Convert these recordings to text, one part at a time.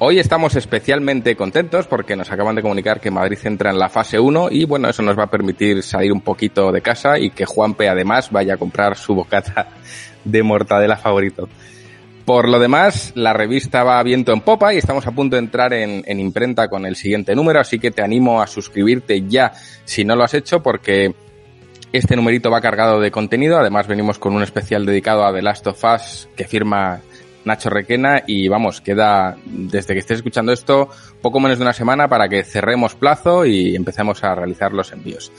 Hoy estamos especialmente contentos porque nos acaban de comunicar que Madrid entra en la fase 1 y bueno, eso nos va a permitir salir un poquito de casa y que Juanpe además vaya a comprar su bocata de mortadela favorito. Por lo demás, la revista va viento en popa y estamos a punto de entrar en, en, imprenta con el siguiente número, así que te animo a suscribirte ya si no lo has hecho porque este numerito va cargado de contenido. Además, venimos con un especial dedicado a The Last of Us que firma Nacho Requena y vamos, queda desde que estés escuchando esto poco menos de una semana para que cerremos plazo y empecemos a realizar los envíos.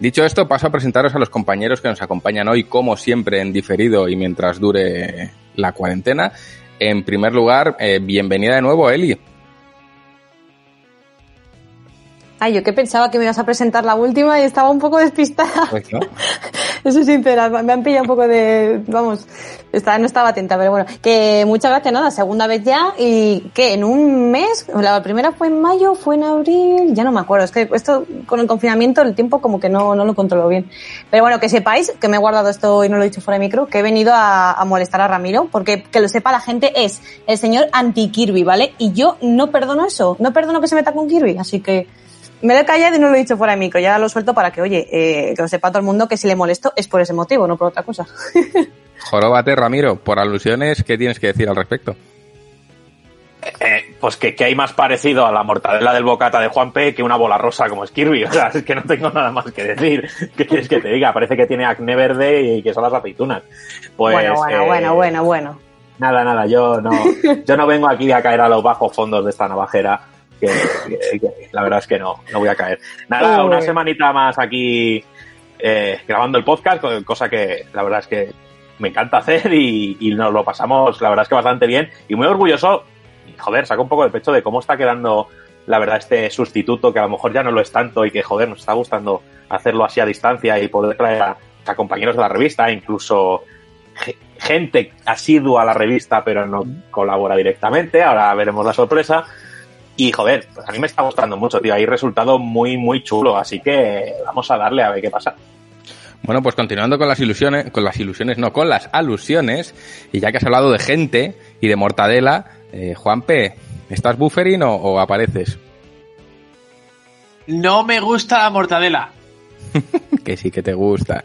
Dicho esto, paso a presentaros a los compañeros que nos acompañan hoy, como siempre, en diferido y mientras dure la cuarentena. En primer lugar, eh, bienvenida de nuevo, Eli. Ay, yo que pensaba que me ibas a presentar la última y estaba un poco despistada. Pues no. Eso es sincera, me han pillado un poco de, vamos, estaba, no estaba atenta, pero bueno, que muchas gracias, nada, segunda vez ya y que en un mes, la primera fue en mayo, fue en abril, ya no me acuerdo, es que esto con el confinamiento el tiempo como que no, no lo controlo bien. Pero bueno, que sepáis, que me he guardado esto y no lo he dicho fuera de micro, que he venido a, a molestar a Ramiro, porque que lo sepa la gente es el señor anti-Kirby, ¿vale? Y yo no perdono eso, no perdono que se meta con Kirby, así que me lo he callado y no lo he dicho fuera de micro. Ya lo suelto para que, oye, eh, que lo sepa todo el mundo que si le molesto es por ese motivo, no por otra cosa. Joróbate, Ramiro, por alusiones, ¿qué tienes que decir al respecto? Eh, pues que, que, hay más parecido a la mortadela del bocata de Juan P que una bola rosa como es Kirby. O sea, es que no tengo nada más que decir. ¿Qué quieres que te diga? Parece que tiene acné verde y que son las aceitunas. Pues, bueno, bueno, eh, bueno, bueno, bueno. Nada, nada, yo no, yo no vengo aquí a caer a los bajos fondos de esta navajera. Que, que, que, la verdad es que no, no voy a caer. Nada, una semanita más aquí eh, grabando el podcast, cosa que la verdad es que me encanta hacer y, y, nos lo pasamos, la verdad es que bastante bien y muy orgulloso. Joder, saco un poco de pecho de cómo está quedando, la verdad, este sustituto que a lo mejor ya no lo es tanto y que, joder, nos está gustando hacerlo así a distancia y poder traer a, a compañeros de la revista, incluso gente asidua a la revista pero no colabora directamente. Ahora veremos la sorpresa. Y joder, pues a mí me está gustando mucho, tío. Hay resultado muy, muy chulo. Así que vamos a darle a ver qué pasa. Bueno, pues continuando con las ilusiones, con las ilusiones, no, con las alusiones, y ya que has hablado de gente y de mortadela, eh, Juanpe, ¿estás buffering o, o, apareces? No me gusta la mortadela. que sí que te gusta.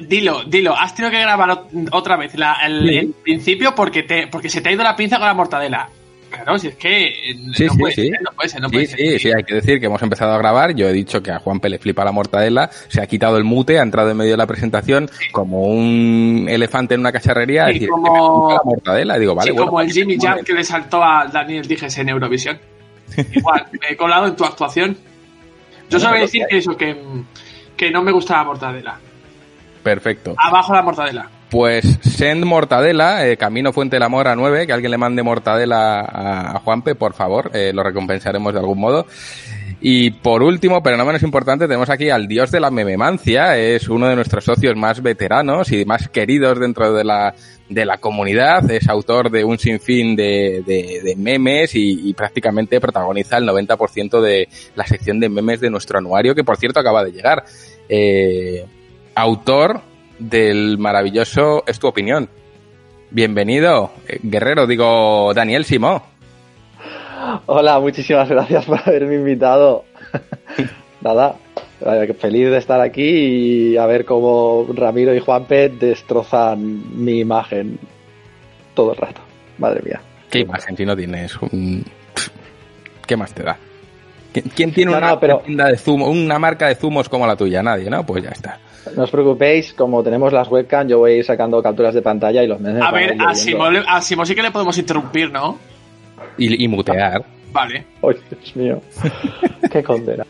Dilo, dilo, has tenido que grabar otra vez la, el, sí. el, principio porque, te, porque se te ha ido la pinza con la mortadela. Claro, si es que sí, no, sí, puede sí. Ser, no puede ser, no sí, puede sí, ser. Sí, hay que decir que hemos empezado a grabar. Yo he dicho que a Juanpe le flipa la mortadela, se ha quitado el mute, ha entrado en medio de la presentación como un elefante en una cacharrería. Sí, a decir, como... que me gusta la mortadela. Digo, vale, sí, bueno, como el Jimmy Jam que le saltó a Daniel Dijes en Eurovisión. Igual, me he colado en tu actuación. Yo solo voy a decir que eso, que, que no me gusta la mortadela. Perfecto. Abajo la mortadela. Pues send mortadela, eh, Camino Fuente del Amor a 9, que alguien le mande mortadela a, a Juanpe, por favor, eh, lo recompensaremos de algún modo. Y por último, pero no menos importante, tenemos aquí al dios de la mememancia, es uno de nuestros socios más veteranos y más queridos dentro de la, de la comunidad, es autor de un sinfín de, de, de memes y, y, prácticamente protagoniza el 90% de la sección de memes de nuestro anuario, que por cierto acaba de llegar. Eh, autor del maravilloso Es tu opinión. Bienvenido, eh, guerrero, digo Daniel Simó. Hola, muchísimas gracias por haberme invitado. Nada, feliz de estar aquí y a ver cómo Ramiro y Juanpe destrozan mi imagen todo el rato. Madre mía. ¿Qué imagen si no tienes? Un... ¿Qué más te da? ¿Quién tiene no, una no, pero... tienda de zumo, una marca de zumos como la tuya? Nadie, ¿no? Pues ya está. No os preocupéis, como tenemos las webcam, yo voy a ir sacando capturas de pantalla y los memes. A ver, a Simón, a Simón sí que le podemos interrumpir, ¿no? Y, y mutear. Vale. ¡Ay, Dios mío! ¡Qué condena!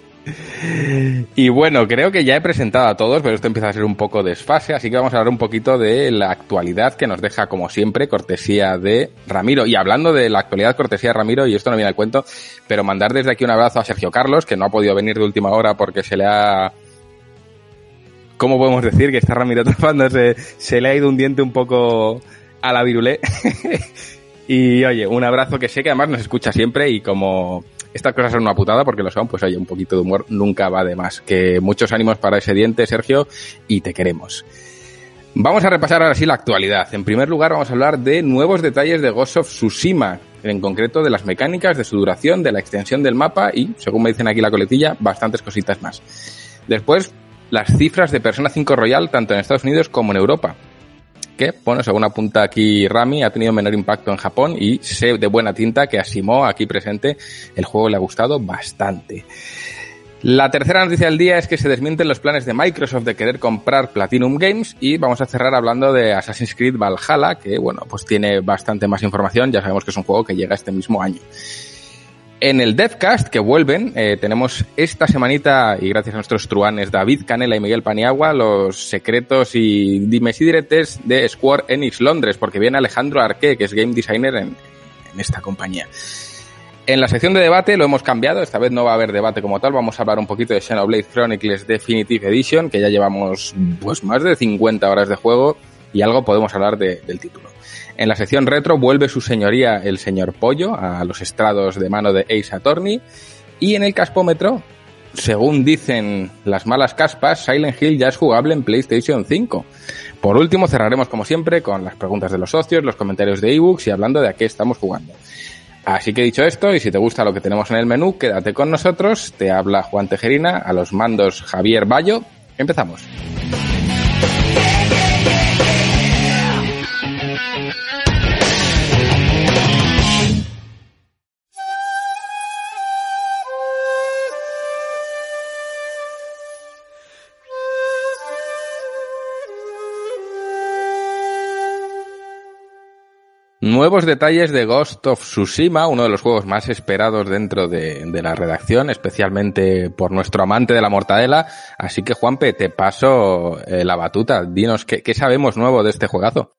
Y bueno, creo que ya he presentado a todos, pero esto empieza a ser un poco desfase, así que vamos a hablar un poquito de la actualidad que nos deja, como siempre, cortesía de Ramiro. Y hablando de la actualidad, cortesía de Ramiro, y esto no viene al cuento, pero mandar desde aquí un abrazo a Sergio Carlos, que no ha podido venir de última hora porque se le ha... ¿Cómo podemos decir que está Ramiro atrapándose? Se le ha ido un diente un poco a la virulé. y oye, un abrazo que sé que además nos escucha siempre y como estas cosas son una putada porque lo son, pues oye, un poquito de humor nunca va de más. Que muchos ánimos para ese diente, Sergio, y te queremos. Vamos a repasar ahora sí la actualidad. En primer lugar, vamos a hablar de nuevos detalles de Ghost of Tsushima, en concreto de las mecánicas, de su duración, de la extensión del mapa y, según me dicen aquí la coletilla, bastantes cositas más. Después, las cifras de Persona 5 Royal tanto en Estados Unidos como en Europa que, bueno, según apunta aquí Rami, ha tenido menor impacto en Japón y sé de buena tinta que a Simo, aquí presente, el juego le ha gustado bastante. La tercera noticia del día es que se desmienten los planes de Microsoft de querer comprar Platinum Games y vamos a cerrar hablando de Assassin's Creed Valhalla, que bueno, pues tiene bastante más información, ya sabemos que es un juego que llega este mismo año. En el Deathcast, que vuelven, eh, tenemos esta semanita, y gracias a nuestros truanes David Canela y Miguel Paniagua, los secretos y dimes y diretes de Square Enix Londres, porque viene Alejandro Arque, que es game designer en, en esta compañía. En la sección de debate lo hemos cambiado, esta vez no va a haber debate como tal, vamos a hablar un poquito de Xenoblade Chronicles Definitive Edition, que ya llevamos pues más de 50 horas de juego y algo podemos hablar de, del título. En la sección retro vuelve su señoría el señor Pollo a los estrados de mano de Ace Attorney. Y en el caspómetro, según dicen las malas caspas, Silent Hill ya es jugable en PlayStation 5. Por último, cerraremos como siempre con las preguntas de los socios, los comentarios de ebooks y hablando de a qué estamos jugando. Así que dicho esto, y si te gusta lo que tenemos en el menú, quédate con nosotros. Te habla Juan Tejerina, a los mandos Javier Bayo. Empezamos. Nuevos detalles de Ghost of Tsushima, uno de los juegos más esperados dentro de, de, la redacción, especialmente por nuestro amante de la mortadela. Así que, Juanpe, te paso eh, la batuta. Dinos, ¿qué, ¿qué, sabemos nuevo de este juegazo?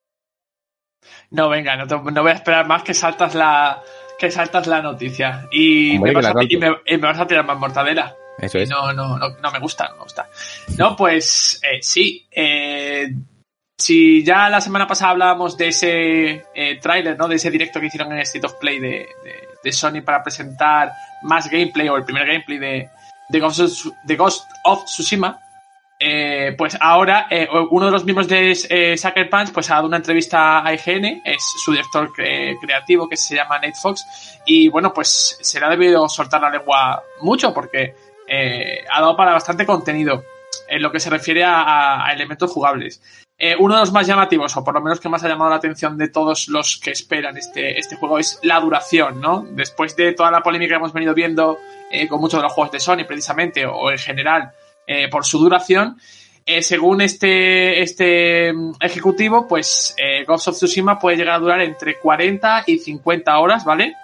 No, venga, no, te, no voy a esperar más que saltas la, que saltas la noticia. Y, Hombre, me, vas a, y, me, y me, vas a tirar más mortadela. Eso es. No, no, no, no me gusta, no me gusta. No, pues eh, sí. Eh, si ya la semana pasada hablábamos de ese eh, tráiler, ¿no? De ese directo que hicieron en State of Play de, Sony para presentar más gameplay o el primer gameplay de, Ghost, of, Tsushima, eh, pues ahora eh, uno de los miembros de eh, Sucker Punch pues ha dado una entrevista a IGN, es su director cre creativo que se llama Nate Fox y bueno pues se le ha debido soltar la lengua mucho porque ha dado para bastante contenido en lo que se refiere a elementos jugables. Eh, uno de los más llamativos, o por lo menos que más ha llamado la atención de todos los que esperan este, este juego, es la duración, ¿no? Después de toda la polémica que hemos venido viendo eh, con muchos de los juegos de Sony, precisamente, o en general, eh, por su duración, según este, este ejecutivo, pues Ghost of Tsushima puede llegar a durar entre 40 y 50 horas, ¿vale?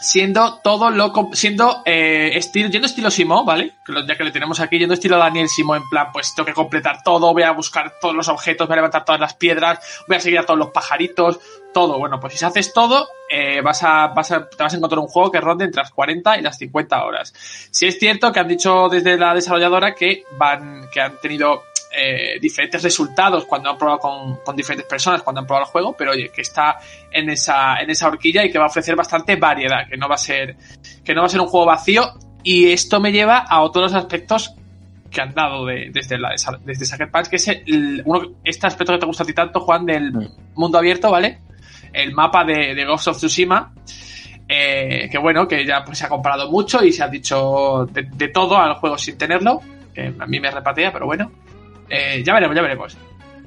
Siendo todo lo siendo eh, estilo yendo estilo Simo, ¿vale? Ya que le tenemos aquí yendo estilo Daniel Simo en plan, pues tengo que completar todo, voy a buscar todos los objetos, voy a levantar todas las piedras, voy a seguir a todos los pajaritos, todo. Bueno, pues si haces todo, eh, vas a, vas a, te vas a encontrar un juego que ronde entre las 40 y las 50 horas. Si es cierto que han dicho desde la desarrolladora que van, que han tenido eh, diferentes resultados cuando han probado con, con, diferentes personas, cuando han probado el juego, pero oye, que está en esa, en esa horquilla y que va a ofrecer bastante variedad, que no va a ser, que no va a ser un juego vacío. Y esto me lleva a otros aspectos que han dado de, desde, la, desde Sucker Punch, que es el, uno, este aspecto que te gusta a ti tanto, Juan, del mundo abierto, ¿vale? El mapa de, de Ghost of Tsushima. Eh, que bueno, que ya pues se ha comparado mucho y se ha dicho de, de todo al juego sin tenerlo, que a mí me repatea, pero bueno. Eh, ya veremos, ya veremos.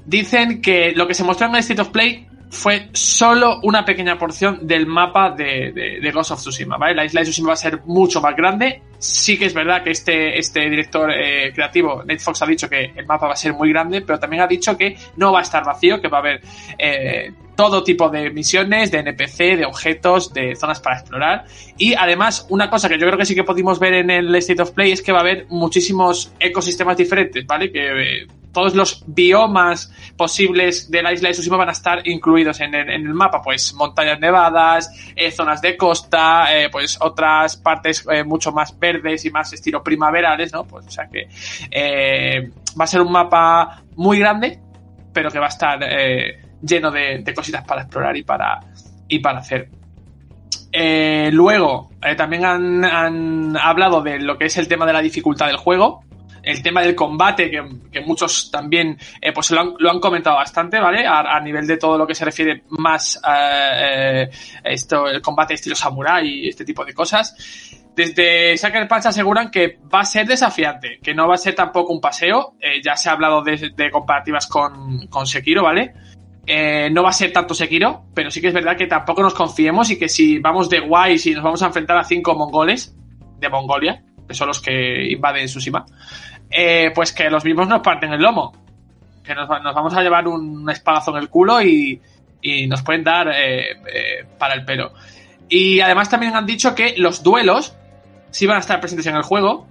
Dicen que lo que se mostró en el State of Play fue solo una pequeña porción del mapa de, de, Ghost of Tsushima, ¿vale? La isla de Tsushima va a ser mucho más grande. Sí que es verdad que este, este director eh, creativo, Nate Fox, ha dicho que el mapa va a ser muy grande, pero también ha dicho que no va a estar vacío, que va a haber eh, todo tipo de misiones, de NPC, de objetos, de zonas para explorar. Y además, una cosa que yo creo que sí que pudimos ver en el State of Play es que va a haber muchísimos ecosistemas diferentes, ¿vale? Que todos los biomas posibles de la isla de Tsushima van a estar incluidos en el, mapa, pues montañas nevadas, eh, zonas de costa, eh, pues otras partes eh, mucho más verdes y más estilo primaverales, ¿no? Pues o sea que va a ser un mapa muy grande, pero que va a estar lleno de, cositas para explorar y para, y para hacer. luego, también han hablado de lo que es el tema de la dificultad del juego el tema del combate, que, muchos también eh, pues lo han, comentado bastante, ¿vale? A, nivel de todo lo que se refiere más a eh, esto, el combate estilo samurai y este tipo de cosas. Desde Sucker Punch aseguran que va a ser desafiante, que no va a ser tampoco un paseo. Eh, ya se ha hablado de, comparativas con, con, Sekiro, ¿vale? no va a ser tanto Sekiro, pero sí que es verdad que tampoco nos confiemos y que si vamos de guay, si nos vamos a enfrentar a cinco mongoles de Mongolia, que son los que invaden Tsushima, eh, pues que los mismos nos parten el lomo. Que nos, vamos a llevar un espadazo en el culo y, nos pueden dar eh, eh, para el pelo. Y además también han dicho que los duelos sí van a estar presentes en el juego.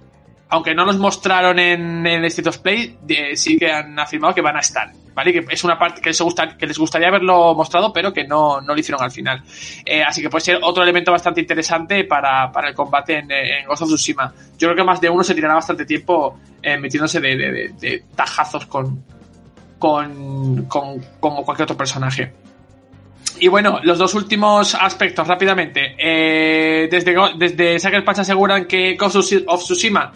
Aunque no los mostraron en, el State of Play, sí que han afirmado que van a estar. ¿Vale? Que es una parte que les, gustaría haberlo mostrado, pero que no, no lo hicieron al final. Eh, así que puede ser otro elemento bastante interesante para, para el combate en, en, Ghost of Tsushima. Yo creo que más de uno se tirará bastante tiempo eh, metiéndose de, de, tajazos con, con, con, como cualquier otro personaje. Y bueno, los dos últimos aspectos rápidamente. Eh, desde, desde Sucker Punch aseguran que Ghost of Tsushima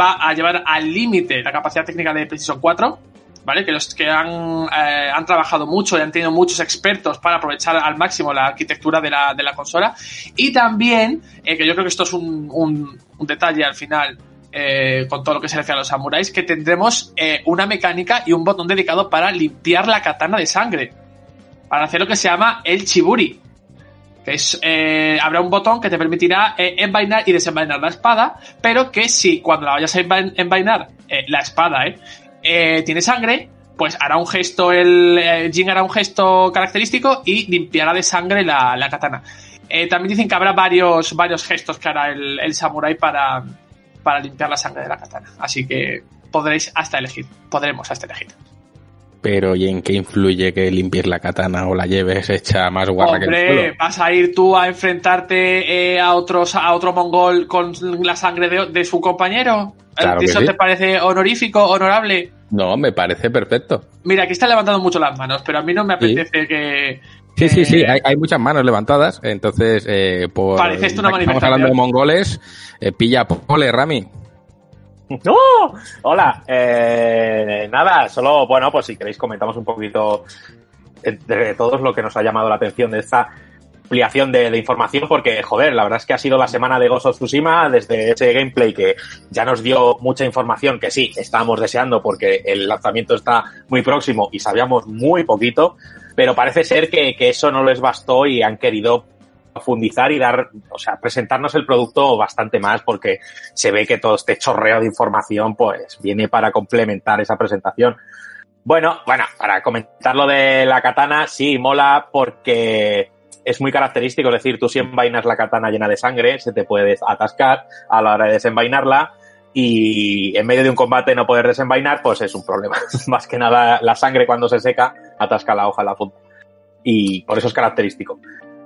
va a llevar al límite la capacidad técnica de PlayStation 4. ¿Vale? Que los que han, eh, han trabajado mucho y han tenido muchos expertos para aprovechar al máximo la arquitectura de la, de la consola. Y también, eh, que yo creo que esto es un, un, detalle al final, eh, con todo lo que se refiere a los samuráis, que tendremos una mecánica y un botón dedicado para limpiar la katana de sangre. Para hacer lo que se llama el chiburi. Que es, habrá un botón que te permitirá envainar y desenvainar la espada, pero que si cuando la vayas a envainar la espada, eh, tiene sangre, pues hará un gesto, el eh, Jin hará un gesto característico y limpiará de sangre la, katana. Eh, también dicen que habrá varios, varios gestos que hará el, el samurai para, para limpiar la sangre de la katana. Así que podréis hasta elegir, podremos hasta elegir. Pero ¿y en qué influye que limpies la katana o la lleves hecha más guarra que el suelo? vas a ir tú a enfrentarte a otros a otro mongol con la sangre de, su compañero. ¿Eso te parece honorífico, honorable? No, me parece perfecto. Mira, aquí están levantando mucho las manos, pero a mí no me apetece que. Sí, sí, sí, hay, muchas manos levantadas, entonces, eh, por. Parece esto una Estamos hablando de mongoles, eh, pilla pole, Rami. ¡No! Hola, eh, nada, solo, bueno, pues si queréis comentamos un poquito de todos lo que nos ha llamado la atención de esta ampliación de, información porque, joder, la verdad es que ha sido la semana de Ghost Tsushima desde ese gameplay que ya nos dio mucha información que sí, estábamos deseando porque el lanzamiento está muy próximo y sabíamos muy poquito, pero parece ser que, que eso no les bastó y han querido profundizar y dar, o sea, presentarnos el producto bastante más porque se ve que todo este chorreo de información pues viene para complementar esa presentación. Bueno, bueno, para comentar lo de la katana, sí, mola porque es muy característico, es decir, tú si envainas la katana llena de sangre, se te puede atascar a la hora de desenvainarla y en medio de un combate no poder desenvainar, pues es un problema. Más que nada, la sangre cuando se seca atasca la hoja en la punta. Y por eso es característico.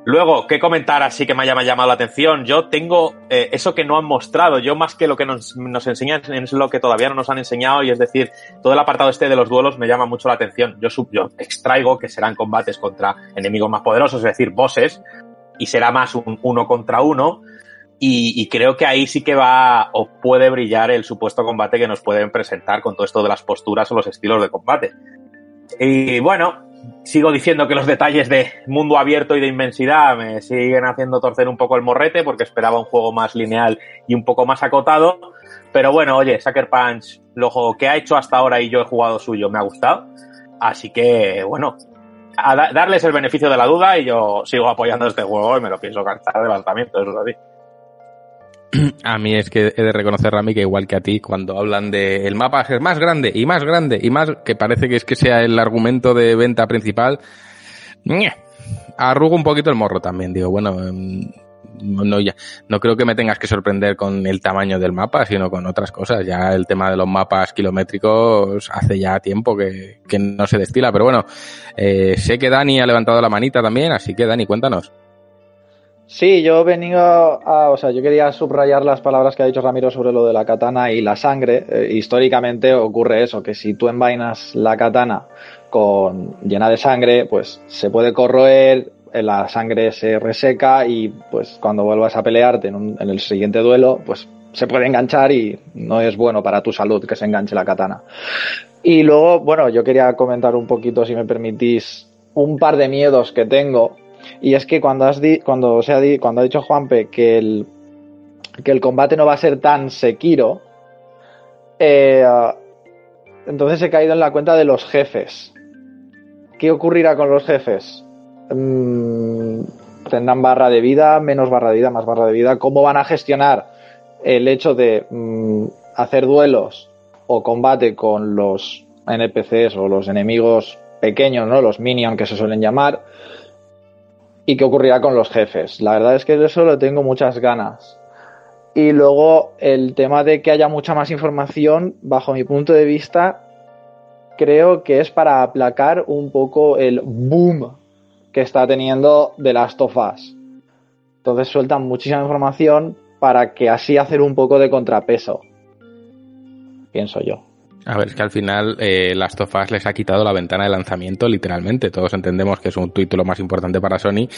Luego, ¿qué comentar así que me haya llamado la atención? Yo tengo eh, eso que no han mostrado, yo más que lo que nos, enseñan es lo que todavía no nos han enseñado y es decir, todo el apartado este de los duelos me llama mucho la atención. Yo, yo extraigo que serán combates contra enemigos más poderosos, es decir, bosses, y será más un uno contra uno. Y, y, creo que ahí sí que va o puede brillar el supuesto combate que nos pueden presentar con todo esto de las posturas o los estilos de combate. Y bueno, sigo diciendo que los detalles de mundo abierto y de inmensidad me siguen haciendo torcer un poco el morrete porque esperaba un juego más lineal y un poco más acotado. Pero bueno, oye, Sucker Punch, lo que ha hecho hasta ahora y yo he jugado suyo me ha gustado. Así que, bueno, a da- darles el beneficio de la duda y yo sigo apoyando este juego y me lo pienso cantar de lanzamiento, eso es así. A mí es que he de reconocer, Rami, que igual que a ti, cuando hablan de el mapa ser más grande y más grande y más, que parece que es que sea el argumento de venta principal, arrugo un poquito el morro también. Digo, bueno, em, no, ya, no creo que me tengas que sorprender con el tamaño del mapa, sino con otras cosas. Ya el tema de los mapas kilométricos hace ya tiempo que, que no se destila. Pero bueno, eh, sé que Dani ha levantado la manita también, así que Dani, cuéntanos. Sí, yo venido a, o sea, yo quería subrayar las palabras que ha dicho Ramiro sobre lo de la katana y la sangre. Eh, históricamente ocurre eso, que si tú envainas la katana con llena de sangre, pues se puede corroer, eh, la sangre se reseca y pues cuando vuelvas a pelearte en, un- en el siguiente duelo, pues se puede enganchar y no es bueno para tu salud que se enganche la katana. Y luego, bueno, yo quería comentar un poquito, si me permitís, un par de miedos que tengo. Y es que cuando has di- cuando se ha cuando ha dicho Juanpe que el que el combate no va a ser tan Sekiro, eh, entonces he caído en la cuenta de los jefes. ¿Qué ocurrirá con los jefes? Mm, ¿Tendrán barra de vida, menos barra de vida, más barra de vida? ¿Cómo van a gestionar el hecho de mm, hacer duelos o combate con los NPCs o los enemigos pequeños, ¿no? Los minions que se suelen llamar. ¿Y qué ocurrirá con los jefes? La verdad es que de eso le tengo muchas ganas. Y luego el tema de que haya mucha más información, bajo mi punto de vista, creo que es para aplacar un poco el boom que está teniendo The Last of Us. Entonces sueltan muchísima información para que así hacer un poco de contrapeso. Pienso yo. A ver, es que al final eh, Last les ha quitado la ventana de lanzamiento, literalmente. Todos entendemos que es un título más importante para Sony,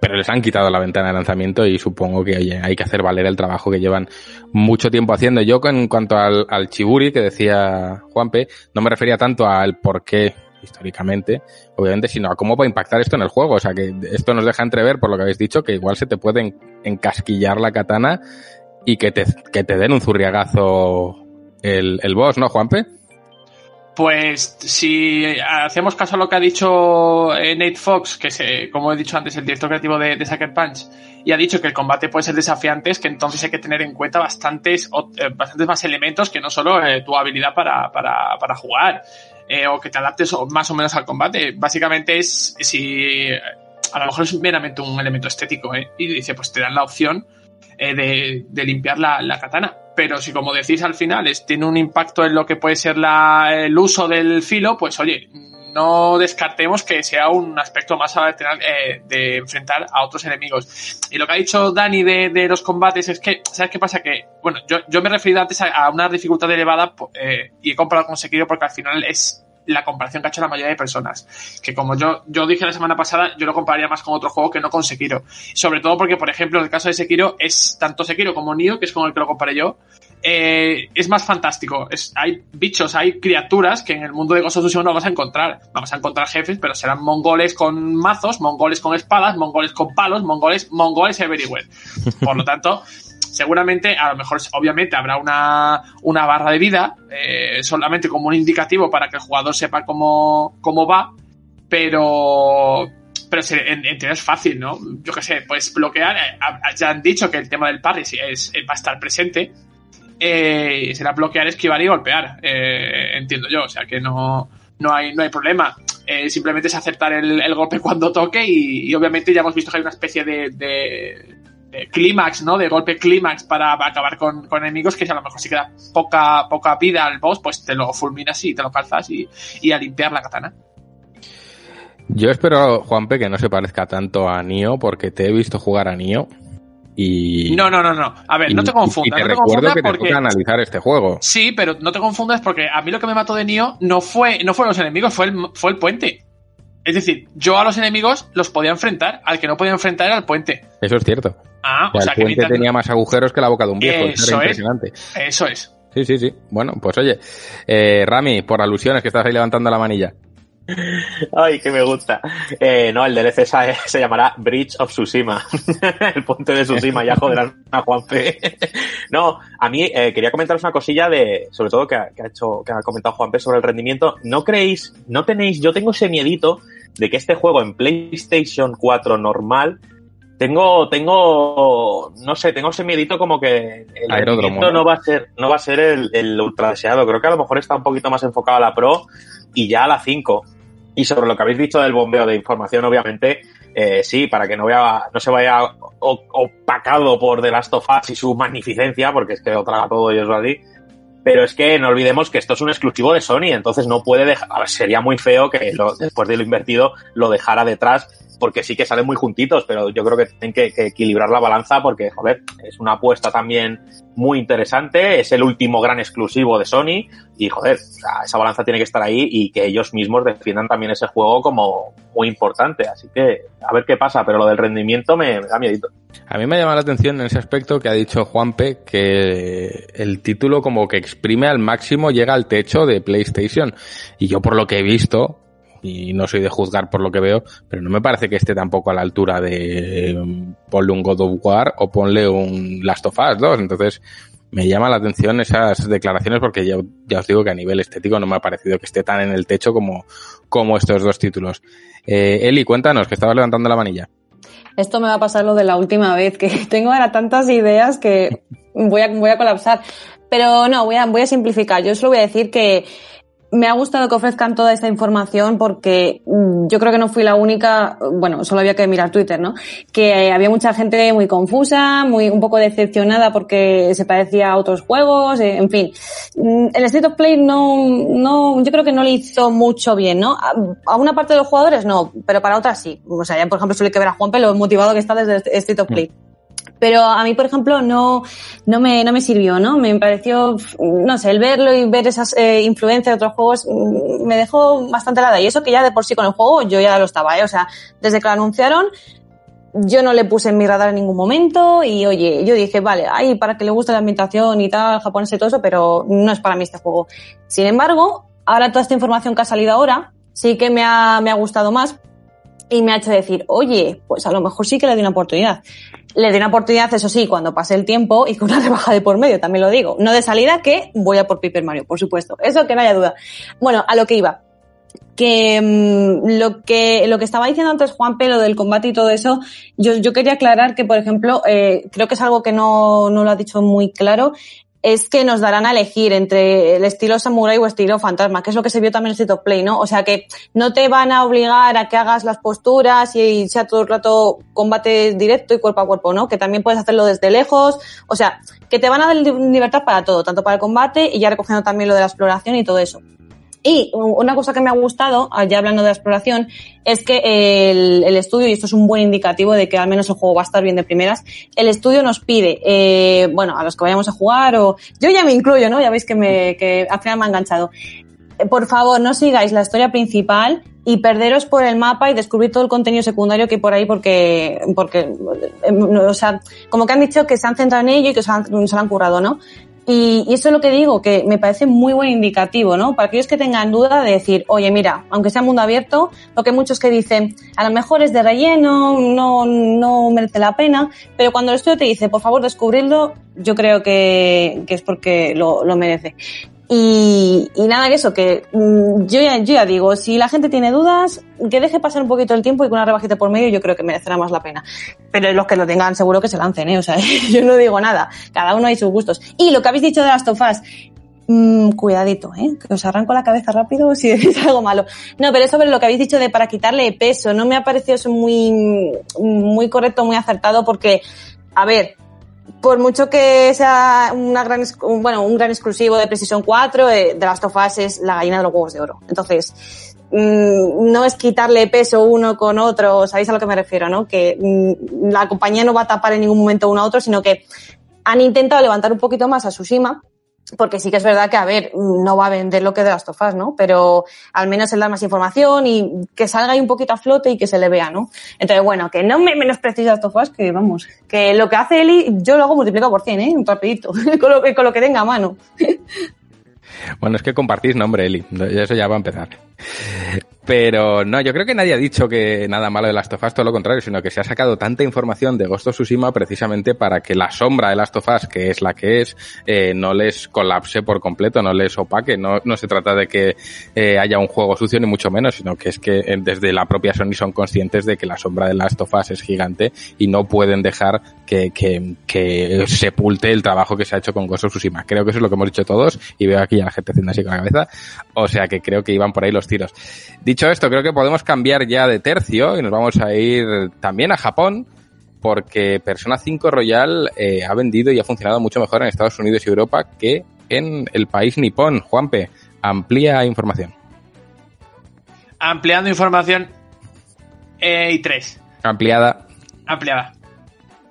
pero les han quitado la ventana de lanzamiento y supongo que hay que hacer valer el trabajo que llevan mucho tiempo haciendo. Yo, en cuanto al, al Chiburi que decía Juanpe, no me refería tanto al por qué históricamente, obviamente, sino a cómo va a impactar esto en el juego. O sea, que esto nos deja entrever, por lo que habéis dicho, que igual se te puede en- encasquillar la katana y que te, que te den un zurriagazo el, el boss, ¿no, Juanpe? Pues si hacemos caso a lo que ha dicho eh, Nate Fox, que es, como he dicho antes, el director creativo de, de Sucker Punch, y ha dicho que el combate puede ser desafiante, es que entonces hay que tener en cuenta bastantes, eh, bastantes más elementos que no solo eh, tu habilidad para, para, para jugar, o que te adaptes más o menos al combate. Básicamente es si a lo mejor es meramente un elemento estético, ¿eh? y dice, pues te dan la opción de, de limpiar la, la katana. Pero si, como decís al final, es, tiene un impacto en lo que puede ser la, el uso del filo, pues oye, no descartemos que sea un aspecto más a eh, de enfrentar a otros enemigos. Y lo que ha dicho Dani de, de los combates es que, ¿sabes qué pasa? Que, bueno, yo, yo me he referido antes a, una dificultad elevada eh, y he comparado con porque al final es la comparación que ha hecho la mayoría de personas. Que como yo, yo dije la semana pasada, yo lo compararía más con otro juego que no con Sekiro. Sobre todo porque, por ejemplo, en el caso de Sekiro, es tanto Sekiro como Nioh, que es con el que lo comparé yo, eh, es más fantástico. Es, hay bichos, hay criaturas que en el mundo de Ghost of no vamos a encontrar. Vamos a encontrar jefes, pero serán mongoles con mazos, mongoles con espadas, mongoles con palos, mongoles, mongoles everywhere. Por lo tanto, seguramente, a lo mejor, obviamente, habrá una, una barra de vida, eh, solamente como un indicativo para que el jugador sepa cómo, cómo va, pero, pero en, en es fácil, ¿no? Yo qué sé, pues bloquear, eh, ya han dicho que el tema del parry es, es- va a estar presente, eh, será bloquear, esquivar y golpear, eh, entiendo yo, o sea que no, no, hay, no hay problema. Eh, simplemente es aceptar el, el golpe cuando toque y, y obviamente ya hemos visto que hay una especie de, de- clímax, ¿no? De golpe clímax para, acabar con, con enemigos que si a lo mejor si queda poca, poca vida al boss, pues te lo fulminas y te lo calzas y, y a limpiar la katana. Yo espero, Juanpe, que no se parezca tanto a Nio, porque te he visto jugar a Nio. Y. No, no, no, no. A ver, no y- te Y confundas. te no te recuerdo confundas que te porque. toca analizar este juego. Sí, pero no te confundas porque a mí lo que me mató de Nio no fue, no fueron los enemigos, fue el, fue el puente. Es decir, yo a los enemigos los podía enfrentar, al que no podía enfrentar era el puente. Eso es cierto. Ah, O o sea, el que puente tenía más agujeros que la boca de un viejo. Eso era es. impresionante. Eso es. Sí, sí, sí. Bueno, pues oye, eh, Rami, por alusiones que estás ahí levantando la manilla. Ay, que me gusta. Eh, no, el DLC se, se llamará Bridge of Tsushima. el puente de Tsushima, ya joderán a Juanfe. no, a mí eh, quería comentaros una cosilla de, sobre todo que ha, que ha hecho, que ha comentado Juanpe sobre el rendimiento. ¿No creéis, no tenéis, yo tengo ese miedito de que este juego en PlayStation 4 normal tengo, tengo, no sé, tengo ese miedito como que el Aeródromo, ¿no? va a ser, no va a ser el, el ultra deseado. Creo que a lo mejor está un poquito más enfocado a la Pro y ya a la 5. Y sobre lo que habéis dicho del bombeo de información, obviamente, eh, sí, para que no, vea, no se vaya opacado por The Last of Us y su magnificencia, porque es que lo traga todo y es así. Pero es que no olvidemos que esto es un exclusivo de Sony, entonces no puede dejar. Sería muy feo que lo- después de lo invertido lo dejara detrás, porque sí que salen muy juntitos, pero yo creo que tienen que, equilibrar la balanza, porque, joder, es una apuesta también muy interesante, es el último gran exclusivo de Sony, y joder, esa balanza tiene que estar ahí y que ellos mismos defiendan también ese juego como muy importante. Así que a ver qué pasa, pero lo del rendimiento me, me da miedito. A mí me llama la atención en ese aspecto que ha dicho Juanpe que el título como que exprime al máximo, llega al techo de PlayStation. Y yo por lo que he visto, y no soy de juzgar por lo que veo, pero no me parece que esté tampoco a la altura de ponle un God of War o ponle un Last of Us 2. Entonces me llama la atención esas declaraciones porque ya, ya os digo que a nivel estético no me ha parecido que esté tan en el techo como, como estos dos títulos. Eh, Eli, cuéntanos, que estabas levantando la manilla. Esto me va a pasar lo de la última vez, que tengo ahora tantas ideas que voy a, voy a colapsar. Pero no, voy a, voy a simplificar. Yo solo voy a decir que me ha gustado que ofrezcan toda esta información porque mm, yo creo que no fui la única, bueno, solo había que mirar Twitter, ¿no? Que eh, había mucha gente muy confusa, muy un poco decepcionada porque se parecía a otros juegos, eh, en fin. Mm, El State of Play no, no, yo creo que no le hizo mucho bien, ¿no? A, una parte de los jugadores no, pero para otras sí. O sea, ya por ejemplo suele que ver a Juanpe lo motivado que está desde State of Play. Pero a mí, por ejemplo, no, no, me, no me sirvió, ¿no? Me pareció, no sé, el verlo y ver esas eh, influencias de otros juegos mm, me dejó bastante helada. Y eso que ya de por sí con el juego yo ya lo estaba, ¿eh? O sea, desde que lo anunciaron, yo no le puse en mi radar en ningún momento y oye, yo dije, vale, ay, para que le guste la ambientación y tal, japonés y todo eso, pero no es para mí este juego. Sin embargo, ahora toda esta información que ha salido ahora, sí que me ha, me ha gustado más y me ha hecho decir, oye, pues a lo mejor sí que le doy una oportunidad. Le doy una oportunidad, eso sí, cuando pase el tiempo y con una rebaja de por medio, también lo digo. No de salida, que voy a por Paper Mario, por supuesto. Eso que no haya duda. Bueno, a lo que iba. Que mmm, lo que lo que estaba diciendo antes Juan lo del combate y todo eso, yo, yo quería aclarar que, por ejemplo, eh, creo que es algo que no, no lo ha dicho muy claro, es que nos darán a elegir entre el estilo samurai o estilo fantasma, que es lo que se vio también en State of Play, ¿no? O sea que no te van a obligar a que hagas las posturas y sea todo el rato combate directo y cuerpo a cuerpo, ¿no? Que también puedes hacerlo desde lejos. O sea, que te van a dar libertad para todo, tanto para el combate y ya recogiendo también lo de la exploración y todo eso. Y una cosa que me ha gustado, ya hablando de la exploración, es que el, estudio, y esto es un buen indicativo de que al menos el juego va a estar bien de primeras, el estudio nos pide, eh, bueno, a los que vayamos a jugar, o yo ya me incluyo, ¿no? Ya veis que, me, que al final me ha enganchado. Por favor, no sigáis la historia principal y perderos por el mapa y descubrir todo el contenido secundario que hay por ahí porque, porque, o sea, como que han dicho que se han centrado en ello y que se, han, se han currado, ¿no? Y, eso es lo que digo, que me parece muy buen indicativo, ¿no? Para aquellos que tengan duda de decir, oye, mira, aunque sea mundo abierto, lo que muchos que dicen, a lo mejor es de relleno, no, no merece la pena, pero cuando el estudio te dice, por favor, descubrirlo, yo creo que, que es porque lo, lo merece. Y, nada que eso, que mmm, yo, ya, digo, si la gente tiene dudas, que deje pasar un poquito el tiempo y con una rebajita por medio yo creo que merecerá más la pena. Pero los que lo tengan seguro que se lancen, ¿eh? O sea, yo no digo nada. Cada uno hay sus gustos. Y lo que habéis dicho de las tofas, mmm, cuidadito, ¿eh? Que os arranco la cabeza rápido si decís algo malo. No, pero sobre lo que habéis dicho de para quitarle peso. No me ha parecido eso muy, muy correcto, muy acertado porque, a ver, por mucho que sea una gran, bueno, un gran exclusivo de PlayStation 4, eh, de las tofas es la gallina de los huevos de oro. Entonces, mmm, no es quitarle peso uno con otro, sabéis a lo que me refiero, ¿no? Que mmm, la compañía no va a tapar en ningún momento uno a otro, sino que han intentado levantar un poquito más a Tsushima, porque sí que es verdad que, a ver, no va a vender lo que de las tofas, ¿no? Pero al menos el dar más información y que salga ahí un poquito a flote y que se le vea, ¿no? Entonces, bueno, que no me menosprecies las tofas, que vamos, que lo que hace Eli, yo lo hago multiplicado por 100, ¿eh? Un rapidito, con, lo que, con lo que tenga a mano. Bueno, es que compartís nombre, Eli. Eso ya va a empezar. Pero no, yo creo que nadie ha dicho que nada malo de Last of Us, todo lo contrario, sino que se ha sacado tanta información de Ghost of Tsushima precisamente para que la sombra de Last of Us, que es la que es, eh, no les colapse por completo, no les opaque. No, no se trata de que eh, haya un juego sucio ni mucho menos, sino que es que eh, desde la propia Sony son conscientes de que la sombra de Last of Us es gigante y no pueden dejar que, que, que sepulte el trabajo que se ha hecho con Ghost of Tsushima. Creo que eso es lo que hemos dicho todos y veo aquí a la gente haciendo así con la cabeza. O sea que creo que iban por ahí los tiros. Dicho esto, creo que podemos cambiar ya de tercio y nos vamos a ir también a Japón porque Persona 5 Royal eh, ha vendido y ha funcionado mucho mejor en Estados Unidos y Europa que en el país nipón. Juanpe, amplía información. Ampliando información eh, y tres. Ampliada. Ampliada.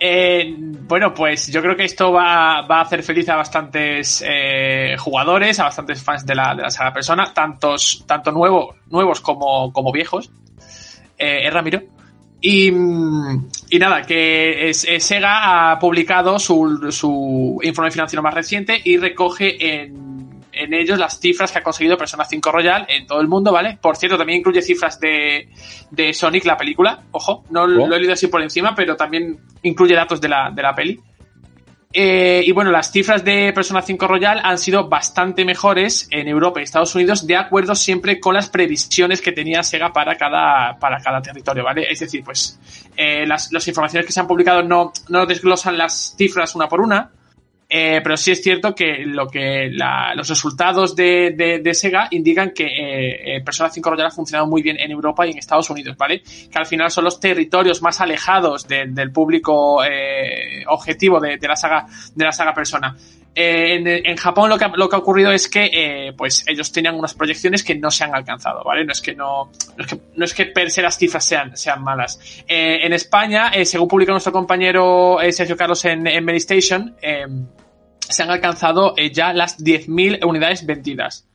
Eh, bueno, pues yo creo que esto va, a hacer feliz a bastantes eh, jugadores, a bastantes fans de la, saga Persona, tantos, tanto nuevos, nuevos como, como viejos. Eh, ¿eh, Ramiro? Y, nada, que Sega ha publicado su, su informe financiero más reciente y recoge en, en ellos las cifras que ha conseguido Persona 5 Royal en todo el mundo, ¿vale? Por cierto, también incluye cifras de, de Sonic, la película. Ojo, no lo he leído así por encima, pero también incluye datos de la, de la peli. Eh, y bueno, las cifras de Persona 5 Royal han sido bastante mejores en Europa y Estados Unidos, de acuerdo siempre con las previsiones que tenía Sega para cada, para cada territorio, ¿vale? Es decir, pues eh, las, las informaciones que se han publicado no, no desglosan las cifras una por una, eh, pero sí es cierto que lo que la- los resultados de, de- de Sega indican que eh, eh, Persona 5 Royal ha funcionado muy bien en Europa y en Estados Unidos, ¿vale? Que al final son los territorios más alejados de- del público eh, objetivo de la saga de la saga Persona. Eh, en, Japón lo que, ha- ocurrido es que eh, pues ellos tenían unas proyecciones que no se han alcanzado, ¿vale? No es que no, no es que, no es per se las cifras sean, malas. Eh, en España, según publicó nuestro compañero Sergio Carlos en, en Medistation, se han alcanzado ya las 10.000 unidades vendidas.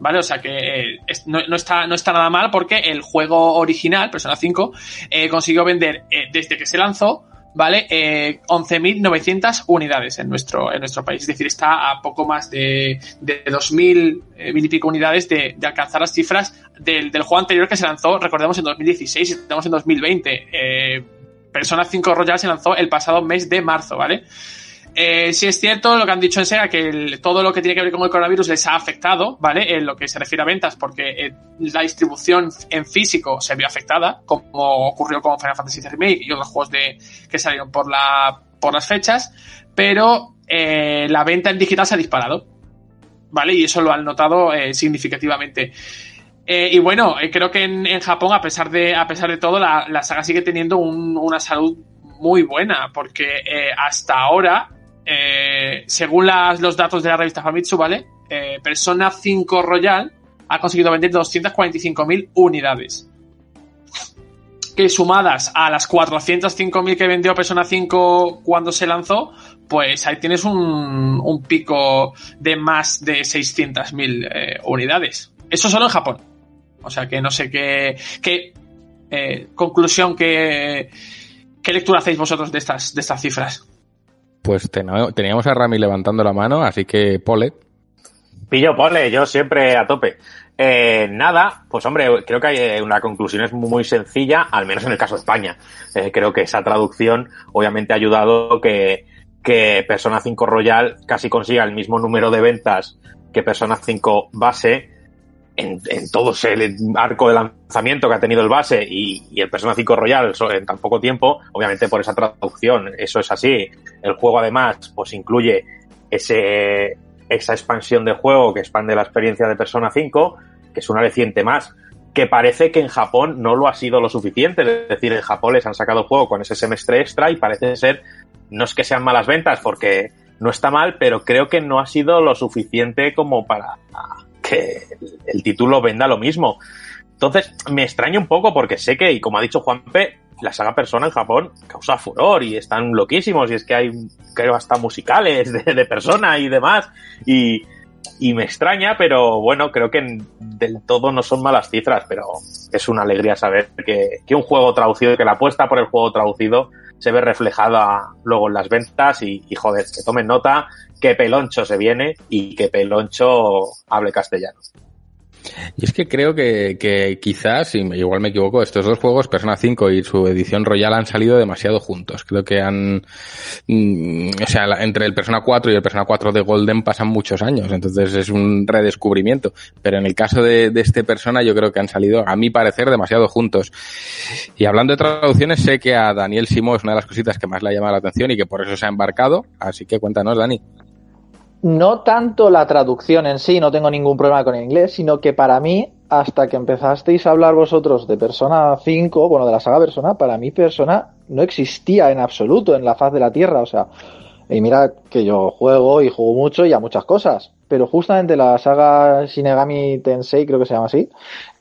¿Vale? O sea que no, está, no está nada mal porque el juego original, Persona 5, eh, consiguió vender desde que se lanzó, ¿vale? Eh, 11.900 unidades en nuestro, en nuestro país. Es decir, está a poco más de, de 2.000 eh, mil y pico unidades de, alcanzar las cifras del, del juego anterior que se lanzó, recordemos, en 2016 y estamos en 2020. Eh, Persona 5 Royal se lanzó el pasado mes de marzo, ¿vale? Eh, sí es cierto lo que han dicho en Sega, que todo lo que tiene que ver con el coronavirus les ha afectado, ¿vale? En lo que se refiere a ventas, porque eh, la distribución en físico se vio afectada, como ocurrió con Final Fantasy Remake y otros juegos de, que salieron por, la, por las fechas, pero eh, la venta en digital se ha disparado, ¿vale? Y eso lo han notado eh, significativamente. Eh, y bueno, creo que en, en Japón, a pesar de, a pesar de todo, la, la saga sigue teniendo un- una salud muy buena, porque hasta ahora, eh, según las- los datos de la revista Famitsu, ¿vale? Eh, Persona 5 Royal ha conseguido vender 245.000 unidades. Que sumadas a las 405.000 que vendió Persona 5 cuando se lanzó, pues ahí tienes un, un pico de más de 600.000 eh, unidades. Eso solo en Japón. O sea que no sé qué, qué eh, conclusión, qué, qué lectura hacéis vosotros de estas, de estas cifras. Pues ten- teníamos a Rami levantando la mano, así que Pole. Pillo, pole, yo siempre a tope. Eh, nada, pues hombre, creo que hay eh, una conclusión es muy sencilla, al menos en el caso de España. Eh, creo que esa traducción obviamente ha ayudado que, que Persona 5 Royal casi consiga el mismo número de ventas que Persona 5 base en, en todo el arco de lanzamiento que ha tenido el base y, el Persona 5 Royal en tan poco tiempo, obviamente por esa traducción, eso es así. El juego además pues incluye ese, esa expansión de juego que expande la experiencia de Persona 5, que es un aliciente más, que parece que en Japón no lo ha sido lo suficiente. Es decir, en Japón les han sacado el juego con ese semestre extra y parece ser, no es que sean malas ventas, porque no está mal, pero creo que no ha sido lo suficiente como para que el título venda lo mismo. Entonces, me extraña un poco porque sé que, y como ha dicho Juanpe, la saga Persona en Japón causa furor y están loquísimos y es que hay, creo, hasta musicales de, de Persona y demás. Y, me extraña, pero bueno, creo que del todo no son malas cifras, pero es una alegría saber que, que un juego traducido, que la apuesta por el juego traducido se ve reflejada luego en las ventas y, y joder, que tomen nota que Peloncho se viene y que Peloncho hable castellano. Y es que creo que, que quizás, y igual me equivoco, estos dos juegos, Persona 5 y su edición Royal, han salido demasiado juntos. Creo que han, mm, o sea, entre el Persona 4 y el Persona 4 de Golden pasan muchos años, entonces es un redescubrimiento. Pero en el caso de, de este Persona, yo creo que han salido, a mi parecer, demasiado juntos. Y hablando de traducciones, sé que a Daniel Simo es una de las cositas que más le ha llamado la atención y que por eso se ha embarcado, así que cuéntanos, Dani no tanto la traducción en sí, no tengo ningún problema con el inglés, sino que para mí, hasta que empezasteis a hablar vosotros de Persona 5, bueno, de la saga Persona, para mí Persona no existía en absoluto en la faz de la Tierra, o sea, y mira que yo juego y juego mucho y a muchas cosas, pero justamente la saga Shinigami Tensei, creo que se llama así,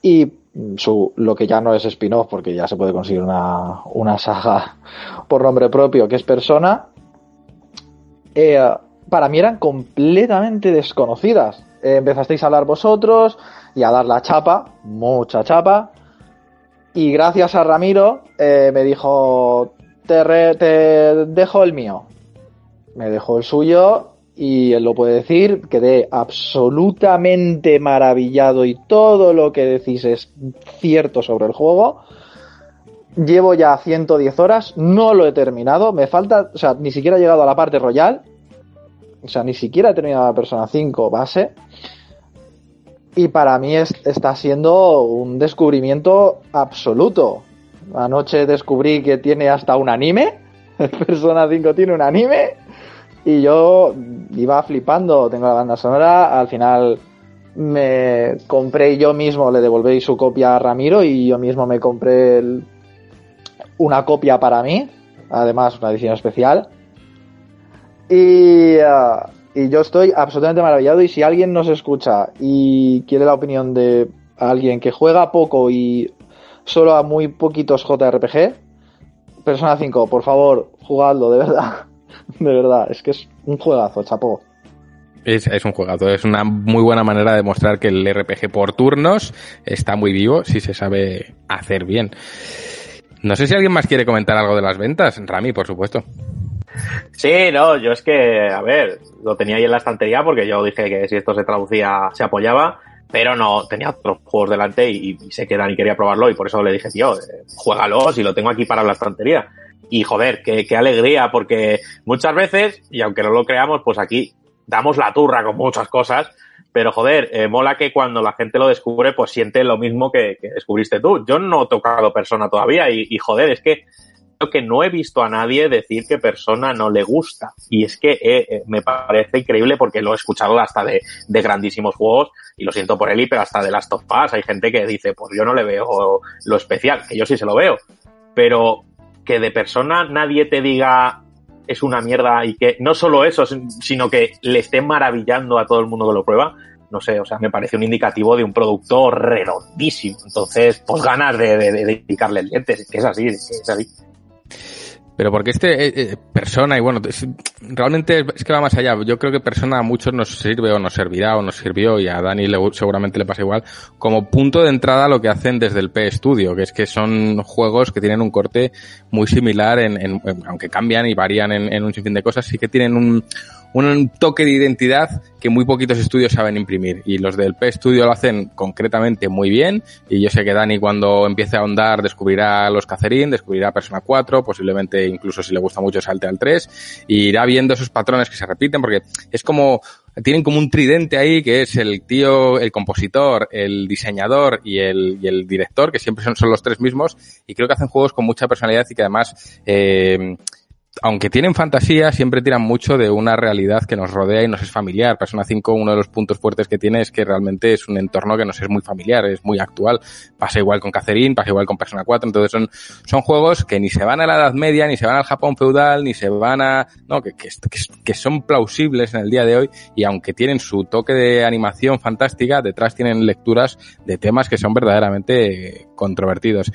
y su, lo que ya no es spin-off, porque ya se puede conseguir una, una saga por nombre propio, que es Persona, eh, para mí eran completamente desconocidas. Eh, empezasteis a hablar vosotros y a dar la chapa, mucha chapa. Y gracias a Ramiro eh, me dijo, te, te dejo el mío. Me dejó el suyo y él lo puede decir, quedé absolutamente maravillado y todo lo que decís es cierto sobre el juego. Llevo ya 110 horas, no lo he terminado, me falta, o sea, ni siquiera he llegado a la parte royal, o sea, ni siquiera he terminado la Persona 5 base. Y para mí es, está siendo un descubrimiento absoluto. Anoche descubrí que tiene hasta un anime. Persona 5 tiene un anime. Y yo iba flipando. Tengo la banda sonora. Al final me compré yo mismo, le devolví su copia a Ramiro y yo mismo me compré una copia para mí. Además, una edición especial. Y, uh, y yo estoy absolutamente maravillado y si alguien nos escucha y quiere la opinión de alguien que juega poco y solo a muy poquitos JRPG, Persona 5, por favor, jugadlo, de verdad. De verdad, es que es un juegazo, chapo. Es, es, un juegazo, es una muy buena manera de mostrar que el RPG por turnos está muy vivo si se sabe hacer bien. No sé si alguien más quiere comentar algo de las ventas. Rami, por supuesto. Sí, no, yo es que, a ver, lo tenía ahí en la estantería porque yo dije que si esto se traducía se apoyaba, pero no tenía otros juegos delante y, y sé que Dani quería probarlo y por eso le dije, tío, eh, juégalo si lo tengo aquí para la estantería. Y joder, qué, qué alegría, porque muchas veces, y aunque no lo creamos, pues aquí damos la turra con muchas cosas, pero joder, eh, mola que cuando la gente lo descubre, pues siente lo mismo que, descubriste tú. Yo no he tocado persona todavía y joder, es que que no he visto a nadie decir que persona no le gusta. Y es que eh, eh, me parece increíble porque lo he escuchado hasta de, de, grandísimos juegos y lo siento por él, pero hasta de Last of Us. Hay gente que dice, pues yo no le veo lo especial, que yo sí se lo veo. Pero que de persona nadie te diga es una mierda y que no solo eso, sino que le esté maravillando a todo el mundo que lo prueba, no sé, o sea, me parece un indicativo de un producto redondísimo. Entonces, pues ganas de, de, de dedicarle el diente, que es así, es así. Pero porque este eh, eh, persona, y bueno, realmente es que va más allá. Yo creo que persona a muchos nos sirve o nos servirá o nos sirvió, y a Dani le, seguramente le pasa igual, como punto de entrada lo que hacen desde el P Studio, que es que son juegos que tienen un corte muy similar, en, en aunque cambian y varían en, en un sinfín de cosas, sí que tienen un, un toque de identidad que muy poquitos estudios saben imprimir. Y los del P Studio lo hacen concretamente muy bien. Y yo sé que Dani cuando empiece a ahondar descubrirá los Cacerín, descubrirá Persona 4, posiblemente incluso si le gusta mucho salte al 3, y irá viendo esos patrones que se repiten porque es como tienen como un tridente ahí que es el tío, el compositor, el diseñador y el, y el director, que siempre son, son los tres mismos, y creo que hacen juegos con mucha personalidad y que además eh, aunque tienen fantasía, siempre tiran mucho de una realidad que nos rodea y nos es familiar. Persona 5, uno de los puntos fuertes que tiene es que realmente es un entorno que nos es muy familiar, es muy actual. Pasa igual con Catherine, pasa igual con Persona 4. Entonces son, son juegos que ni se van a la Edad Media, ni se van al Japón feudal, ni se van a, no, que, que, que son plausibles en el día de hoy y aunque tienen su toque de animación fantástica, detrás tienen lecturas de temas que son verdaderamente controvertidos.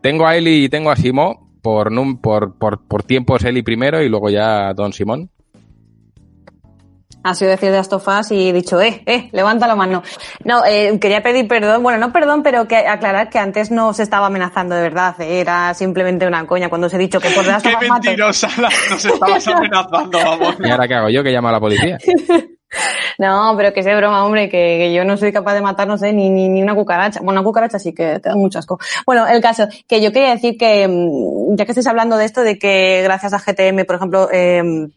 Tengo a Eli y tengo a Simo, por, por, por, por tiempos Eli primero y luego ya Don Simón. Ha sido decir de Astofas y he dicho, eh, eh, levanta la mano. No, eh, quería pedir perdón, bueno, no perdón, pero que aclarar que antes no se estaba amenazando de verdad, eh, era simplemente una coña cuando os he dicho que por de Qué mentirosa, nos estabas amenazando, vamos. ¿Y ahora qué hago yo? Que llamo a la policía. No, pero que sea broma, hombre, que, yo no soy capaz de matar, no sé, ni, ni, ni una cucaracha. Bueno, una cucaracha sí que te da mucho asco. Bueno, el caso, que yo quería decir que, mm, ya que estáis hablando de esto, de que gracias a GTM, por ejemplo, eh,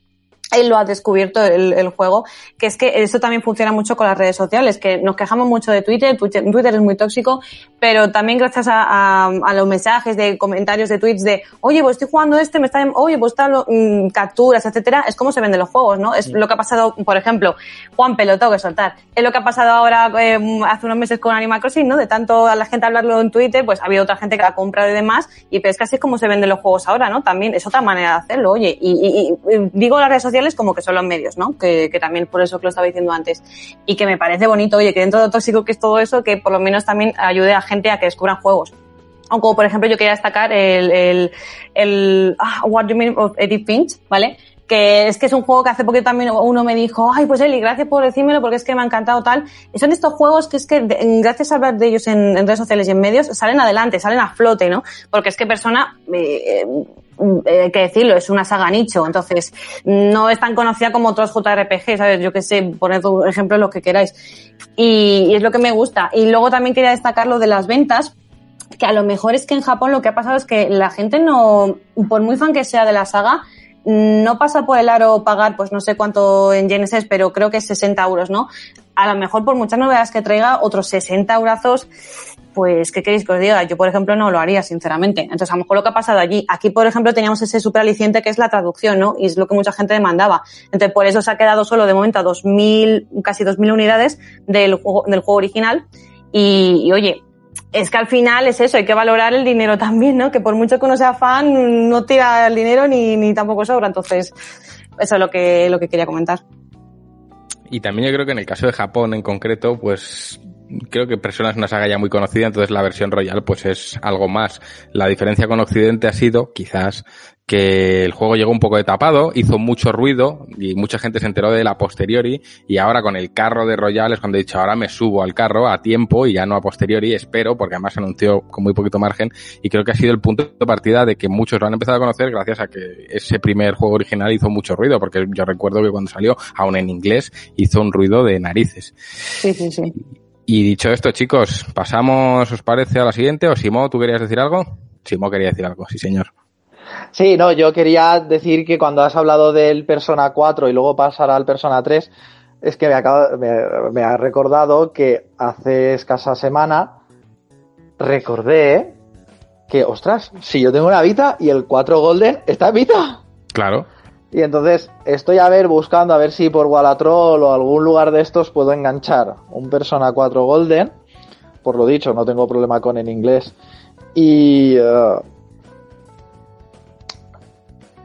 él lo ha descubierto el, el, juego, que es que eso también funciona mucho con las redes sociales, que nos quejamos mucho de Twitter, Twitter, Twitter es muy tóxico, pero también gracias a, a, a, los mensajes de comentarios de tweets de, oye, pues estoy jugando este, me está, oye, pues está mmm, capturas, etcétera, es como se venden los juegos, ¿no? Es sí. lo que ha pasado, por ejemplo, Juan lo tengo que soltar, es lo que ha pasado ahora eh, hace unos meses con Animal Crossing, ¿no? De tanto a la gente hablarlo en Twitter, pues ha habido otra gente que ha comprado y demás, y pero es que así es como se venden los juegos ahora, ¿no? También es otra manera de hacerlo, oye, y, y, y digo las redes sociales como que son los medios, ¿no? Que, que, también por eso que lo estaba diciendo antes. Y que me parece bonito, oye, que dentro de tóxico que es todo eso, que por lo menos también ayude a gente a que descubran juegos. Como por ejemplo yo quería destacar el, el, el ah, What You Mean of Edith Finch, ¿vale? que es que es un juego que hace poquito también uno me dijo, ay, pues Eli, gracias por decírmelo porque es que me ha encantado tal. Y son estos juegos que es que gracias a hablar de ellos en, en redes sociales y en medios, salen adelante, salen a flote, ¿no? Porque es que persona, eh, eh, hay que decirlo, es una saga nicho, entonces no es tan conocida como otros JRPG, ¿sabes? Yo que sé, poned un ejemplo lo que queráis. Y, es lo que me gusta. Y luego también quería destacar lo de las ventas, que a lo mejor es que en Japón lo que ha pasado es que la gente no, por muy fan que sea de la saga, no pasa por el aro pagar, pues no sé cuánto en yenes es, pero creo que es 60 euros, ¿no? A lo mejor por muchas novedades que traiga, otros 60 euros, pues, ¿qué queréis que os diga? Yo, por ejemplo, no lo haría, sinceramente. Entonces, a lo mejor lo que ha pasado allí, aquí, por ejemplo, teníamos ese super aliciente que es la traducción, ¿no? Y es lo que mucha gente demandaba. Entonces, por eso se ha quedado solo de momento a 2.000, casi 2.000 unidades del juego, del juego original. Y, oye, es que al final es eso, hay que valorar el dinero también, ¿no? Que por mucho que uno sea fan, no tira el dinero ni, ni tampoco sobra. Entonces, eso es lo que, lo que quería comentar. Y también yo creo que en el caso de Japón en concreto, pues creo que Persona es una saga ya muy conocida, entonces la versión Royal pues es algo más. La diferencia con Occidente ha sido, quizás, que el juego llegó un poco de tapado, hizo mucho ruido y mucha gente se enteró de la posteriori y ahora con el carro de Royal es cuando he dicho ahora me subo al carro a tiempo y ya no a posteriori, espero, porque además se anunció con muy poquito margen y creo que ha sido el punto de partida de que muchos lo han empezado a conocer gracias a que ese primer juego original hizo mucho ruido, porque yo recuerdo que cuando salió, aún en inglés, hizo un ruido de narices. Sí, sí, sí. Y dicho esto, chicos, pasamos, ¿os parece a la siguiente? ¿O Simo, tú querías decir algo? Simo quería decir algo, sí señor. Sí, no, yo quería decir que cuando has hablado del Persona 4 y luego pasar al Persona 3, es que me, acaba, me, me ha recordado que hace escasa semana recordé que, ostras, si yo tengo una Vita y el 4 Golden está en Vita. Claro. Y entonces estoy a ver buscando a ver si por Wallatroll o algún lugar de estos puedo enganchar un Persona 4 Golden. Por lo dicho, no tengo problema con en inglés. Y uh,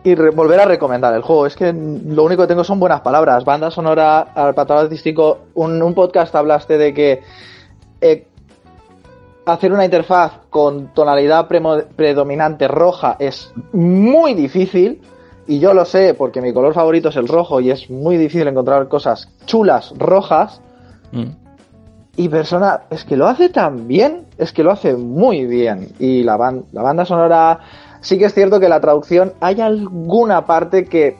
y volver a recomendar el juego. Es que lo único que tengo son buenas palabras. Banda sonora, al patrón artístico. Un, un, podcast hablaste de que eh, hacer una interfaz con tonalidad pre predominante roja es muy difícil. Y yo lo sé porque mi color favorito es el rojo y es muy difícil encontrar cosas chulas rojas. Mm. Y Persona es que lo hace tan bien, es que lo hace muy bien. Y la, ban la banda sonora sí que es cierto que la traducción hay alguna parte que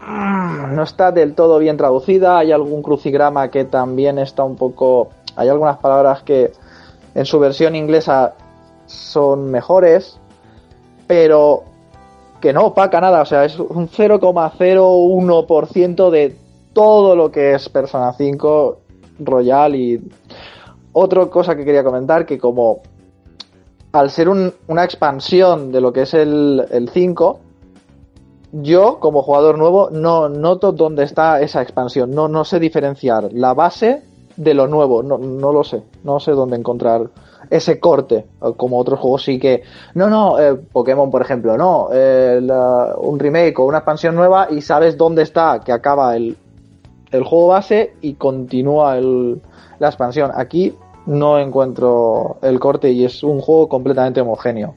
mm, no está del todo bien traducida, hay algún crucigrama que también está un poco... Hay algunas palabras que en su versión inglesa son mejores, pero que no opaca nada, o sea, es un 0,01% de todo lo que es Persona 5 Royal y otra cosa que quería comentar que como al ser un, una expansión de lo que es el, el 5, yo como jugador nuevo no noto dónde está esa expansión, no, no sé diferenciar la base de lo nuevo, no, no lo sé, no sé dónde encontrar ese corte, como otros juegos sí que, no, no, eh, Pokémon por ejemplo, no, eh, un remake o una expansión nueva y sabes dónde está, que acaba el, el juego base y continúa el, la expansión. Aquí no encuentro el corte y es un juego completamente homogéneo.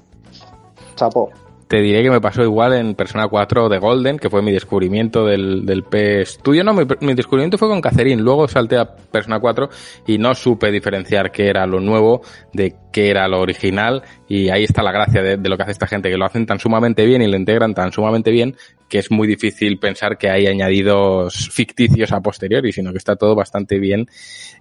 Chapo. Te diré que me pasó igual en Persona 4 de Golden, que fue mi descubrimiento del, del P Studio. No, mi, mi, descubrimiento fue con Catherine. Luego salté a Persona 4 y no supe diferenciar qué era lo nuevo de qué era lo original. Y ahí está la gracia de, de, lo que hace esta gente, que lo hacen tan sumamente bien y lo integran tan sumamente bien que es muy difícil pensar que hay añadidos ficticios a posteriori, sino que está todo bastante bien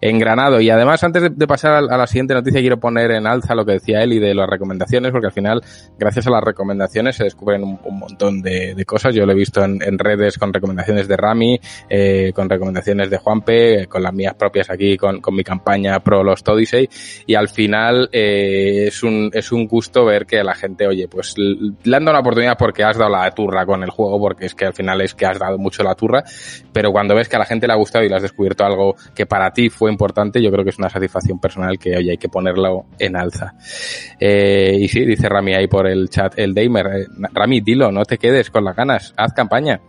engranado. Y además, antes de, pasar a, la siguiente noticia, quiero poner en alza lo que decía él y de las recomendaciones, porque al final, gracias a las recomendaciones, se descubren un, montón de, de, cosas. Yo lo he visto en, en redes con recomendaciones de Rami, eh, con recomendaciones de Juanpe, con las mías propias aquí, con, con mi campaña pro Lost Odyssey, y al final eh, es, un, es un gusto ver que la gente, oye, pues le han dado una oportunidad porque has dado la turra con el juego porque es que al final es que has dado mucho la turra, pero cuando ves que a la gente le ha gustado y le has descubierto algo que para ti fue importante, yo creo que es una satisfacción personal que hoy hay que ponerlo en alza. Eh, y sí, dice Rami ahí por el chat, el Damer, eh, Rami, dilo, no te quedes con las ganas, haz campaña.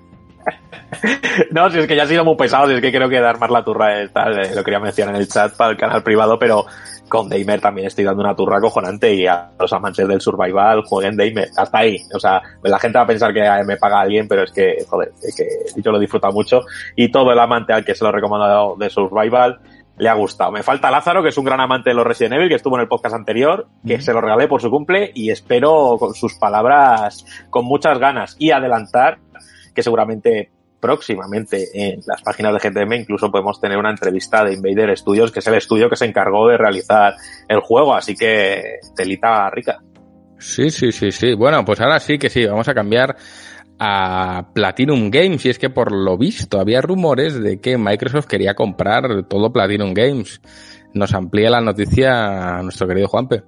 No, si es que ya ha sido muy pesado, si es que creo que dar más la turra es tal, eh, lo quería mencionar en el chat para el canal privado, pero con Damer también estoy dando una turra acojonante y a los amantes del survival jueguen Damer, hasta ahí. O sea, la gente va a pensar que me paga alguien, pero es que, joder, es que yo lo disfruto mucho y todo el amante al que se lo he recomendado de survival le ha gustado. Me falta Lázaro, que es un gran amante de los Resident Evil, que estuvo en el podcast anterior, que mm. se lo regalé por su cumple y espero con sus palabras con muchas ganas y adelantar que seguramente próximamente en las páginas de GTM incluso podemos tener una entrevista de Invader Studios, que es el estudio que se encargó de realizar el juego, así que telita rica. Sí, sí, sí, sí. Bueno, pues ahora sí que sí, vamos a cambiar a Platinum Games y es que por lo visto había rumores de que Microsoft quería comprar todo Platinum Games. Nos amplía la noticia nuestro querido Juanpe.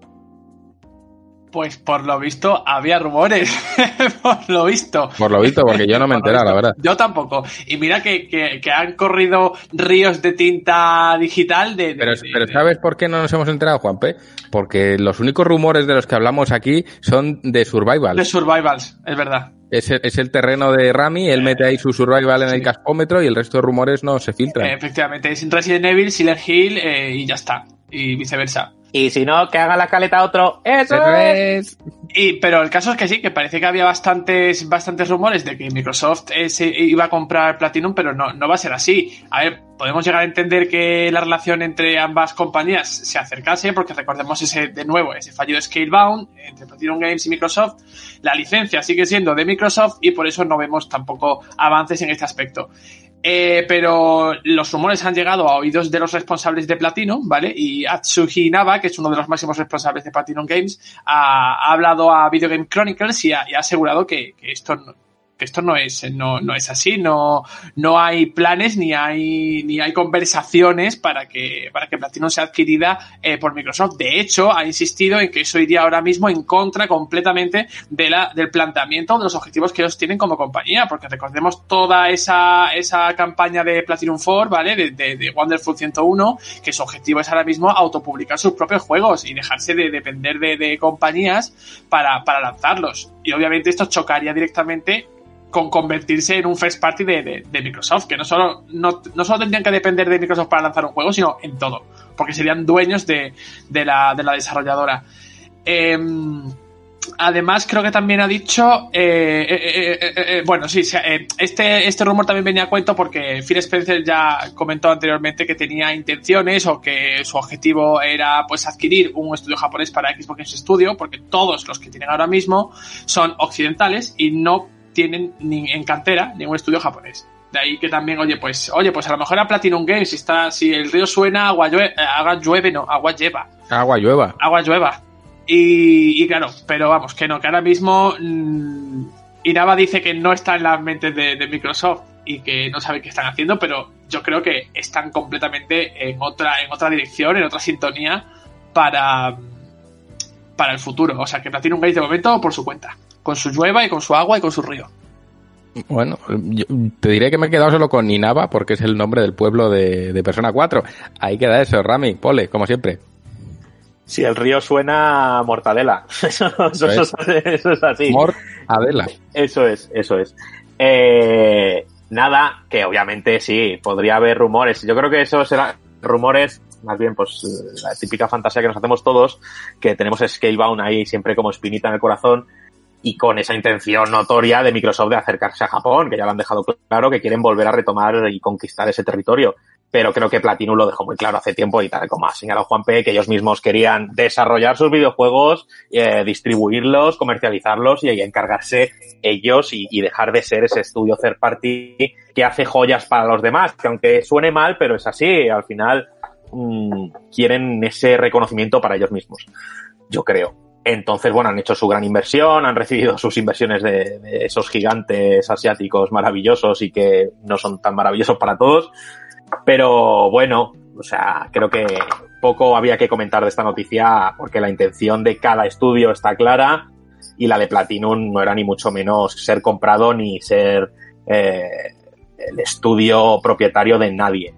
Pues por lo visto había rumores, por lo visto. Por lo visto, porque yo no me he enterado, la verdad. Yo tampoco. Y mira que, que, que, han corrido ríos de tinta digital de... de pero, de, pero ¿sabes por qué no nos hemos enterado, Juanpe? Porque los únicos rumores de los que hablamos aquí son de Survival. De Survivals, es verdad. Es el, es el, terreno de Rami, él mete ahí su survival en sí. el cascómetro y el resto de rumores no se filtran. Efectivamente, es Resident Evil, Silent Hill eh, y ya está. Y viceversa. Y si no, que haga la caleta otro. ¡Eso, Eso es! Y, pero el caso es que sí, que parece que había bastantes, bastantes rumores de que Microsoft se iba a comprar Platinum, pero no, no va a ser así. A ver, podemos llegar a entender que la relación entre ambas compañías se acercase, porque recordemos ese, de nuevo, ese fallo de Scalebound entre Platinum Games y Microsoft. La licencia sigue siendo de Microsoft y por eso no vemos tampoco avances en este aspecto. Eh, pero los rumores han llegado a oídos de los responsables de Platinum, ¿vale? Y Atsuhi Naba, que es uno de los máximos responsables de Platinum Games, ha, ha hablado a Video Game Chronicles y ha, y ha asegurado que, que esto no, que esto no es, no, no es así, no, no hay planes ni hay, ni hay conversaciones para que, para que Platinum sea adquirida eh, por Microsoft. De hecho, ha insistido en que eso iría ahora mismo en contra completamente de la, del planteamiento de los objetivos que ellos tienen como compañía, porque recordemos toda esa, esa campaña de Platinum 4, ¿vale? De, de, de Wonderful 101, que su objetivo es ahora mismo autopublicar sus propios juegos y dejarse de depender de, de compañías para, para lanzarlos. Y obviamente esto chocaría directamente con convertirse en un first party de, de, de, Microsoft, que no solo, no, no solo tendrían que depender de Microsoft para lanzar un juego, sino en todo, porque serían dueños de, de, la, de la desarrolladora. Eh, además, creo que también ha dicho, eh, eh, eh bueno, sí, este, este rumor también venía a cuento porque Phil Spencer ya comentó anteriormente que tenía intenciones o que su objetivo era pues adquirir un estudio japonés para Xbox Studio, porque todos los que tienen ahora mismo son occidentales y no tienen ni en cantera ningún estudio japonés. De ahí que también, oye, pues, oye, pues a lo mejor a Platinum Games, si está, si el río suena, agua llueve, agua llueve, no, agua lleva. Agua llueva. Agua llueva. Y, y claro, pero vamos, que no, que ahora mismo mmm, Inaba dice que no está en las mentes de, de, Microsoft y que no sabe qué están haciendo, pero yo creo que están completamente en otra, en otra dirección, en otra sintonía para, para el futuro. O sea que Platinum Games de momento por su cuenta con su llueva y con su agua y con su río. Bueno, yo te diré que me he quedado solo con Ninava porque es el nombre del pueblo de, de Persona 4. Ahí queda eso, Rami, Pole, como siempre. Si el río suena mortadela. Eso, eso, eso, es, eso es así. Mortadela. Eso es, eso es. Eh, nada, que obviamente sí, podría haber rumores. Yo creo que eso será rumores más bien pues la típica fantasía que nos hacemos todos, que tenemos Scalebound ahí siempre como espinita en el corazón, y con esa intención notoria de Microsoft de acercarse a Japón, que ya lo han dejado claro, que quieren volver a retomar y conquistar ese territorio. pero creo que Platinum lo dejó muy claro hace tiempo y tal como ha señalado Juan P, que ellos mismos querían desarrollar sus videojuegos, eh, distribuirlos, comercializarlos y, encargarse ellos y, dejar de ser ese estudio third party que hace joyas para los demás, que aunque suene mal, pero es así, al final mmm, quieren ese reconocimiento para ellos mismos, yo creo. Entonces, bueno, han hecho su gran inversión, han recibido sus inversiones de, esos gigantes asiáticos maravillosos y que no son tan maravillosos para todos. Pero bueno, o sea, creo que poco había que comentar de esta noticia porque la intención de cada estudio está clara y la de Platinum no era ni mucho menos ser comprado ni ser eh, el estudio propietario de nadie.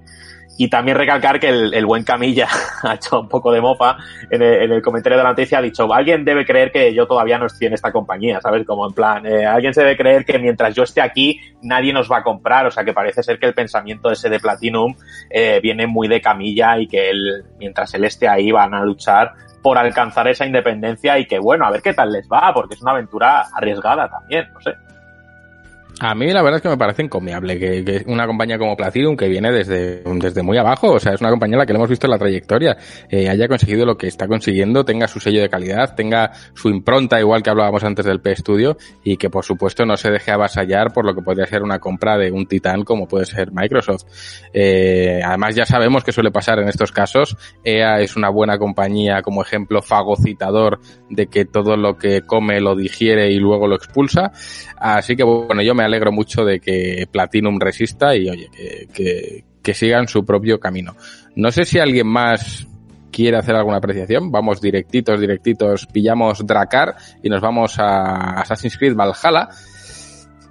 Y también recalcar que el, el, buen Camilla ha hecho un poco de mofa en el, en el, comentario de la noticia, ha dicho, alguien debe creer que yo todavía no estoy en esta compañía, ¿sabes? Como en plan, eh, alguien se debe creer que mientras yo esté aquí nadie nos va a comprar, o sea que parece ser que el pensamiento ese de Platinum eh, viene muy de Camilla y que él, mientras él esté ahí van a luchar por alcanzar esa independencia y que bueno, a ver qué tal les va, porque es una aventura arriesgada también, no sé. A mí la verdad es que me parece encomiable que, una compañía como Platinum, que viene desde, desde muy abajo, o sea, es una compañía en la que le hemos visto en la trayectoria, eh, haya conseguido lo que está consiguiendo, tenga su sello de calidad, tenga su impronta, igual que hablábamos antes del P Studio, y que por supuesto no se deje avasallar por lo que podría ser una compra de un titán como puede ser Microsoft. Eh, además ya sabemos que suele pasar en estos casos, EA es una buena compañía como ejemplo fagocitador de que todo lo que come lo digiere y luego lo expulsa, así que bueno, yo me alegro mucho de que Platinum resista y oye, que, que, que sigan su propio camino. No sé si alguien más quiere hacer alguna apreciación. Vamos directitos, directitos, pillamos Dracar y nos vamos a Assassin's Creed Valhalla.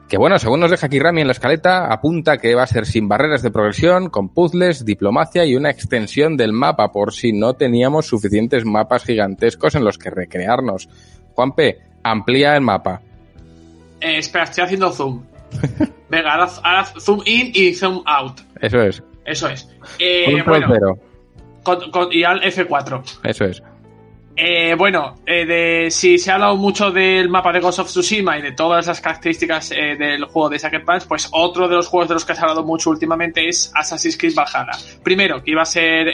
Que bueno, según nos deja aquí Rami en la escaleta, apunta que va a ser sin barreras de progresión, con puzzles, diplomacia y una extensión del mapa por si no teníamos suficientes mapas gigantescos en los que recrearnos. Juanpe, amplía el mapa. Eh, espera, estoy haciendo zoom. Venga, ahora, ahora, zoom in y zoom out. Eso es. Eso es. Eh, bueno, con, con, y al F4. Eso es. Eh, bueno, eh, de, si se ha hablado mucho del mapa de Ghost of Tsushima y de todas las características eh, del juego de Sucker Punch, pues otro de los juegos de los que se ha hablado mucho últimamente es Assassin's Creed Valhalla. Primero, que iba a ser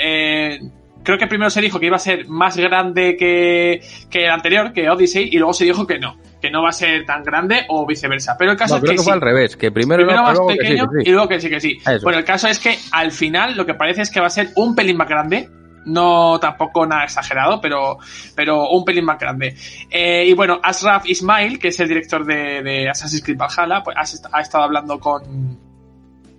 creo que primero se dijo que iba a ser más grande que, que el anterior, que Odyssey, y luego se dijo que no, que no va a ser tan grande o viceversa. Pero el caso no, es creo que, que sí. fue al revés, que primero, más luego pequeño que sí, que sí. y luego que sí, que sí. Eso. Bueno, el caso es que al final lo que parece es que va a ser un pelín más grande. No tampoco nada exagerado, pero, pero un pelín más grande. Eh, y bueno, Ashraf Ismail, que es el director de, de Assassin's Creed Valhalla, pues ha, ha estado hablando con,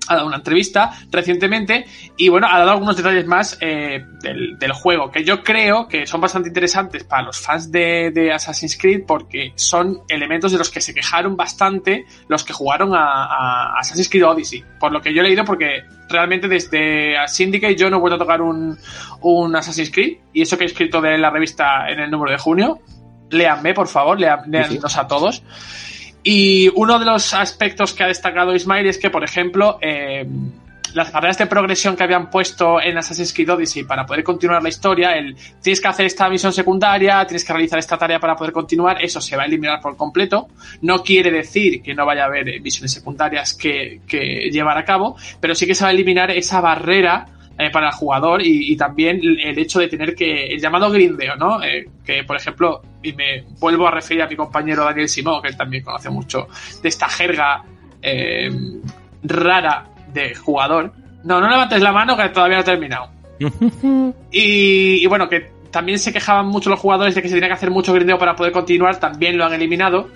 ha dado una entrevista recientemente y bueno, ha dado algunos detalles más eh, del, del, juego que yo creo que son bastante interesantes para los fans de, de, Assassin's Creed porque son elementos de los que se quejaron bastante los que jugaron a, a Assassin's Creed Odyssey, por lo que yo he leído porque realmente desde Syndicate yo no he vuelto a tocar un, un Assassin's Creed y eso que he escrito de la revista en el número de junio, léanme por favor, lean, leannos a todos. Y uno de los aspectos que ha destacado Ismail es que, por ejemplo, eh, las barreras de progresión que habían puesto en Assassin's Creed Odyssey para poder continuar la historia, el tienes que hacer esta misión secundaria, tienes que realizar esta tarea para poder continuar, eso se va a eliminar por completo. No quiere decir que no vaya a haber misiones secundarias que, que llevar a cabo, pero sí que se va a eliminar esa barrera eh, para el jugador y, y, también el hecho de tener que, el llamado grindeo, ¿no? Eh, que, por ejemplo, y me vuelvo a referir a mi compañero Daniel Simón, que él también conoce mucho de esta jerga eh, rara de jugador. No, no levantes la mano que todavía no he terminado. y, y, bueno, que también se quejaban mucho los jugadores de que se tenía que hacer mucho grindeo para poder continuar, también lo han eliminado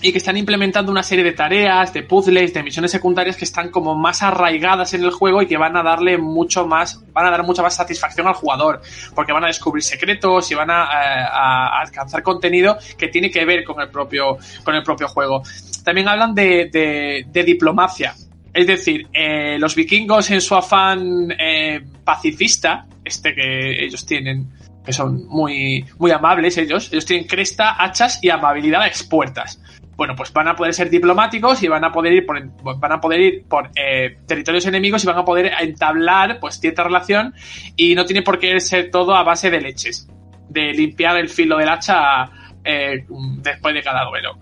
y que están implementando una serie de tareas, de puzzles, de misiones secundarias que están como más arraigadas en el juego y que van a darle mucho más, van a dar mucha más satisfacción al jugador, porque van a descubrir secretos y van a, a alcanzar contenido que tiene que ver con el propio, con el propio juego. También hablan de diplomacia. Es decir, eh, los vikingos en su afán eh, pacifista, este que ellos tienen, que son muy, muy amables ellos, ellos tienen cresta, hachas y amabilidad a expuertas bueno, pues van a poder ser diplomáticos y van a poder ir por, van a poder ir por eh, territorios enemigos y van a poder entablar pues cierta relación y no tiene por qué ser todo a base de leches, de limpiar el filo del hacha eh, después de cada duelo.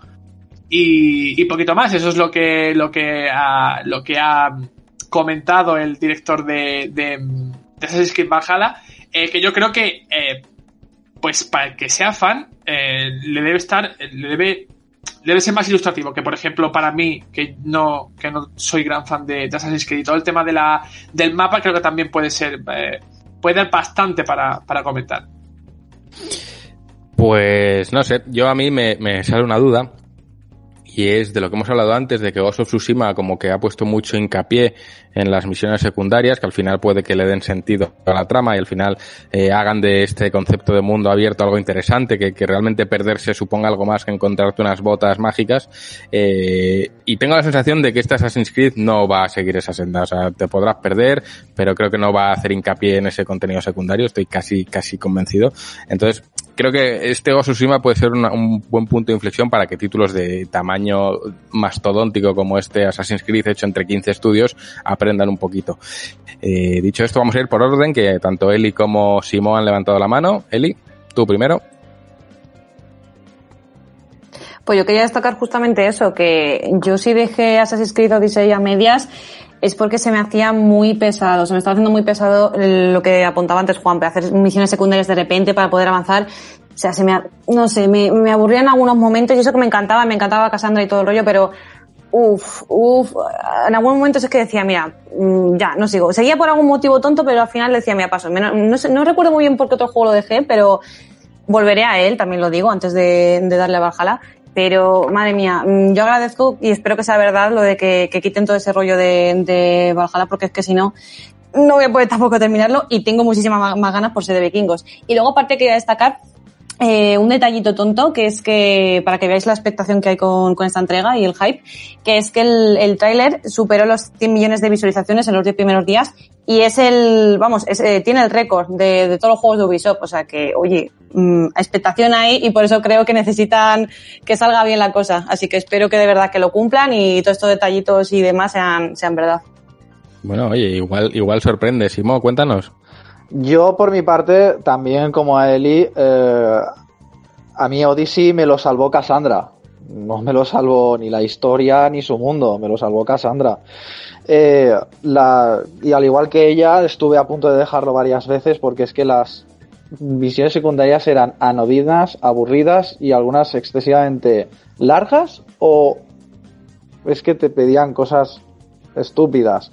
Y, y, poquito más, eso es lo que, lo que ha, lo que ha comentado el director de, de, de Assassin's Creed Valhalla, eh, que yo creo que, eh, pues para que sea fan, eh, le debe estar, le debe, debe ser más ilustrativo que, por ejemplo, para mí, que no, que no soy gran fan de, de Assassin's Creed. Todo el tema de la, del mapa creo que también puede ser, eh, puede dar bastante para, para comentar. Pues no sé, yo a mí me, me sale una duda y es de lo que hemos hablado antes, de que Ghost of Tsushima como que ha puesto mucho hincapié en las misiones secundarias, que al final puede que le den sentido a la trama y al final eh, hagan de este concepto de mundo abierto algo interesante, que, que, realmente perderse suponga algo más que encontrarte unas botas mágicas. Eh, y tengo la sensación de que este Assassin's Creed no va a seguir esa senda, o sea, te podrás perder, pero creo que no va a hacer hincapié en ese contenido secundario, estoy casi, casi convencido. Entonces, creo que este Tsushima puede ser un buen punto de inflexión para que títulos de tamaño mastodóntico como este Assassin's Creed hecho entre 15 estudios aprendan un poquito. Eh, dicho esto, vamos a ir por orden, que tanto Eli como Simón han levantado la mano. Eli, tú primero. Pues yo quería destacar justamente eso, que yo sí dejé Assassin's Creed Odyssey a medias es porque se me hacía muy pesado, se me estaba haciendo muy pesado lo que apuntaba antes Juan, hacer misiones secundarias de repente para poder avanzar. O sea, se me, no sé, me, me aburría en algunos momentos y eso que me encantaba, me encantaba Cassandra y todo el rollo, pero uff, uff, en algún momento es que decía, mira, ya, no sigo. Seguía por algún motivo tonto, pero al final decía, mira, paso. No, no, sé, no recuerdo muy bien por qué otro juego lo dejé, pero volveré a él, también lo digo, antes de, de darle a Valhalla. Pero, madre mía, yo agradezco y espero que sea verdad lo de que, quiten todo ese rollo de, de Valhalla, porque es que si no, no voy a poder tampoco terminarlo y tengo muchísimas más, más ganas por ser de vikingos. Y luego, aparte, quería destacar eh, un detallito tonto, que es que, para que veáis la expectación que hay con, con esta entrega y el hype, que es que el, el tráiler superó los 100 millones de visualizaciones en los 10 primeros días y es el, vamos, es, eh, tiene el récord de, de, todos los juegos de Ubisoft, o sea que, oye, mmm, expectación ahí y por eso creo que necesitan que salga bien la cosa, así que espero que de verdad que lo cumplan y todos estos detallitos y demás sean, sean verdad. Bueno, oye, igual, igual sorprende, Simo, cuéntanos. Yo, por mi parte, también como a Eli, eh, a mí Odyssey me lo salvó Cassandra. No me lo salvó ni la historia ni su mundo, me lo salvó Cassandra. Eh, la, y al igual que ella, estuve a punto de dejarlo varias veces porque es que las misiones secundarias eran anodinas, aburridas y algunas excesivamente largas o es que te pedían cosas estúpidas.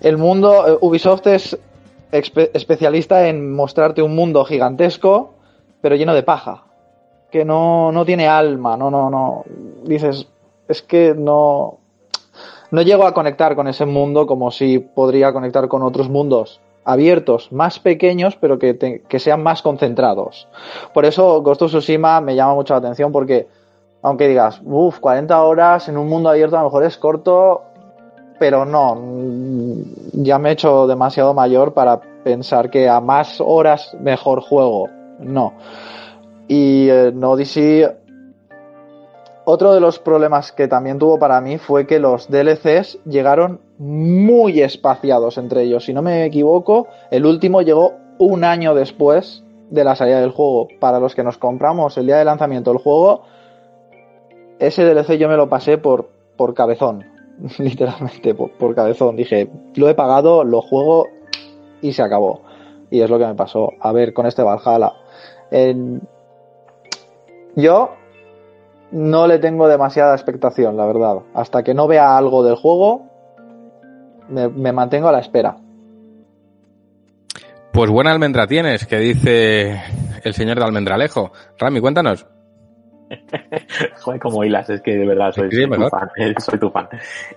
El mundo, eh, Ubisoft es especialista en mostrarte un mundo gigantesco, pero lleno de paja. Que no, no tiene alma, no, no, no. Dices, es que no. No llego a conectar con ese mundo como si podría conectar con otros mundos abiertos, más pequeños, pero que, que sean más concentrados. Por eso Ghost of Tsushima me llama mucho la atención porque, aunque digas, uff, 40 horas en un mundo abierto a lo mejor es corto, pero no, ya me he hecho demasiado mayor para pensar que a más horas mejor juego. No. Y en Odyssey, otro de los problemas que también tuvo para mí fue que los DLCs llegaron muy espaciados entre ellos. Si no me equivoco, el último llegó un año después de la salida del juego. Para los que nos compramos el día de lanzamiento del juego, ese DLC yo me lo pasé por, por cabezón. literalmente por, por, cabezón. Dije, lo he pagado, lo juego y se acabó. Y es lo que me pasó. A ver, con este Valhalla. Yo no le tengo demasiada expectación, la verdad. Hasta que no vea algo del juego, me, me mantengo a la espera. Pues buena almendra tienes, que dice el señor de Almendralejo. Rami, cuéntanos. Joder, como hilas, es que de verdad soy, soy tu fan. Soy tu fan.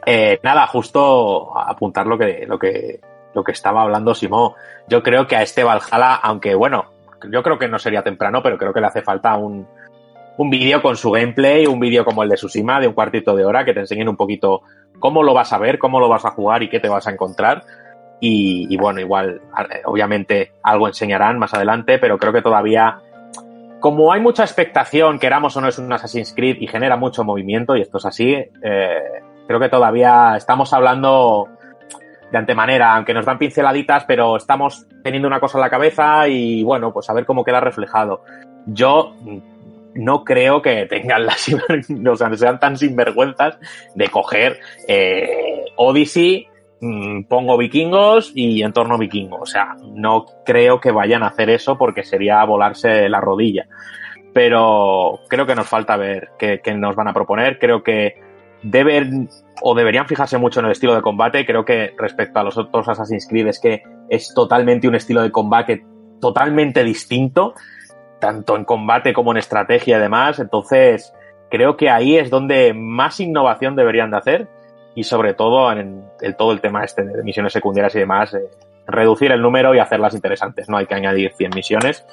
Eh, nada, justo apuntar lo que, lo que, lo que estaba hablando Simó. Yo creo que a este Valhalla, aunque bueno, yo creo que no sería temprano, pero creo que le hace falta un, un vídeo con su gameplay, un vídeo como el de Tsushima, de un cuartito de hora, que te enseñen un poquito cómo lo vas a ver, cómo lo vas a jugar y qué te vas a encontrar. Y, y bueno, igual, obviamente algo enseñarán más adelante, pero creo que todavía como hay mucha expectación, queramos o no es un Assassin's Creed y genera mucho movimiento, y esto es así, eh, creo que todavía estamos hablando de antemanera, aunque nos dan pinceladitas, pero estamos teniendo una cosa en la cabeza y bueno, pues a ver cómo queda reflejado. Yo no creo que tengan las, o sea, sean tan sinvergüenzas de coger eh, Odyssey pongo vikingos y entorno vikingo. O sea, no creo que vayan a hacer eso porque sería volarse la rodilla. Pero creo que nos falta ver qué, nos van a proponer. Creo que deben o deberían fijarse mucho en el estilo de combate. Creo que respecto a los otros Assassin's Creed es que es totalmente un estilo de combate totalmente distinto, tanto en combate como en estrategia y demás. Entonces, creo que ahí es donde más innovación deberían de hacer y sobre todo en todo el tema este de misiones secundarias y demás, eh, reducir el número y hacerlas interesantes. No hay que añadir 100 misiones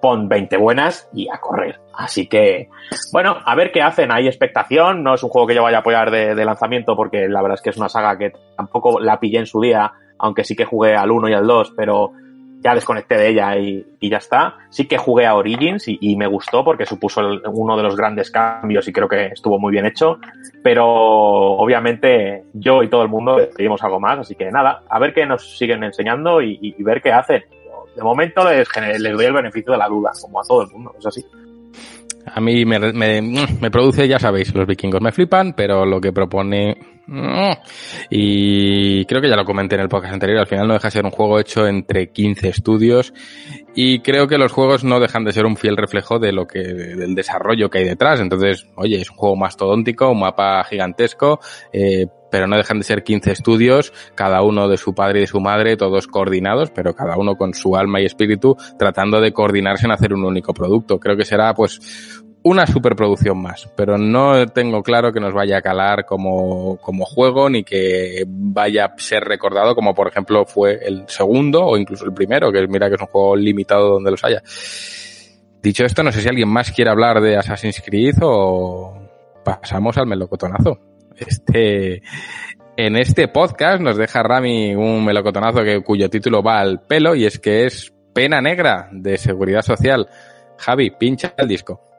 pon 20 buenas y a correr. Así que, bueno, a ver qué hacen. Hay expectación. No es un juego que yo vaya a apoyar de, de, lanzamiento porque la verdad es que es una saga que tampoco la pillé en su día, aunque sí que jugué al 1 y al 2, pero ya desconecté de ella y, y ya está. Sí que jugué a Origins y, y me gustó porque supuso uno de los grandes cambios y creo que estuvo muy bien hecho. Pero obviamente yo y todo el mundo pedimos algo más. Así que nada, a ver qué nos siguen enseñando y, y ver qué hacen de momento les, les doy el beneficio de la duda, como a todo el mundo, es así. A mí me, me, me, produce, ya sabéis, los vikingos me flipan, pero lo que propone... Y creo que ya lo comenté en el podcast anterior, al final no deja de ser un juego hecho entre 15 estudios y creo que los juegos no dejan de ser un fiel reflejo de lo que, del desarrollo que hay detrás. Entonces, oye, es un juego mastodóntico, un mapa gigantesco, eh, pero no dejan de ser 15 estudios, cada uno de su padre y de su madre, todos coordinados, pero cada uno con su alma y espíritu, tratando de coordinarse en hacer un único producto. Creo que será, pues, una superproducción más, pero no tengo claro que nos vaya a calar como, como juego ni que vaya a ser recordado como por ejemplo fue el segundo o incluso el primero, que mira que es un juego limitado donde los haya. Dicho esto, no sé si alguien más quiere hablar de Assassin's Creed o pasamos al melocotonazo. Este, en este podcast nos deja Rami un melocotonazo que, cuyo título va al pelo y es que es Pena Negra de Seguridad Social. Javi, pincha el disco.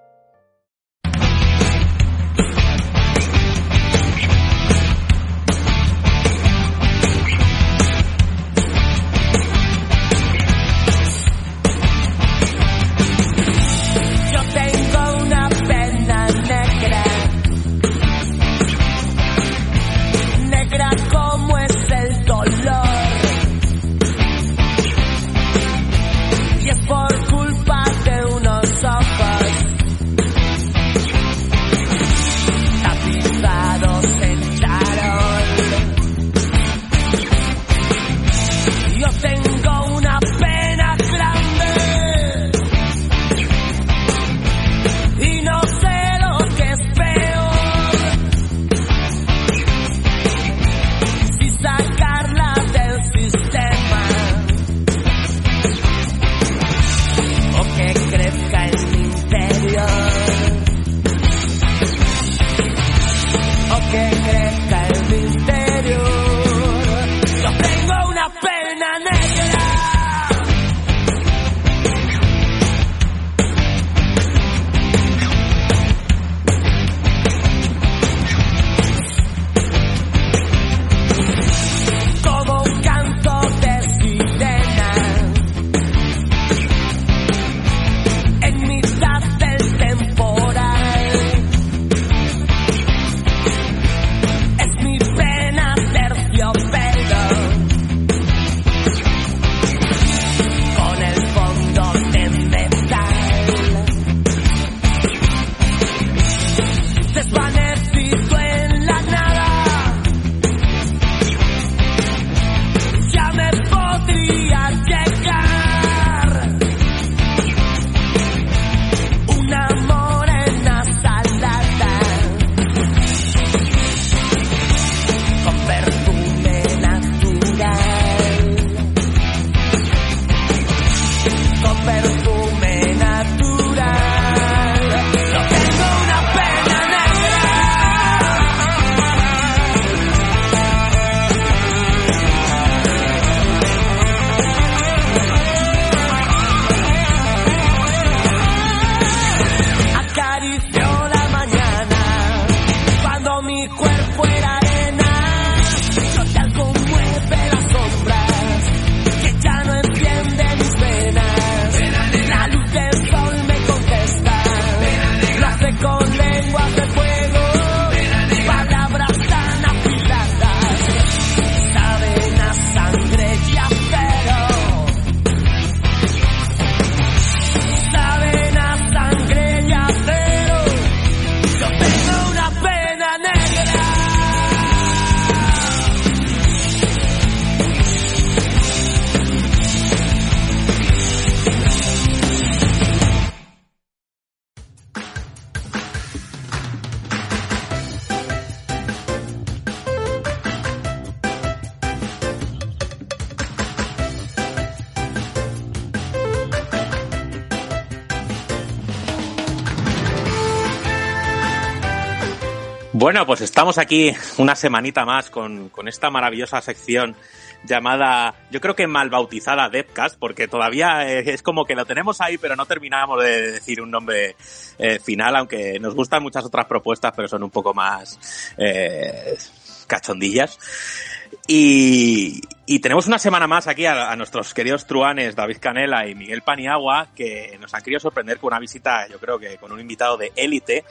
Bueno, pues estamos aquí una semanita más con, con esta maravillosa sección llamada, yo creo que mal bautizada Devcast, porque todavía es como que lo tenemos ahí, pero no terminamos de decir un nombre eh, final, aunque nos gustan muchas otras propuestas, pero son un poco más eh, cachondillas. Y, y, tenemos una semana más aquí a, a, nuestros queridos truanes David Canela y Miguel Paniagua, que nos han querido sorprender con una visita, yo creo que con un invitado de élite.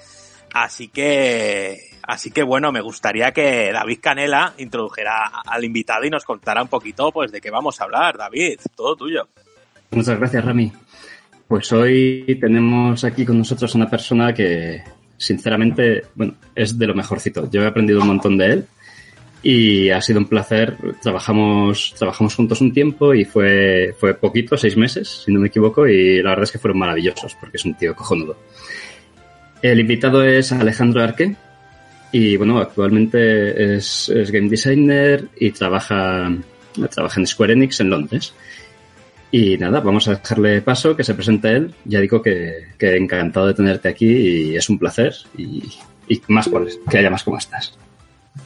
Así que, así que bueno, me gustaría que David Canela introdujera al invitado y nos contara un poquito, pues, de qué vamos a hablar. David, todo tuyo. Muchas gracias, Rami. Pues hoy tenemos aquí con nosotros una persona que, sinceramente, bueno, es de lo mejorcito. Yo he aprendido un montón de él y ha sido un placer. Trabajamos, trabajamos juntos un tiempo y fue, fue poquito, seis meses, si no me equivoco, y la verdad es que fueron maravillosos porque es un tío cojonudo. El invitado es Alejandro Arque y bueno, actualmente es, game designer y trabaja, trabaja en Square Enix en Londres. Y nada, vamos a dejarle paso, que se presente él. Ya digo que, que encantado de tenerte aquí y es un placer y, y más por que haya más como estás.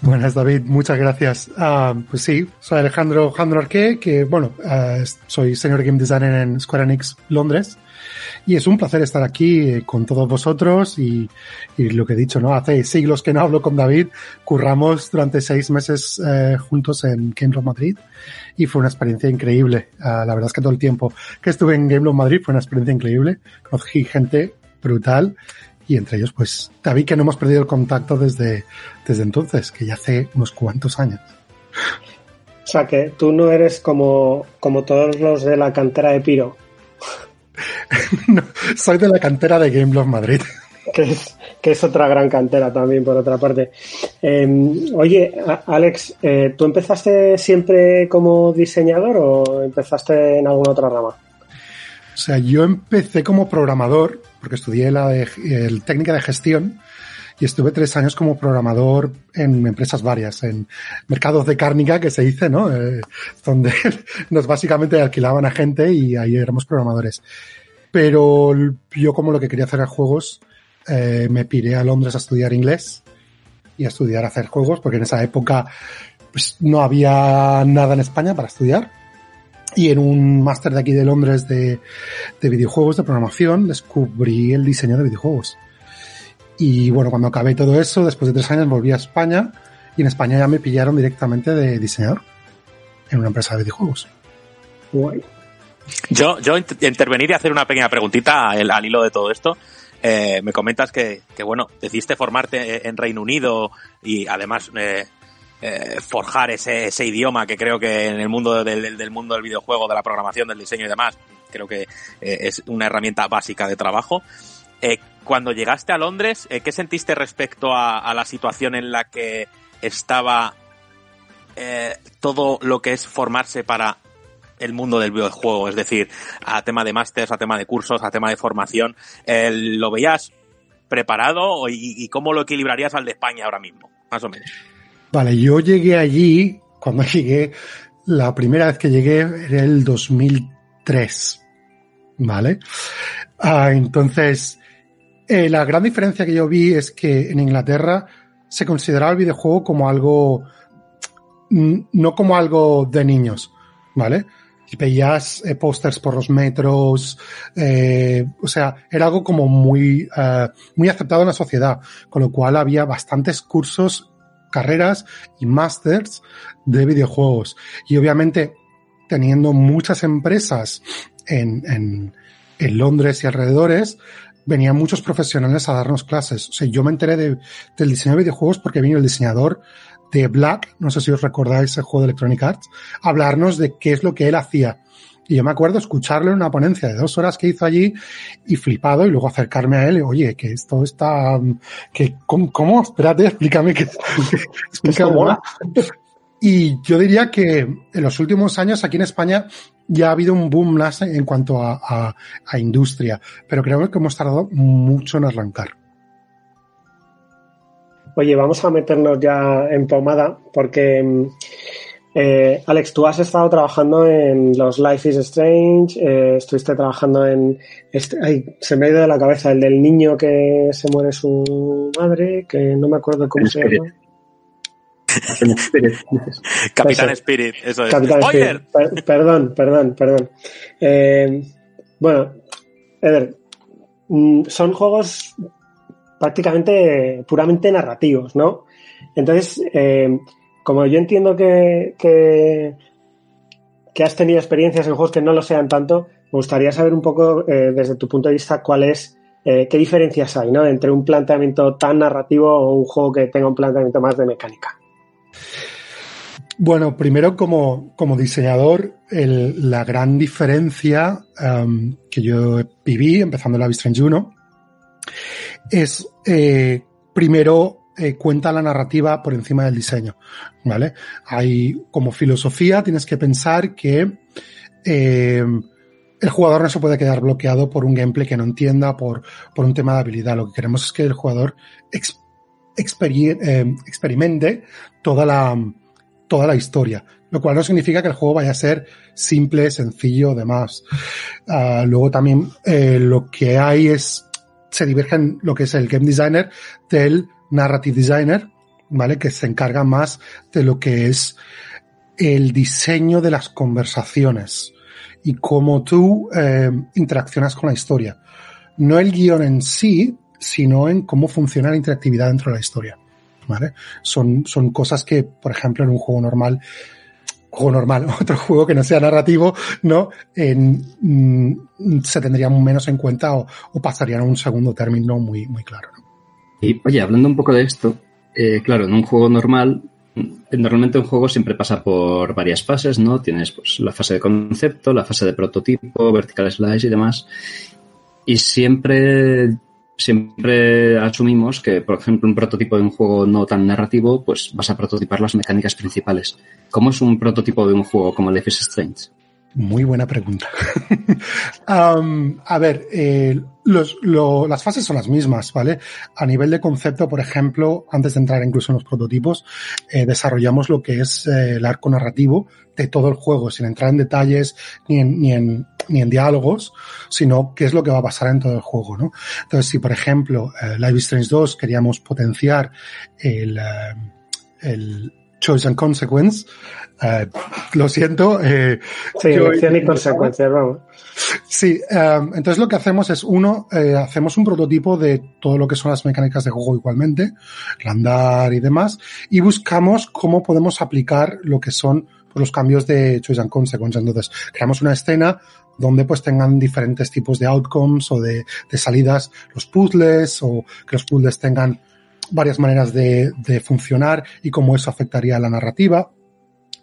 Buenas, David, muchas gracias. Uh, pues sí, soy Alejandro, Alejandro Arque, que bueno, uh, soy Senior Game Designer en Square Enix Londres. Y es un placer estar aquí eh, con todos vosotros y, lo que he dicho, ¿no? Hace siglos que no hablo con David, curramos durante seis meses eh, juntos en Game of Madrid y fue una experiencia increíble. Uh, la verdad es que todo el tiempo que estuve en Game of Madrid fue una experiencia increíble. Conocí gente brutal y entre ellos, pues, David, que no hemos perdido el contacto desde, desde entonces, que ya hace unos cuantos años. O sea, que tú no eres como, como todos los de la cantera de Piro. no, soy de la cantera de Game Love Madrid. Que es, que es otra gran cantera también, por otra parte. Eh, oye, Alex, eh, ¿tú empezaste siempre como diseñador o empezaste en alguna otra rama? O sea, yo empecé como programador, porque estudié la de, el técnica de gestión y estuve tres años como programador en empresas varias, en mercados de cárnica que se dice, ¿no? Eh, donde nos básicamente alquilaban a gente y ahí éramos programadores. Pero yo como lo que quería hacer era juegos, eh, me piré a Londres a estudiar inglés y a estudiar a hacer juegos, porque en esa época pues, no había nada en España para estudiar y en un máster de aquí de Londres de, de, videojuegos, de programación, descubrí el diseño de videojuegos. Y bueno, cuando acabé todo eso, después de tres años volví a España y en España ya me pillaron directamente de diseñador en una empresa de videojuegos. Guay. Yo, yo intervenir y hacer una pequeña preguntita al, al hilo de todo esto. Eh, me comentas que, que, bueno, decidiste formarte en Reino Unido y además eh, eh, forjar ese, ese, idioma que creo que en el mundo del, del, mundo del videojuego, de la programación, del diseño y demás, creo que eh, es una herramienta básica de trabajo. Eh, cuando llegaste a Londres, ¿qué sentiste respecto a, la situación en la que estaba todo lo que es formarse para el mundo del videojuego? Es decir, a tema de másters, a tema de cursos, a tema de formación, ¿lo veías preparado y, y cómo lo equilibrarías al de España ahora mismo? Más o menos. Vale, yo llegué allí, cuando llegué, la primera vez que llegué era el 2003. ¿Vale? Ah, entonces, eh, la gran diferencia que yo vi es que en Inglaterra se consideraba el videojuego como algo, no como algo de niños, ¿vale? Y veías eh, pósters por los metros, eh, o sea, era algo como muy, uh, muy aceptado en la sociedad, con lo cual había bastantes cursos carreras y másters de videojuegos. Y obviamente, teniendo muchas empresas en, en, en Londres y alrededores, venían muchos profesionales a darnos clases. O sea, yo me enteré de, del diseño de videojuegos porque vino el diseñador de Black, no sé si os recordáis el juego de Electronic Arts, a hablarnos de qué es lo que él hacía. Y yo me acuerdo escucharle en una ponencia de dos horas que hizo allí y flipado y luego acercarme a él y, oye, que esto está, que, ¿cómo? cómo? Espérate, explícame que, explícame Y yo diría que en los últimos años aquí en España ya ha habido un boom en cuanto a, a, a industria, pero creo que hemos tardado mucho en arrancar. Oye, vamos a meternos ya en pomada porque Eh, Alex, tú has estado trabajando en los Life is Strange, eh, estuviste trabajando en... Este, ay, se me ha ido de la cabeza el del niño que se muere su madre, que no me acuerdo cómo se llama. Capitán Eso. Spirit, eso es. Capitán ¡Spoiler! Spirit. Per- perdón, perdón, perdón. Eh, bueno, Eder, mm, son juegos prácticamente puramente narrativos, ¿no? Entonces, eh, como yo entiendo que, que, que has tenido experiencias en juegos que no lo sean tanto, me gustaría saber un poco, eh, desde tu punto de vista, cuál es, eh, qué diferencias hay, ¿no? Entre un planteamiento tan narrativo o un juego que tenga un planteamiento más de mecánica. Bueno, primero como, como diseñador, la gran diferencia em, que yo viví empezando la Strange 1 es, eh, primero, eh, cuenta la narrativa por encima del diseño, ¿vale? Hay como filosofía, tienes que pensar que eh, el jugador no se puede quedar bloqueado por un gameplay que no entienda, por, por un tema de habilidad. Lo que queremos es que el jugador ex- eh, experimente toda la, toda la historia, lo cual no significa que el juego vaya a ser simple, sencillo, demás. Ah, luego también eh, lo que hay es, se divergen lo que es el game designer del narrative designer, ¿vale? Que se encarga más de lo que es el diseño de las conversaciones y cómo tú eh, interaccionas con la historia. No el guion en sí, sino en cómo funciona la interactividad dentro de la historia. ¿vale? Son, son cosas que, por ejemplo, en un juego normal, juego normal, otro juego que no sea narrativo, ¿no? Mm, se tendrían menos en cuenta o, pasarían a un segundo término muy, muy claro. Y oye, hablando un poco de esto, eh, claro, en un juego normal, mm, normalmente un juego siempre pasa por varias fases, ¿no? Tienes pues la fase de concepto, la fase de prototipo, vertical slice y demás. Y siempre, siempre asumimos que, por ejemplo, un prototipo de un juego no tan narrativo, pues vas a prototipar las mecánicas principales. ¿Cómo es un prototipo de un juego como Life is Strange? Muy buena pregunta. A ver, eh, los- lo- las fases son las mismas, ¿vale? A nivel de concepto, por ejemplo, antes de entrar incluso en los prototipos, eh, desarrollamos lo que es eh, el arco narrativo de todo el juego, sin entrar en detalles ni en, ni en, ni en diálogos, sino qué es lo que va a pasar en todo el juego, ¿no? Entonces, si por ejemplo, Live Strange 2 queríamos potenciar el, el Choice and Consequence, eh, lo siento, eh, Sí, elección y consecuencias, vamos. Sí, em, entonces lo que hacemos es, uno, eh, hacemos un prototipo de todo lo que son las mecánicas de juego igualmente, el andar y demás, y buscamos cómo podemos aplicar lo que son pues, los cambios de choice and consequence. Entonces, creamos una escena donde pues tengan diferentes tipos de outcomes o de, de salidas, los puzzles, o que los puzzles tengan varias maneras de, de funcionar y cómo eso afectaría a la narrativa.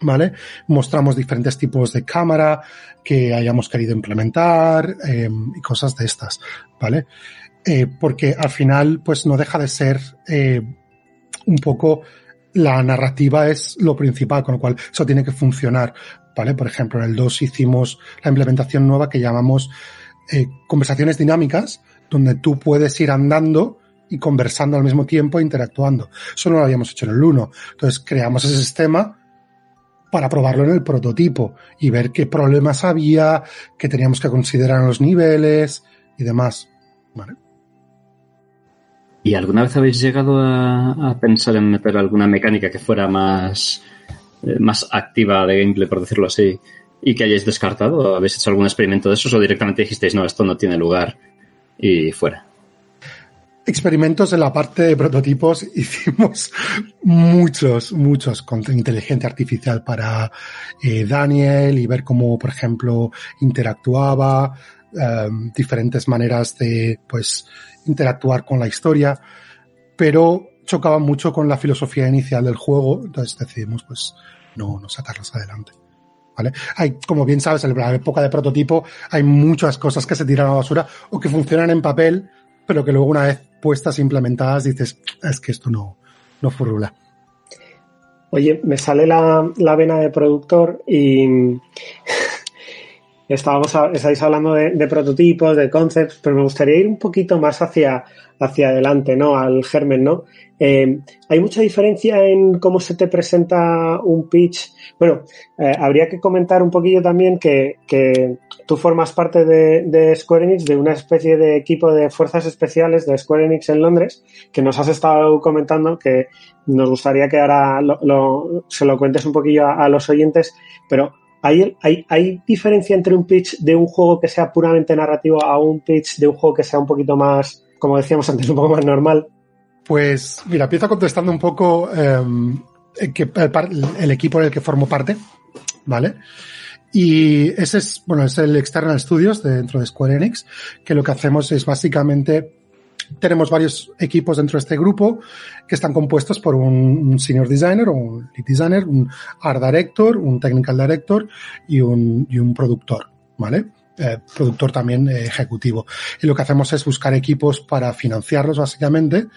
¿Vale? Mostramos diferentes tipos de cámara que hayamos querido implementar eh, y cosas de estas, ¿vale? Eh, porque al final, pues no deja de ser eh, un poco la narrativa es lo principal, con lo cual eso tiene que funcionar, ¿vale? Por ejemplo, en el 2 hicimos la implementación nueva que llamamos eh, conversaciones dinámicas, donde tú puedes ir andando y conversando al mismo tiempo interactuando. Eso no lo habíamos hecho en el 1. Entonces creamos ese sistema para probarlo en el prototipo y ver qué problemas había, qué teníamos que considerar en los niveles y demás. ¿Vale? ¿Y alguna vez habéis llegado a, a pensar en meter alguna mecánica que fuera más, eh, más activa de gameplay, por decirlo así, y que hayáis descartado? ¿Habéis hecho algún experimento de esos o directamente dijisteis, no, esto no tiene lugar y fuera? Experimentos en la parte de prototipos hicimos muchos, muchos con inteligencia artificial para eh, Daniel y ver cómo, por ejemplo, interactuaba, eh, diferentes maneras de, pues, interactuar con la historia, pero chocaba mucho con la filosofía inicial del juego, entonces decidimos, pues, no, no sacarlos adelante. ¿Vale? Hay, como bien sabes, en la época de prototipo hay muchas cosas que se tiran a la basura o que funcionan en papel, pero que luego una vez puestas e implementadas dices, es que esto no, no furula. Oye, me sale la, la vena de productor y, estábamos, estáis hablando de, de prototipos, de concepts, pero me gustaría ir un poquito más hacia, hacia adelante, ¿no? Al germen, ¿no? Eh, ¿Hay mucha diferencia en cómo se te presenta un pitch? Bueno, eh, habría que comentar un poquillo también que, tú formas parte de, Square Enix, de una especie de equipo de fuerzas especiales de Square Enix en Londres, que nos has estado comentando, que nos gustaría que ahora lo- se lo cuentes un poquillo a, los oyentes, pero ¿hay, hay, ¿hay diferencia entre un pitch de un juego que sea puramente narrativo a un pitch de un juego que sea un poquito más, como decíamos antes, un poco más normal? Pues mira, empiezo contestando un poco que el, equipo en el que formo parte, ¿vale? Y ese es, bueno, es el External Studios de- dentro de Square Enix, que lo que hacemos es básicamente tenemos varios equipos dentro de este grupo que están compuestos por un, un senior designer o un lead designer, un art director, un technical director y un, y un productor, ¿vale? Eh, productor también eh, ejecutivo. Y lo que hacemos es buscar equipos para financiarlos básicamente.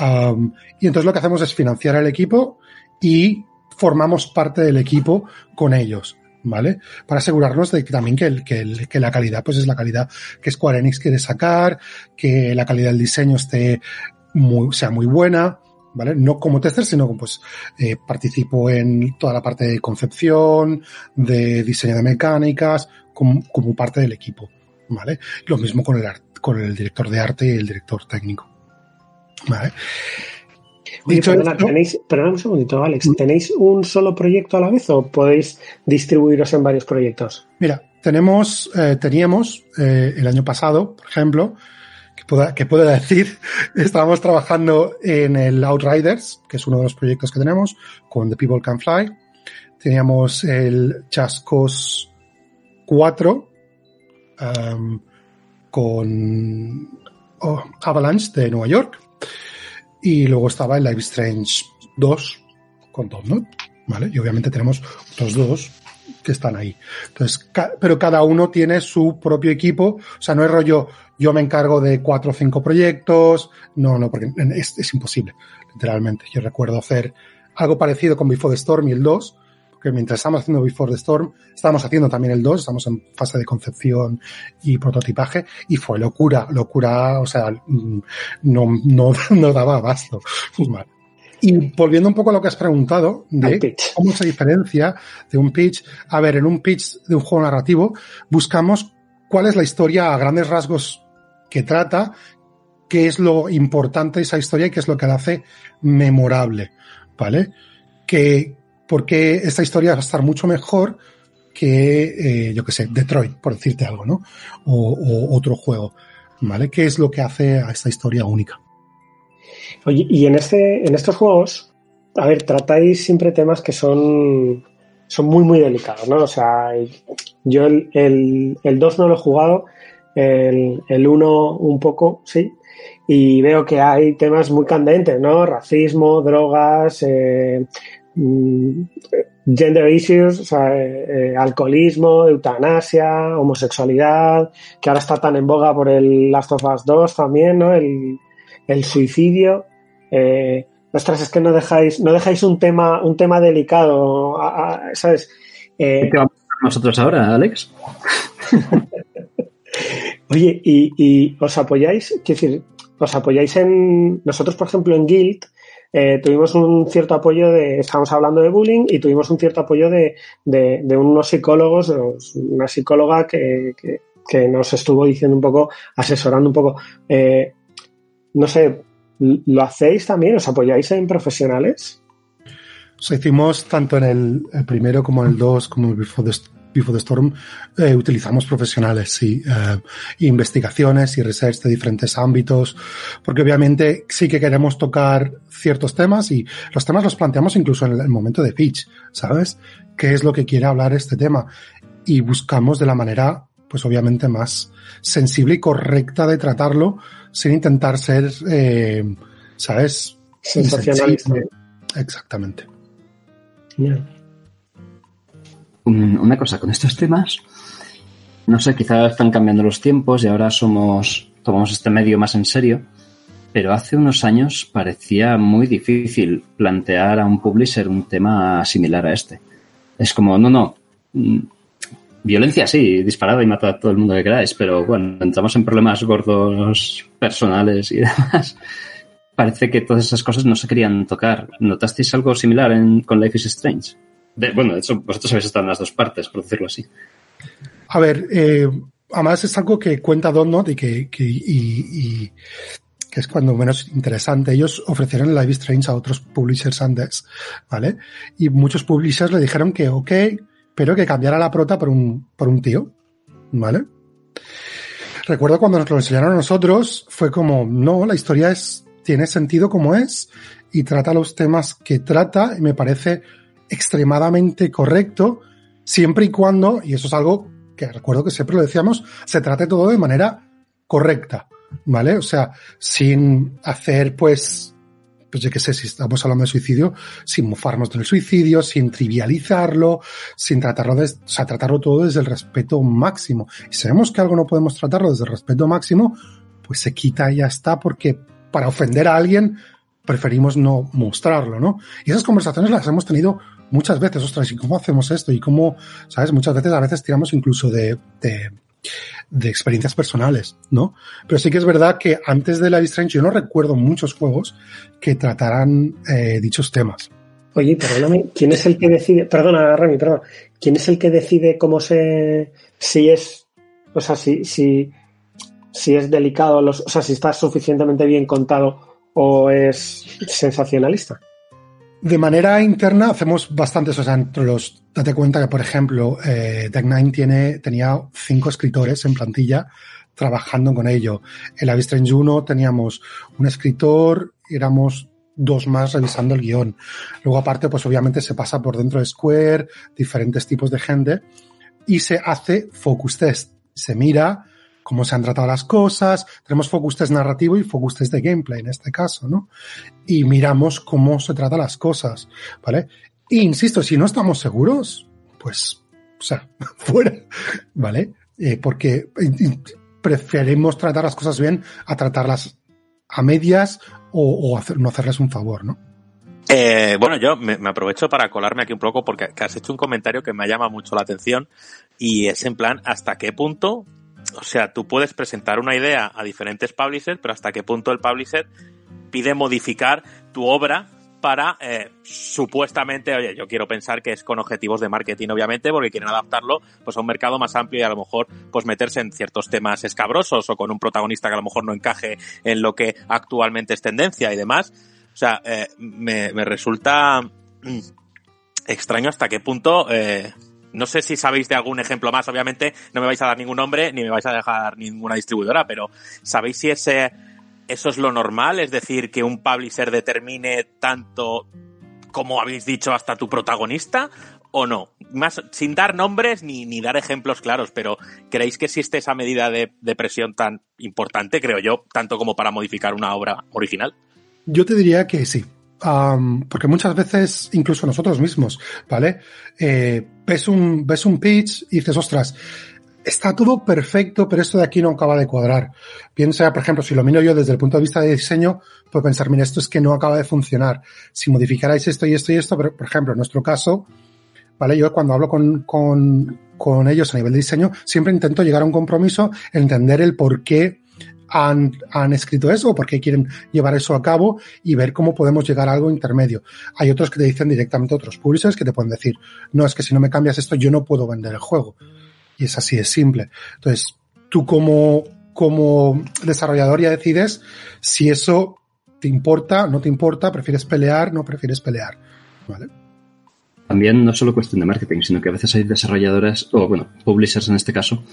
Um, y entonces lo que hacemos es financiar el equipo y formamos parte del equipo con ellos. ¿Vale? Para asegurarnos de que también que, el, que, el, que la calidad, pues es la calidad que Square Enix quiere sacar, que la calidad del diseño esté muy, sea muy buena, ¿vale? No como tester, sino pues eh, participo en toda la parte de concepción, de diseño de mecánicas, como, como parte del equipo, ¿vale? Lo mismo con el, con el director de arte y el director técnico, ¿vale? Oye, Dicho perdona, esto- tenéis, perdona un segundito, Alex. ¿Tenéis un solo proyecto a la vez o podéis distribuiros en varios proyectos? Mira, tenemos, eh, teníamos eh, el año pasado, por ejemplo, que pueda, que puedo decir, estábamos trabajando en el Outriders, que es uno de los proyectos que tenemos, con The People Can Fly. Teníamos el Chascos 4, um, con oh, Avalanche de Nueva York. Y luego estaba el Life is Strange 2 con Dontnod, ¿vale? Y obviamente tenemos otros dos que están ahí. Entonces, pero cada uno tiene su propio equipo. O sea, no es rollo, yo me encargo de cuatro o cinco proyectos. No, no, porque es, es imposible, literalmente. Yo recuerdo hacer algo parecido con Before the Storm y el 2, porque mientras estamos haciendo Before the Storm, estábamos haciendo también el 2, estamos en fase de concepción y prototipaje, y fue locura, locura, o sea, mm, no, no, no daba abasto. Vale. Y volviendo un poco a lo que has preguntado, de cómo se diferencia de un pitch. A ver, en un pitch de un juego narrativo buscamos cuál es la historia a grandes rasgos que trata, qué es lo importante de esa historia y qué es lo que la hace memorable, ¿vale? Que, porque esta historia va a estar mucho mejor que, eh, yo qué sé, Detroit, por decirte algo, ¿no? O, otro juego, ¿vale? ¿Qué es lo que hace a esta historia única? Oye, y en, este, en estos juegos, a ver, tratáis siempre temas que son, son muy, muy delicados, ¿no? O sea, yo el, el, el 2 no lo he jugado, el, el 1 un poco, sí, y veo que hay temas muy candentes, ¿no? Racismo, drogas, eh, gender issues, o sea, eh, eh, alcoholismo, eutanasia, homosexualidad, que ahora está tan en boga por el Last of Us 2 también, ¿no? El, el suicidio. Eh, ostras, es que no dejáis, no dejáis un tema, un tema delicado, ¿sabes? Eh, ¿Qué vamos a hacer nosotros ahora, Alex? Oye, y, y os apoyáis, quiero decir, os apoyáis en. Nosotros, por ejemplo, en Guild, eh, tuvimos un cierto apoyo de. Estábamos hablando de bullying y tuvimos un cierto apoyo de, de, unos psicólogos, una psicóloga que, que, nos estuvo diciendo un poco, asesorando un poco. Eh, no sé, ¿lo hacéis también? ¿Os apoyáis en profesionales? O hicimos tanto en el, primero como en el 2, como el Before the, Before the Storm, eh, utilizamos profesionales, sí, eh, investigaciones y research de diferentes ámbitos, porque obviamente sí que queremos tocar ciertos temas y los temas los planteamos incluso en el, momento de pitch, ¿sabes? ¿Qué es lo que quiere hablar este tema? Y buscamos de la manera, pues obviamente más sensible y correcta de tratarlo, sin intentar ser, eh, ¿sabes? Sensacionalista. Exactamente. Ya. Un- Una cosa, con estos temas, no sé, quizás están cambiando los tiempos y ahora somos, tomamos este medio más en serio, pero hace unos años parecía muy difícil plantear a un publisher un tema similar a este. Es como, no, no, mm, violencia sí, disparada y mata a todo el mundo que queráis, pero bueno, entramos en problemas gordos personales y demás. Parece que todas esas cosas no se querían tocar. ¿Notasteis algo similar en, con Life is Strange? Bueno, de hecho, vosotros habéis estado en las dos partes, por decirlo así. A ver, eh, además es algo que cuenta Donut y que, es cuando menos interesante. Ellos ofrecieron Live Strange a otros publishers antes, ¿vale? Y muchos publishers le dijeron que ok, pero que cambiara la prota por un, por un tío, ¿vale? Recuerdo cuando nos lo enseñaron a nosotros, fue como, no, la historia es, tiene sentido como es y trata los temas que trata y me parece extremadamente correcto siempre y cuando, y eso es algo que recuerdo que siempre lo decíamos, se trate todo de manera correcta, ¿vale? O sea, sin hacer, pues, pues yo qué sé, si estamos hablando de suicidio, sin mofarnos del suicidio, sin trivializarlo, sin tratarlo de, o sea, tratarlo todo desde el respeto máximo. Y si sabemos que algo no podemos tratarlo desde el respeto máximo, pues se quita y ya está, porque para ofender a alguien preferimos no mostrarlo, ¿no? Y esas conversaciones las hemos tenido muchas veces, ostras, ¿y cómo hacemos esto? Y cómo, ¿sabes? Muchas veces, a veces tiramos incluso de, de, experiencias personales, ¿no? Pero sí que es verdad que antes de Life Strange yo no recuerdo muchos juegos que trataran eh, dichos temas. Oye, perdóname, ¿quién es el que decide? Perdona, Rami, perdón. ¿Quién es el que decide cómo se. si es. O sea, si, si, si es delicado, o sea, si está suficientemente bien contado o es sensacionalista? De manera interna hacemos bastantes, o sea, entre los, date cuenta que, por ejemplo, eh, Deck Nine tiene, tenía cinco escritores en plantilla trabajando con ello. En la Strange 1 teníamos un escritor, éramos dos más revisando el guion. Luego, aparte, pues obviamente se pasa por dentro de Square, diferentes tipos de gente, y se hace focus test. Se mira cómo se han tratado las cosas, tenemos focus test narrativo y focus test de gameplay en este caso, ¿no? Y miramos cómo se tratan las cosas, ¿vale? E insisto, si no estamos seguros, pues, o sea, fuera, ¿vale? Eh, porque preferimos tratar las cosas bien a tratarlas a medias o, no hacerles un favor, ¿no? Eh, bueno, yo me, me, aprovecho para colarme aquí un poco porque has hecho un comentario que me llama mucho la atención y es en plan, ¿hasta qué punto? O sea, tú puedes presentar una idea a diferentes publishers, pero ¿hasta qué punto el publisher pide modificar tu obra para eh, supuestamente, oye, yo quiero pensar que es con objetivos de marketing, obviamente, porque quieren adaptarlo pues a un mercado más amplio y a lo mejor pues meterse en ciertos temas escabrosos o con un protagonista que a lo mejor no encaje en lo que actualmente es tendencia y demás. O sea, eh, me, me, resulta mm, extraño hasta qué punto. Eh, no sé si sabéis de algún ejemplo más. Obviamente no me vais a dar ningún nombre ni me vais a dejar ninguna distribuidora, pero ¿sabéis si ese eso es lo normal? Es decir, que un publisher determine tanto como habéis dicho hasta tu protagonista o no? Más sin dar nombres ni, ni dar ejemplos claros, pero ¿creéis que existe esa medida de, de presión tan importante, creo yo, tanto como para modificar una obra original? Yo te diría que sí. Um, porque muchas veces, incluso nosotros mismos, ¿vale? Eh, ves, un, ves un pitch y dices, ostras, está todo perfecto, pero esto de aquí no acaba de cuadrar. Piensa, por ejemplo, si lo miro yo desde el punto de vista de diseño, puedo pensar, mira, esto es que no acaba de funcionar. Si modificarais esto y esto y esto, pero, por ejemplo, en nuestro caso, ¿vale? Yo cuando hablo con, con, con ellos a nivel de diseño, siempre intento llegar a un compromiso, entender el por qué han, escrito eso por qué quieren llevar eso a cabo y ver cómo podemos llegar a algo intermedio. Hay otros que te dicen directamente, otros publishers que te pueden decir, no, es que si no me cambias esto yo no puedo vender el juego. Y es así, es simple. Entonces, tú como, desarrollador ya decides si eso te importa, no te importa, prefieres pelear, no prefieres pelear. También no solo cuestión de marketing, sino que a veces hay desarrolladoras, o bueno, publishers en este caso,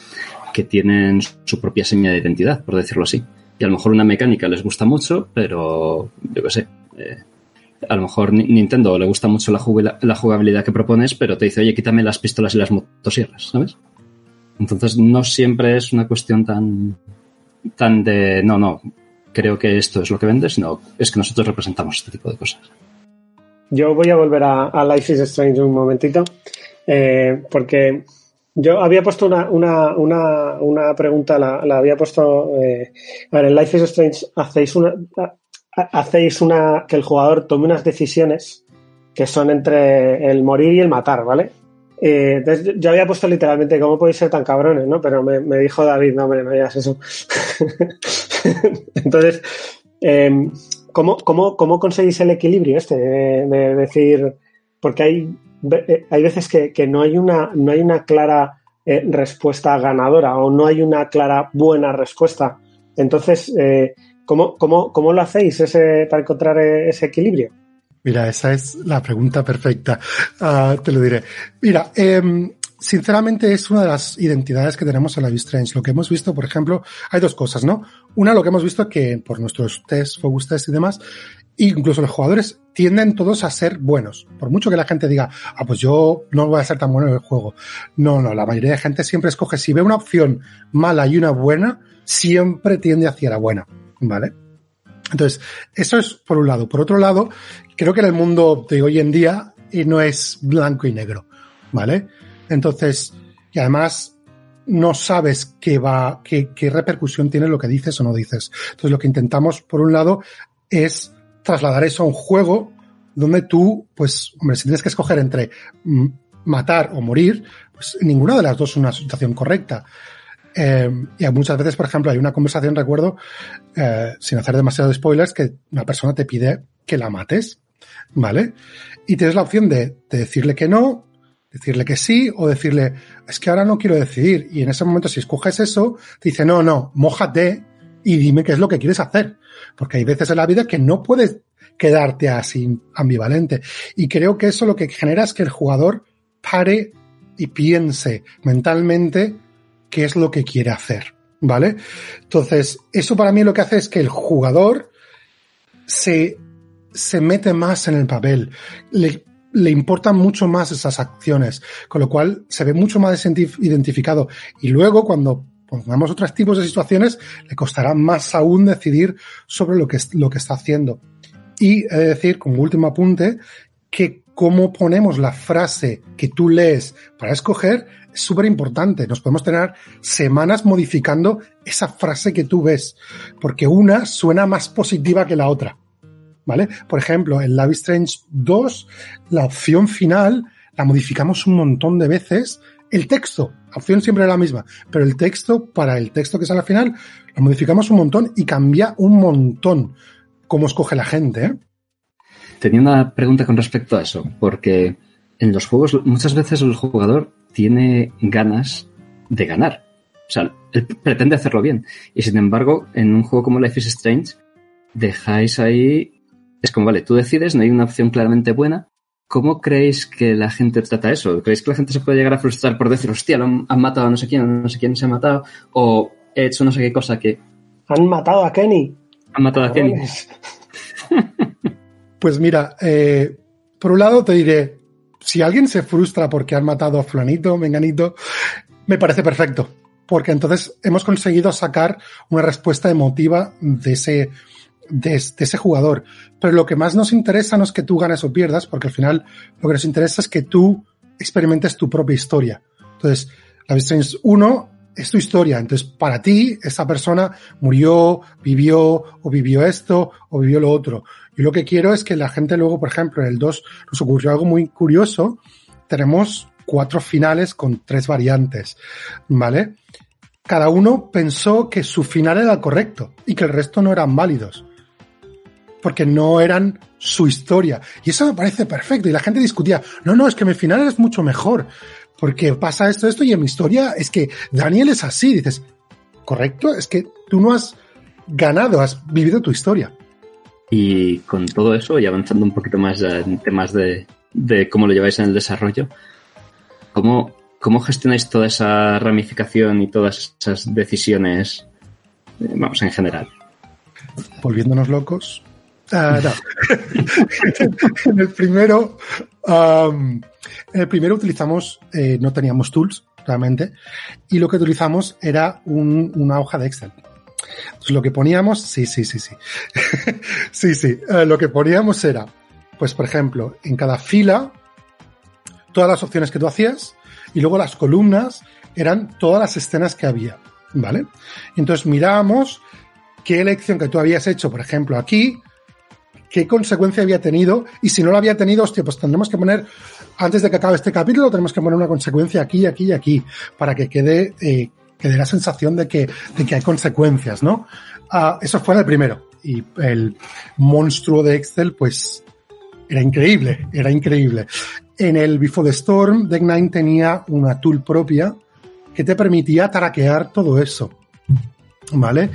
que tienen su propia seña de identidad, por decirlo así. Y a lo mejor una mecánica les gusta mucho, pero yo qué sé. Eh, a lo mejor Nintendo le gusta mucho la, jugabilidad que propones, pero te dice, oye, quítame las pistolas y las motosierras, ¿sabes? Entonces no siempre es una cuestión tan, tan de, no, no, creo que esto es lo que vendes, sino es que nosotros representamos este tipo de cosas. Yo voy a volver a, a Life is Strange un momentito, eh, porque yo había puesto una, una, una, una pregunta, la, la, había puesto. Eh, a ver, en Life is Strange hacéis una. Hacéis una. que el jugador tome unas decisiones que son entre el morir y el matar, ¿vale? Eh, entonces yo- había puesto literalmente cómo podéis ser tan cabrones, ¿no? Pero me, me dijo David, no, hombre, no digas eso. entonces, eh, ¿cómo, cómo, cómo conseguís el equilibrio este? De, de decir, porque hay, hay veces que, no hay una, no hay una clara eh, respuesta ganadora o no hay una clara buena respuesta. Entonces, eh, ¿cómo, cómo, ¿cómo lo hacéis ese, para encontrar eh, ese equilibrio? Mira, esa es la pregunta perfecta. Ah, te lo diré. Mira, em, sinceramente es una de las identidades que tenemos en la Strange. Lo que hemos visto, por ejemplo, hay dos cosas, ¿no? Una, lo que hemos visto que por nuestros test, focus test y demás, incluso los jugadores tienden todos a ser buenos. Por mucho que la gente diga, ah, pues yo no voy a ser tan bueno en el juego. No, no, la mayoría de gente siempre escoge, si ve una opción mala y una buena, siempre tiende hacia la buena, ¿vale? Entonces, eso es por un lado. Por otro lado, creo que en el mundo de hoy en día eh, no es blanco y negro, ¿vale? Entonces, y además no sabes qué va, qué, qué repercusión tiene lo que dices o no dices. Entonces, lo que intentamos, por un lado, es trasladar eso a un juego donde tú, pues, hombre, si tienes que escoger entre mm, matar o morir, pues ninguna de las dos es una situación correcta. Eh, y muchas veces, por ejemplo, hay una conversación, recuerdo, eh, sin hacer demasiados spoilers, que una persona te pide que la mates, ¿vale? Y tienes la opción de, de decirle que no, decirle que sí, o decirle, es que ahora no quiero decidir. Y en ese momento, si escoges eso, te dice, no, no, mójate y dime qué es lo que quieres hacer. Porque hay veces en la vida que no puedes quedarte así ambivalente. Y creo que eso lo que genera es que el jugador pare y piense mentalmente qué es lo que quiere hacer, ¿vale? Entonces, eso para mí lo que hace es que el jugador se, se mete más en el papel, le, le importan mucho más esas acciones, con lo cual se ve mucho más identificado. Y luego, cuando pongamos otros tipos de situaciones, le costará más aún decidir sobre lo que, lo que está haciendo. Y he de decir, como último apunte, que cómo ponemos la frase que tú lees para escoger es súper importante. Nos podemos tener semanas modificando esa frase que tú ves, porque una suena más positiva que la otra. ¿Vale? Por ejemplo, en Love is Strange 2, la opción final la modificamos un montón de veces. El texto, opción siempre es la misma, pero el texto, para el texto que sale al final, lo modificamos un montón y cambia un montón cómo escoge la gente. ¿eh? Tenía una pregunta con respecto a eso, porque en los juegos muchas veces el jugador tiene ganas de ganar. O sea, él pretende hacerlo bien. Y sin embargo, en un juego como Life is Strange, dejáis ahí. Es como, vale, tú decides, no hay una opción claramente buena. ¿Cómo creéis que la gente trata eso? ¿Creéis que la gente se puede llegar a frustrar por decir, hostia, lo han, han matado a no sé quién, no sé quién se ha matado? O he hecho no sé qué cosa que. Han matado a Kenny. Han matado a Kenny. Pues mira, eh, por un lado te diré, si alguien se frustra porque han matado a fulanito, menganito, me parece perfecto, porque entonces hemos conseguido sacar una respuesta emotiva de ese, de, ese jugador. Pero lo que más nos interesa no es que tú ganes o pierdas, porque al final lo que nos interesa es que tú experimentes tu propia historia. Entonces, la Strange 1 es tu historia. Entonces, para ti, esa persona murió, vivió, o vivió esto, o vivió lo otro. Y lo que quiero es que la gente luego, por ejemplo, en el 2 nos ocurrió algo muy curioso. Tenemos cuatro finales con tres variantes, ¿vale? Cada uno pensó que su final era correcto y que el resto no eran válidos. Porque no eran su historia. Y eso me parece perfecto. Y la gente discutía, no, no, es que mi final es mucho mejor. Porque pasa esto, esto, y en mi historia es que Daniel es así. Dices, correcto, es que tú no has ganado, has vivido tu historia. Y con todo eso, y avanzando un poquito más en temas de, de cómo lo lleváis en el desarrollo, ¿cómo, ¿cómo gestionáis toda esa ramificación y todas esas decisiones, eh, vamos, en general? Volviéndonos locos. Uh, no. en el primero, en el primero utilizamos, eh, no teníamos tools realmente, y lo que utilizamos era un, una hoja de Excel. Entonces lo que poníamos, sí, sí, sí, sí. sí, sí. Uh, lo que poníamos era, pues por ejemplo, en cada fila, todas las opciones que tú hacías, y luego las columnas eran todas las escenas que había, ¿vale? Entonces mirábamos qué elección que tú habías hecho, por ejemplo, aquí, qué consecuencia había tenido y si no lo había tenido, hostia, pues tendremos que poner, antes de que acabe este capítulo, tenemos que poner una consecuencia aquí, aquí y aquí, para que quede, eh, que dé la sensación de que, de que hay consecuencias, ¿no? Ah, eso fue el primero. Y el monstruo de Excel, pues, era increíble, era increíble. En el Before the Storm, Deck Nine tenía una tool propia que te permitía traquear todo eso. ¿Vale?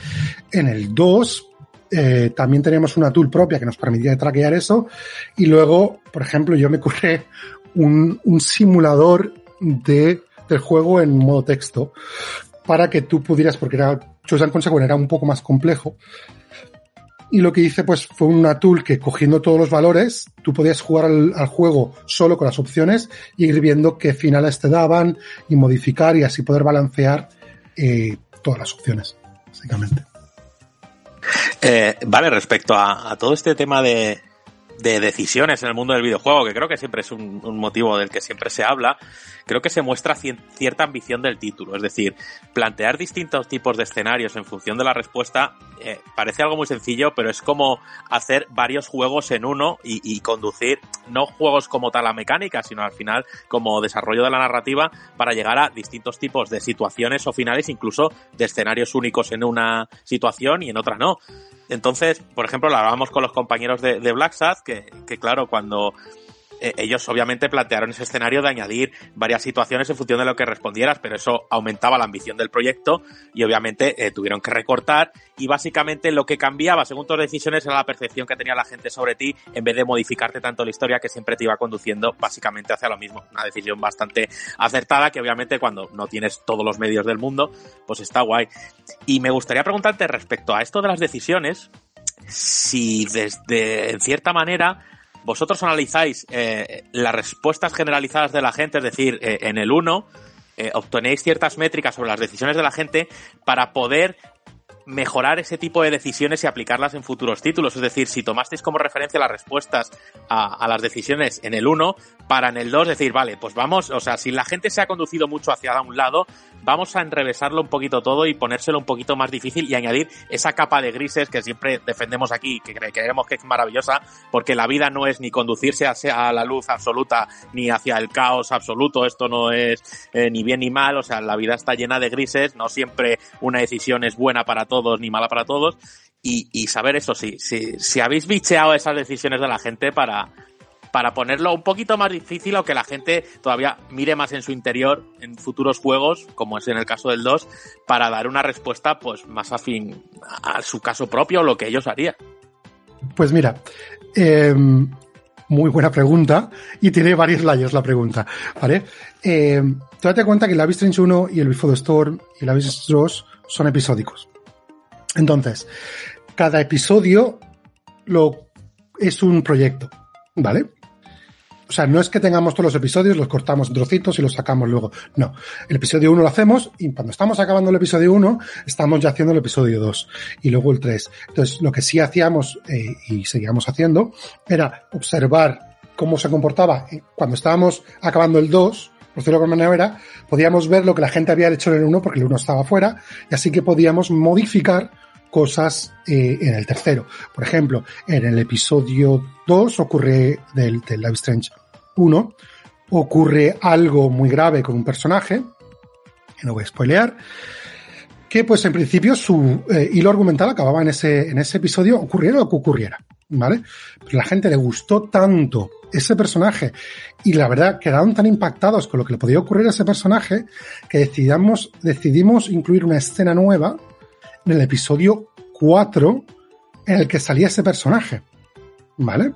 En el 2, eh, también teníamos una tool propia que nos permitía traquear eso. Y luego, por ejemplo, yo me curré un, simulador de, del juego en modo texto para que tú pudieras, porque era Chosen Consequence era un poco más complejo. Y lo que hice pues fue una tool que cogiendo todos los valores, tú podías jugar al, al juego solo con las opciones y ir viendo qué finales te daban y modificar y así poder balancear eh, todas las opciones, básicamente. Eh, vale, respecto a, todo este tema de, de, decisiones en el mundo del videojuego, que creo que siempre es un, motivo del que siempre se habla, creo que se muestra cierta ambición del título. Es decir, plantear distintos tipos de escenarios en función de la respuesta eh, parece algo muy sencillo, pero es como hacer varios juegos en uno y, conducir, no juegos como tal a mecánica, sino al final como desarrollo de la narrativa para llegar a distintos tipos de situaciones o finales, incluso de escenarios únicos en una situación y en otra no. Entonces, por ejemplo, lo hablábamos con los compañeros de, de Black Sad, que claro, cuando eh, ellos obviamente plantearon ese escenario de añadir varias situaciones en función de lo que respondieras, pero eso aumentaba la ambición del proyecto y obviamente eh, tuvieron que recortar y básicamente lo que cambiaba según tus decisiones era la percepción que tenía la gente sobre ti en vez de modificarte tanto la historia que siempre te iba conduciendo básicamente hacia lo mismo. Una decisión bastante acertada que obviamente cuando no tienes todos los medios del mundo, pues está guay. Y me gustaría preguntarte respecto a esto de las decisiones, si desde, en cierta manera, vosotros analizáis eh, las respuestas generalizadas de la gente, es decir, eh, en el 1, eh, obtenéis ciertas métricas sobre las decisiones de la gente para poder mejorar ese tipo de decisiones y aplicarlas en futuros títulos. Es decir, si tomasteis como referencia las respuestas a, a, las decisiones en el 1, para en el 2 decir, vale, pues vamos, o sea, si la gente se ha conducido mucho hacia un lado, vamos a enrevesarlo un poquito todo y ponérselo un poquito más difícil y añadir esa capa de grises que siempre defendemos aquí, que creemos que es maravillosa, porque la vida no es ni conducirse hacia la luz absoluta ni hacia el caos absoluto, esto no es eh, ni bien ni mal, o sea, la vida está llena de grises, no siempre una decisión es buena para todos ni mala para todos, y, y saber eso, sí, si, si habéis bicheado esas decisiones de la gente para, para ponerlo un poquito más difícil o que la gente todavía mire más en su interior en futuros juegos, como es en el caso del 2, para dar una respuesta pues más afín a su caso propio lo que ellos harían. Pues mira, eh, muy buena pregunta y tiene varios layers la pregunta, ¿vale? Eh, te date cuenta que el Abyss Strange 1 y el Before the Storm y el Abyss 2 son episódicos. Entonces, cada episodio lo, es un proyecto, ¿vale? O sea, no es que tengamos todos los episodios, los cortamos en trocitos y los sacamos luego. No. El episodio 1 lo hacemos y cuando estamos acabando el episodio 1, estamos ya haciendo el episodio 2 y luego el 3. Entonces, lo que sí hacíamos eh, y seguíamos haciendo era observar cómo se comportaba cuando estábamos acabando el 2, por decirlo de alguna manera, podíamos ver lo que la gente había hecho en el 1 porque el 1 estaba fuera y así que podíamos modificar cosas eh, en el tercero. Por ejemplo, en el episodio 2 ocurre del, del Live Strange 1, ocurre algo muy grave con un personaje, que no voy a spoilear, que pues en principio su eh, hilo argumental acababa en ese, en ese episodio, ocurriera lo que ocurriera, ¿vale? Pero la gente le gustó tanto ese personaje y la verdad quedaron tan impactados con lo que le podía ocurrir a ese personaje que decidimos, decidimos incluir una escena nueva en el episodio 4 en el que salía ese personaje. ¿Vale?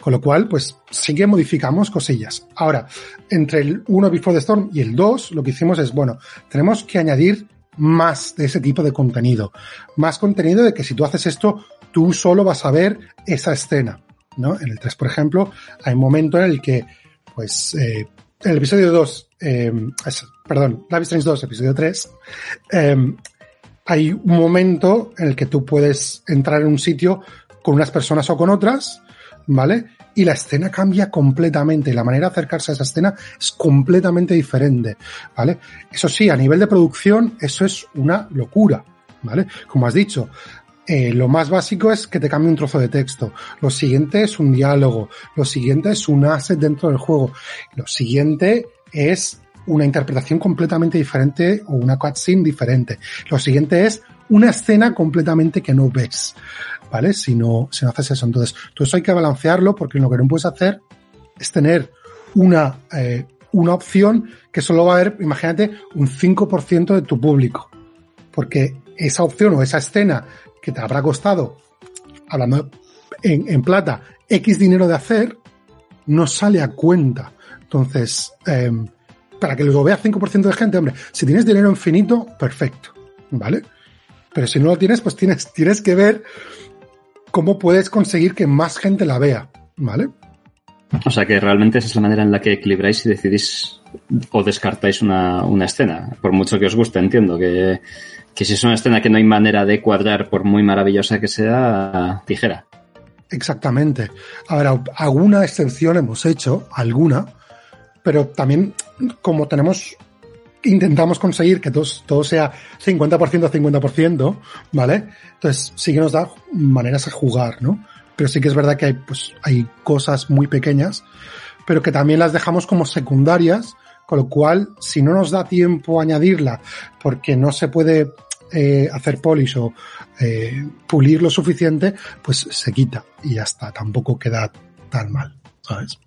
Con lo cual, pues sí que modificamos cosillas. Ahora, entre el 1 Before the Storm y el 2, lo que hicimos es, bueno, tenemos que añadir más de ese tipo de contenido. Más contenido de que si tú haces esto, tú solo vas a ver esa escena. ¿no? En el 3, por ejemplo, hay un momento en el que, pues, eh, en el episodio 2, eh, es, perdón, Live Strange 2, episodio 3, eh, hay un momento en el que tú puedes entrar en un sitio con unas personas o con otras, ¿vale? Y la escena cambia completamente. La manera de acercarse a esa escena es completamente diferente, ¿vale? Eso sí, a nivel de producción, eso es una locura, ¿vale? Como has dicho, eh, lo más básico es que te cambie un trozo de texto. Lo siguiente es un diálogo. Lo siguiente es un asset dentro del juego. Lo siguiente es una interpretación completamente diferente o una cutscene diferente. Lo siguiente es una escena completamente que no ves. ¿Vale? Si no, si no haces eso. Entonces, todo eso hay que balancearlo porque lo que no puedes hacer es tener una, eh, una opción que solo va a haber, imagínate, un 5% de tu público. Porque esa opción o esa escena que te habrá costado, hablando en, en plata, X dinero de hacer, no sale a cuenta. Entonces, eh, para que lo vea 5% de gente, hombre, si tienes dinero infinito, perfecto, ¿vale? Pero si no lo tienes, pues tienes, tienes que ver cómo puedes conseguir que más gente la vea, ¿vale? O sea que realmente esa es la manera en la que equilibráis y decidís o descartáis una, una escena, por mucho que os guste, entiendo que, que si es una escena que no hay manera de cuadrar, por muy maravillosa que sea, tijera. Exactamente. A ver, alguna excepción hemos hecho, alguna, pero también como tenemos intentamos conseguir que todo, todo sea 50% 50%, ¿vale? Entonces sí que nos da maneras de jugar, ¿no? Pero sí que es verdad que hay, pues, hay cosas muy pequeñas, pero que también las dejamos como secundarias, con lo cual, si no nos da tiempo a añadirla, porque no se puede eh, hacer polish o eh, pulir lo suficiente, pues se quita y ya está, tampoco queda tan mal, ¿sabes?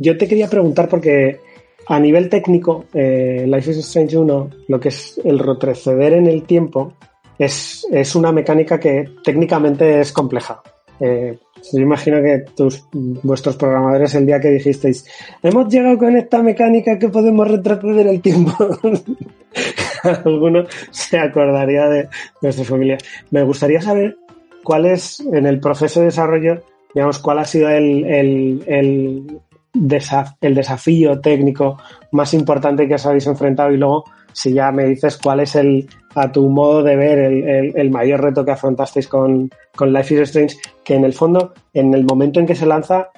Yo te quería preguntar porque a nivel técnico, eh, Life is Strange 1, lo que es el retroceder en el tiempo, es, es una mecánica que técnicamente es compleja. Eh, yo imagino que tus, vuestros programadores el día que dijisteis, hemos llegado con esta mecánica que podemos retroceder el tiempo. Alguno se acordaría de nuestra familia. Me gustaría saber cuál es, en el proceso de desarrollo, digamos, cuál ha sido el, el, el, el desafío técnico más importante que os habéis enfrentado y luego si ya me dices cuál es el, a tu modo de ver, el, mayor reto que afrontasteis con, con, Life is Strange, que en el fondo, en el momento en que se lanza,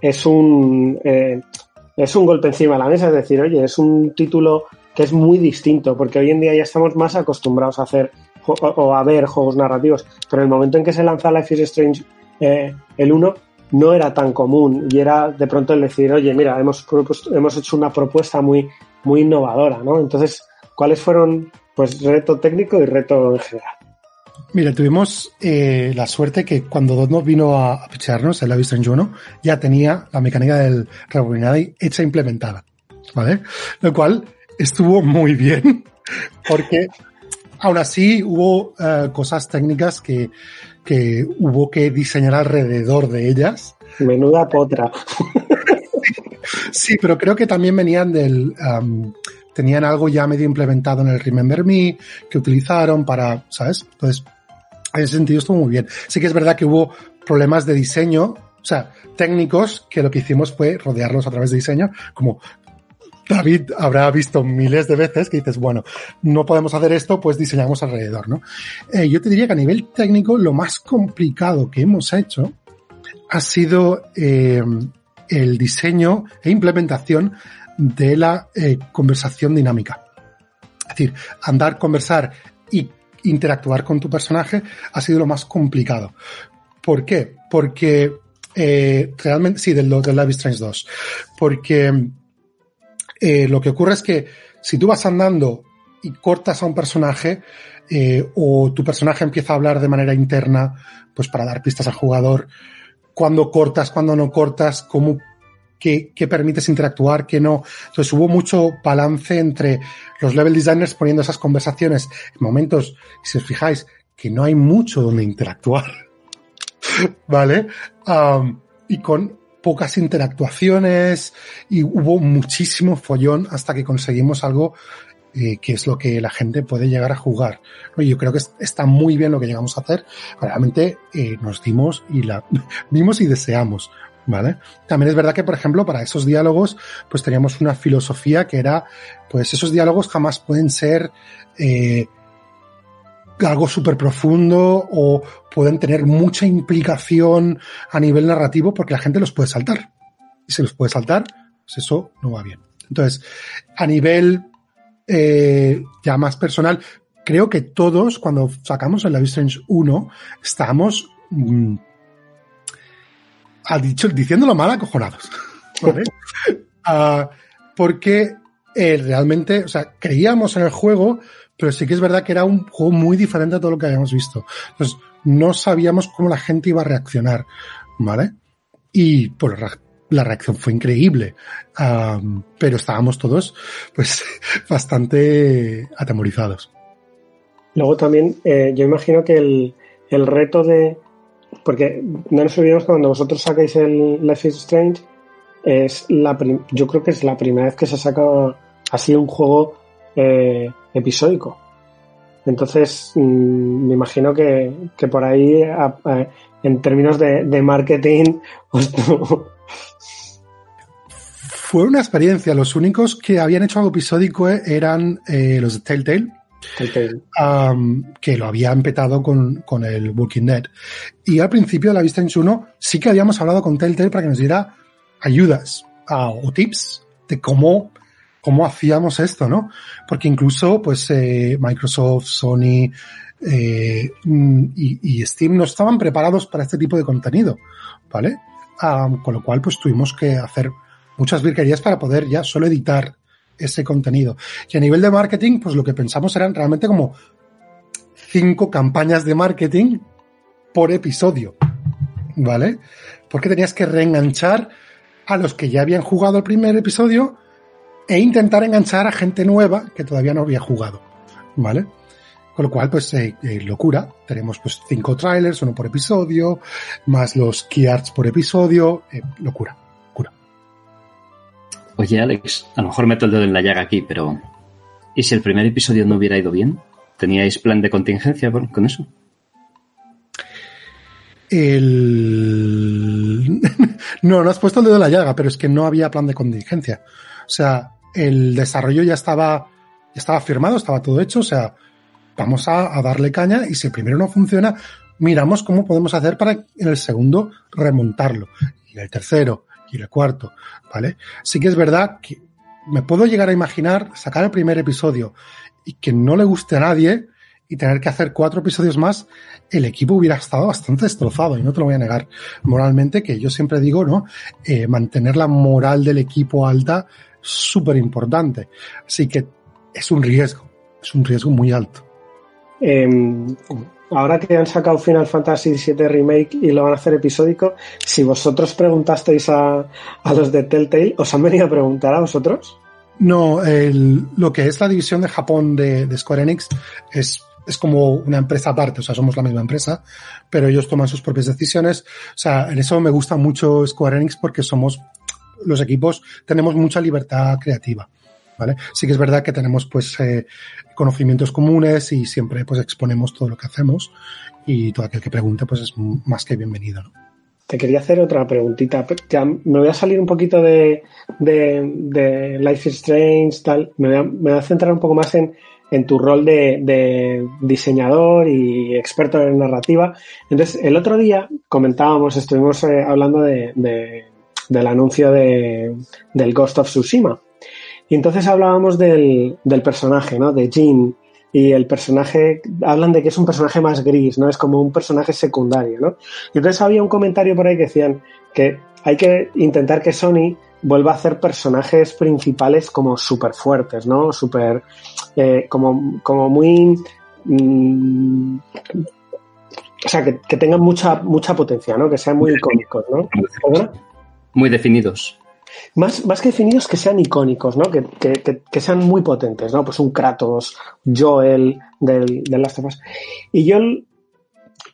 es un, eh, es un golpe encima de la mesa, es decir, oye, es un título que es muy distinto, porque hoy en día ya estamos más acostumbrados a hacer o, o a ver juegos narrativos, pero en el momento en que se lanza Life is Strange eh, el 1, no era tan común y era de pronto el decir, oye, mira, hemos, hemos hecho una propuesta muy, muy innovadora, ¿no? Entonces, ¿cuáles fueron, pues, reto técnico y reto en general? Mira, tuvimos eh, la suerte que cuando Dotnos vino a, a picharnos, el en Juno, ya tenía la mecánica del rebobinado hecha e implementada, ¿vale? Lo cual estuvo muy bien, porque aún así hubo uh, cosas técnicas que, que hubo que diseñar alrededor de ellas. Menuda potra. sí, pero creo que también venían del... Um, tenían algo ya medio implementado en el Remember Me que utilizaron para, ¿sabes? Entonces, en ese sentido estuvo muy bien. Sí que es verdad que hubo problemas de diseño, o sea, técnicos, que lo que hicimos fue rodearlos a través de diseño, como David habrá visto miles de veces que dices, bueno, no podemos hacer esto, pues diseñamos alrededor, ¿no? Eh, yo te diría que a nivel técnico lo más complicado que hemos hecho ha sido eh, el diseño e implementación de la eh, conversación dinámica. Es decir, andar, conversar y interactuar con tu personaje ha sido lo más complicado. ¿Por qué? Porque eh, realmente, sí, del, del Life is Strange 2. Porque eh, lo que ocurre es que si tú vas andando y cortas a un personaje, eh, o tu personaje empieza a hablar de manera interna, pues para dar pistas al jugador, cuando cortas, cuando no cortas, cómo, qué, permites interactuar, qué no. Entonces hubo mucho balance entre los level designers poniendo esas conversaciones en momentos, si os fijáis, que no hay mucho donde interactuar. ¿Vale? Y con pocas interactuaciones y hubo muchísimo follón hasta que conseguimos algo eh, que es lo que la gente puede llegar a jugar. Yo creo que está muy bien lo que llegamos a hacer. Realmente eh, nos dimos y la vimos y deseamos. También es verdad que, por ejemplo, para esos diálogos, pues teníamos una filosofía que era, pues esos diálogos jamás pueden ser eh, algo súper profundo o pueden tener mucha implicación a nivel narrativo porque la gente los puede saltar. Y si los puede saltar, pues eso no va bien. Entonces, a nivel eh, ya más personal, creo que todos, cuando sacamos el Life Strange 1, estábamos, mm, ha dicho, diciéndolo mal, acojonados. ¿vale? Ah, porque eh, realmente, o sea, creíamos en el juego, pero sí que es verdad que era un juego muy diferente a todo lo que habíamos visto. Entonces, no sabíamos cómo la gente iba a reaccionar, ¿vale? Y pues la- reacción fue increíble, pero estábamos todos, pues, bastante atemorizados. Luego también, eh, yo imagino que el, el reto de. Porque no nos olvidemos que cuando vosotros sacáis el Life is Strange, es la yo creo que es la primera vez que se saca así un juego eh, episódico. Entonces, mm, me imagino que, que por ahí, a- a- en términos de, de marketing, tu- Fue una experiencia. Los únicos que habían hecho algo episódico eran eh, los de Telltale, um, que lo habían petado con, con el Walking Dead. Y al principio de la Vista 1 sí que habíamos hablado con Telltale para que nos diera ayudas ah, o tips de cómo, cómo hacíamos esto, ¿no? Porque incluso, pues, eh, Microsoft, Sony eh, mm, y, Steam no estaban preparados para este tipo de contenido, ¿vale? Con lo cual, pues, tuvimos que hacer muchas virguerías para poder ya solo editar ese contenido. Y a nivel de marketing, pues lo que pensamos eran realmente como cinco campañas de marketing por episodio, ¿vale? Porque tenías que reenganchar a los que ya habían jugado el primer episodio e intentar enganchar a gente nueva que todavía no había jugado, ¿vale? Con lo cual, pues, eh, eh, locura. Tenemos, pues, cinco trailers, uno por episodio, más los key arts por episodio, eh, locura. Oye, Alex, a lo mejor meto el dedo en la llaga aquí, pero ¿y si el primer episodio no hubiera ido bien? ¿Teníais plan de contingencia con con eso? El... no, no has puesto el dedo en la llaga, pero es que no había plan de contingencia. O sea, el desarrollo ya estaba, estaba firmado, estaba todo hecho. O sea, vamos a, a darle caña y si el primero no funciona, miramos cómo podemos hacer para en el segundo remontarlo. Y el tercero, y el cuarto, ¿vale? Sí que es verdad que me puedo llegar a imaginar sacar el primer episodio y que no le guste a nadie y tener que hacer cuatro episodios más, el equipo hubiera estado bastante destrozado y no te lo voy a negar moralmente, que yo siempre digo, ¿no? Eh, mantener la moral del equipo alta súper importante. Así que es un riesgo, es un riesgo muy alto. Eh, ahora que han sacado Final Fantasy VII Remake y lo van a hacer episódico, si vosotros preguntasteis a, a los de Telltale, ¿os han venido a preguntar a vosotros? No, el, lo que es la división de Japón de, de Square Enix es, es como una empresa aparte, o sea, somos la misma empresa, pero ellos toman sus propias decisiones. O sea, en eso me gusta mucho Square Enix porque somos los equipos, tenemos mucha libertad creativa. ¿Vale? Sí que es verdad que tenemos pues eh, conocimientos comunes y siempre pues exponemos todo lo que hacemos y todo aquel que pregunte pues es más que bienvenido. Te quería hacer otra preguntita. Ya me voy a salir un poquito de, de, Life is Strange, tal. Me voy a, me voy a centrar un poco más en, en tu rol de, diseñador y experto en narrativa. Entonces, el otro día comentábamos, estuvimos eh, hablando de, del anuncio de, del Ghost of Tsushima. Y entonces hablábamos del, del personaje, ¿no? De Jin. Y el personaje, hablan de que es un personaje más gris, ¿no? Es como un personaje secundario, ¿no? Y entonces había un comentario por ahí que decían que hay que intentar que Sony vuelva a hacer personajes principales como súper fuertes, ¿no? Súper, eh, como, como muy... Mmm, o sea, que, que, tengan mucha, mucha potencia, ¿no? Que sean muy icónicos, ¿no? ¿Perdona? Muy definidos. Más, más que definidos, que sean icónicos, ¿no? Que, que, que, sean muy potentes, ¿no? Pues un Kratos, Joel del, del Last of Us. Y yo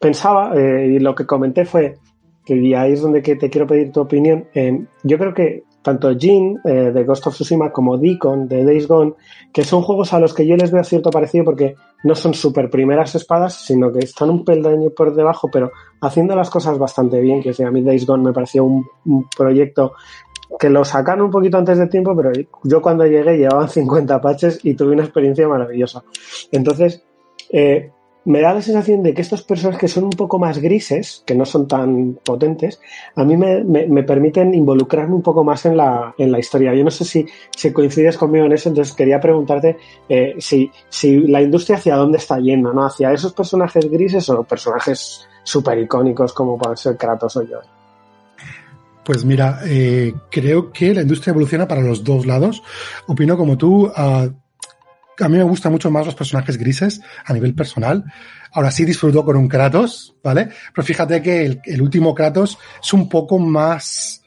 pensaba, eh, y lo que comenté fue, que ahí es donde te quiero pedir tu opinión, yo creo que tanto Jin eh, de Ghost of Tsushima como Deacon de Days Gone, que son juegos a los que yo les veo cierto parecido porque no son super primeras espadas, sino que están un peldaño por debajo, pero haciendo las cosas bastante bien, que sea, a mí Days Gone me pareció un, un proyecto que lo sacaron un poquito antes de tiempo, pero yo cuando llegué llevaban 50 patches y tuve una experiencia maravillosa. Entonces, eh, me da la sensación de que estos personajes que son un poco más grises, que no son tan potentes, a mí me, me- me permiten involucrarme un poco más en la, en la historia. Yo no sé si, si coincides conmigo en eso, entonces quería preguntarte eh, si, si la industria hacia dónde está yendo, ¿no? Hacia esos personajes grises o personajes súper icónicos como pueden ser Kratos o Joel. Pues mira, eh, creo que la industria evoluciona para los dos lados. Opino como tú. A mí me gustan mucho más los personajes grises a nivel personal. Ahora sí disfruto con un Kratos, ¿vale? Pero fíjate que el, el último Kratos es un poco más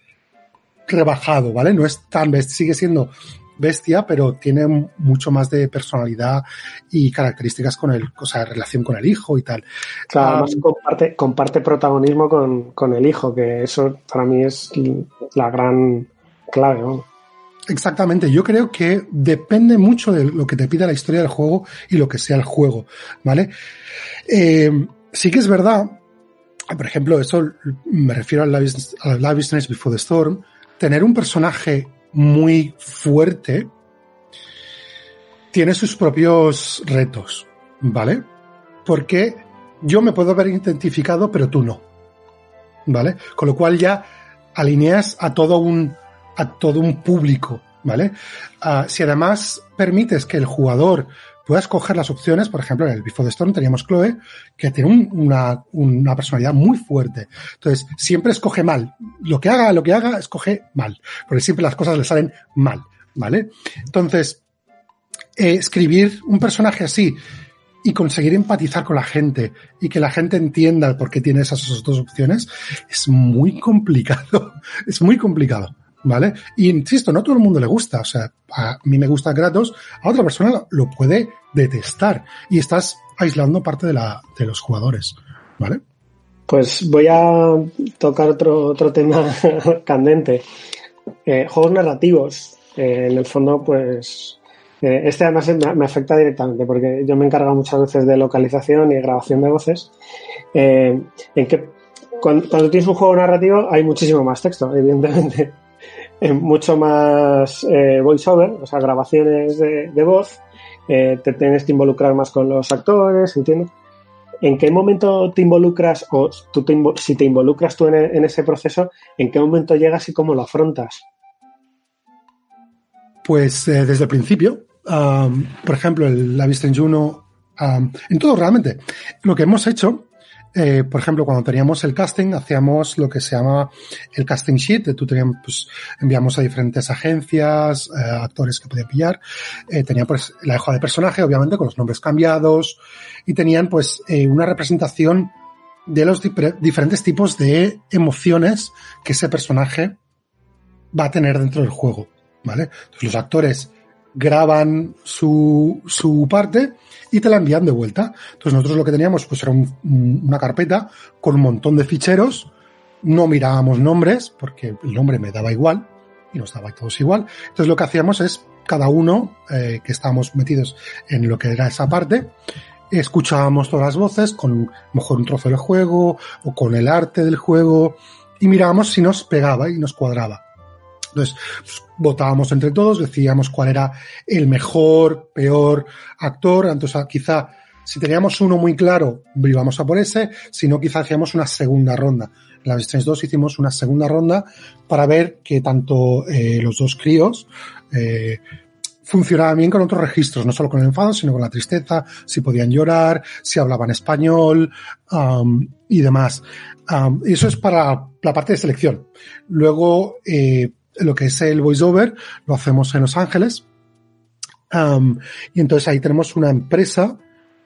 rebajado, ¿vale? No es tan bestia, sigue siendo bestia, pero tiene mucho más de personalidad y características con el, o sea, relación con el hijo y tal. Claro, Ah, además comparte, comparte protagonismo con, con el hijo, que eso para mí es la gran clave, ¿no? Exactamente, yo creo que depende mucho de lo que te pida la historia del juego y lo que sea el juego, ¿vale? Eh, sí que es verdad, por ejemplo, eso me refiero al Live is- Strange Before the Storm, tener un personaje muy fuerte tiene sus propios retos, ¿vale? Porque yo me puedo haber identificado, pero tú no, ¿vale? Con lo cual ya alineas a todo un a todo un público, ¿vale? Ah, si además permites que el jugador pueda escoger las opciones, por ejemplo, en el Before the Storm teníamos Chloe, que tiene un- una, una personalidad muy fuerte. Entonces, siempre escoge mal. Lo que haga, lo que haga, escoge mal. Porque siempre las cosas le salen mal, ¿vale? Entonces, eh, escribir un personaje así y conseguir empatizar con la gente y que la gente entienda por qué tiene esas dos opciones es muy complicado. Es muy complicado. ¿Vale? Y insisto, no a todo el mundo le gusta. O sea, a mí me gusta Kratos, a otra persona lo puede detestar. Y estás aislando parte de, la, de los jugadores. ¿Vale? Pues voy a tocar otro, otro tema candente. Eh, juegos narrativos. Eh, en el fondo, pues. eh, este además me, me afecta directamente porque yo me encargo muchas veces de localización y grabación de voces. En que cuando tienes un juego narrativo hay muchísimo más texto, evidentemente. Eh, mucho más eh, voiceover, o sea, grabaciones de, de voz. Eh, te tienes que involucrar más con los actores, entiendo. ¿En qué momento te involucras o tú te si te involucras tú en, e- en ese proceso, en qué momento llegas y cómo lo afrontas? Pues eh, desde el principio, am, por ejemplo, el Live is Strange 1, am, en todo realmente, lo que hemos hecho, eh, por ejemplo, cuando teníamos el casting, hacíamos lo que se llama el casting sheet, de tú teníamos, pues, enviamos a diferentes agencias, eh, actores que podían pillar, eh, tenían pues la hoja de personaje, obviamente, con los nombres cambiados, y tenían pues eh, una representación de los diferentes tipos de emociones que ese personaje va a tener dentro del juego, ¿vale? Entonces los actores graban su, su parte y te la envían de vuelta. Entonces nosotros lo que teníamos pues era un- un- una carpeta con un montón de ficheros, no mirábamos nombres porque el nombre me daba igual y nos daba todos igual. Entonces lo que hacíamos es cada uno eh, que estábamos metidos en lo que era esa parte, escuchábamos todas las voces con mejor un trozo del juego o con el arte del juego y mirábamos si nos pegaba y nos cuadraba. Entonces, pues, votábamos entre todos, decíamos cuál era el mejor, peor actor. Entonces, ah, quizá si teníamos uno muy claro, íbamos a por ese, si no, quizá hacíamos una segunda ronda. En la Strange 2 hicimos una segunda ronda para ver que tanto eh, los dos críos eh, funcionaban bien con otros registros, no solo con el enfado, sino con la tristeza, si podían llorar, si hablaban español am, y demás. Am, eso es para la parte de selección. Luego, eh, lo que es el voiceover lo hacemos en Los Ángeles. Y entonces ahí tenemos una empresa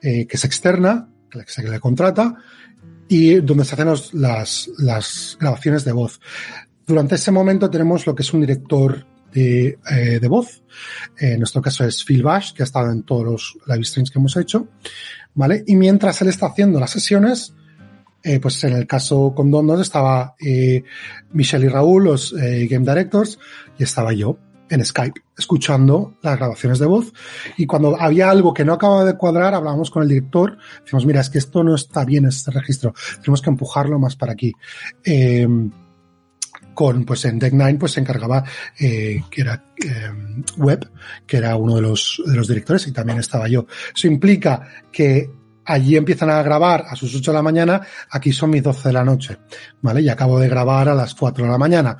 eh, que es externa, que le contrata, y donde se hacen las, las grabaciones de voz. Durante ese momento tenemos lo que es un director de, eh, de voz. En nuestro caso es Phil Bash, que ha estado en todos los live streams que hemos hecho. ¿Vale? Y mientras él está haciendo las sesiones, eh, pues en el caso con Dondos estaba eh, Michelle y Raúl, los eh, Game Directors, y estaba yo en Skype, escuchando las grabaciones de voz. Y cuando había algo que no acababa de cuadrar, hablábamos con el director, decimos, mira, es que esto no está bien, este registro, tenemos que empujarlo más para aquí. Eh, con, pues en Deck Nine, pues se encargaba, que era eh, Web, que era uno de los, de los directores, y también estaba yo. Eso implica que allí empiezan a grabar a sus 8 de la mañana, aquí son mis 12 de la noche, ¿vale? Y acabo de grabar a las 4 de la mañana.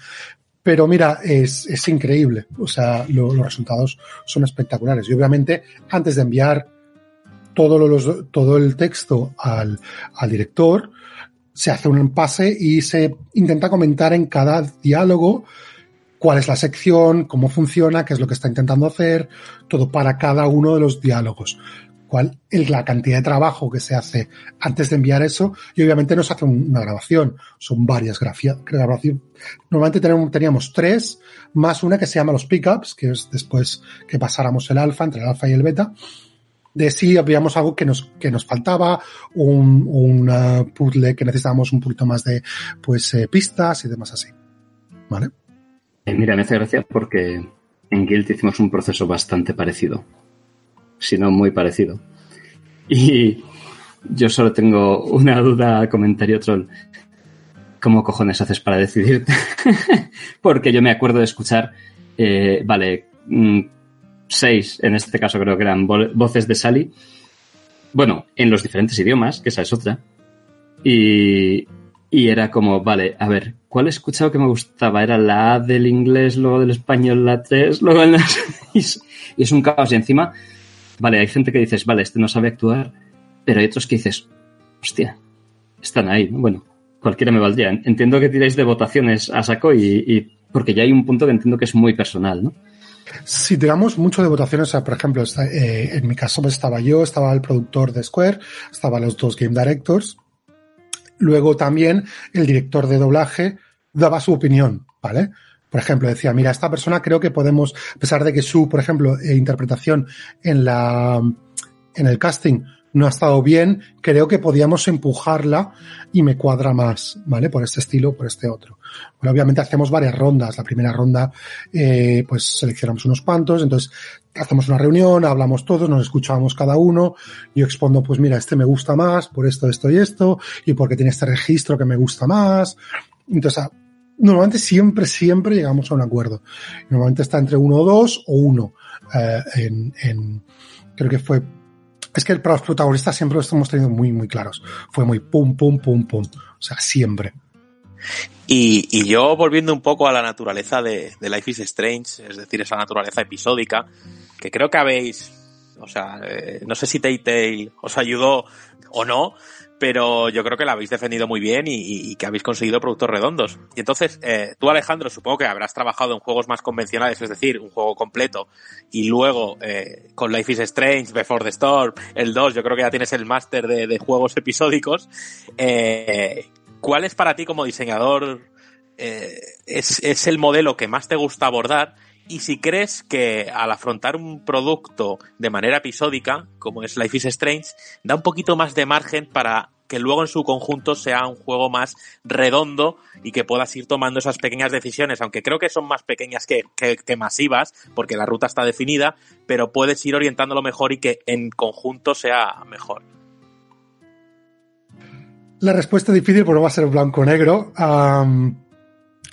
Pero mira, es, es increíble. O sea, lo- los resultados son espectaculares. Y obviamente, antes de enviar todo, lo- todo el texto al, al director, se hace un pase y se intenta comentar en cada diálogo cuál es la sección, cómo funciona, qué es lo que está intentando hacer, todo para cada uno de los diálogos. Cuál es la cantidad de trabajo que se hace antes de enviar eso y obviamente no se hace un- una grabación, son varias grabaciones. Normalmente tenemos, teníamos tres, más una que se llama los pickups, que es después que pasáramos el alfa, entre el alfa y el beta, de si habíamos algo que nos, que nos faltaba, un, un puzzle que necesitábamos un poquito más de pues eh, pistas y demás así. ¿Vale? Eh, mira, me hace gracia porque en Guild hicimos un proceso bastante parecido. Si no, muy parecido. Y yo solo tengo una duda, comentario troll. ¿Cómo cojones haces para decidirte? porque yo me acuerdo de escuchar, eh, vale, mm, seis, en este caso creo que eran vo- voces de Sally. Bueno, en los diferentes idiomas, que esa es otra. Y, y era como, vale, a ver, ¿cuál he escuchado que me gustaba? Era la A del inglés, luego del español la 3, luego el... y es un caos. Y encima, vale, hay gente que dices, vale, este no sabe actuar, pero hay otros que dices, hostia, están ahí, ¿no? Bueno, cualquiera me valdría. Entiendo que tiráis de votaciones a saco y, y- porque ya hay un punto que entiendo que es muy personal, ¿no? Si tiramos mucho de votaciones, o sea, por ejemplo, eh, en mi caso pues, estaba yo, estaba el productor de Square, estaban los dos game directors. Luego también el director de doblaje daba su opinión, ¿vale? Por ejemplo, decía, mira, esta persona creo que podemos, a pesar de que su, por ejemplo, eh, interpretación en la, en el casting no ha estado bien, creo que podíamos empujarla y me cuadra más, ¿vale? Por este estilo, por este otro. Bueno, obviamente hacemos varias rondas. La primera ronda, eh, pues seleccionamos unos cuantos, entonces hacemos una reunión, hablamos todos, nos escuchamos cada uno, yo expongo, pues mira, este me gusta más por esto, esto y esto, y porque tiene este registro que me gusta más. Entonces, normalmente siempre, siempre llegamos a un acuerdo. Normalmente está entre uno o dos o uno. eh, creo que fue es que para los protagonistas siempre los hemos tenido muy, muy claros. Fue muy pum, pum, pum, pum. O sea, siempre. Y, y yo volviendo un poco a la naturaleza de, de Life is Strange, es decir, esa naturaleza episódica, que creo que habéis, o sea, eh, no sé si Telltale os ayudó o no, pero yo creo que la habéis defendido muy bien y, que habéis conseguido productos redondos. Y entonces, eh, tú Alejandro, supongo que habrás trabajado en juegos más convencionales, es decir, un juego completo, y luego eh, con Life is Strange, Before the Storm, el 2, yo creo que ya tienes el máster de, juegos episódicos. Eh, ¿Cuál es para ti como diseñador es, es el modelo que más te gusta abordar? Y si crees que al afrontar un producto de manera episódica, como es Life is Strange, da un poquito más de margen para que luego en su conjunto sea un juego más redondo y que puedas ir tomando esas pequeñas decisiones, aunque creo que son más pequeñas que, que- masivas, porque la ruta está definida, pero puedes ir orientándolo mejor y que en conjunto sea mejor. La respuesta es difícil no va a ser blanco o negro. Am,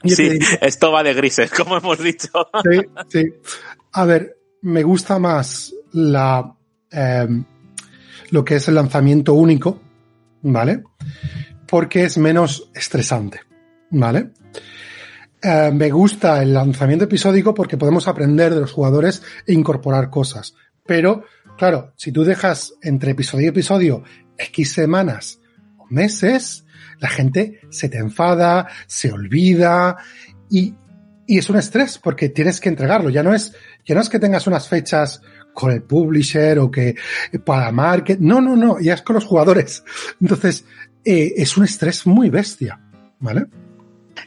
yo Sí, esto va de grises, como hemos dicho. Sí, sí. A ver, me gusta más la em, lo que es el lanzamiento único, ¿vale? Porque es menos estresante, ¿vale? Eh, me gusta el lanzamiento episódico porque podemos aprender de los jugadores e incorporar cosas. Pero, claro, si tú dejas entre episodio y episodio X semanas o meses, la gente se te enfada, se olvida y, y es un estrés porque tienes que entregarlo. Ya no es, ya no es que tengas unas fechas con el publisher o que para market. No, no, no, ya es con los jugadores. Entonces, eh, es un estrés muy bestia, ¿vale?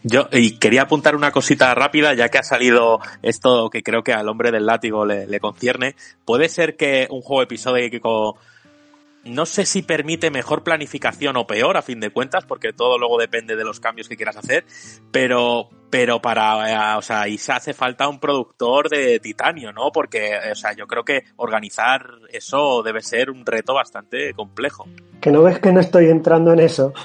Yo quería apuntar una cosita rápida, ya que ha salido esto que creo que al hombre del látigo le, le concierne. Puede ser que un juego episódico no sé si permite mejor planificación o peor, a fin de cuentas, porque todo luego depende de los cambios que quieras hacer, pero, pero para, eh, o sea, ahí se hace falta un productor de titanio, ¿no? Porque, o sea, yo creo que organizar eso debe ser un reto bastante complejo. Que no ves que no estoy entrando en eso.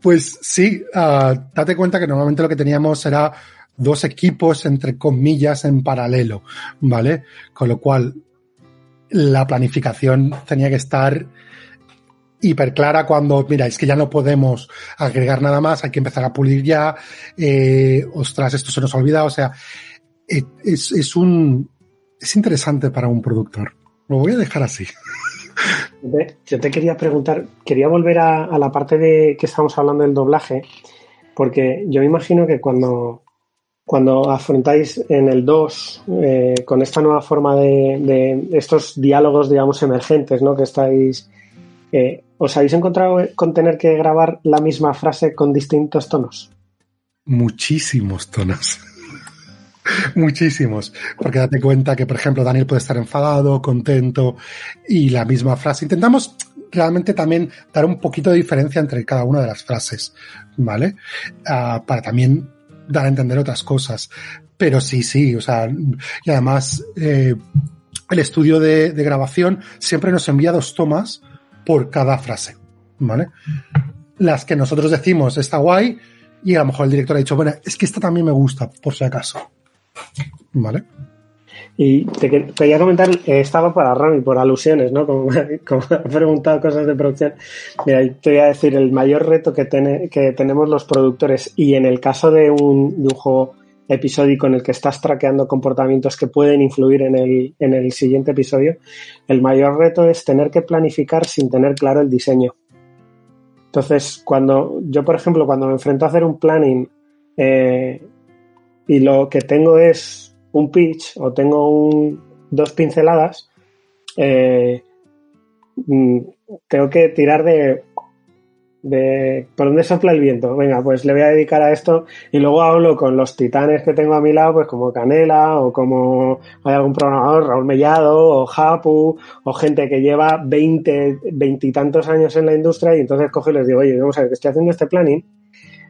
Pues sí, ah, date cuenta que normalmente lo que teníamos era dos equipos, entre comillas, en paralelo, ¿vale? Con lo cual, la planificación tenía que estar hiper clara cuando, mira, es que ya no podemos agregar nada más, hay que empezar a pulir ya, eh, ostras, esto se nos ha olvidado, o sea, eh, es, es un, es interesante para un productor. Lo voy a dejar así. Yo te quería preguntar, quería volver a, a la parte de que estamos hablando del doblaje, porque yo me imagino que cuando, cuando afrontáis en el 2 eh, con esta nueva forma de, de estos diálogos, digamos, emergentes, ¿no? Que estáis, eh, ¿os habéis encontrado con tener que grabar la misma frase con distintos tonos? Muchísimos tonos. Muchísimos. Porque date cuenta que, por ejemplo, Daniel puede estar enfadado, contento y la misma frase. Intentamos realmente también dar un poquito de diferencia entre cada una de las frases, ¿vale? Ah, para también dar a entender otras cosas. Pero sí, sí, o sea, y además eh, el estudio de, de grabación siempre nos envía dos tomas por cada frase, ¿vale? Las que nosotros decimos está guay y a lo mejor el director ha dicho, bueno, es que esta también me gusta, por si acaso. ¿Vale? Y te que- quería comentar, eh, estaba para Rami, por alusiones, ¿no? Como, como ha preguntado cosas de producción. Te voy a decir, el mayor reto que, tene- que tenemos los productores, y en el caso de un, de un episódico en el que estás traqueando comportamientos que pueden influir en el, en el siguiente episodio, el mayor reto es tener que planificar sin tener claro el diseño. Entonces, cuando yo, por ejemplo, cuando me enfrento a hacer un planning eh, y lo que tengo es un pitch o tengo un, dos pinceladas, eh, mm, tengo que tirar de, de por dónde sopla el viento. Venga, pues le voy a dedicar a esto y luego hablo con los titanes que tengo a mi lado, pues como Canela o como hay algún programador, Raúl Mellado o Japu o gente que lleva 20, veintitantos años en la industria y entonces coge y les digo, oye, vamos a ver, que estoy haciendo este planning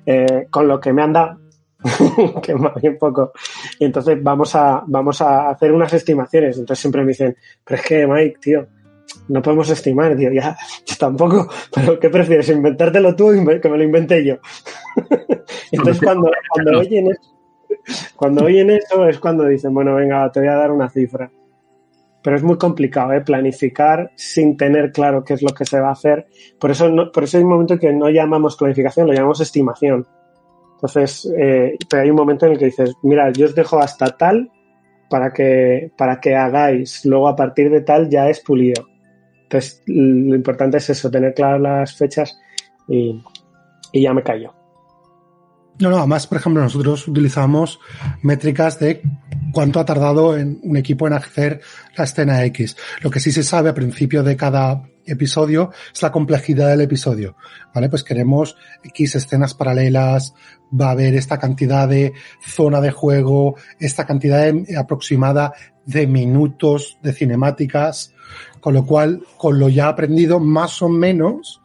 eh, con lo que me han dado, que bien poco. Y entonces vamos a, vamos a hacer unas estimaciones. Entonces siempre me dicen, pero es que Mike, tío, no podemos estimar, tío, ya, yo tampoco, pero ¿qué prefieres? ¿Inventártelo tú o que me lo inventé yo? Entonces cuando, cuando oyen eso, cuando oyen eso es cuando dicen, bueno, venga, te voy a dar una cifra. Pero es muy complicado, ¿eh? Planificar sin tener claro qué es lo que se va a hacer. Por eso, no, por eso hay un momento que no llamamos planificación, lo llamamos estimación. Entonces, eh, pero hay un momento en el que dices, mira, yo os dejo hasta tal para que, para que hagáis. Luego, a partir de tal, ya es pulido. Entonces, lo importante es eso, tener claras las fechas y, y ya me callo. No, no, además, por ejemplo, nosotros utilizamos métricas de cuánto ha tardado en un equipo en hacer la escena X. Lo que sí se sabe a principio de cada episodio es la complejidad del episodio. ¿Vale? Pues queremos X escenas paralelas, va a haber esta cantidad de zona de juego, esta cantidad aproximada de minutos de cinemáticas, con lo cual, con lo ya aprendido, más o menos,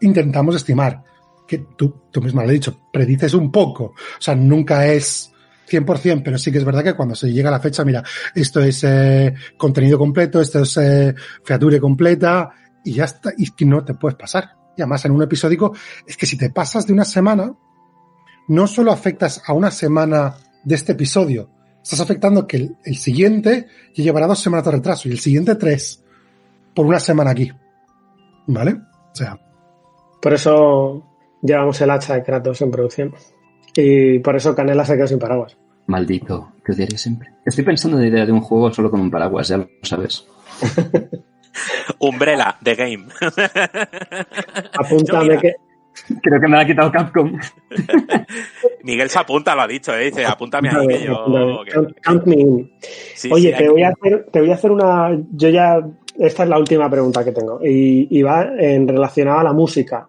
intentamos estimar que tú, tú misma lo has dicho, predices un poco. O sea, nunca es 100%, pero sí que es verdad que cuando se llega la fecha, mira, esto es eh, contenido completo, esto es eh, feature completa y ya está, y no te puedes pasar. Y además en un episódico, es que si te pasas de una semana, no solo afectas a una semana de este episodio, estás afectando que el, el siguiente ya llevará dos semanas de retraso y el siguiente tres por una semana aquí. ¿Vale? O sea, Por eso llevamos el hacha de Kratos en producción. Y por eso Canela se quedó sin paraguas. Maldito, te odiaría siempre. Estoy pensando en la idea de un juego solo con un paraguas, ya lo sabes. Umbrella, The Game. Apúntame que. Creo que me la ha quitado Capcom. Miguel se apunta, lo ha dicho, ¿eh? dice, apúntame que yo... Count, count me in. sí, Oye, sí, te voy a hacer, te voy a hacer una. Yo ya. Esta es la última pregunta que tengo. Y, y va en relacionada a la música.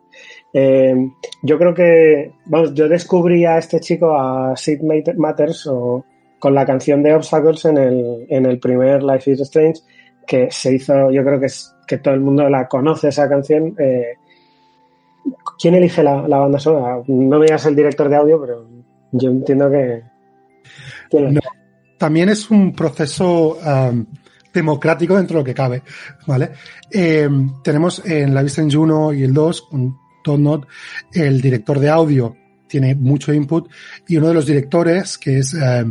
Eh, yo creo que. Vamos, yo descubrí a este chico, a Sid Mat- Matters, o, con la canción de Obstacles en el, en el primer Life is Strange, que se hizo. Yo creo que es que todo el mundo la conoce esa canción. Eh, ¿Quién elige la, la banda sonora? No me digas el director de audio, pero yo entiendo que. ¿quién la- No. también es un proceso um, democrático dentro de lo que cabe, ¿vale? Eh, tenemos en la Vista en 1 y el 2, con El director de audio tiene mucho input y uno de los directores, que es eh,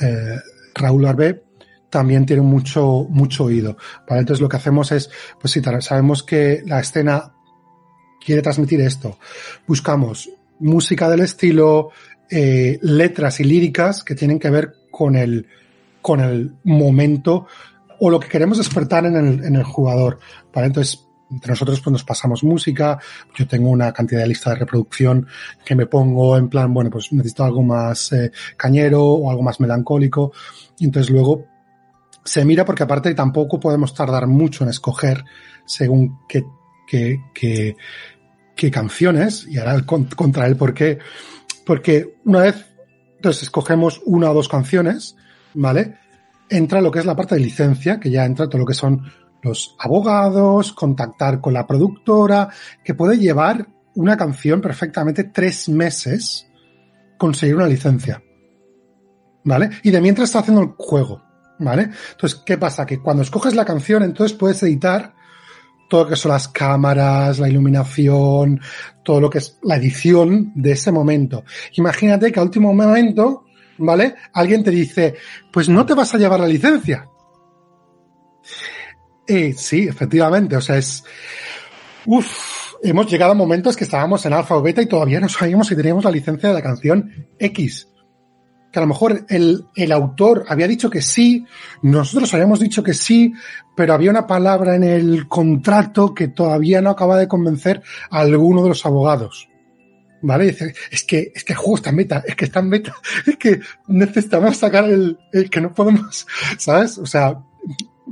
eh, Raúl Arbé, también tiene mucho, mucho oído. ¿vale? Entonces lo que hacemos es, pues si sabemos que la escena quiere transmitir esto, buscamos música del estilo, eh, letras y líricas que tienen que ver con el, con el momento o lo que queremos despertar en el, en el jugador. ¿vale? Entonces, entre nosotros pues nos pasamos música, yo tengo una cantidad de lista de reproducción que me pongo en plan, bueno, pues necesito algo más eh, cañero o algo más melancólico, y entonces luego se mira porque aparte tampoco podemos tardar mucho en escoger según qué, qué, qué, canciones, y ahora contra el por qué, porque una vez entonces escogemos una o dos canciones, ¿vale? Entra lo que es la parte de licencia, que ya entra todo lo que son los abogados, contactar con la productora, que puede llevar una canción perfectamente tres meses conseguir una licencia. ¿Vale? Y de mientras está haciendo el juego. ¿Vale? Entonces, ¿qué pasa? Que cuando escoges la canción, entonces puedes editar todo lo que son las cámaras, la iluminación, todo lo que es la edición de ese momento. Imagínate que a último momento, ¿vale? Alguien te dice, pues no te vas a llevar la licencia. Eh, sí, efectivamente. O sea, es. Uf, hemos llegado a momentos que estábamos en alfa o beta y todavía no sabíamos si teníamos la licencia de la canción X. Que a lo mejor el, el autor había dicho que sí, nosotros habíamos dicho que sí, pero había una palabra en el contrato que todavía no acaba de convencer a alguno de los abogados. ¿Vale? Dice, es que, es que el juego está en beta, es que está en beta, es que necesitamos sacar el, el que no podemos, ¿sabes? O sea,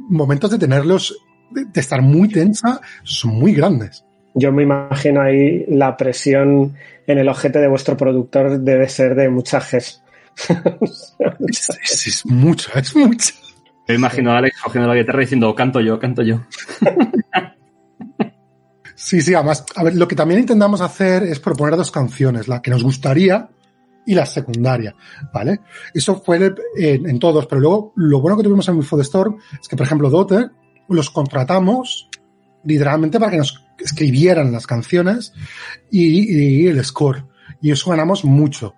momentos de tenerlos, de, estar muy tensa, son muy grandes. Yo me imagino ahí la presión en el ojete de vuestro productor debe ser de muchas Gs. es, es, mucho, es mucho. Me imagino a Alex cogiendo la guitarra diciendo canto yo, canto yo. Sí, sí, además, a ver, lo que también intentamos hacer es proponer dos canciones, la que nos gustaría y la secundaria, ¿vale? Eso fue en, todos, pero luego lo bueno que tuvimos en Before the Storm es que, por ejemplo, Dotter los contratamos literalmente para que nos escribieran las canciones y, el score. Y eso ganamos mucho,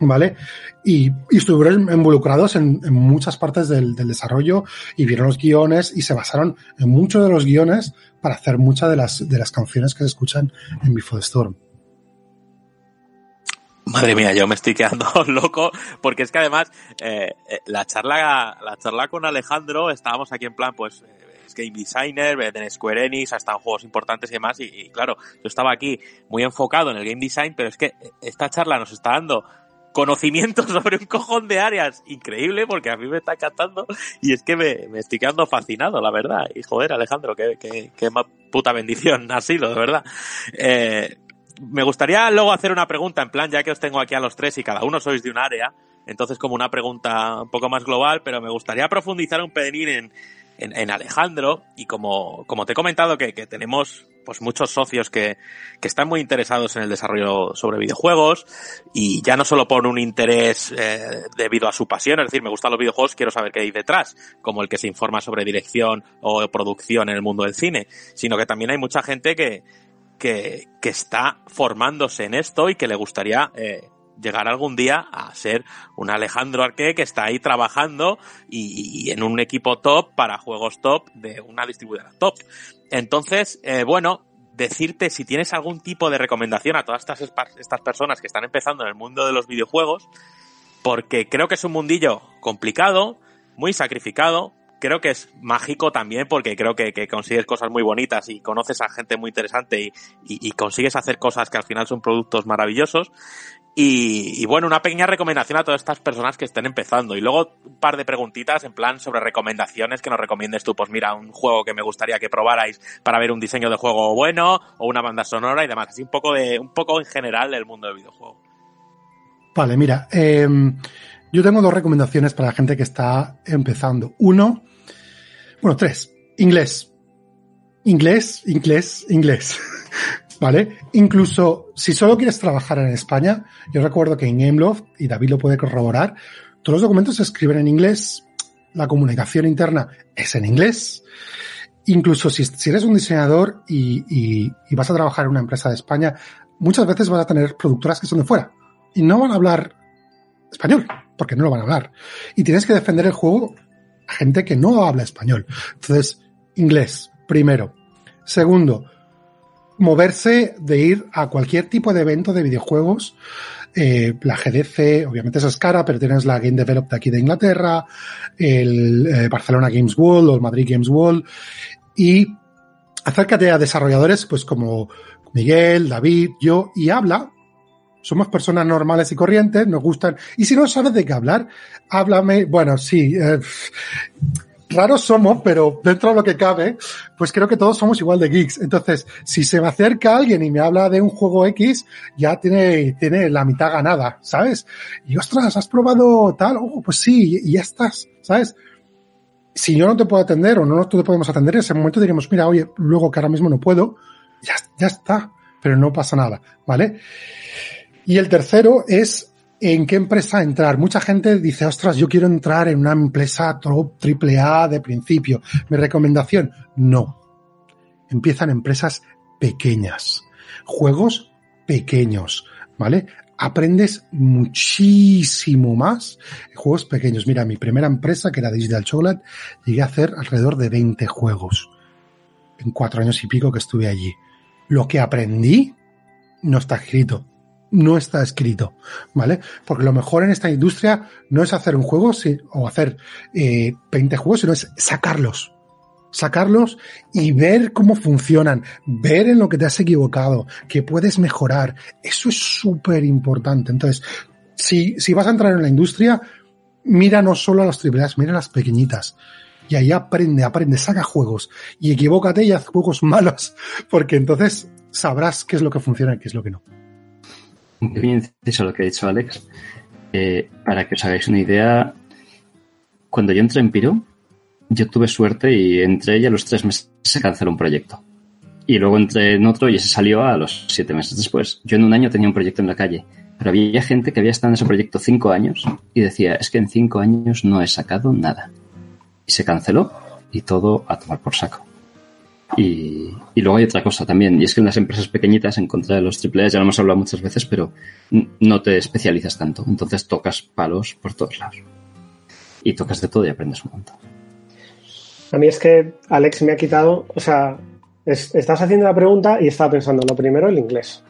¿vale? Y, estuvieron involucrados en, muchas partes del, del, desarrollo y vieron los guiones y se basaron en muchos de los guiones para hacer muchas de las, de las canciones que se escuchan en Before the Storm. Madre mía, yo me estoy quedando loco porque es que además eh, eh, la charla la charla con Alejandro estábamos aquí en plan pues eh, es game designer, en Square Enix, ha estado en juegos importantes y demás y, claro, yo estaba aquí muy enfocado en el game design, pero es que esta charla nos está dando conocimiento sobre un cojón de áreas increíble porque a mí me está encantando y es que me, me estoy quedando fascinado, la verdad. Y joder, Alejandro, qué, qué, qué puta bendición ha sido, de verdad. Eh, me gustaría luego hacer una pregunta, en plan, ya que os tengo aquí a los tres y cada uno sois de un área, entonces como una pregunta un poco más global, pero me gustaría profundizar un pelín en, en, Alejandro y como, como te he comentado que, que tenemos pues muchos socios que, que, están muy interesados en el desarrollo sobre videojuegos y ya no solo por un interés eh, debido a su pasión, es decir, me gustan los videojuegos, quiero saber qué hay detrás, como el que se informa sobre dirección o producción en el mundo del cine, sino que también hay mucha gente que, que, está formándose en esto y que le gustaría eh, llegar algún día a ser un Alejandro Arque que está ahí trabajando y, en un equipo top para juegos top de una distribuidora top. Entonces, eh, bueno, decirte si tienes algún tipo de recomendación a todas estas, estas personas que están empezando en el mundo de los videojuegos, porque creo que es un mundillo complicado, muy sacrificado, creo que es mágico también porque creo que, consigues cosas muy bonitas y conoces a gente muy interesante y, consigues hacer cosas que al final son productos maravillosos. Y, bueno, una pequeña recomendación a todas estas personas que estén empezando. Y luego un par de preguntitas en plan sobre recomendaciones que nos recomiendes tú. Pues mira, un juego que me gustaría que probarais para ver un diseño de juego bueno o una banda sonora y demás. Así un poco de, un poco en general del mundo del videojuego. Vale, mira, em, yo tengo dos recomendaciones para la gente que está empezando. Uno, bueno, tres. Inglés. Inglés, inglés, inglés. ¿Vale? Incluso si solo quieres trabajar en España, yo recuerdo que en Gameloft, y David lo puede corroborar, todos los documentos se escriben en inglés, la comunicación interna es en inglés. Incluso si, eres un diseñador y, y, vas a trabajar en una empresa de España, muchas veces vas a tener productoras que son de fuera y no van a hablar español, porque no lo van a hablar. Y tienes que defender el juego gente que no habla español. Entonces, inglés, primero. Segundo, moverse de ir a cualquier tipo de evento de videojuegos. Eh, la GDC, obviamente es cara, pero tienes la Game Develop de aquí de Inglaterra, el eh, Barcelona Games World o el Madrid Games World. Y acércate a desarrolladores pues como Miguel, David, yo, y habla. Somos personas normales y corrientes, nos gustan. Y si no sabes de qué hablar, háblame. Bueno, sí, eh, raros somos, pero dentro de lo que cabe, pues creo que todos somos igual de geeks. Entonces, si se me acerca alguien y me habla de un juego X, ya tiene, tiene la mitad ganada, ¿sabes? Y ostras, ¿has probado tal? Oh, pues sí, y ya estás, ¿sabes? Si yo no te puedo atender o no te podemos atender, en ese momento diríamos, mira, oye, luego que ahora mismo no puedo, ya, ya está, pero no pasa nada, ¿vale? Y el tercero es en qué empresa entrar. Mucha gente dice, ostras, yo quiero entrar en una empresa triple A de principio. Mi recomendación, no. Empiezan empresas pequeñas, juegos pequeños, ¿vale? Aprendes muchísimo más en juegos pequeños. Mira, mi primera empresa, que era Digital Chocolate, llegué a hacer alrededor de 20 juegos en cuatro años y pico que estuve allí. Lo que aprendí no está escrito no está escrito, ¿vale? Porque lo mejor en esta industria no es hacer un juego o hacer eh, 20 juegos, sino es sacarlos. Sacarlos y ver cómo funcionan, ver en lo que te has equivocado, que puedes mejorar. Eso es súper importante. Entonces, si, si vas a entrar en la industria, mira no solo a las tripleas, mira a las pequeñitas. Y ahí aprende, aprende, saca juegos. Y equivócate y haz juegos malos. Porque entonces sabrás qué es lo que funciona y qué es lo que no bien inciso lo que ha dicho Alex. Eh, para que os hagáis una idea, cuando yo entré en Piro, yo tuve suerte y entré y a los tres meses se canceló un proyecto. Y luego entré en otro y ese salió a los siete meses después. Yo en un año tenía un proyecto en la calle, pero había gente que había estado en ese proyecto cinco años y decía, es que en cinco años no he sacado nada. Y se canceló y todo a tomar por saco. Y, luego hay otra cosa también, y es que en las empresas pequeñitas, en contra de los AAA, ya lo hemos hablado muchas veces, pero no te especializas tanto. Entonces tocas palos por todos lados. Y tocas de todo y aprendes un montón. A mí es que Alex me ha quitado, o sea, estás haciendo la pregunta y estaba pensando, lo primero, el inglés.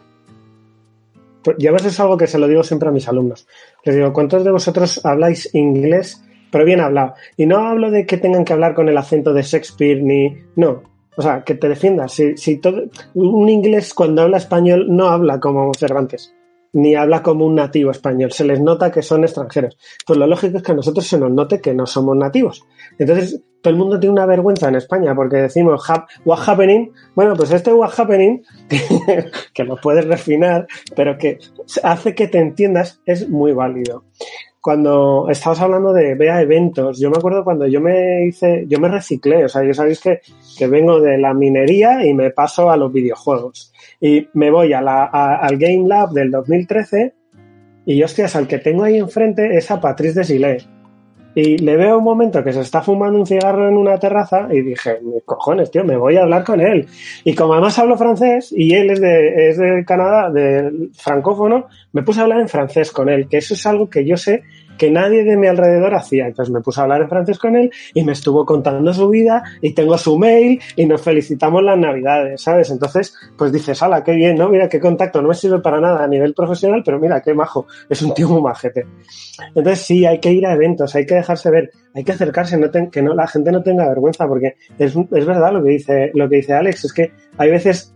Pues, y a veces es algo que se lo digo siempre a mis alumnos. Les digo, ¿cuántos de vosotros habláis inglés, pero bien hablado? Y no hablo de que tengan que hablar con el acento de Shakespeare ni... No, o sea, que te defiendas. Si, si todo, un inglés cuando habla español no habla como Cervantes, ni habla como un nativo español. Se les nota que son extranjeros. Pues lo lógico es que a nosotros se nos note que no somos nativos. Entonces, todo el mundo tiene una vergüenza en España porque decimos what happening. Bueno, pues este what happening, que lo puedes refinar, pero que hace que te entiendas, es muy válido cuando estabas hablando de vea eventos, yo me acuerdo cuando yo me hice, yo me reciclé, o sea, yo sabéis que, que vengo de la minería y me paso a los videojuegos. Y me voy al Game Lab del 2013 y hostias, al que tengo ahí enfrente es a Patrice Desilé. Y le veo un momento que se está fumando un cigarro en una terraza y dije, cojones, tío, me voy a hablar con él. Y como además hablo francés y él es de, es de Canadá, de francófono, me puse a hablar en francés con él, que eso es algo que yo sé que nadie de mi alrededor hacía. Entonces me puse a hablar en francés con él y me estuvo contando su vida y tengo su mail y nos felicitamos las navidades, ¿sabes? Entonces, pues dices, ala, qué bien, ¿no? Mira qué contacto, no me sirve para nada a nivel profesional, pero mira qué majo, es un tío muy majete. Entonces sí, hay que ir a eventos, hay que dejarse ver, hay que acercarse, no que no, la gente no tenga vergüenza, porque es, es verdad lo que dice, lo que dice Alex, es que hay veces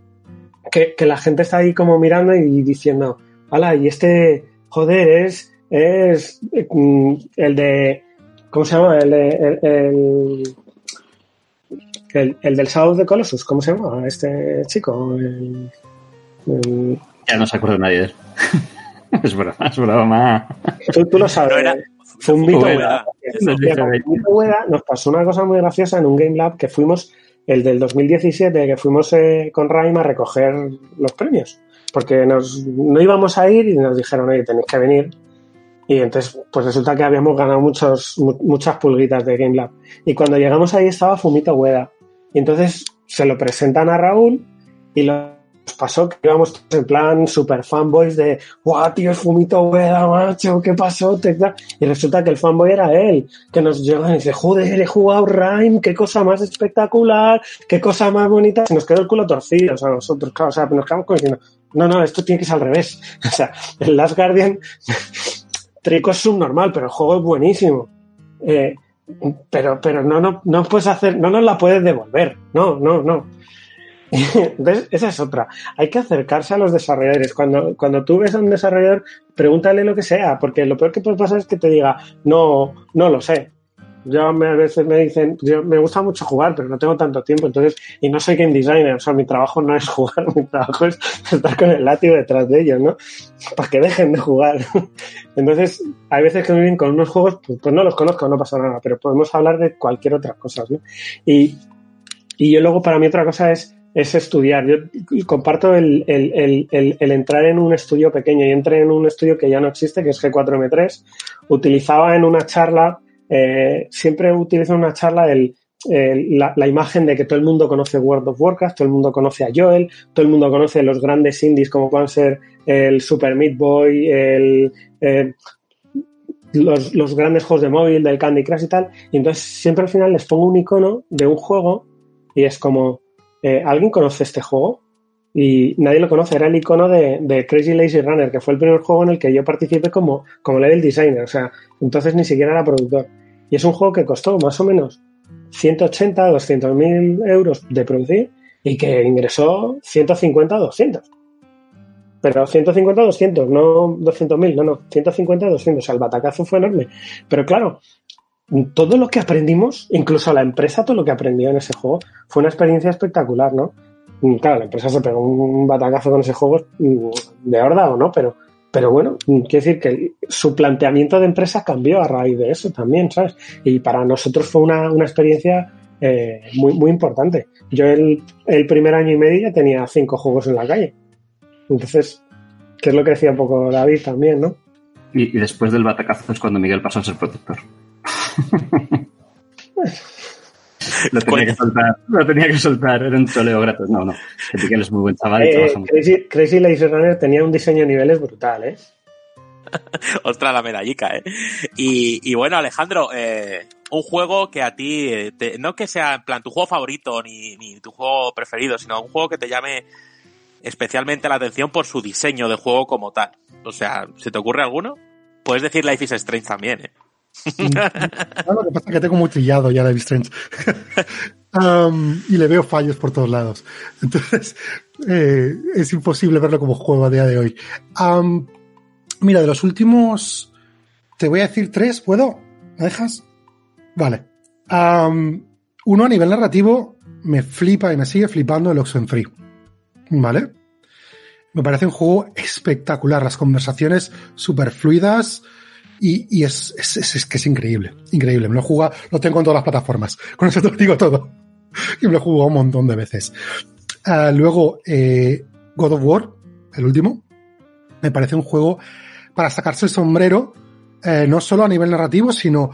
que, que la gente está ahí como mirando y diciendo, ala, y este, joder, es es mm, el de. ¿Cómo se llama? El, de, el, el, del South de Colossus. ¿Cómo se llama? Este chico. ya no se acuerda nadie de él. es broma, es broma. Tú, tú lo sabes. No Fue un mito Nos pasó una cosa muy graciosa en un Game Lab que fuimos, el del 2017, que fuimos eh, con Raim a recoger los premios. Porque nos, no íbamos a ir y nos dijeron, oye, tenéis que venir y entonces, pues resulta que habíamos ganado muchos, muchas pulguitas de Game Lab. Y cuando llegamos ahí estaba Fumito Hueda. Y entonces se lo presentan a Raúl y los pasó que íbamos en plan super fanboys de, guau, tío, es Fumito Ueda, macho, ¿qué pasó? Te da-". Y resulta que el fanboy era él, que nos llega y dice, joder, he jugado Rime, qué cosa más espectacular, qué cosa más bonita. Se nos quedó el culo torcido, o sea, nosotros, claro, o sea, nos quedamos diciendo, no, no, esto tiene que ser al revés. O sea, el Last Guardian, Trico es subnormal, pero el juego es buenísimo. Eh, pero, pero no, no, no puedes hacer, no nos la puedes devolver. No, no, no. Entonces, esa es otra. Hay que acercarse a los desarrolladores. Cuando, cuando tú ves a un desarrollador, pregúntale lo que sea, porque lo peor que puede pasar es que te diga, no, no lo sé. Yo me, a veces me dicen, yo, me gusta mucho jugar, pero no tengo tanto tiempo, entonces, y no soy game designer, o sea, mi trabajo no es jugar, mi trabajo es estar con el látigo detrás de ellos, ¿no? Para que dejen de jugar. Entonces, hay veces que me vienen con unos juegos, pues, pues no los conozco, no pasa nada, pero podemos hablar de cualquier otra cosa, ¿no? Y, y yo luego, para mí, otra cosa es, es estudiar. Yo comparto el, el, el, el, entrar en un estudio pequeño y entré en un estudio que ya no existe, que es G4M3. Utilizaba en una charla, eh, siempre utilizo en una charla el, el- la, la imagen de que todo el mundo conoce World of Warcraft, todo el mundo conoce a Joel, todo el mundo conoce los grandes indies como pueden ser el Super Meat Boy, el, eh, los, grandes juegos de móvil, del Candy Crush y tal. Y entonces siempre al final les pongo un icono de un juego y es como, eh, ¿alguien conoce este juego? Y nadie lo conoce, era el icono de, de Crazy Lazy Runner, que fue el primer juego en el que yo participé como, como level designer, o sea, entonces ni siquiera era productor. Y es un juego que costó más o menos 180, 200 mil euros de producir y que ingresó 150, 200. Pero 150, 200, no 200 mil, no, no, 150, 200. O sea, el batacazo fue enorme. Pero claro, todo lo que aprendimos, incluso la empresa, todo lo que aprendió en ese juego, fue una experiencia espectacular, ¿no? Claro, la empresa se pegó un batacazo con ese juego mm, de horda o no, pero, pero bueno, quiero decir que su planteamiento de empresa cambió a raíz de eso también, ¿sabes? Y para nosotros fue una, una experiencia eh, muy, muy importante. Yo el, el primer año y medio ya tenía cinco juegos en la calle. Entonces, que es lo que decía un poco David también, ¿no? Y, y después del batacazo es cuando Miguel pasó a ser productor. lo tenía que soltar, lo tenía que soltar, era un troleo gratis. No, no, que es muy buen chaval y Eh, trabaja. Crazy, Crazy Lazy Runner tenía un diseño de niveles brutal, ¿eh? Ostras, la medallica, ¿eh? Y, y bueno, Alejandro, eh, un juego que a ti, eh, te- no que sea en plan tu juego favorito ni, ni tu juego preferido, sino un juego que te llame especialmente la atención por su diseño de juego como tal. O sea, ¿se te ocurre alguno? Puedes decir Life is Strange también, ¿eh? No, lo que pasa es que tengo muy trillado ya is Strange. Um, y le veo fallos por todos lados. Entonces, eh, es imposible verlo como juego a día de hoy. Um, mira, de los últimos, te voy a decir tres, ¿puedo? ¿Me dejas? Vale. Um, uno a nivel narrativo me flipa y me sigue flipando el Oxenfree. ¿Vale? Me parece un juego espectacular, las conversaciones súper fluidas y, es, es, es- que es increíble, increíble. Me lo jugado, lo tengo en todas las plataformas. Con eso te lo digo todo. Y me lo he jugado un montón de veces. Ah, luego, eh, God of War, el último, me parece un juego para sacarse el sombrero, eh, no solo a nivel narrativo, sino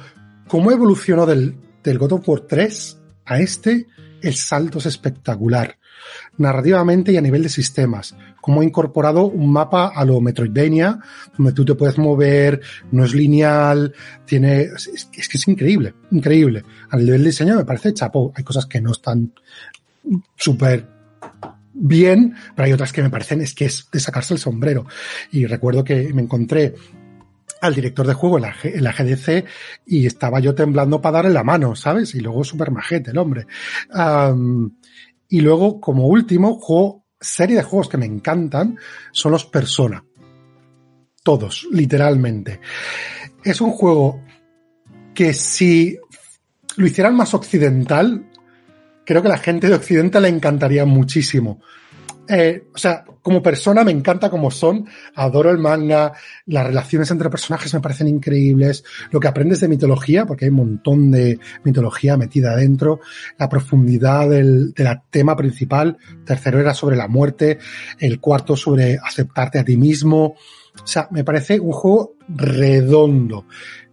cómo evolucionó del, del God of War 3 a este, el salto es espectacular narrativamente y a nivel de sistemas. Cómo ha incorporado un mapa a lo Metroidvania, donde tú te puedes mover, no es lineal, tiene, es, que es increíble, increíble. A nivel de diseño me parece chapó. Hay cosas que no están súper bien, pero hay otras que me parecen es que es de sacarse el sombrero. Y recuerdo que me encontré al director de juego en la, GDC y estaba yo temblando para darle la mano, ¿sabes? Y luego súper majete el hombre. Y luego, como último, juego, serie de juegos que me encantan son los Persona. Todos, literalmente. Es un juego que si lo hicieran más occidental, creo que la gente de Occidente le encantaría muchísimo. Eh, o sea, como persona me encanta como son, adoro el manga, las relaciones entre personajes me parecen increíbles, lo que aprendes de mitología, porque hay un montón de mitología metida adentro, la profundidad del, del tema principal, tercero era sobre la muerte, el cuarto sobre aceptarte a ti mismo, o sea, me parece un juego redondo.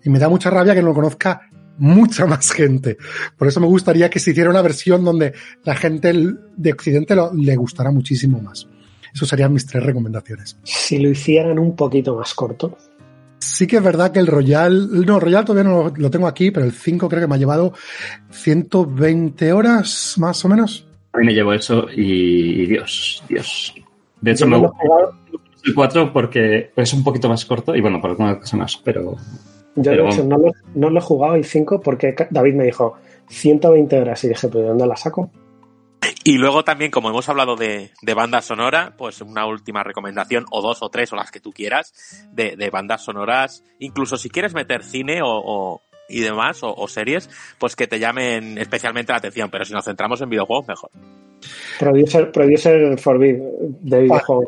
Y me da mucha rabia que no lo conozca mucha más gente. Por eso me gustaría que se hiciera una versión donde la gente de Occidente lo- le gustara muchísimo más. Esos serían mis tres recomendaciones. Si lo hicieran un poquito más corto. Sí que es verdad que el Royal, no, Royal todavía no lo, lo tengo aquí, pero el 5 creo que me ha llevado 120 horas más o menos. A mí me llevo eso y, y Dios, Dios. De hecho, Yo me gusta el 4 porque es un poquito más corto y bueno, por alguna cosa más, pero Yo, de Pero hecho, no lo, no lo he jugado el 5 porque David me dijo 120 horas y dije, ¿pero de dónde la saco? Y luego también, como hemos hablado de, de banda sonora, pues una última recomendación, o dos o tres, o las que tú quieras, de, de bandas sonoras. Incluso si quieres meter cine o, o- y demás, o, o series, pues que te llamen especialmente la atención. Pero si nos centramos en videojuegos, mejor. Producer, producer Forbid de videojuego.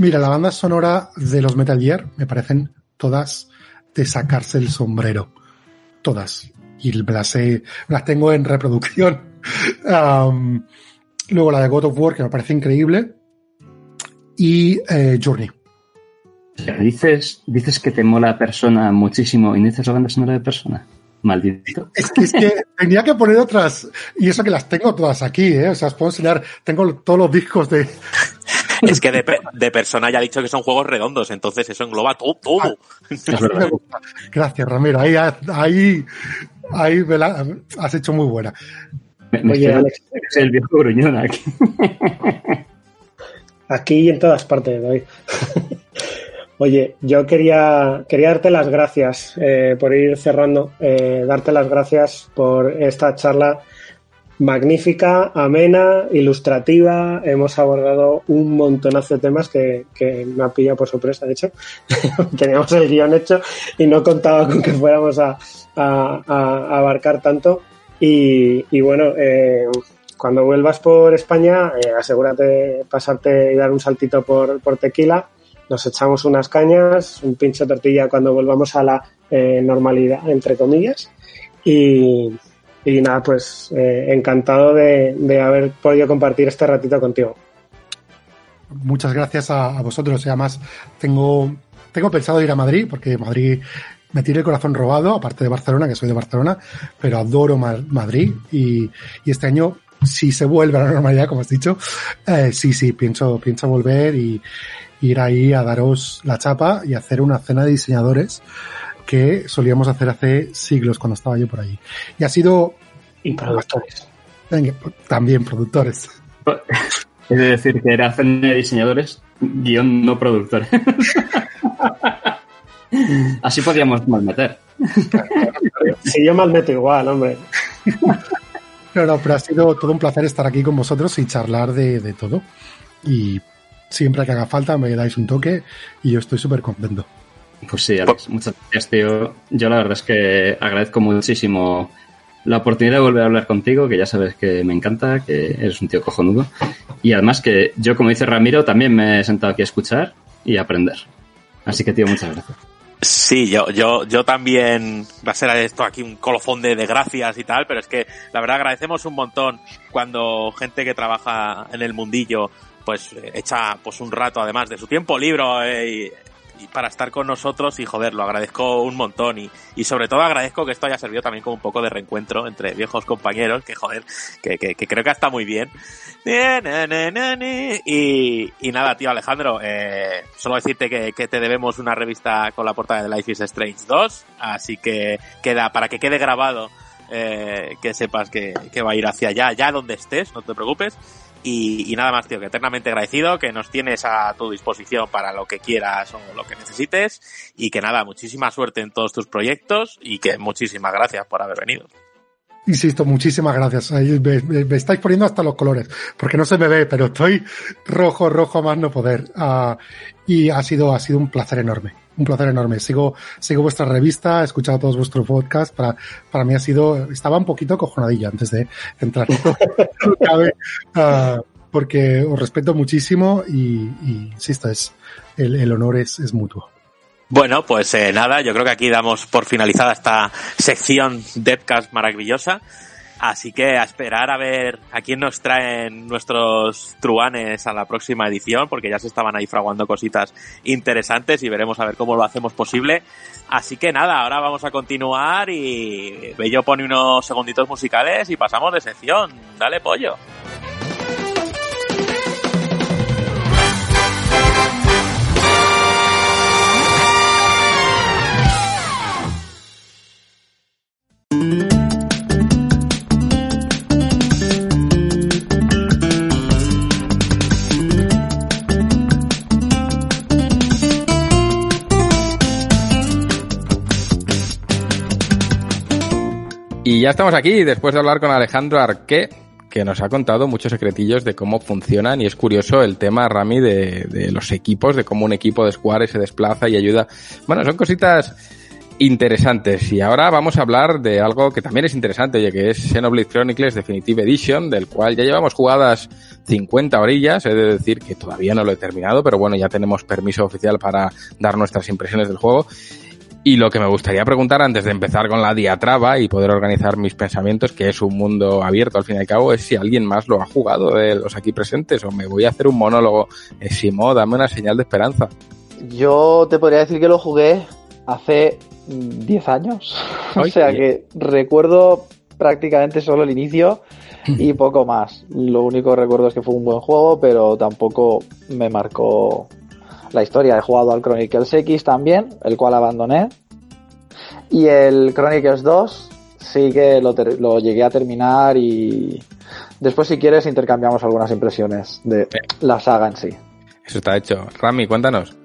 Mira, la banda sonora de los Metal Gear me parecen todas de sacarse el sombrero. Todas. Y las, he- las tengo en reproducción. Am, luego la de God of War, que me parece increíble. Y eh, Journey. dices, dices que te mola persona muchísimo y no dices la banda sonora de persona. Maldito. Es que, es que tenía que poner otras. Y eso que las tengo todas aquí, ¿eh? O sea, os puedo enseñar. Tengo todos los discos de. Es que de, pe- de persona ya ha dicho que son juegos redondos, entonces eso engloba todo. Es gusta. Gracias, Ramiro. Ahí, ahí, ahí me la- has hecho muy buena. Me, me Oye, Alex. soy el viejo gruñón aquí. Aquí y en todas partes, David. Oye, yo quería, quería darte las gracias eh, por ir cerrando, eh, darte las gracias por esta charla magnífica, amena, ilustrativa. Hemos abordado un montonazo de temas que, que me ha pillado por sorpresa, de hecho. Teníamos el guion hecho y no contaba con que fuéramos a, a- abarcar tanto. Y, bueno, eh, cuando vuelvas por España, eh, asegúrate pasarte y dar un saltito por, por tequila. Nos echamos unas cañas, un pincho de tortilla cuando volvamos a la eh, normalidad, entre comillas. Y, y nada, pues eh, encantado de, de haber podido compartir este ratito contigo. Muchas gracias a, a vosotros. Y además, tengo, tengo pensado ir a Madrid, porque Madrid me tiene el corazón robado, aparte de Barcelona, que soy de Barcelona, pero adoro Ma- Madrid. Y, y este año, si se vuelve a la normalidad, como has dicho, eh, sí, sí, pienso, pienso volver y ir ahí a daros la chapa y hacer una cena de diseñadores que solíamos hacer hace siglos cuando estaba yo por allí. Y ha sido Y productores. venga, también productores. Es de decir que era de diseñadores, guion no productores. Así podíamos malmeter. Si yo mal meto igual, hombre. No, no, pero ha sido todo un placer estar aquí con vosotros y charlar de, de todo. Y siempre que haga falta me dais un toque y yo estoy súper contento. Pues sí, Alex, muchas gracias, tío. Yo la verdad es que agradezco muchísimo la oportunidad de volver a hablar contigo, que ya sabes que me encanta, que eres un tío cojonudo. Y además que yo, como dice Ramiro, también me he sentado aquí a escuchar y a aprender. Así que, tío, muchas gracias. Sí, yo, yo, yo también va a ser esto aquí un colofón de, de gracias y tal, pero es que la verdad agradecemos un montón cuando gente que trabaja en el mundillo pues echa pues un rato además de su tiempo libre eh, y, para estar con nosotros y joder, lo agradezco un montón y, y sobre todo agradezco que esto haya servido también como un poco de reencuentro entre viejos compañeros, que joder, que, que, que creo que está muy bien. Y, y nada, tío Alejandro, eh, solo decirte que, que te debemos una revista con la portada de Life is Strange 2, así que queda, para que quede grabado, eh, que sepas que, que va a ir hacia allá, ya donde estés, no te preocupes. Y, nada más, tío, que eternamente agradecido, que nos tienes a tu disposición para lo que quieras o lo que necesites. Y que nada, muchísima suerte en todos tus proyectos y que muchísimas gracias por haber venido. Insisto, muchísimas gracias. Me, estáis poniendo hasta los colores, porque no se me ve, pero estoy rojo, rojo más no poder. Ah, y ha sido, ha sido un placer enorme, un placer enorme. Sigo, sigo vuestra revista, he escuchado todos vuestros podcasts. Para, para mí ha sido, estaba un poquito cojonadillo antes de entrar. Ah, porque os respeto muchísimo y, y insisto, es, el, el honor es, es mutuo. Bueno, pues eh, nada, yo creo que aquí damos por finalizada esta sección Devcast maravillosa. Así que a esperar a ver a quién nos traen nuestros truanes a la próxima edición, porque ya se estaban ahí fraguando cositas interesantes y veremos a ver cómo lo hacemos posible. Así que nada, ahora vamos a continuar y Bello pone unos segunditos musicales y pasamos de sección. Dale pollo. Y ya estamos aquí después de hablar con Alejandro Arqué, que nos ha contado muchos secretillos de cómo funcionan y es curioso el tema, Rami, de, los equipos, de cómo un equipo de Square se desplaza y ayuda. Bueno, son cositas interesantes. Y ahora vamos a hablar de algo que también es interesante, oye, que es Xenoblade Chronicles Definitive Edition, del cual ya llevamos jugadas 50 orillas, he de decir que todavía no lo he terminado, pero bueno, ya tenemos permiso oficial para dar nuestras impresiones del juego. Y lo que me gustaría preguntar antes de empezar con la diatraba y poder organizar mis pensamientos, que es un mundo abierto al fin y al cabo, es si alguien más lo ha jugado de los aquí presentes o me voy a hacer un monólogo. Eh, Simo, dame una señal de esperanza. Yo te podría decir que lo jugué hace 10 años. o sea que recuerdo prácticamente solo el inicio y poco más. Lo único que recuerdo es que fue un buen juego, pero tampoco me marcó la historia. He jugado al Chronicles X también, el cual abandoné. Y el Chronicles 2 sí que lo, lo llegué a terminar y después si quieres intercambiamos algunas impresiones de la saga en sí. Eso está hecho. Rami, cuéntanos.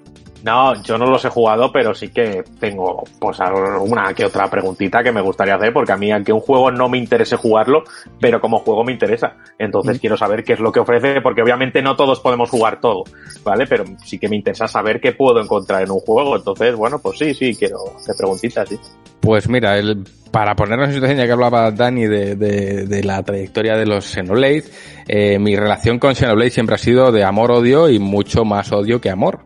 No, yo no los he jugado, pero sí que tengo pues alguna que otra preguntita que me gustaría hacer, porque a mí aunque un juego no me interese jugarlo, pero como juego me interesa. Entonces quiero saber qué es lo que ofrece, porque obviamente no todos podemos jugar todo, ¿vale? Pero sí que me interesa saber qué puedo encontrar en un juego. Entonces, bueno, pues sí, sí, quiero hacer preguntitas, sí. Pues mira, el, para ponernos en situación, ya que hablaba Dani de, de, de la trayectoria de los Xenoblade, eh, mi relación con Xenoblade siempre ha sido de amor-odio y mucho más odio que amor.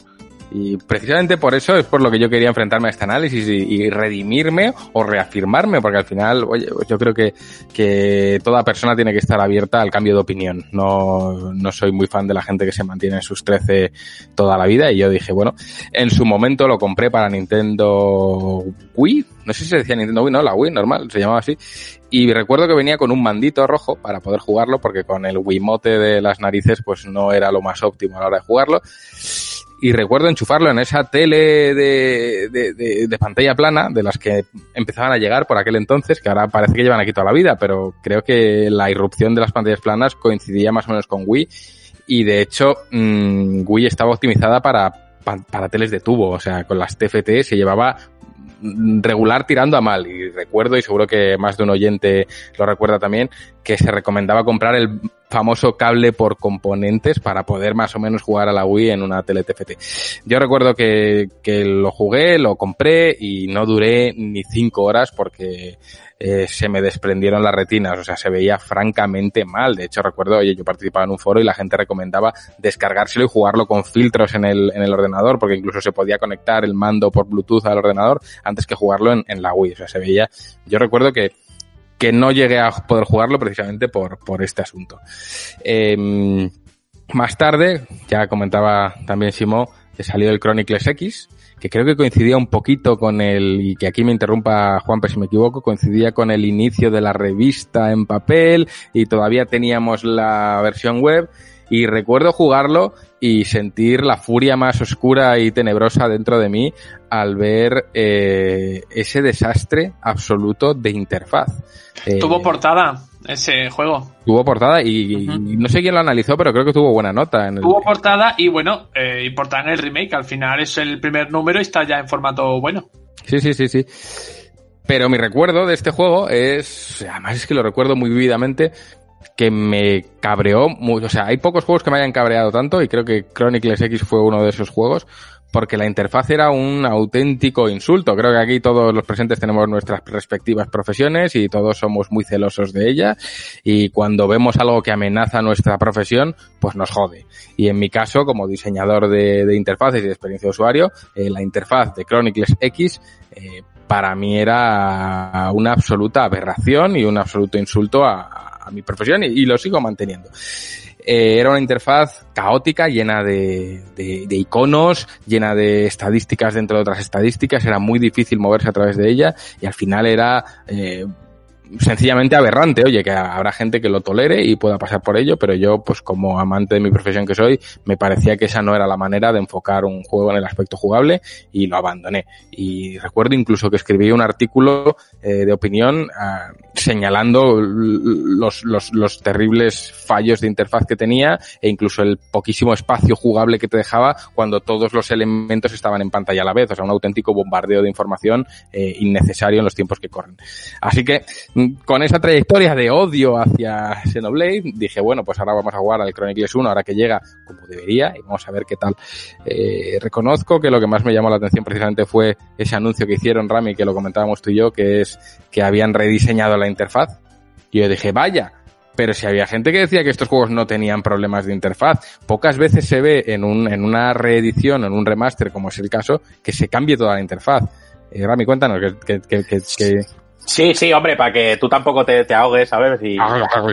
Y precisamente por eso es por lo que yo quería enfrentarme a este análisis y, redimirme o reafirmarme, porque al final, oye, pues yo creo que, que toda persona tiene que estar abierta al cambio de opinión. No, no soy muy fan de la gente que se mantiene en sus 13 toda la vida y yo dije, bueno, en su momento lo compré para Nintendo Wii, no sé si se decía Nintendo Wii, no, la Wii normal, se llamaba así. Y recuerdo que venía con un mandito rojo para poder jugarlo, porque con el Wiimote de las narices, pues no era lo más óptimo a la hora de jugarlo. Y recuerdo enchufarlo en esa tele de, de, de, de pantalla plana, de las que empezaban a llegar por aquel entonces, que ahora parece que llevan aquí toda la vida, pero creo que la irrupción de las pantallas planas coincidía más o menos con Wii. Y de hecho, mmm, Wii estaba optimizada para, para, para teles de tubo, o sea, con las TFT se llevaba regular tirando a mal. Y recuerdo, y seguro que más de un oyente lo recuerda también, que se recomendaba comprar el famoso cable por componentes para poder más o menos jugar a la Wii en una tele TFT. Yo recuerdo que, que lo jugué, lo compré y no duré ni cinco horas porque eh, se me desprendieron las retinas, o sea, se veía francamente mal. De hecho, recuerdo, oye, yo participaba en un foro y la gente recomendaba descargárselo y jugarlo con filtros en el, en el ordenador, porque incluso se podía conectar el mando por Bluetooth al ordenador antes que jugarlo en, en la Wii. O sea, se veía, yo recuerdo que que no llegué a poder jugarlo precisamente por, por este asunto. Eh, más tarde, ya comentaba también Simo, que salió el Chronicles X, que creo que coincidía un poquito con el, y que aquí me interrumpa Juanpe si me equivoco, coincidía con el inicio de la revista en papel y todavía teníamos la versión web y recuerdo jugarlo y sentir la furia más oscura y tenebrosa dentro de mí al ver eh, ese desastre absoluto de interfaz. Eh, tuvo portada ese juego. Tuvo portada y, uh -huh. y, no sé quién lo analizó, pero creo que tuvo buena nota. En el... Tuvo portada y bueno, eh, y portada en el remake. Al final es el primer número y está ya en formato bueno. Sí, sí, sí, sí. Pero mi recuerdo de este juego es, además es que lo recuerdo muy vividamente, que me cabreó mucho. O sea, hay pocos juegos que me hayan cabreado tanto y creo que Chronicles X fue uno de esos juegos porque la interfaz era un auténtico insulto. Creo que aquí todos los presentes tenemos nuestras respectivas profesiones y todos somos muy celosos de ella y cuando vemos algo que amenaza nuestra profesión, pues nos jode. Y en mi caso, como diseñador de, interfaces y de experiencia de usuario, eh, la interfaz de Chronicles X eh, para mí era una absoluta aberración y un absoluto insulto a, a mi profesión y, lo sigo manteniendo. Eh, era una interfaz caótica, llena de, iconos, llena de estadísticas dentro de otras estadísticas, era muy difícil moverse a través de ella y al final era eh, sencillamente aberrante. Oye, que habrá gente que lo tolere y pueda pasar por ello, pero yo, pues como amante de mi profesión que soy, me parecía que esa no era la manera de enfocar un juego en el aspecto jugable y lo abandoné. Y recuerdo incluso que escribí un artículo eh, de opinión uh, señalando los, los, los terribles fallos de interfaz que tenía e incluso el poquísimo espacio jugable que te dejaba cuando todos los elementos estaban en pantalla a la vez. O sea, un auténtico bombardeo de información eh, innecesario en los tiempos que corren. Así que con esa trayectoria de odio hacia Xenoblade, dije, bueno, pues ahora vamos a jugar al Chronicles 1, ahora que llega como debería, y vamos a ver qué tal. Eh, reconozco que lo que más me llamó la atención precisamente fue ese anuncio que hicieron, Rami, que lo comentábamos tú y yo, que es que habían rediseñado la interfaz. Y yo dije, vaya, pero si había gente que decía que estos juegos no tenían problemas de interfaz, pocas veces se ve en, un, en una reedición en un remaster, como es el caso, que se cambie toda la interfaz. Eh, Rami, cuéntanos que, Sí, sí, hombre, para que tú tampoco te, te ahogues, ¿sabes? Y,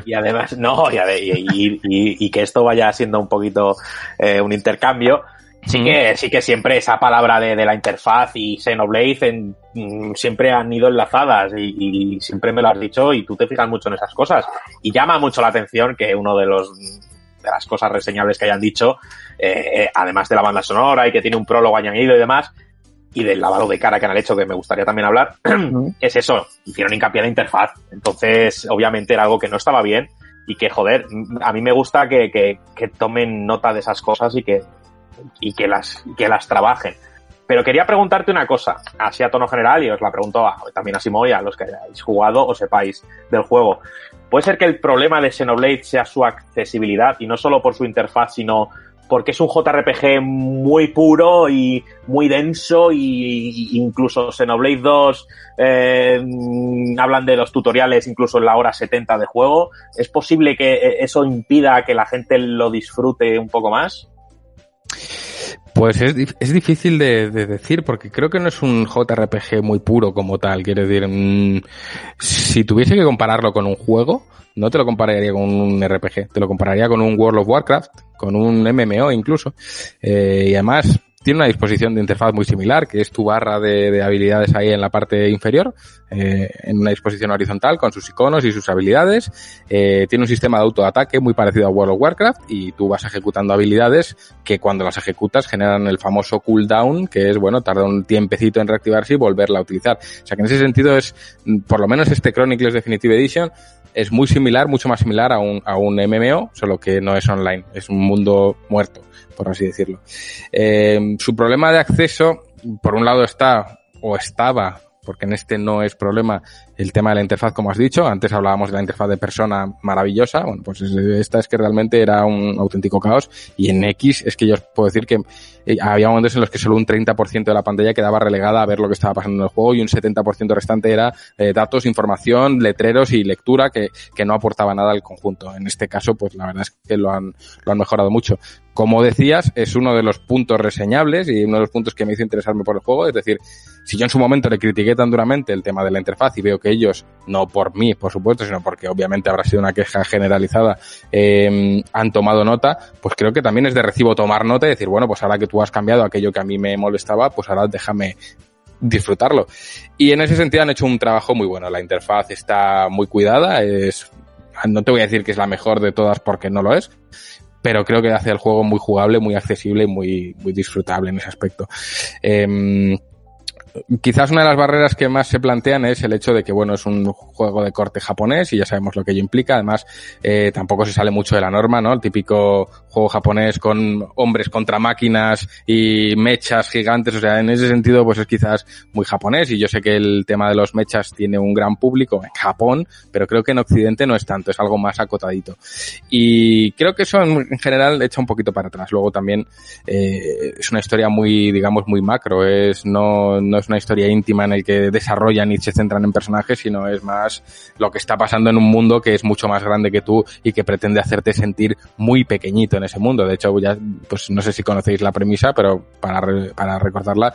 y además, no, y, y, y, que esto vaya siendo un poquito eh, un intercambio. Sí que, sí que siempre esa palabra de, de la interfaz y Xenoblade en, mm, siempre han ido enlazadas y, y, siempre me lo has dicho y tú te fijas mucho en esas cosas. Y llama mucho la atención que uno de los de las cosas reseñables que hayan dicho, eh, además de la banda sonora y que tiene un prólogo añadido y demás, y del lavado de cara que han hecho, que me gustaría también hablar, es eso, hicieron hincapié en la interfaz. Entonces, obviamente era algo que no estaba bien y que, joder, a mí me gusta que, que, que tomen nota de esas cosas y que, y que las, que las trabajen. Pero quería preguntarte una cosa, así a tono general, y os la pregunto a, también a Simoy, a los que hayáis jugado o sepáis del juego. ¿Puede ser que el problema de Xenoblade sea su accesibilidad, y no solo por su interfaz, sino porque es un JRPG muy puro y muy denso y, incluso Xenoblade 2 eh, hablan de los tutoriales incluso en la hora 70 de juego. ¿Es posible que eso impida que la gente lo disfrute un poco más? Pues es, es difícil de, de, decir porque creo que no es un JRPG muy puro como tal. Quiero decir, mmm, si tuviese que compararlo con un juego, no te lo compararía con un RPG, te lo compararía con un World of Warcraft, con un MMO incluso. Eh, y además, tiene una disposición de interfaz muy similar, que es tu barra de, de habilidades ahí en la parte inferior, eh, en una disposición horizontal con sus iconos y sus habilidades. Eh, tiene un sistema de autoataque muy parecido a World of Warcraft y tú vas ejecutando habilidades que cuando las ejecutas generan el famoso cooldown, que es, bueno, tarda un tiempecito en reactivarse y volverla a utilizar. O sea que en ese sentido es, por lo menos este Chronicles Definitive Edition, es muy similar, mucho más similar a un, a un MMO, solo que no es online, es un mundo muerto por así decirlo. Eh, su problema de acceso, por un lado está, o estaba, porque en este no es problema, el tema de la interfaz, como has dicho. Antes hablábamos de la interfaz de persona maravillosa. Bueno, pues esta es que realmente era un auténtico caos. Y en X es que yo os puedo decir que eh, había momentos en los que solo un 30% de la pantalla quedaba relegada a ver lo que estaba pasando en el juego y un 70% restante era eh, datos, información, letreros y lectura que, que no aportaba nada al conjunto. En este caso, pues la verdad es que lo han, lo han mejorado mucho. Como decías, es uno de los puntos reseñables y uno de los puntos que me hizo interesarme por el juego. Es decir, si yo en su momento le critiqué tan duramente el tema de la interfaz y veo que ellos, no por mí, por supuesto, sino porque obviamente habrá sido una queja generalizada, eh, han tomado nota, pues creo que también es de recibo tomar nota y decir, bueno, pues ahora que tú has cambiado aquello que a mí me molestaba, pues ahora déjame disfrutarlo. Y en ese sentido han hecho un trabajo muy bueno. La interfaz está muy cuidada, es, no te voy a decir que es la mejor de todas porque no lo es, pero creo que hace el juego muy jugable, muy accesible y muy, muy disfrutable en ese aspecto. Eh, quizás una de las barreras que más se plantean es el hecho de que, bueno, es un juego de corte japonés y ya sabemos lo que ello implica. Además, eh, tampoco se sale mucho de la norma, ¿no? El típico juego japonés con hombres contra máquinas y mechas gigantes. O sea, en ese sentido, pues es quizás muy japonés y yo sé que el tema de los mechas tiene un gran público en Japón, pero creo que en Occidente no es tanto, es algo más acotadito. Y creo que eso en, general echa un poquito para atrás. Luego también eh, es una historia muy, digamos, muy macro. Es no, no es una historia íntima en el que desarrollan y se centran en personajes, sino es más lo que está pasando en un mundo que es mucho más grande que tú y que pretende hacerte sentir muy pequeñito en ese mundo. De hecho, ya, pues no sé si conocéis la premisa, pero para, para recordarla,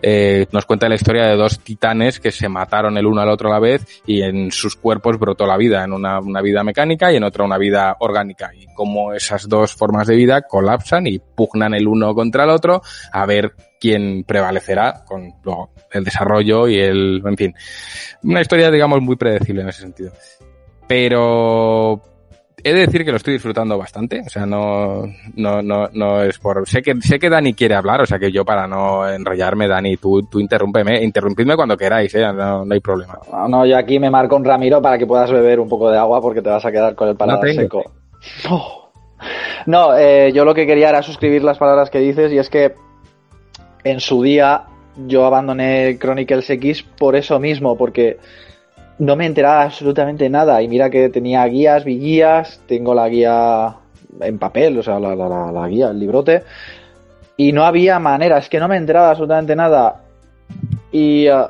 eh, nos cuenta la historia de dos titanes que se mataron el uno al otro a la vez y en sus cuerpos brotó la vida, en una, una vida mecánica y en otra una vida orgánica. Y cómo esas dos formas de vida colapsan y pugnan el uno contra el otro a ver quién prevalecerá con luego el desarrollo y el, en fin, una historia digamos muy predecible en ese sentido. Pero he de decir que lo estoy disfrutando bastante, o sea, no, no, no, no es por, sé que, sé que Dani quiere hablar, o sea que yo para no enrollarme, Dani, tú, tú interrúmpeme, interrumpidme cuando queráis, eh, no, no hay problema. No, no, yo aquí me marco un Ramiro para que puedas beber un poco de agua porque te vas a quedar con el paladar no seco. No, no eh, yo lo que quería era suscribir las palabras que dices y es que en su día yo abandoné Chronicles X por eso mismo, porque no me enteraba absolutamente nada. Y mira que tenía guías, vi guías, tengo la guía en papel, o sea, la, la, la, la guía, el librote. Y no había manera, es que no me enteraba absolutamente nada. Y uh,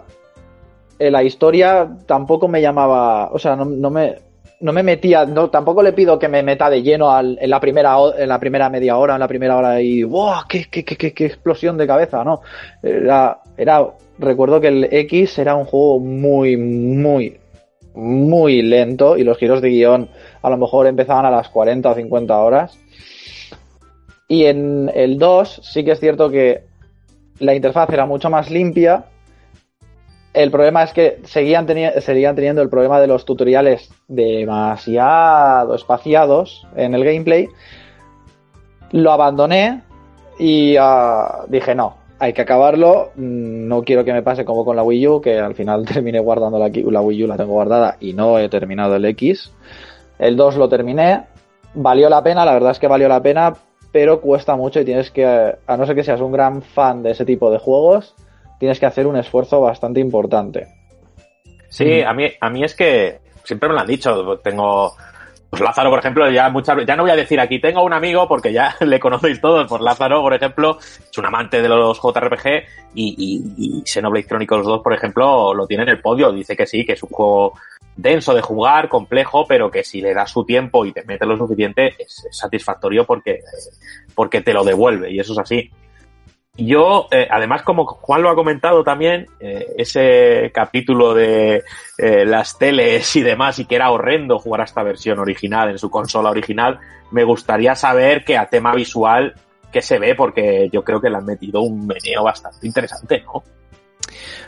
la historia tampoco me llamaba, o sea, no, no, me, no me metía, no, tampoco le pido que me meta de lleno al, en, la primera, en la primera media hora, en la primera hora y ¡wow! ¡Qué, qué, qué, qué explosión de cabeza! ¿no? Era, era, recuerdo que el X era un juego muy, muy, muy lento y los giros de guion a lo mejor empezaban a las 40 o 50 horas. Y en el 2 sí que es cierto que la interfaz era mucho más limpia. El problema es que seguían, teni seguían teniendo el problema de los tutoriales demasiado espaciados en el gameplay. Lo abandoné y uh, dije no, hay que acabarlo. No quiero que me pase como con la Wii U, que al final terminé guardando la, la Wii U, la tengo guardada y no he terminado el X. El 2 lo terminé. Valió la pena, la verdad es que valió la pena, pero cuesta mucho y tienes que, a no ser que seas un gran fan de ese tipo de juegos, tienes que hacer un esfuerzo bastante importante. Sí, a mí, a mí es que siempre me lo han dicho, tengo, pues Lázaro, por ejemplo, ya muchas ya no voy a decir aquí, tengo un amigo, porque ya le conocéis todos, por Lázaro, por ejemplo, es un amante de los JRPG y, y, y Xenoblade Chronicles 2, por ejemplo, lo tiene en el podio, dice que sí, que es un juego denso de jugar, complejo, pero que si le das su tiempo y te metes lo suficiente, es, es satisfactorio porque, porque te lo devuelve, y eso es así. Yo, eh, además, como Juan lo ha comentado también, eh, ese capítulo de eh, las teles y demás, y que era horrendo jugar a esta versión original en su consola original, me gustaría saber que a tema visual, ¿qué se ve? Porque yo creo que le han metido un meneo bastante interesante, ¿no?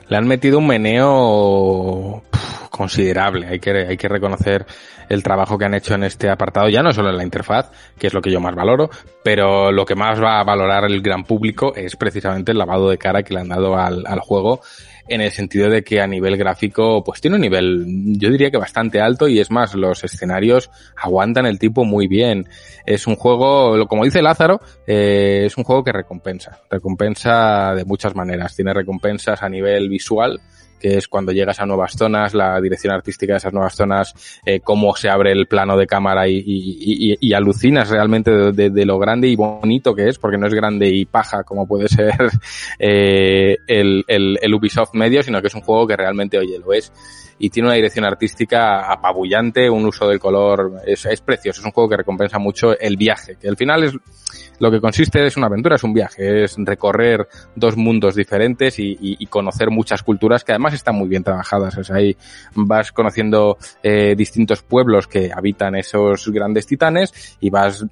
Le han metido un meneo considerable. Hay que, hay que reconocer el trabajo que han hecho en este apartado, ya no solo en la interfaz, que es lo que yo más valoro, pero lo que más va a valorar el gran público es precisamente el lavado de cara que le han dado al, al juego en el sentido de que a nivel gráfico pues tiene un nivel yo diría que bastante alto y es más los escenarios aguantan el tipo muy bien. Es un juego como dice Lázaro eh, es un juego que recompensa recompensa de muchas maneras. Tiene recompensas a nivel visual que es cuando llegas a nuevas zonas, la dirección artística de esas nuevas zonas, eh, cómo se abre el plano de cámara y, y, y, y alucinas realmente de, lo grande y bonito que es, porque no es grande y paja como puede ser eh, el, el, el Ubisoft medio, sino que es un juego que realmente, oye, lo es. Y tiene una dirección artística apabullante, un uso del color, es, es, precioso, es un juego que recompensa mucho el viaje, que al final es lo que consiste es una aventura, es un viaje, es recorrer dos mundos diferentes y, conocer muchas culturas que además están muy bien trabajadas, o sea, ahí vas conociendo eh, distintos pueblos que habitan esos grandes titanes y vas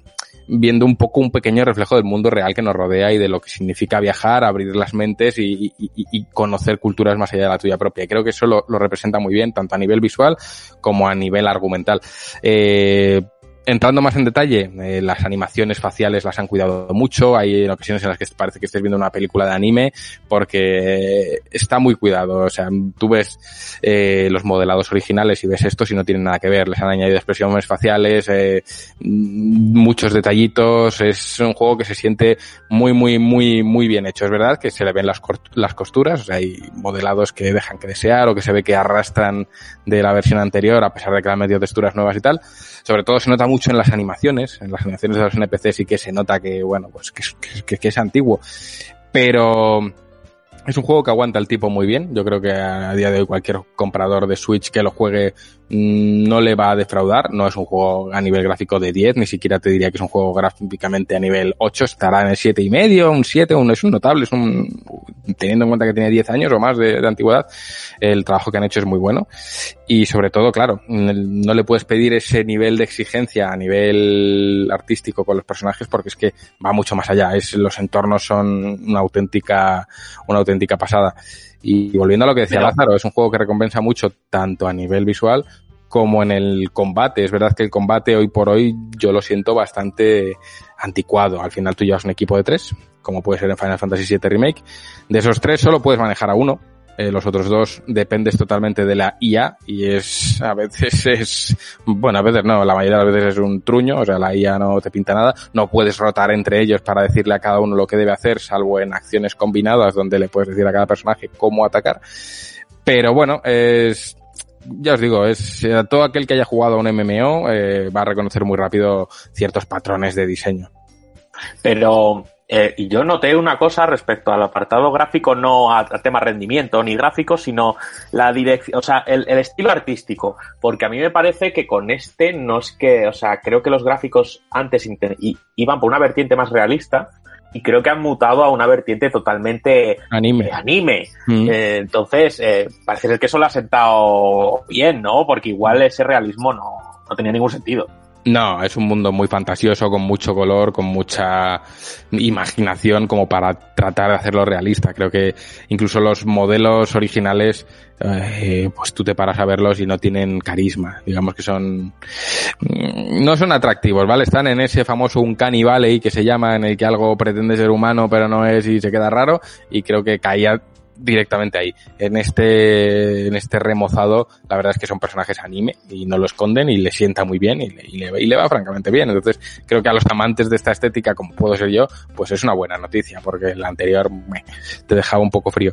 viendo un poco un pequeño reflejo del mundo real que nos rodea y de lo que significa viajar, abrir las mentes y, conocer culturas más allá de la tuya propia. Creo que eso lo, lo, representa muy bien, tanto a nivel visual como a nivel argumental. Eh, entrando más en detalle, eh, las animaciones faciales las han cuidado mucho. Hay ocasiones en las que parece que estés viendo una película de anime porque está muy cuidado. O sea, tú ves eh, los modelados originales y ves esto si no tienen nada que ver. Les han añadido expresiones faciales, eh, muchos detallitos. Es un juego que se siente muy, muy, muy, muy bien hecho. Es verdad que se le ven las, costuras. O sea, hay modelados que dejan que desear o que se ve que arrastran de la versión anterior a pesar de que han metido texturas nuevas y tal. Sobre todo se nota mucho en las animaciones, en las animaciones de los NPCs sí que se nota que, bueno, pues que, que, que es antiguo. Pero es un juego que aguanta el tipo muy bien. Yo creo que a día de hoy cualquier comprador de Switch que lo juegue no le va a defraudar. No es un juego a nivel gráfico de 10, ni siquiera te diría que es un juego gráficamente a nivel 8, estará en el 7 y medio, un 7, un, es un notable, es un, teniendo en cuenta que tiene 10 años o más de, de, antigüedad, el trabajo que han hecho es muy bueno. Y sobre todo, claro, no le puedes pedir ese nivel de exigencia a nivel artístico con los personajes porque es que va mucho más allá. Es, los entornos son una auténtica, una auténtica pasada. Y volviendo a lo que decía. Lázaro, es un juego que recompensa mucho tanto a nivel visual como en el combate. Es verdad que el combate hoy por hoy yo lo siento bastante anticuado. Al final tú llevas un equipo de tres, como puede ser en Final Fantasy VII Remake. De esos tres solo puedes manejar a uno, eh, los otros dos dependes totalmente de la IA y es, a veces es, bueno, a veces no, la mayoría de las veces es un truño, o sea, la IA no te pinta nada, no puedes rotar entre ellos para decirle a cada uno lo que debe hacer, salvo en acciones combinadas donde le puedes decir a cada personaje cómo atacar. Pero bueno, es, ya os digo, es eh, todo aquel que haya jugado a un MMO eh, va a reconocer muy rápido ciertos patrones de diseño. Pero eh, y yo noté una cosa respecto al apartado gráfico, no a, a tema rendimiento ni gráfico, sino la dirección, o sea, el, el, estilo artístico. Porque a mí me parece que con este no es que, o sea, creo que los gráficos antes iban por una vertiente más realista y creo que han mutado a una vertiente totalmente anime. Eh, anime. Mm. Eh, entonces, eh, parece ser que eso lo ha sentado bien, ¿no? Porque igual ese realismo no, no tenía ningún sentido. No, es un mundo muy fantasioso, con mucho color, con mucha imaginación como para tratar de hacerlo realista. Creo que incluso los modelos originales, eh, pues tú te paras a verlos y no tienen carisma. Digamos que son, no son atractivos, ¿vale? Están en ese famoso Uncanny Valley que se llama, en el que algo pretende ser humano pero no es y se queda raro. Y creo que caía directamente ahí. En este, en este remozado, la verdad es que son personajes anime y no lo esconden y le sienta muy bien y le, y le, va francamente bien. Entonces, creo que a los amantes de esta estética, como puedo ser yo, pues es una buena noticia, porque la anterior me, te dejaba un poco frío.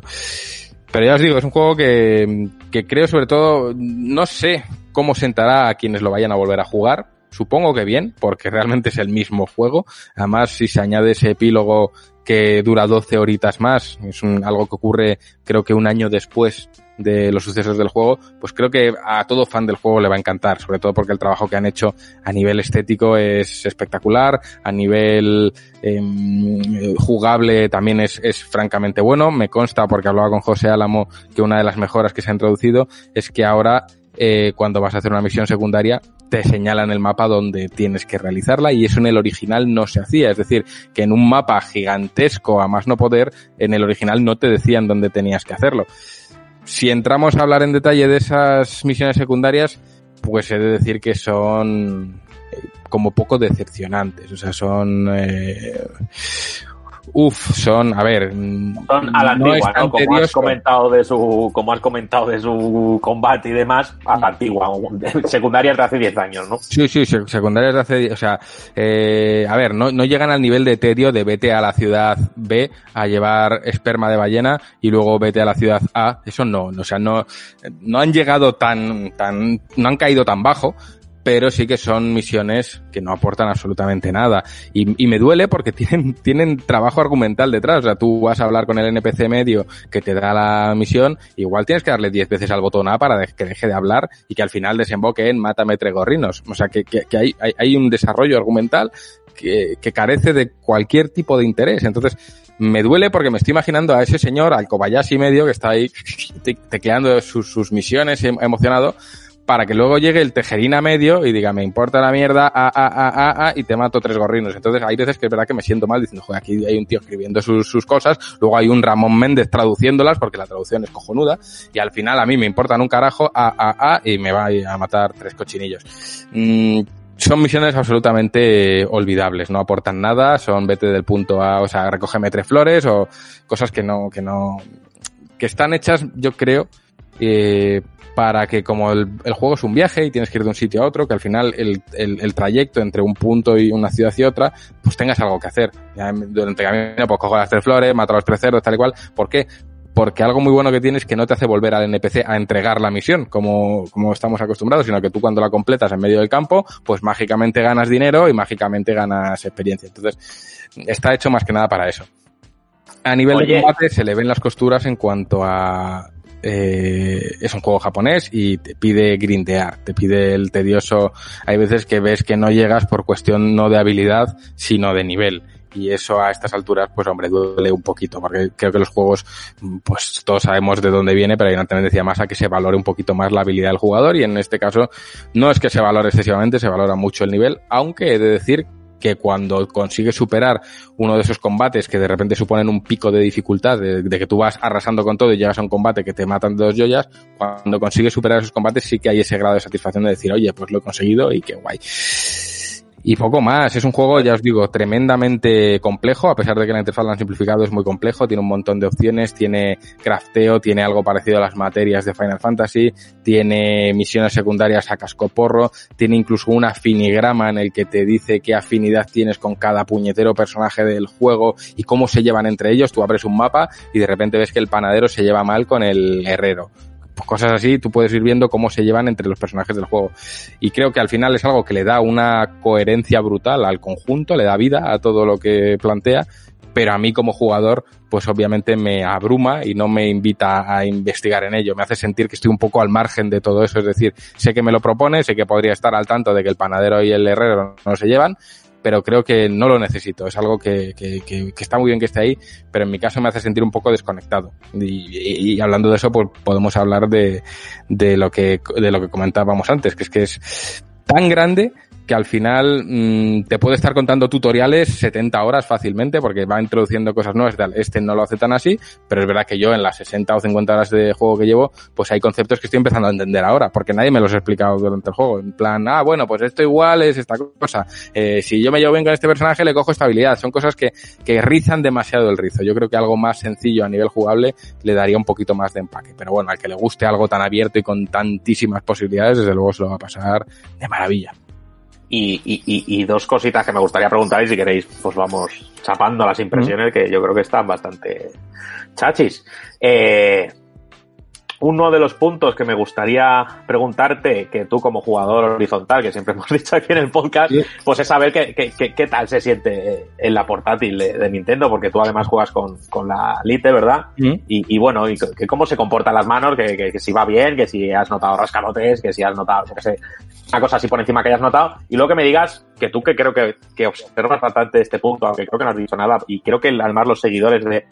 Pero ya os digo, es un juego que, que creo sobre todo, no sé cómo sentará a quienes lo vayan a volver a jugar, supongo que bien, porque realmente es el mismo juego. Además, si se añade ese epílogo que dura 12 horitas más, es un, algo que ocurre creo que un año después de los sucesos del juego, pues creo que a todo fan del juego le va a encantar, sobre todo porque el trabajo que han hecho a nivel estético es espectacular, a nivel eh, jugable también es, es francamente bueno. Me consta, porque hablaba con José Álamo, que una de las mejoras que se ha introducido es que ahora eh, cuando vas a hacer una misión secundaria te señalan el mapa donde tienes que realizarla y eso en el original no se hacía. Es decir, que en un mapa gigantesco a más no poder, en el original no te decían dónde tenías que hacerlo. Si entramos a hablar en detalle de esas misiones secundarias, pues he de decir que son como poco decepcionantes. O sea, son... Eh, Uf, son, a ver, son a la no antigua, ¿no? Como has comentado de su, como has comentado de su combate y demás, a la antigua, secundarias de hace 10 años, ¿no? Sí, sí, secundarias de hace, o sea, eh, a ver, no, no llegan al nivel de tedio de vete a la ciudad B a llevar esperma de ballena y luego vete a la ciudad A, eso no, o sea, no, no han llegado tan, tan, no han caído tan bajo, pero sí que son misiones que no aportan absolutamente nada. Y, y, me duele porque tienen, tienen trabajo argumental detrás. O sea, tú vas a hablar con el NPC medio que te da la misión, igual tienes que darle 10 veces al botón A para que deje de hablar y que al final desemboque en mátame tres gorrinos. O sea, que, que, hay, hay, un desarrollo argumental que, que carece de cualquier tipo de interés. Entonces, me duele porque me estoy imaginando a ese señor, al Kobayashi medio, que está ahí tecleando sus, sus misiones emocionado, para que luego llegue el tejerina medio y diga, me importa la mierda, a, a, a, a, a, y te mato tres gorrinos. Entonces hay veces que es verdad que me siento mal diciendo, joder, aquí hay un tío escribiendo sus, sus cosas, luego hay un Ramón Méndez traduciéndolas, porque la traducción es cojonuda, y al final a mí me importan un carajo, a, a, a, y me va a matar tres cochinillos. Mm, son misiones absolutamente olvidables, no aportan nada, son vete del punto A, o sea, recógeme tres flores, o cosas que no, que no, que están hechas, yo creo, eh, para que como el, el, juego es un viaje y tienes que ir de un sitio a otro, que al final el, el, el, trayecto entre un punto y una ciudad y otra, pues tengas algo que hacer. Ya durante el camino, pues cojo las tres flores, mato a los tres cerdos, tal y cual. ¿Por qué? Porque algo muy bueno que tiene es que no te hace volver al NPC a entregar la misión, como, como estamos acostumbrados, sino que tú cuando la completas en medio del campo, pues mágicamente ganas dinero y mágicamente ganas experiencia. Entonces, está hecho más que nada para eso. A nivel Oye. de combate se le ven las costuras en cuanto a eh, es un juego japonés y te pide grindear, te pide el tedioso. Hay veces que ves que no llegas por cuestión no de habilidad, sino de nivel. Y eso a estas alturas, pues hombre, duele un poquito, porque creo que los juegos, pues todos sabemos de dónde viene, pero hay una tendencia más a que se valore un poquito más la habilidad del jugador y en este caso no es que se valore excesivamente, se valora mucho el nivel, aunque he de decir que cuando consigues superar uno de esos combates que de repente suponen un pico de dificultad, de, de, que tú vas arrasando con todo y llegas a un combate que te matan de dos joyas, cuando consigues superar esos combates sí que hay ese grado de satisfacción de decir, oye, pues lo he conseguido y qué guay. Y poco más, es un juego, ya os digo, tremendamente complejo, a pesar de que la interfaz la han simplificado, es muy complejo, tiene un montón de opciones, tiene crafteo, tiene algo parecido a las materias de Final Fantasy, tiene misiones secundarias a cascoporro, tiene incluso un afinigrama en el que te dice qué afinidad tienes con cada puñetero personaje del juego y cómo se llevan entre ellos, tú abres un mapa y de repente ves que el panadero se lleva mal con el herrero pues cosas así, tú puedes ir viendo cómo se llevan entre los personajes del juego. Y creo que al final es algo que le da una coherencia brutal al conjunto, le da vida a todo lo que plantea, pero a mí como jugador, pues obviamente me abruma y no me invita a investigar en ello. Me hace sentir que estoy un poco al margen de todo eso. Es decir, sé que me lo propone, sé que podría estar al tanto de que el panadero y el herrero no se llevan, pero creo que no lo necesito. Es algo que, que, que, que, está muy bien que esté ahí, pero en mi caso me hace sentir un poco desconectado. Y, y, y hablando de eso, pues podemos hablar de, de lo que de lo que comentábamos antes, que es que es tan grande que al final mmm, te puede estar contando tutoriales 70 horas fácilmente porque va introduciendo cosas nuevas y tal. Este no lo hace tan así, pero es verdad que yo en las 60 o 50 horas de juego que llevo, pues hay conceptos que estoy empezando a entender ahora, porque nadie me los ha explicado durante el juego. En plan, ah, bueno, pues esto igual es esta cosa. Eh, si yo me llevo bien con este personaje, le cojo estabilidad. Son cosas que, que rizan demasiado el rizo. Yo creo que algo más sencillo a nivel jugable le daría un poquito más de empaque. Pero bueno, al que le guste algo tan abierto y con tantísimas posibilidades, desde luego se lo va a pasar de maravilla. Y, y, y, dos cositas que me gustaría preguntar y si queréis, pues vamos chapando las impresiones que yo creo que están bastante chachis. Eh, uno de los puntos que me gustaría preguntarte, que tú como jugador horizontal, que siempre hemos dicho aquí en el podcast, sí. pues es saber qué, qué, qué, qué, tal se siente en la portátil de, de, Nintendo, porque tú además juegas con, con la Lite, ¿verdad? Mm. Y, y, bueno, y que cómo se comportan las manos, que, que, si va bien, que si has notado rascalotes, que si has notado, que sé, una cosa así por encima que hayas notado, y luego que me digas que tú que creo que, que observas bastante este punto, aunque creo que no has dicho nada, y creo que además los seguidores de,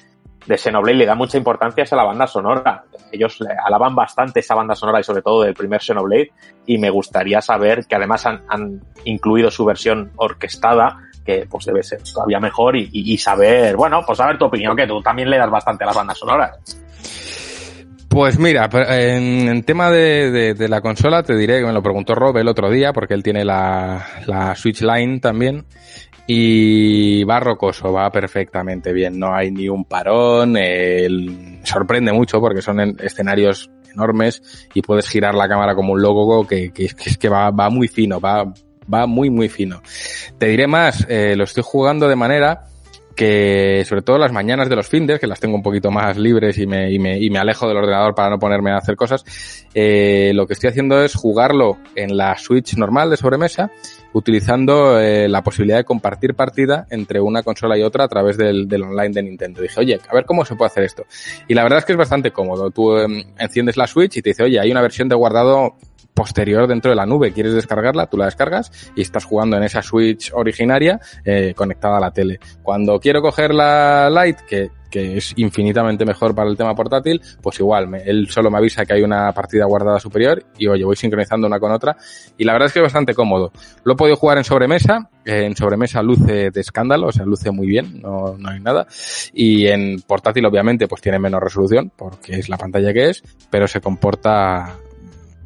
de Xenoblade le da mucha importancia a la banda sonora. Ellos alaban bastante esa banda sonora y sobre todo del primer Xenoblade y me gustaría saber que además han, incluido su versión orquestada que pues debe ser todavía mejor y, y, y, saber, bueno, pues saber tu opinión, que tú también le das bastante a las bandas sonoras. Pues mira, en, en tema de, de, de, la consola te diré que me lo preguntó Rob el otro día porque él tiene la, la Switch Line también y va rocoso, va perfectamente bien, no hay ni un parón, el... sorprende mucho porque son escenarios enormes y puedes girar la cámara como un loco que, que, es que va, va muy fino, va, va muy muy fino. Te diré más, eh, lo estoy jugando de manera que sobre todo las mañanas de los finders, que las tengo un poquito más libres y me, y me, y me alejo del ordenador para no ponerme a hacer cosas, eh, lo que estoy haciendo es jugarlo en la Switch normal de sobremesa, utilizando eh, la posibilidad de compartir partida entre una consola y otra a través del, del, online de Nintendo. Dije, oye, a ver cómo se puede hacer esto. Y la verdad es que es bastante cómodo. Tú eh, enciendes la Switch y te dice, oye, hay una versión de guardado posterior dentro de la nube. ¿Quieres descargarla? Tú la descargas y estás jugando en esa Switch originaria eh, conectada a la tele. Cuando quiero coger la Lite, que, que es infinitamente mejor para el tema portátil, pues igual, me, él solo me avisa que hay una partida guardada superior y oye, voy sincronizando una con otra. Y la verdad es que es bastante cómodo. Lo he podido jugar en sobremesa, eh, en sobremesa luce de escándalo, o sea, luce muy bien, no, no hay nada. Y en portátil, obviamente, pues tiene menos resolución, porque es la pantalla que es, pero se comporta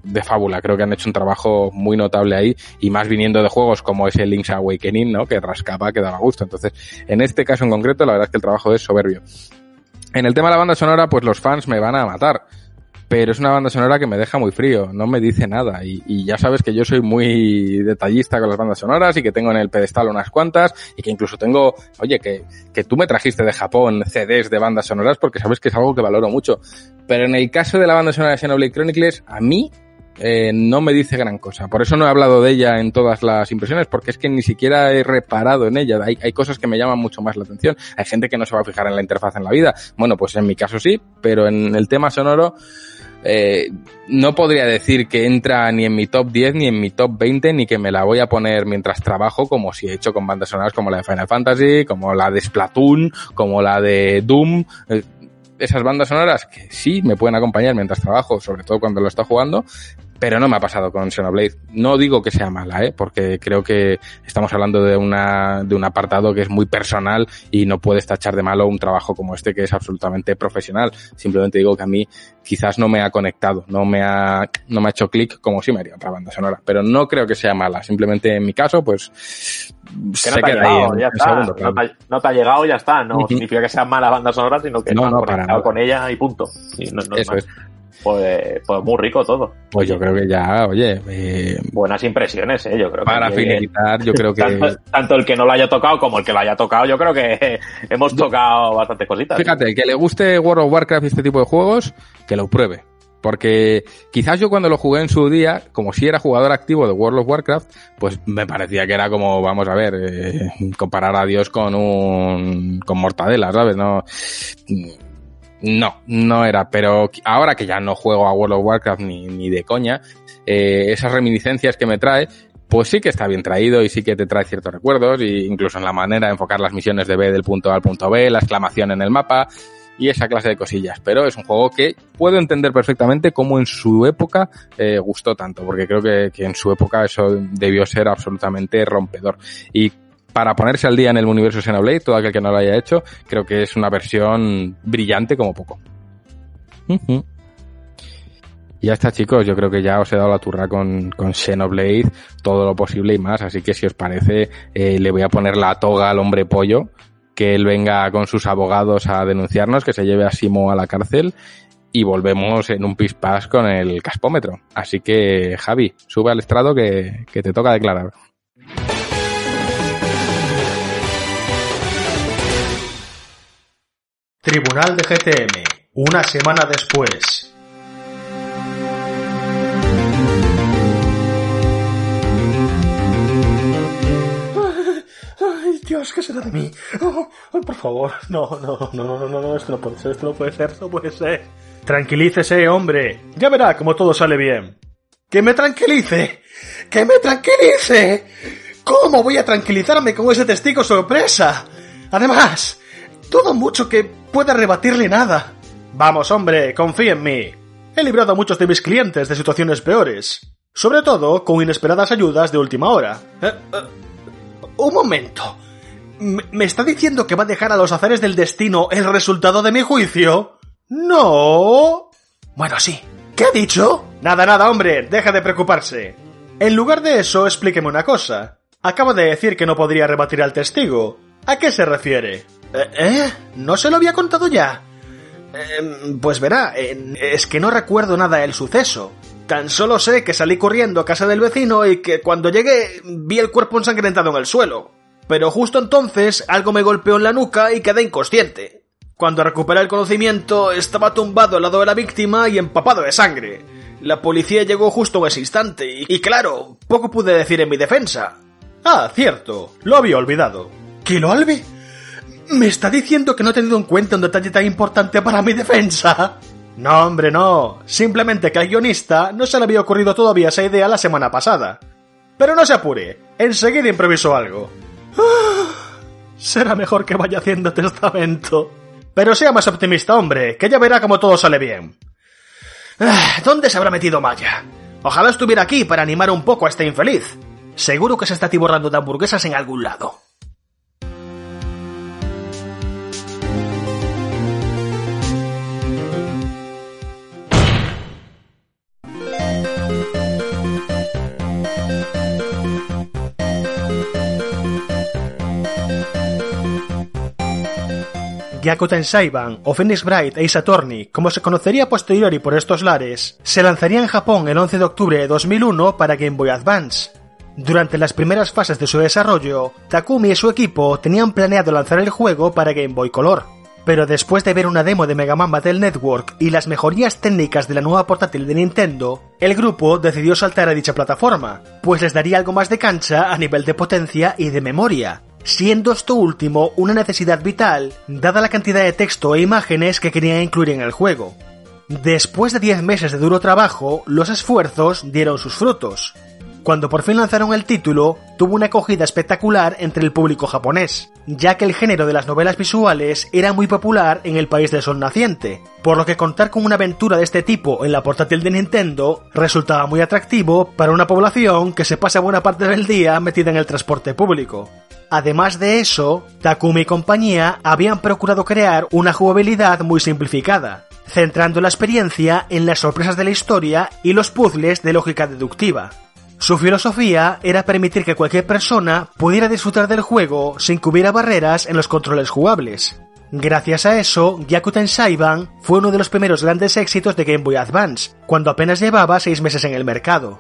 de fábula. Creo que han hecho un trabajo muy notable ahí y más viniendo de juegos como ese Link's Awakening, ¿no? Que rascaba, que daba gusto. Entonces, en este caso en concreto, la verdad es que el trabajo es soberbio. En el tema de la banda sonora, pues los fans me van a matar. Pero es una banda sonora que me deja muy frío, no me dice nada. Y, ya sabes que yo soy muy detallista con las bandas sonoras y que tengo en el pedestal unas cuantas y que incluso tengo, oye, que, que tú me trajiste de Japón CDs de bandas sonoras porque sabes que es algo que valoro mucho. Pero en el caso de la banda sonora de Xenoblade Chronicles, a mí eh, no me dice gran cosa. Por eso no he hablado de ella en todas las impresiones, porque es que ni siquiera he reparado en ella. Hay, hay, cosas que me llaman mucho más la atención. Hay gente que no se va a fijar en la interfaz en la vida. Bueno, pues en mi caso sí, pero en el tema sonoro eh, no podría decir que entra ni en mi top 10 ni en mi top 20 ni que me la voy a poner mientras trabajo como si he hecho con bandas sonoras como la de Final Fantasy, como la de Splatoon, como la de Doom. Eh, esas bandas sonoras que sí me pueden acompañar mientras trabajo, sobre todo cuando lo estoy jugando, pero no me ha pasado con Xenoblade. No digo que sea mala, ¿eh? porque creo que estamos hablando de, una, de un apartado que es muy personal y no puedes tachar de malo un trabajo como este que es absolutamente profesional. Simplemente digo que a mí quizás no me ha conectado, no me ha, no me ha hecho clic como si me haría otra banda sonora, pero no creo que sea mala. Simplemente en mi caso, pues que no te, ha llegado, en, ya está. Segundo, claro. no, te, no, te, ha llegado, ya está. No significa que sea mala banda sonora, sino que no, no, no conectado con ella y punto. Y no, no Eso es. Pues, pues, muy rico todo. Pues yo creo que ya, oye. Eh, Buenas impresiones, ¿eh? Yo creo para que. finiquitar, yo creo que. Tanto, tanto, el que no lo haya tocado como el que lo haya tocado, yo creo que hemos tocado bastantes cositas. Fíjate, el que le guste World of Warcraft y este tipo de juegos, que lo pruebe. porque quizás yo cuando lo jugué en su día, como si era jugador activo de World of Warcraft, pues me parecía que era como, vamos a ver, eh, comparar a Dios con un, con mortadela, ¿sabes? No, no, no era, pero ahora que ya no juego a World of Warcraft ni, ni de coña, eh, esas reminiscencias que me trae, pues sí que está bien traído y sí que te trae ciertos recuerdos, e incluso en la manera de enfocar las misiones de B del punto A al punto B, la exclamación en el mapa y esa clase de cosillas. Pero es un juego que puedo entender perfectamente cómo en su época eh, gustó tanto, porque creo que, que en su época eso debió ser absolutamente rompedor. Y para ponerse al día en el universo Xenoblade, todo aquel que no lo haya hecho, creo que es una versión brillante como poco. Y ya está, chicos. Yo creo que ya os he dado la turra con, con Xenoblade, todo lo posible y más. Así que si os parece, eh, le voy a poner la toga al hombre pollo, que él venga con sus abogados a denunciarnos, que se lleve a Simo a la cárcel y volvemos en un pispás con el caspómetro. Así que, Javi, sube al estrado que, que te toca declarar. Tribunal de GTM, una semana después. Ay, Dios, ¿qué será de mí? Oh, oh, por favor, no, no, no, no, no, no, esto no puede ser, esto no puede ser, esto no puede ser. Tranquilícese, hombre. Ya verá cómo todo sale bien. ¡Que me tranquilice! ¡Que me tranquilice! ¿Cómo voy a tranquilizarme con ese testigo sorpresa? Además, todo mucho que pueda rebatirle nada. Vamos, hombre, confía en mí. He librado a muchos de mis clientes de situaciones peores. Sobre todo con inesperadas ayudas de última hora. Eh, eh, un momento. ¿Me me está diciendo que va a dejar a los azares del destino el resultado de mi juicio? No. Bueno, sí. ¿Qué ha dicho? Nada, nada, hombre. Deja de preocuparse. En lugar de eso, explíqueme una cosa. Acaba de decir que no podría rebatir al testigo. ¿A qué se refiere? ¿Eh? ¿Eh? ¿No se lo había contado ya? Eh, pues verá, eh, es que no recuerdo nada del suceso. Tan solo sé que salí corriendo a casa del vecino y que cuando llegué vi el cuerpo ensangrentado en el suelo. Pero justo entonces algo me golpeó en la nuca y quedé inconsciente. Cuando recuperé el conocimiento estaba tumbado al lado de la víctima y empapado de sangre. La policía llegó justo en ese instante y, y claro, poco pude decir en mi defensa. Ah, cierto, lo había olvidado. ¿Que lo albe? ¿Me está diciendo que no he tenido en cuenta un detalle tan importante para mi defensa? No, hombre, no. Simplemente que al guionista no se le había ocurrido todavía esa idea la semana pasada. Pero no se apure, enseguida improvisó algo. Ah, será mejor que vaya haciendo testamento. Pero sea más optimista, hombre, que ya verá cómo todo sale bien. Ah, ¿Dónde se habrá metido Maya? Ojalá estuviera aquí para animar un poco a este infeliz. Seguro que se está tiborrando de hamburguesas en algún lado. Gyako Tensaiban o Phoenix Bright Ace Attorney, como se conocería posteriori por estos lares, se lanzaría en Japón el 11 de octubre de 2001 para Game Boy Advance. Durante las primeras fases de su desarrollo, Takumi y su equipo tenían planeado lanzar el juego para Game Boy Color. Pero después de ver una demo de Mega Man Battle Network y las mejorías técnicas de la nueva portátil de Nintendo, el grupo decidió saltar a dicha plataforma, pues les daría algo más de cancha a nivel de potencia y de memoria, siendo esto último una necesidad vital, dada la cantidad de texto e imágenes que querían incluir en el juego. Después de 10 meses de duro trabajo, los esfuerzos dieron sus frutos. Cuando por fin lanzaron el título, tuvo una acogida espectacular entre el público japonés, ya que el género de las novelas visuales era muy popular en el país del sol naciente, por lo que contar con una aventura de este tipo en la portátil de Nintendo resultaba muy atractivo para una población que se pasa buena parte del día metida en el transporte público. Además de eso, Takumi y compañía habían procurado crear una jugabilidad muy simplificada, centrando la experiencia en las sorpresas de la historia y los puzzles de lógica deductiva. Su filosofía era permitir que cualquier persona pudiera disfrutar del juego sin que hubiera barreras en los controles jugables. Gracias a eso, Gyaku Tensaiban fue uno de los primeros grandes éxitos de Game Boy Advance, cuando apenas llevaba 6 meses en el mercado.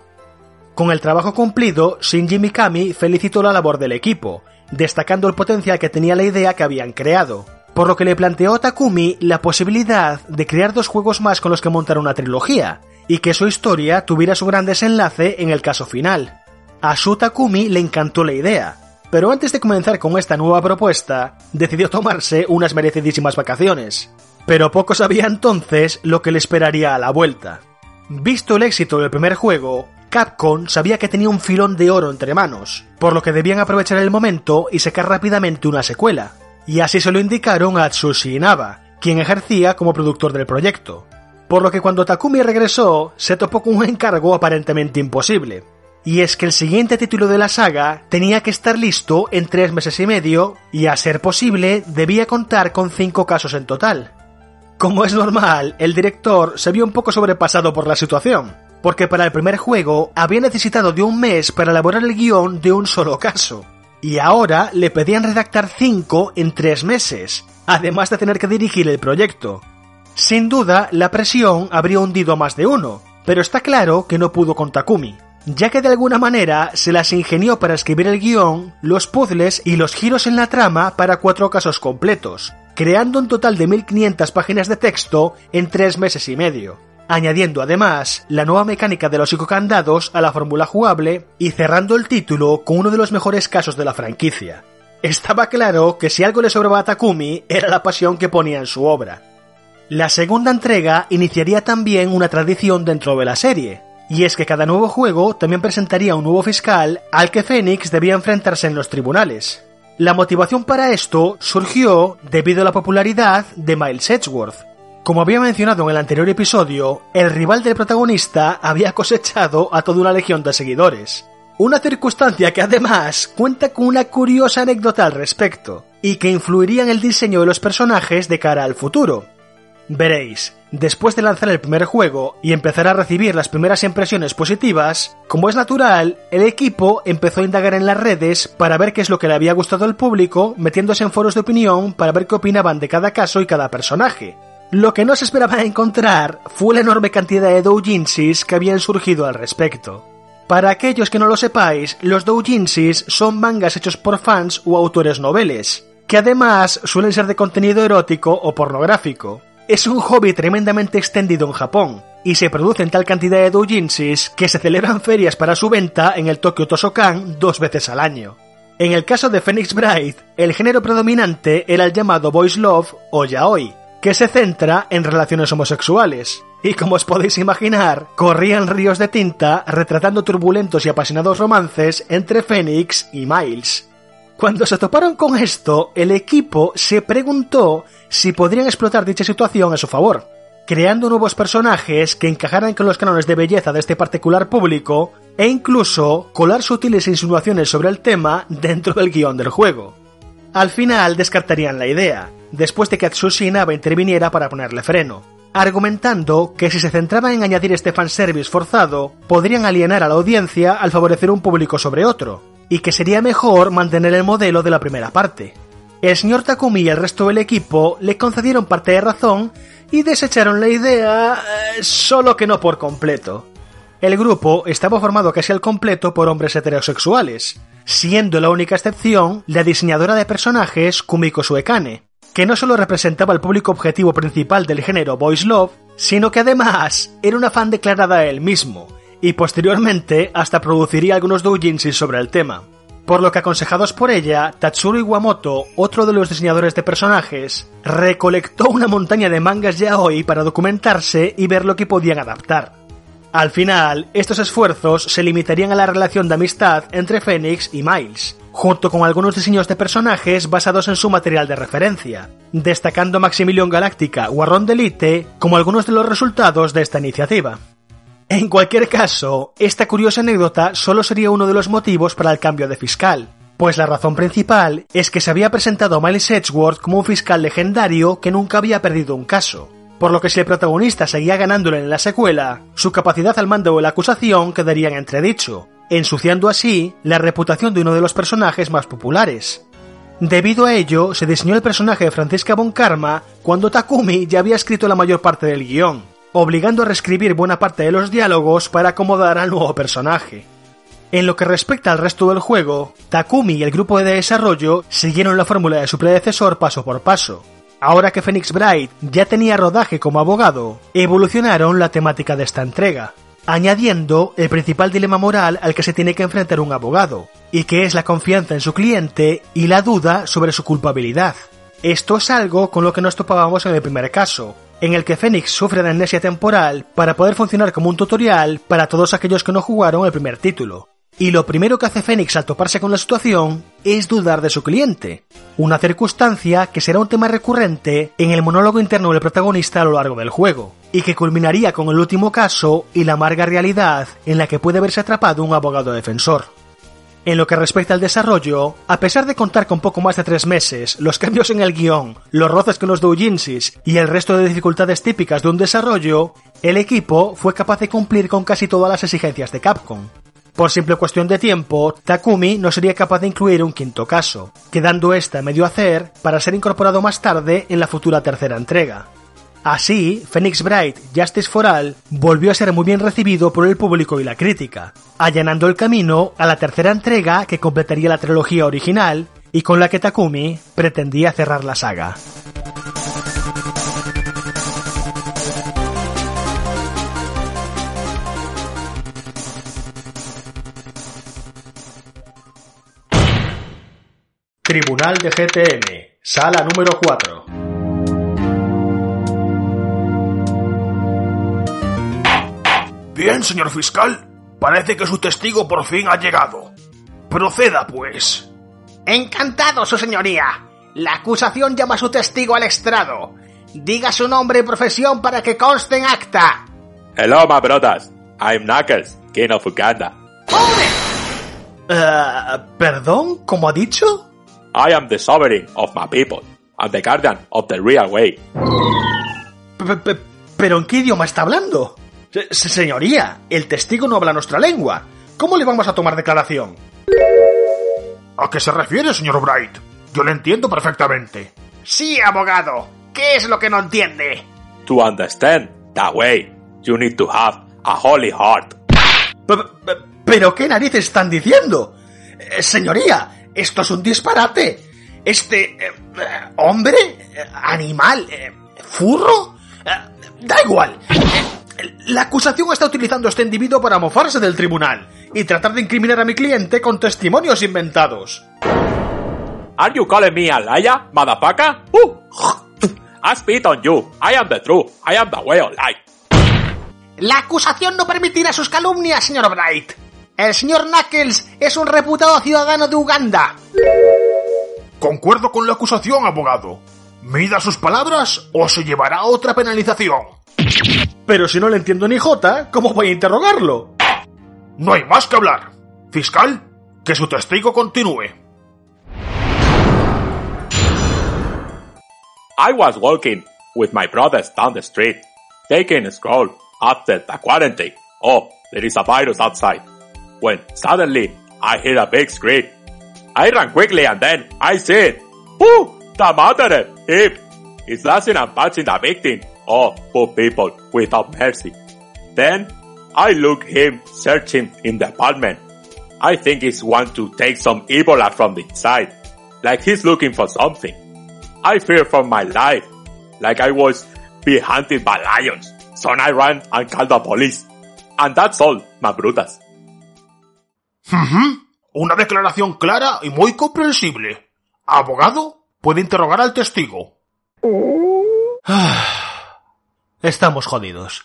Con el trabajo cumplido, Shinji Mikami felicitó la labor del equipo, destacando el potencial que tenía la idea que habían creado. por lo que le planteó a Takumi la posibilidad de crear dos juegos más con los que montar una trilogía, y que su historia tuviera su gran desenlace en el caso final. A Shu Takumi le encantó la idea, pero antes de comenzar con esta nueva propuesta, decidió tomarse unas merecidísimas vacaciones. Pero poco sabía entonces lo que le esperaría a la vuelta. Visto el éxito del primer juego, Capcom sabía que tenía un filón de oro entre manos, por lo que debían aprovechar el momento y sacar rápidamente una secuela. Y así se lo indicaron a Tsushi Inaba, quien ejercía como productor del proyecto. Por lo que cuando Takumi regresó, se topó con un encargo aparentemente imposible. Y es que el siguiente título de la saga tenía que estar listo en tres meses y medio, y a ser posible debía contar con cinco casos en total. Como es normal, el director se vio un poco sobrepasado por la situación, porque para el primer juego había necesitado de un mes para elaborar el guion de un solo caso, y ahora le pedían redactar cinco en tres meses, además de tener que dirigir el proyecto. Sin duda, la presión habría hundido a más de uno, pero está claro que no pudo con Takumi, ya que de alguna manera se las ingenió para escribir el guion, los puzzles y los giros en la trama para cuatro casos completos, creando un total de 1500 páginas de texto en tres meses y medio, añadiendo además la nueva mecánica de los psicocandados a la fórmula jugable y cerrando el título con uno de los mejores casos de la franquicia. Estaba claro que si algo le sobraba a Takumi era la pasión que ponía en su obra. La segunda entrega iniciaría también una tradición dentro de la serie, y es que cada nuevo juego también presentaría un nuevo fiscal al que Phoenix debía enfrentarse en los tribunales. La motivación para esto surgió debido a la popularidad de Miles Edgeworth. Como había mencionado en el anterior episodio, el rival del protagonista había cosechado a toda una legión de seguidores. Una circunstancia que además cuenta con una curiosa anécdota al respecto, y que influiría en el diseño de los personajes de cara al futuro. Veréis, después de lanzar el primer juego y empezar a recibir las primeras impresiones positivas, como es natural, el equipo empezó a indagar en las redes para ver qué es lo que le había gustado al público, metiéndose en foros de opinión para ver qué opinaban de cada caso y cada personaje. Lo que no se esperaba encontrar fue la enorme cantidad de doujinsis que habían surgido al respecto. Para aquellos que no lo sepáis, los doujinsis son mangas hechos por fans o autores noveles, que además suelen ser de contenido erótico o pornográfico. Es un hobby tremendamente extendido en Japón, y se producen tal cantidad de doujinsis que se celebran ferias para su venta en el Tokyo Tosokan dos veces al año. En el caso de Phoenix Bright, el género predominante era el llamado boys love o yaoi, que se centra en relaciones homosexuales, y como os podéis imaginar, corrían ríos de tinta retratando turbulentos y apasionados romances entre Phoenix y Miles. Cuando se toparon con esto, el equipo se preguntó si podrían explotar dicha situación a su favor, creando nuevos personajes que encajaran con los cánones de belleza de este particular público e incluso colar sutiles insinuaciones sobre el tema dentro del guion del juego. Al final descartarían la idea, después de que Atsushi Inaba interviniera para ponerle freno, argumentando que si se centraban en añadir este fanservice forzado, podrían alienar a la audiencia al favorecer un público sobre otro, y que sería mejor mantener el modelo de la primera parte. El señor Takumi y el resto del equipo le concedieron parte de razón y desecharon la idea, eh, solo que no por completo. El grupo estaba formado casi al completo por hombres heterosexuales, siendo la única excepción la diseñadora de personajes Kumiko Suekane, que no solo representaba el público objetivo principal del género Boys Love, sino que además era una fan declarada de él mismo, y posteriormente hasta produciría algunos doujinsis sobre el tema. Por lo que aconsejados por ella, Tatsuro Iwamoto, otro de los diseñadores de personajes, recolectó una montaña de mangas yaoi para documentarse y ver lo que podían adaptar. Al final, estos esfuerzos se limitarían a la relación de amistad entre Phoenix y Miles, junto con algunos diseños de personajes basados en su material de referencia, destacando Maximilian Galactica o Arron Delite como algunos de los resultados de esta iniciativa. En cualquier caso, esta curiosa anécdota solo sería uno de los motivos para el cambio de fiscal, pues la razón principal es que se había presentado a Miles Edgeworth como un fiscal legendario que nunca había perdido un caso, por lo que si el protagonista seguía ganándolo en la secuela, su capacidad al mando o la acusación quedaría en entredicho, ensuciando así la reputación de uno de los personajes más populares. Debido a ello, se diseñó el personaje de Francisca Von Karma cuando Takumi ya había escrito la mayor parte del guion, obligando a reescribir buena parte de los diálogos para acomodar al nuevo personaje. En lo que respecta al resto del juego, Takumi y el grupo de desarrollo siguieron la fórmula de su predecesor paso por paso, ahora que Phoenix Bright ya tenía rodaje como abogado, evolucionaron la temática de esta entrega, añadiendo el principal dilema moral al que se tiene que enfrentar un abogado, y que es la confianza en su cliente y la duda sobre su culpabilidad. Esto es algo con lo que nos topábamos en el primer caso, en el que Phoenix sufre de amnesia temporal para poder funcionar como un tutorial para todos aquellos que no jugaron el primer título. Y lo primero que hace Fénix al toparse con la situación es dudar de su cliente, una circunstancia que será un tema recurrente en el monólogo interno del protagonista a lo largo del juego, y que culminaría con el último caso y la amarga realidad en la que puede verse atrapado un abogado defensor. En lo que respecta al desarrollo, a pesar de contar con poco más de tres meses, los cambios en el guion, los roces con los doujinsis y el resto de dificultades típicas de un desarrollo, el equipo fue capaz de cumplir con casi todas las exigencias de Capcom, por simple cuestión de tiempo, Takumi no sería capaz de incluir un quinto caso, quedando esta medio hacer para ser incorporado más tarde en la futura tercera entrega. Así, Phoenix Bright Justice for All volvió a ser muy bien recibido por el público y la crítica, allanando el camino a la tercera entrega que completaría la trilogía original y con la que Takumi pretendía cerrar la saga. Tribunal de GTM, sala número 4. Bien, señor fiscal. Parece que su testigo por fin ha llegado. Proceda, pues. Encantado, su señoría. La acusación llama a su testigo al estrado. Diga su nombre y profesión para que conste en acta. Hello, my brothers. I'm Knuckles, King of Uganda. Uh, ¿Perdón? ¿Cómo ha dicho? I am the sovereign of my people, and the guardian of the real way. ¿Pero en qué idioma está hablando? Señoría, el testigo no habla nuestra lengua. ¿Cómo le vamos a tomar declaración? ¿A qué se refiere, señor Bright? Yo le entiendo perfectamente. Sí, abogado. ¿Qué es lo que no entiende? To understand that way, you need to have a holy heart. ¿Pero qué narices están diciendo? Eh, señoría, esto es un disparate. Este... Eh, ¿Hombre? ¿Animal? ¿Furro? da igual. La acusación está utilizando a este individuo para mofarse del tribunal y tratar de incriminar a mi cliente con testimonios inventados. Are you calling me a liar, motherfucker? Uh. I spit on you. I am the truth. I am the way of life. La acusación no permitirá sus calumnias, señor Bright. El señor Knuckles es un reputado ciudadano de Uganda. Concuerdo con la acusación, abogado. Mida sus palabras o se llevará otra penalización. Pero si no le entiendo ni jota, ¿cómo voy a interrogarlo? No hay más que hablar. Fiscal, que su testigo continúe. I was walking with my brothers down the street, taking a stroll after the quarantine. Oh, there is a virus outside. When suddenly I hear a big scream. I ran quickly and then I see it. Woo! The murderer! Him! He's slashing and punching the victim. Oh, poor people without mercy. Then I look him searching in the apartment. I think he's want to take some Ebola from the inside. Like he's looking for something. I fear for my life. Like I was being hunted by lions. So I ran and called the police. And that's all, my brutas. Una declaración clara y muy comprensible. Abogado, puede interrogar al testigo. Estamos jodidos.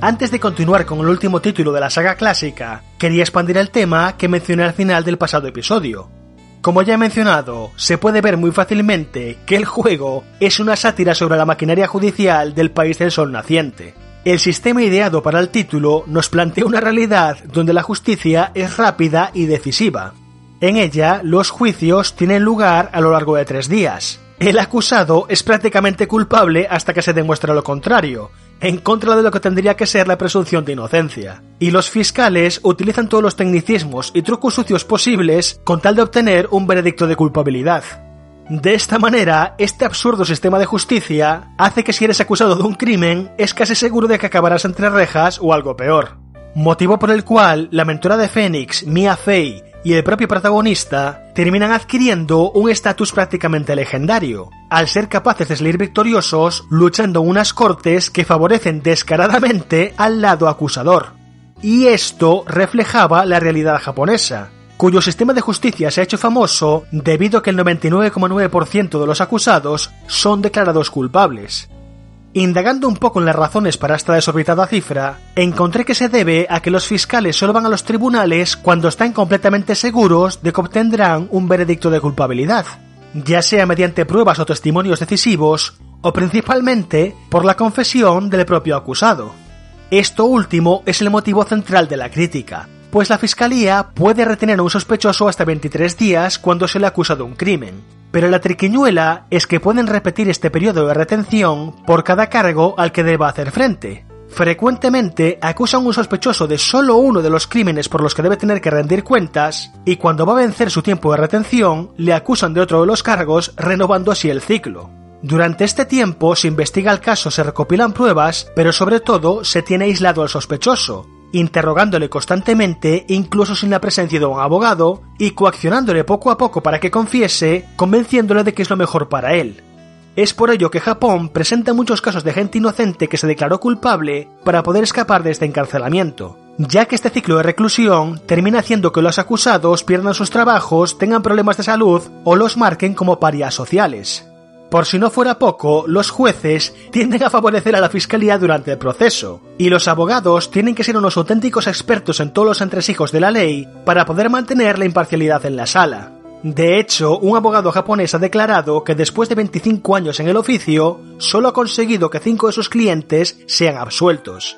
Antes de continuar con el último título de la saga clásica, quería expandir el tema que mencioné al final del pasado episodio. Como ya he mencionado, se puede ver muy fácilmente que el juego es una sátira sobre la maquinaria judicial del país del sol naciente. El sistema ideado para el título nos plantea una realidad donde la justicia es rápida y decisiva. En ella, los juicios tienen lugar a lo largo de tres días. El acusado es prácticamente culpable hasta que se demuestre lo contrario, en contra de lo que tendría que ser la presunción de inocencia. Y los fiscales utilizan todos los tecnicismos y trucos sucios posibles con tal de obtener un veredicto de culpabilidad. De esta manera, este absurdo sistema de justicia hace que si eres acusado de un crimen, es casi seguro de que acabarás entre rejas o algo peor. Motivo por el cual la mentora de Fénix, Mia Fey, y el propio protagonista terminan adquiriendo un estatus prácticamente legendario, al ser capaces de salir victoriosos luchando en unas cortes que favorecen descaradamente al lado acusador. Y esto reflejaba la realidad japonesa, cuyo sistema de justicia se ha hecho famoso debido a que el 99,9% de los acusados son declarados culpables. Indagando un poco en las razones para esta desorbitada cifra, encontré que se debe a que los fiscales solo van a los tribunales cuando están completamente seguros de que obtendrán un veredicto de culpabilidad, ya sea mediante pruebas o testimonios decisivos, o principalmente por la confesión del propio acusado. Esto último es el motivo central de la crítica, pues la Fiscalía puede retener a un sospechoso hasta 23 días cuando se le acusa de un crimen. Pero la triquiñuela es que pueden repetir este periodo de retención por cada cargo al que deba hacer frente. Frecuentemente acusan a un sospechoso de solo uno de los crímenes por los que debe tener que rendir cuentas, y cuando va a vencer su tiempo de retención, le acusan de otro de los cargos, renovando así el ciclo. Durante este tiempo se investiga el caso, se recopilan pruebas, pero sobre todo se tiene aislado al sospechoso, interrogándole constantemente incluso sin la presencia de un abogado y coaccionándole poco a poco para que confiese, convenciéndole de que es lo mejor para él. Es por ello que Japón presenta muchos casos de gente inocente que se declaró culpable para poder escapar de este encarcelamiento, ya que este ciclo de reclusión termina haciendo que los acusados pierdan sus trabajos, tengan problemas de salud o los marquen como parias sociales. Por si no fuera poco, los jueces tienden a favorecer a la fiscalía durante el proceso, y los abogados tienen que ser unos auténticos expertos en todos los entresijos de la ley para poder mantener la imparcialidad en la sala. De hecho, un abogado japonés ha declarado que después de 25 años en el oficio, solo ha conseguido que 5 de sus clientes sean absueltos.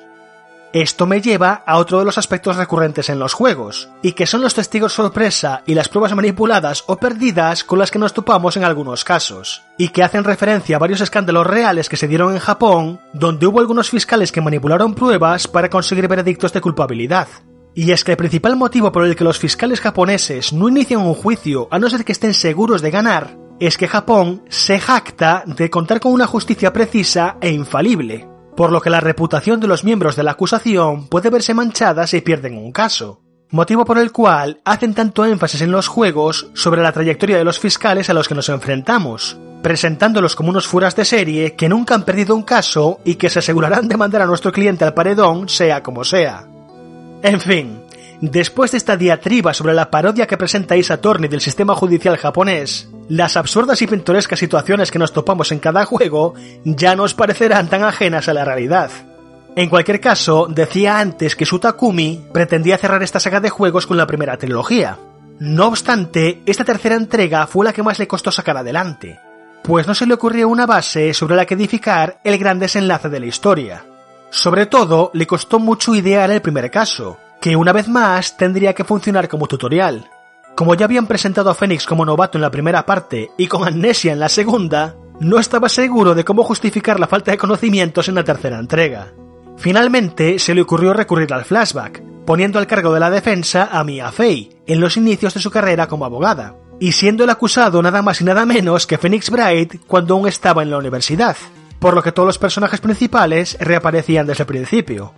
Esto me lleva a otro de los aspectos recurrentes en los juegos, y que son los testigos sorpresa y las pruebas manipuladas o perdidas con las que nos topamos en algunos casos, y que hacen referencia a varios escándalos reales que se dieron en Japón, donde hubo algunos fiscales que manipularon pruebas para conseguir veredictos de culpabilidad. Y es que el principal motivo por el que los fiscales japoneses no inician un juicio a no ser que estén seguros de ganar, es que Japón se jacta de contar con una justicia precisa e infalible, por lo que la reputación de los miembros de la acusación puede verse manchada si pierden un caso, motivo por el cual hacen tanto énfasis en los juegos sobre la trayectoria de los fiscales a los que nos enfrentamos, presentándolos como unos furas de serie que nunca han perdido un caso y que se asegurarán de mandar a nuestro cliente al paredón sea como sea. En fin, Después de esta diatriba sobre la parodia que presenta Isa Torni del sistema judicial japonés, las absurdas y pintorescas situaciones que nos topamos en cada juego ya nos parecerán tan ajenas a la realidad. En cualquier caso, decía antes que Sutakumi pretendía cerrar esta saga de juegos con la primera trilogía. No obstante, esta tercera entrega fue la que más le costó sacar adelante, pues no se le ocurrió una base sobre la que edificar el gran desenlace de la historia. Sobre todo, le costó mucho idear el primer caso, que una vez más tendría que funcionar como tutorial. Como ya habían presentado a Fénix como novato en la primera parte y con Amnesia en la segunda, no estaba seguro de cómo justificar la falta de conocimientos en la tercera entrega. Finalmente se le ocurrió recurrir al flashback, poniendo al cargo de la defensa a Mia Fey, en los inicios de su carrera como abogada, y siendo el acusado nada más y nada menos que Phoenix Bright cuando aún estaba en la universidad, por lo que todos los personajes principales reaparecían desde el principio.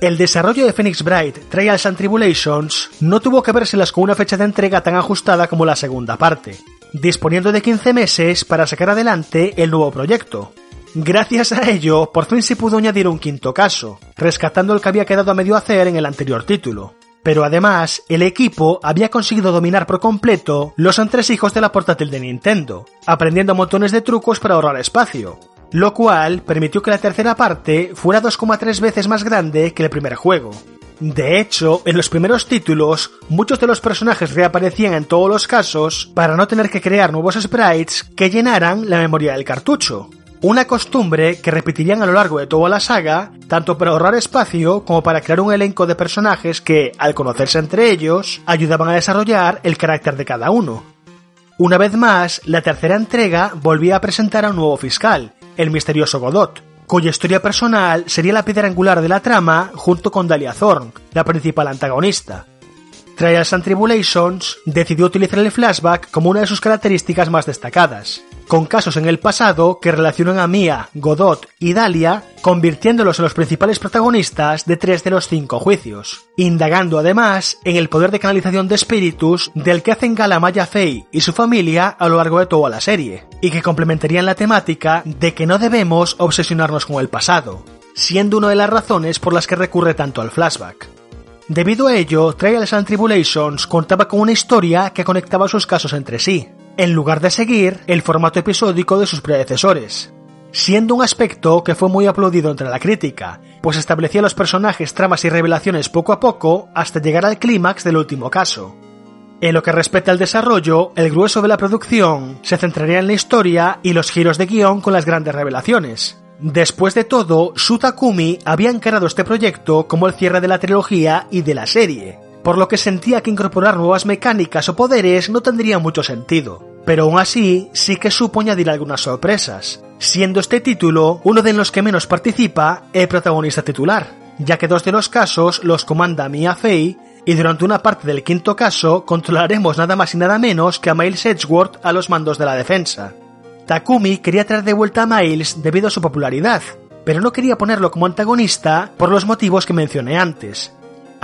El desarrollo de Phoenix Bright Trials and Tribulations no tuvo que verselas con una fecha de entrega tan ajustada como la segunda parte, disponiendo de 15 meses para sacar adelante el nuevo proyecto. Gracias a ello, por fin se pudo añadir un quinto caso, rescatando el que había quedado a medio hacer en el anterior título. Pero además, el equipo había conseguido dominar por completo los entresijos de la portátil de Nintendo, aprendiendo montones de trucos para ahorrar espacio, lo cual permitió que la tercera parte fuera 2,3 veces más grande que el primer juego. De hecho, en los primeros títulos, muchos de los personajes reaparecían en todos los casos para no tener que crear nuevos sprites que llenaran la memoria del cartucho. Una costumbre que repetirían a lo largo de toda la saga, tanto para ahorrar espacio como para crear un elenco de personajes que, al conocerse entre ellos, ayudaban a desarrollar el carácter de cada uno. Una vez más, la tercera entrega volvía a presentar a un nuevo fiscal, el misterioso Godot, cuya historia personal sería la piedra angular de la trama junto con Dalia Thorn, la principal antagonista. Trials and Tribulations decidió utilizar el flashback como una de sus características más destacadas, con casos en el pasado que relacionan a Mia, Godot y Dalia, convirtiéndolos en los principales protagonistas de tres de los cinco juicios, indagando además en el poder de canalización de espíritus del que hacen gala Maya Fey y su familia a lo largo de toda la serie, y que complementarían la temática de que no debemos obsesionarnos con el pasado, siendo una de las razones por las que recurre tanto al flashback. Debido a ello, Trials and Tribulations contaba con una historia que conectaba sus casos entre sí, en lugar de seguir el formato episódico de sus predecesores, siendo un aspecto que fue muy aplaudido entre la crítica, pues establecía los personajes, tramas y revelaciones poco a poco hasta llegar al clímax del último caso. En lo que respecta al desarrollo, el grueso de la producción se centraría en la historia y los giros de guion con las grandes revelaciones, Después de todo, Shu Takumi había encarado este proyecto como el cierre de la trilogía y de la serie, por lo que sentía que incorporar nuevas mecánicas o poderes no tendría mucho sentido. Pero aún así, sí que supo añadir algunas sorpresas, siendo este título uno de los que menos participa el protagonista titular, ya que dos de los casos los comanda Mia Fey y durante una parte del quinto caso controlaremos nada más y nada menos que a Miles Edgeworth a los mandos de la defensa. Takumi quería traer de vuelta a Miles debido a su popularidad, pero no quería ponerlo como antagonista por los motivos que mencioné antes.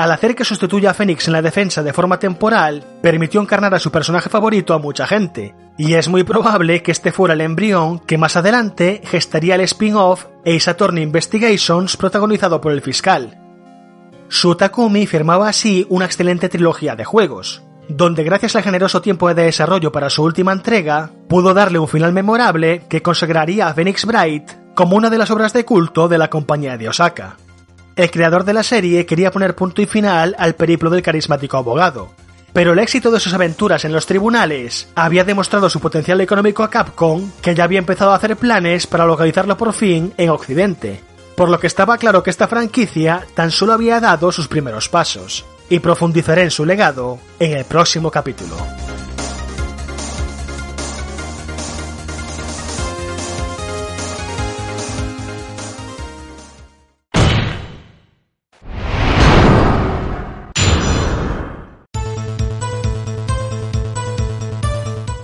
Al hacer que sustituya a Phoenix en la defensa de forma temporal, permitió encarnar a su personaje favorito a mucha gente, y es muy probable que este fuera el embrión que más adelante gestaría el spin-off Ace Attorney Investigations protagonizado por el fiscal. Su Takumi firmaba así una excelente trilogía de juegos, donde gracias al generoso tiempo de desarrollo para su última entrega, pudo darle un final memorable que consagraría a Phoenix Bright como una de las obras de culto de la compañía de Osaka. El creador de la serie quería poner punto y final al periplo del carismático abogado, pero el éxito de sus aventuras en los tribunales había demostrado su potencial económico a Capcom, que ya había empezado a hacer planes para localizarlo por fin en Occidente, por lo que estaba claro que esta franquicia tan solo había dado sus primeros pasos y profundizaré en su legado en el próximo capítulo.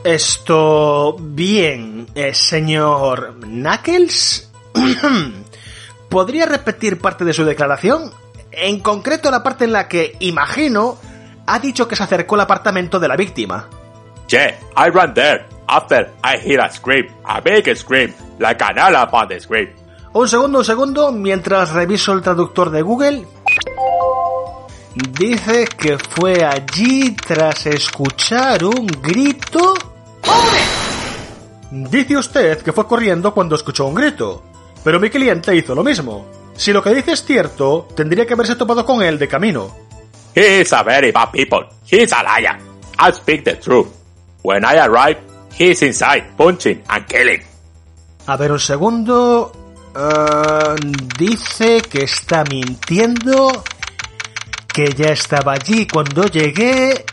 Esto bien, eh, señor Knuckles. ¿Podría repetir parte de su declaración? En concreto la parte en la que, imagino, ha dicho que se acercó al apartamento de la víctima. Yeah, I ran there. After I hear a scream, a big scream, like an elephant scream. Un segundo, un segundo, mientras reviso el traductor de Google. Dice que fue allí tras escuchar un grito. Dice usted que fue corriendo cuando escuchó un grito, pero mi cliente hizo lo mismo. Si lo que dice es cierto, tendría que haberse topado con él de camino. He is a very bad people. He's a liar. I speak the truth. When I arrive, he's inside, punching and killing. A ver un segundo. Uh, dice que está mintiendo. Que ya estaba allí cuando llegué.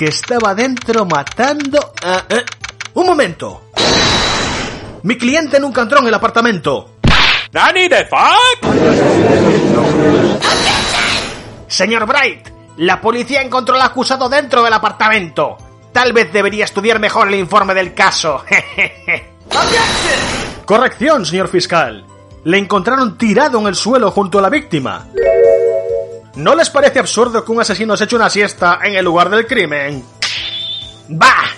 Que estaba dentro matando. Uh, uh. Un momento. Mi cliente nunca entró en el apartamento. ¿Nani the fuck? Señor Bright, la policía encontró al acusado dentro del apartamento. Tal vez debería estudiar mejor el informe del caso. Corrección, señor fiscal. Le encontraron tirado en el suelo junto a la víctima. ¿No les parece absurdo que un asesino se eche una siesta en el lugar del crimen? ¡Bah!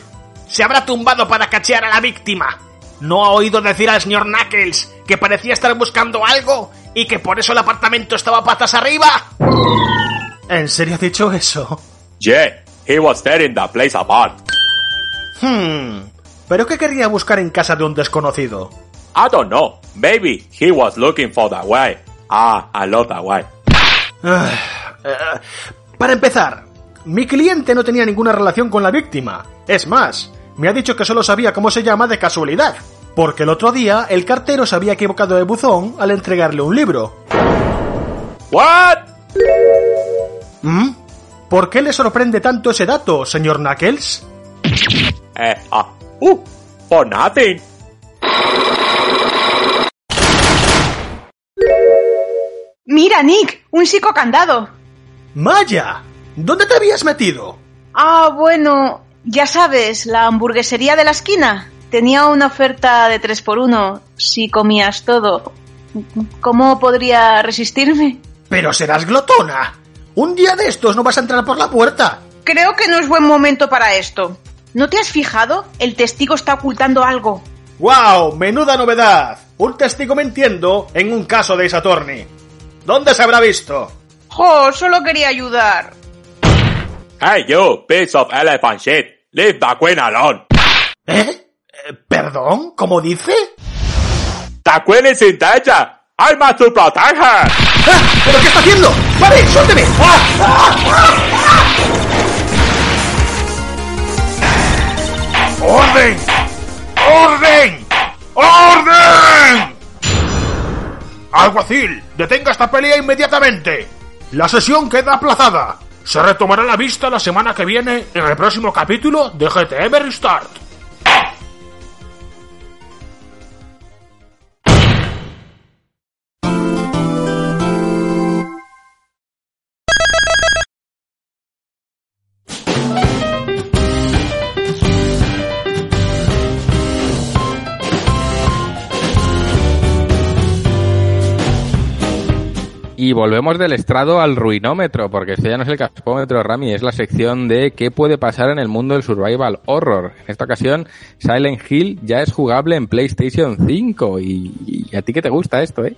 Se habrá tumbado para cachear a la víctima. ¿No ha oído decir al señor Knuckles que parecía estar buscando algo y que por eso el apartamento estaba patas arriba? ¿En serio ha dicho eso? Yeah, he was in the place apart. Hmm. ¿Pero qué quería buscar en casa de un desconocido? I don't know. Maybe he was looking for the way. Ah, I love that way. Uh, para empezar, mi cliente no tenía ninguna relación con la víctima. Es más, me ha dicho que solo sabía cómo se llama de casualidad, porque el otro día el cartero se había equivocado de buzón al entregarle un libro. ¿What? ¿Mm? ¿Por qué le sorprende tanto ese dato, señor Knuckles? Eh, ah, uh, for nothing. Mira, Nick, un psicocandado. ¡Maya! ¿Dónde te habías metido? Ah, bueno, ya sabes, la hamburguesería de la esquina. Tenía una oferta de 3 por 1 si comías todo. ¿Cómo podría resistirme? Pero serás glotona. Un día de estos no vas a entrar por la puerta. Creo que no es buen momento para esto. ¿No te has fijado? El testigo está ocultando algo. ¡Wow! ¡Menuda novedad! Un testigo mintiendo en un caso de Saturni. ¿Dónde se habrá visto? ¡Jo! Solo quería ayudar. Hey, you, piece of elephant shit. Leave the queen alone. ¿Eh? Eh, ¿Perdón? ¿Cómo dice? The queen is in danger. I must to protect her. ¡Ah! ¿Pero qué está haciendo? ¡Pare! ¡Suélteme! ¡Ah! ¡Ah! ¡Ah! ¡Orden! ¡Orden! ¡Orden! Alguacil, detenga esta pelea inmediatamente. La sesión queda aplazada. Se retomará la vista la semana que viene en el próximo capítulo de GTM Restart. Y volvemos del estrado al ruinómetro, porque este ya no es el caspómetro, Rami, es la sección de qué puede pasar en el mundo del survival horror. En esta ocasión, Silent Hill ya es jugable en PlayStation 5. Y, a ti que te gusta esto, ¿eh?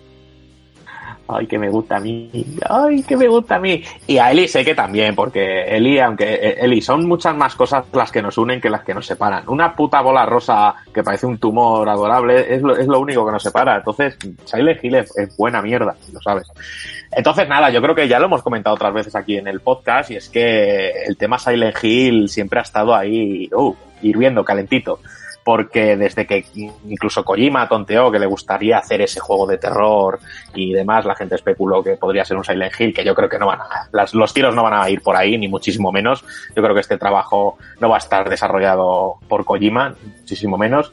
Ay, que me gusta a mí. Ay, que me gusta a mí. Y a Eli sé que también, porque Eli, aunque eh, Eli, son muchas más cosas las que nos unen que las que nos separan. Una puta bola rosa que parece un tumor adorable es lo, es lo único que nos separa. Entonces, Silent Hill es buena mierda, lo sabes. Entonces, nada, yo creo que ya lo hemos comentado otras veces aquí en el podcast, y es que el tema Silent Hill siempre ha estado ahí, uh, hirviendo, calentito porque desde que incluso Kojima tonteó que le gustaría hacer ese juego de terror y demás, la gente especuló que podría ser un Silent Hill, que yo creo que no van a, las, los tiros no van a ir por ahí, ni muchísimo menos. Yo creo que este trabajo no va a estar desarrollado por Kojima, muchísimo menos.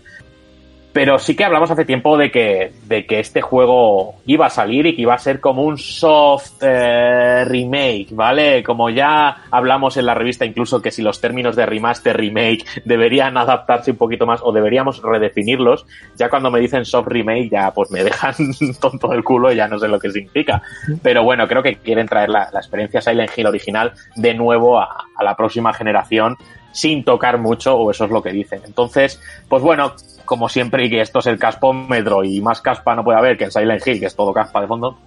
Pero sí que hablamos hace tiempo de que, de que este juego iba a salir y que iba a ser como un soft eh, remake, ¿vale? Como ya hablamos en la revista incluso que si los términos de remaster, remake deberían adaptarse un poquito más o deberíamos redefinirlos, ya cuando me dicen soft remake ya pues me dejan tonto del culo y ya no sé lo que significa. Pero bueno, creo que quieren traer la, la experiencia Silent Hill original de nuevo a, a la próxima generación sin tocar mucho, o eso es lo que dicen. Entonces, pues bueno, como siempre, y que esto es el caspómetro y más caspa no puede haber que en Silent Hill, que es todo caspa de fondo,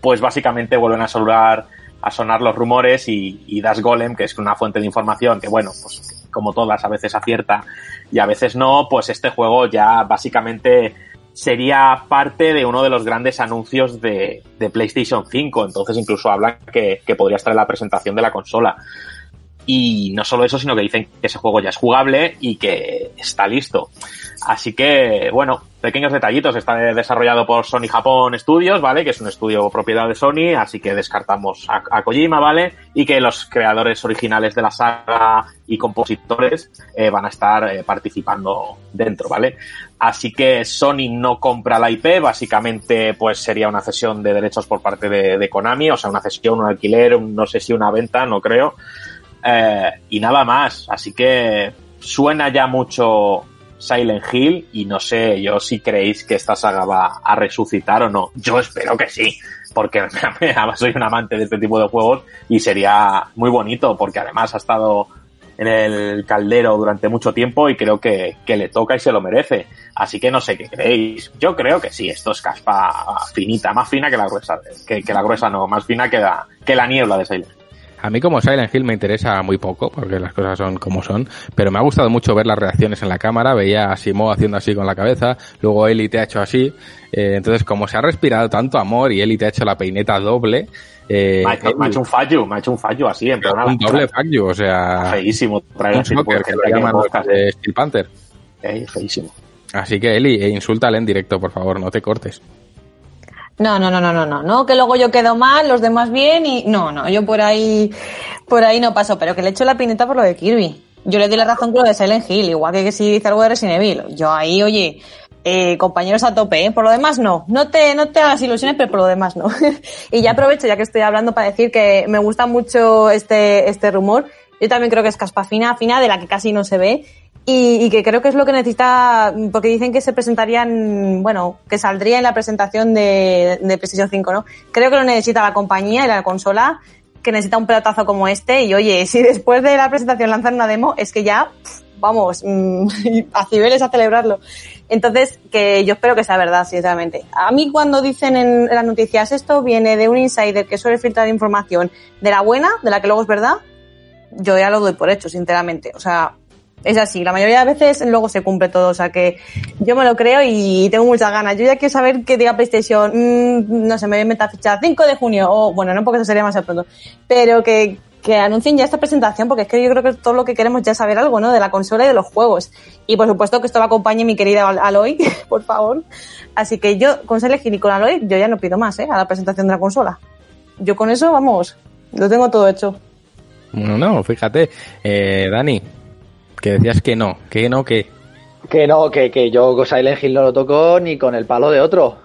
pues básicamente vuelven a sonar, a sonar los rumores y, y Das Golem, que es una fuente de información que, bueno, pues como todas, a veces acierta y a veces no, pues este juego ya básicamente sería parte de uno de los grandes anuncios de, de PlayStation 5. Entonces incluso hablan que, que podría estar en la presentación de la consola. Y no solo eso, sino que dicen que ese juego ya es jugable y que está listo. Así que, bueno, pequeños detallitos. Está desarrollado por Sony Japón Studios, ¿vale? Que es un estudio propiedad de Sony, así que descartamos a, a Kojima, ¿vale? Y que los creadores originales de la saga y compositores eh, van a estar eh, participando dentro, ¿vale? Así que Sony no compra la IP, básicamente pues sería una cesión de derechos por parte de, de Konami, o sea, una cesión, un alquiler, un, no sé si una venta, no creo. Eh, y nada más, así que suena ya mucho Silent Hill y no sé yo si creéis que esta saga va a resucitar o no. Yo espero que sí, porque además soy un amante de este tipo de juegos y sería muy bonito porque además ha estado en el caldero durante mucho tiempo y creo que, que le toca y se lo merece. Así que no sé qué creéis. Yo creo que sí, esto es caspa finita, más fina que la gruesa, que, que la gruesa no, más fina que la, que la niebla de Silent Hill. A mí como Silent Hill me interesa muy poco, porque las cosas son como son, pero me ha gustado mucho ver las reacciones en la cámara, veía a Simo haciendo así con la cabeza, luego Eli te ha hecho así, eh, entonces como se ha respirado tanto amor y Eli te ha hecho la peineta doble, eh, me, ha hecho, me, ha hecho, un fallo, me ha hecho un fallo así, en plan. Un doble fallo, o sea. Feísimo traer un soccer, que lo llaman los de Steel Panther. Eh, feísimo. Así que Eli, eh, insúltale en directo, por favor, no te cortes. No, no, no, no, no, no, no, que luego yo quedo mal, los demás bien y no, no, yo por ahí, por ahí no paso, pero que le echo la pineta por lo de Kirby. Yo le doy la razón con lo de Silent Hill, igual que si dice algo de Resident Evil. Yo ahí, oye, eh, compañeros a tope, ¿eh? Por lo demás no. No te, no te hagas ilusiones, pero por lo demás no. y ya aprovecho, ya que estoy hablando, para decir que me gusta mucho este, este rumor. Yo también creo que es caspa fina, fina, de la que casi no se ve. Y, y, que creo que es lo que necesita, porque dicen que se presentarían, bueno, que saldría en la presentación de, de PlayStation 5, ¿no? Creo que lo necesita la compañía y la consola, que necesita un pelotazo como este. Y oye, si después de la presentación lanzan una demo, es que ya, vamos, mm, a cibeles a celebrarlo. Entonces, que yo espero que sea verdad, sinceramente. A mí cuando dicen en, en las noticias esto viene de un insider que suele filtrar información de la buena, de la que luego es verdad, yo ya lo doy por hecho, sinceramente. O sea, es así. La mayoría de veces luego se cumple todo. O sea que yo me lo creo y tengo muchas ganas. Yo ya quiero saber qué diga PlayStation. Mmm, no sé, me voy a meter ficha 5 de junio. O bueno, no porque eso sería más pronto. Pero que, que anuncien ya esta presentación, porque es que yo creo que todo lo que queremos ya saber algo, ¿no? De la consola y de los juegos. Y por supuesto que esto lo acompañe mi querida Aloy, por favor. Así que yo, con Hill y con Aloy, yo ya no pido más, ¿eh? A la presentación de la consola. Yo con eso, vamos, lo tengo todo hecho. No, no, fíjate. Eh, Dani, que decías que no, que no, que... Que no, que, que yo Silent Hill no lo toco ni con el palo de otro.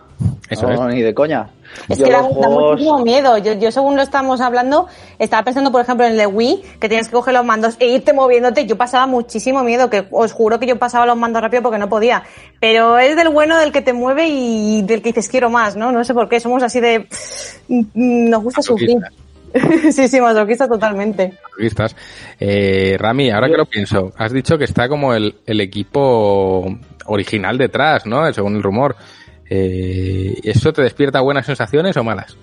Eso no, es. ni de coña. Es Yo que da, juegos- muchísimo miedo. Yo, yo según lo estamos hablando, estaba pensando, por ejemplo, en el de Wii, que tienes que coger los mandos e irte moviéndote. Yo pasaba muchísimo miedo, que os juro que yo pasaba los mandos rápido porque no podía. Pero es del bueno del que te mueve y del que dices quiero más, ¿no? No sé por qué, somos así de... Nos gusta sufrir. sí, sí, masoquista totalmente. Revistas. Eh, Rami, ahora que lo pienso, has dicho que está como el, el equipo original detrás, ¿no? Según el rumor. Eh, ¿Eso te despierta buenas sensaciones o malas?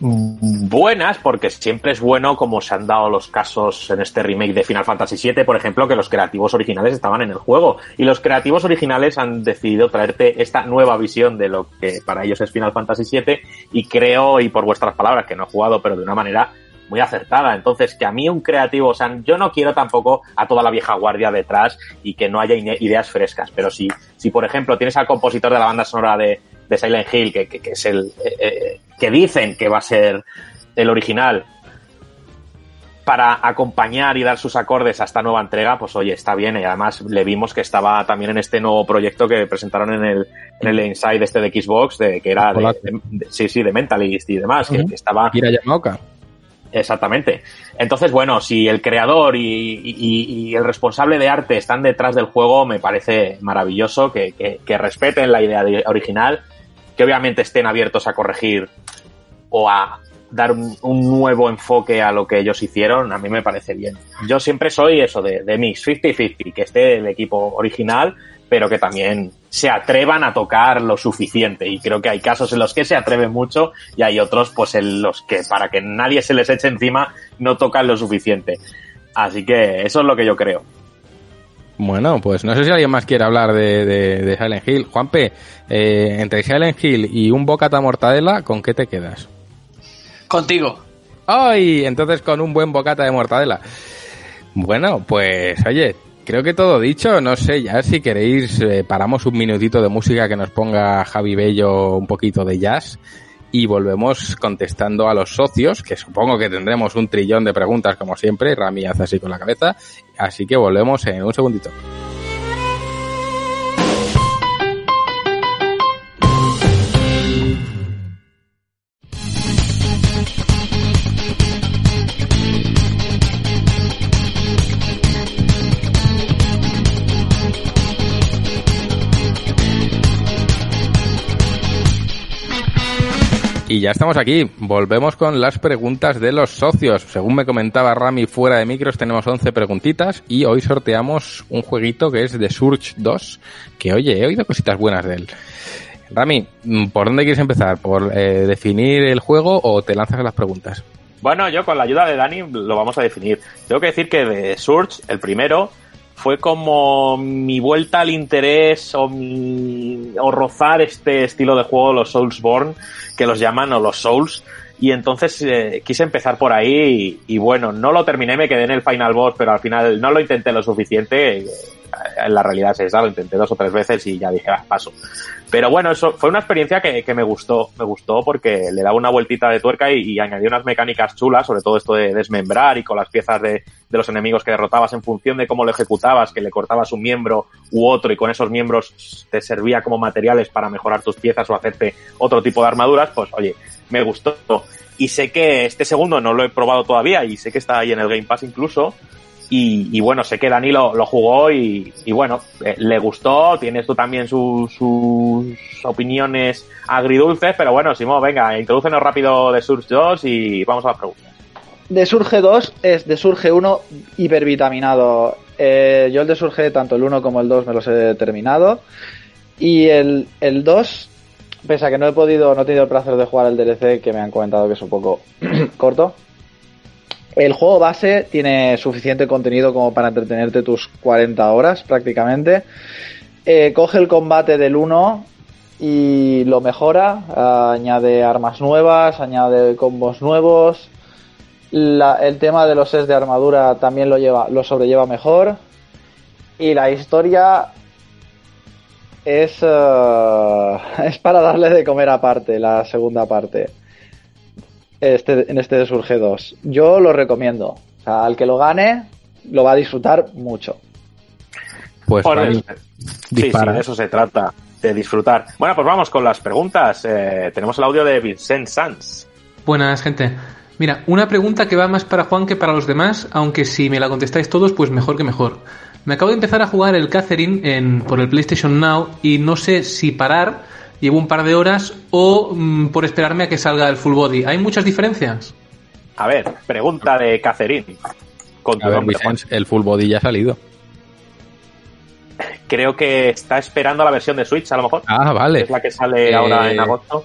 Buenas, porque siempre es bueno, como se han dado los casos en este remake de Final Fantasy VII, por ejemplo, que los creativos originales estaban en el juego. Y los creativos originales han decidido traerte esta nueva visión de lo que para ellos es Final Fantasy VII, y creo, y por vuestras palabras, que no he jugado, pero de una manera muy acertada. Entonces, que a mí un creativo, o sea, yo no quiero tampoco a toda la vieja guardia detrás y que no haya ideas frescas, pero si, si por ejemplo tienes al compositor de la banda sonora de, de Silent Hill, que, que, que es el, eh, eh, que dicen que va a ser el original, para acompañar y dar sus acordes a esta nueva entrega, pues oye, está bien. Y además le vimos que estaba también en este nuevo proyecto que presentaron en el, en el Inside este de Xbox, de, que era de, de- de- sí, sí, de Mentalist y demás, que- Ujú. que estaba Kira Yamaoka. Exactamente. Entonces, bueno, si el creador y, y- y el responsable de arte están detrás del juego, me parece maravilloso que, que- que respeten la idea de- original, que obviamente estén abiertos a corregir o a dar un, nuevo enfoque a lo que ellos hicieron, a mí me parece bien. Yo siempre soy eso de, de mix, 50-50, que esté el equipo original, pero que también se atrevan a tocar lo suficiente. Y creo que hay casos en los que se atreven mucho y hay otros pues en los que para que nadie se les eche encima no tocan lo suficiente. Así que eso es lo que yo creo. Bueno, pues no sé si alguien más quiere hablar de, de- de Silent Hill. Juanpe, eh, entre Silent Hill y un bocata mortadela, ¿con qué te quedas? Contigo. ¡Ay! Entonces con un buen bocata de mortadela. Bueno, pues oye, creo que todo dicho. No sé, ya si queréis, eh, paramos un minutito de música que nos ponga Javi Bello un poquito de jazz y volvemos contestando a los socios, que supongo que tendremos un trillón de preguntas como siempre. Rami hace así con la cabeza. Así que volvemos en un segundito. Y ya estamos aquí. Volvemos con las preguntas de los socios. Según me comentaba Rami fuera de micros, tenemos 11 preguntitas y hoy sorteamos un jueguito que es de Surge 2, que oye, he oído cositas buenas de él. Rami, mm, ¿por dónde quieres empezar? ¿Por eh, definir el juego o te lanzas a las preguntas? Bueno, yo con la ayuda de Dani lo vamos a definir. Tengo que decir que de Surge, el primero, fue como mi vuelta al interés o, mi, o rozar este estilo de juego, los Soulsborne, que los llaman, o los Souls. Y entonces eh, quise empezar por ahí y, y bueno, no lo terminé, me quedé en el Final Boss, pero al final no lo intenté lo suficiente. en la realidad es esa, lo intenté dos o tres veces y ya dije, ah, paso. Pero bueno, eso fue una experiencia que, que me gustó, me gustó porque le daba una vueltita de tuerca y, y añadió unas mecánicas chulas, sobre todo esto de desmembrar y con las piezas de, de los enemigos que derrotabas en función de cómo lo ejecutabas, que le cortabas un miembro u otro y con esos miembros te servía como materiales para mejorar tus piezas o hacerte otro tipo de armaduras, pues oye, me gustó. Y sé que este segundo no lo he probado todavía y sé que está ahí en el Game Pass incluso. Y, bueno, sé que Dani lo, lo jugó y, y bueno, eh, le gustó, tienes tú también sus, sus opiniones agridulces, pero bueno, Simón, venga, introdúcenos rápido de Surge 2 y vamos a las preguntas. De Surge 2 es de Surge 1 hipervitaminado. Eh, yo el de Surge, tanto el 1 como el 2 me los he terminado. Y el, el 2, pese a que no he podido, no he tenido el placer de jugar el DLC, que me han comentado que es un poco corto. El juego base tiene suficiente contenido como para entretenerte tus 40 horas prácticamente. Eh, coge el combate del 1 y lo mejora, añade armas nuevas, añade combos nuevos. El tema de los sets de armadura también lo lleva, lo sobrelleva mejor. Y la historia es, eh, es para darle de comer aparte, la segunda parte. Este, en este de Surge 2. Yo lo recomiendo. O sea, al que lo gane, lo va a disfrutar mucho. Pues Rami, sí, sí, de eso se trata, de disfrutar. Bueno, pues vamos con las preguntas. Eh, tenemos el audio de Vincent Sanz. Buenas, gente. Mira, una pregunta que va más para Juan que para los demás, aunque si me la contestáis todos, pues mejor que mejor. Me acabo de empezar a jugar el Catherine en, por el PlayStation Now y no sé si parar, llevo un par de horas, o mm, por esperarme a que salga el Full Body. ¿Hay muchas diferencias? A ver, pregunta de Catherine. Con tu A ver, nombre. Vicens, el full body ya ha salido. Creo que está esperando la versión de Switch, a lo mejor. Ah, vale. Es la que sale Eh, ahora en agosto.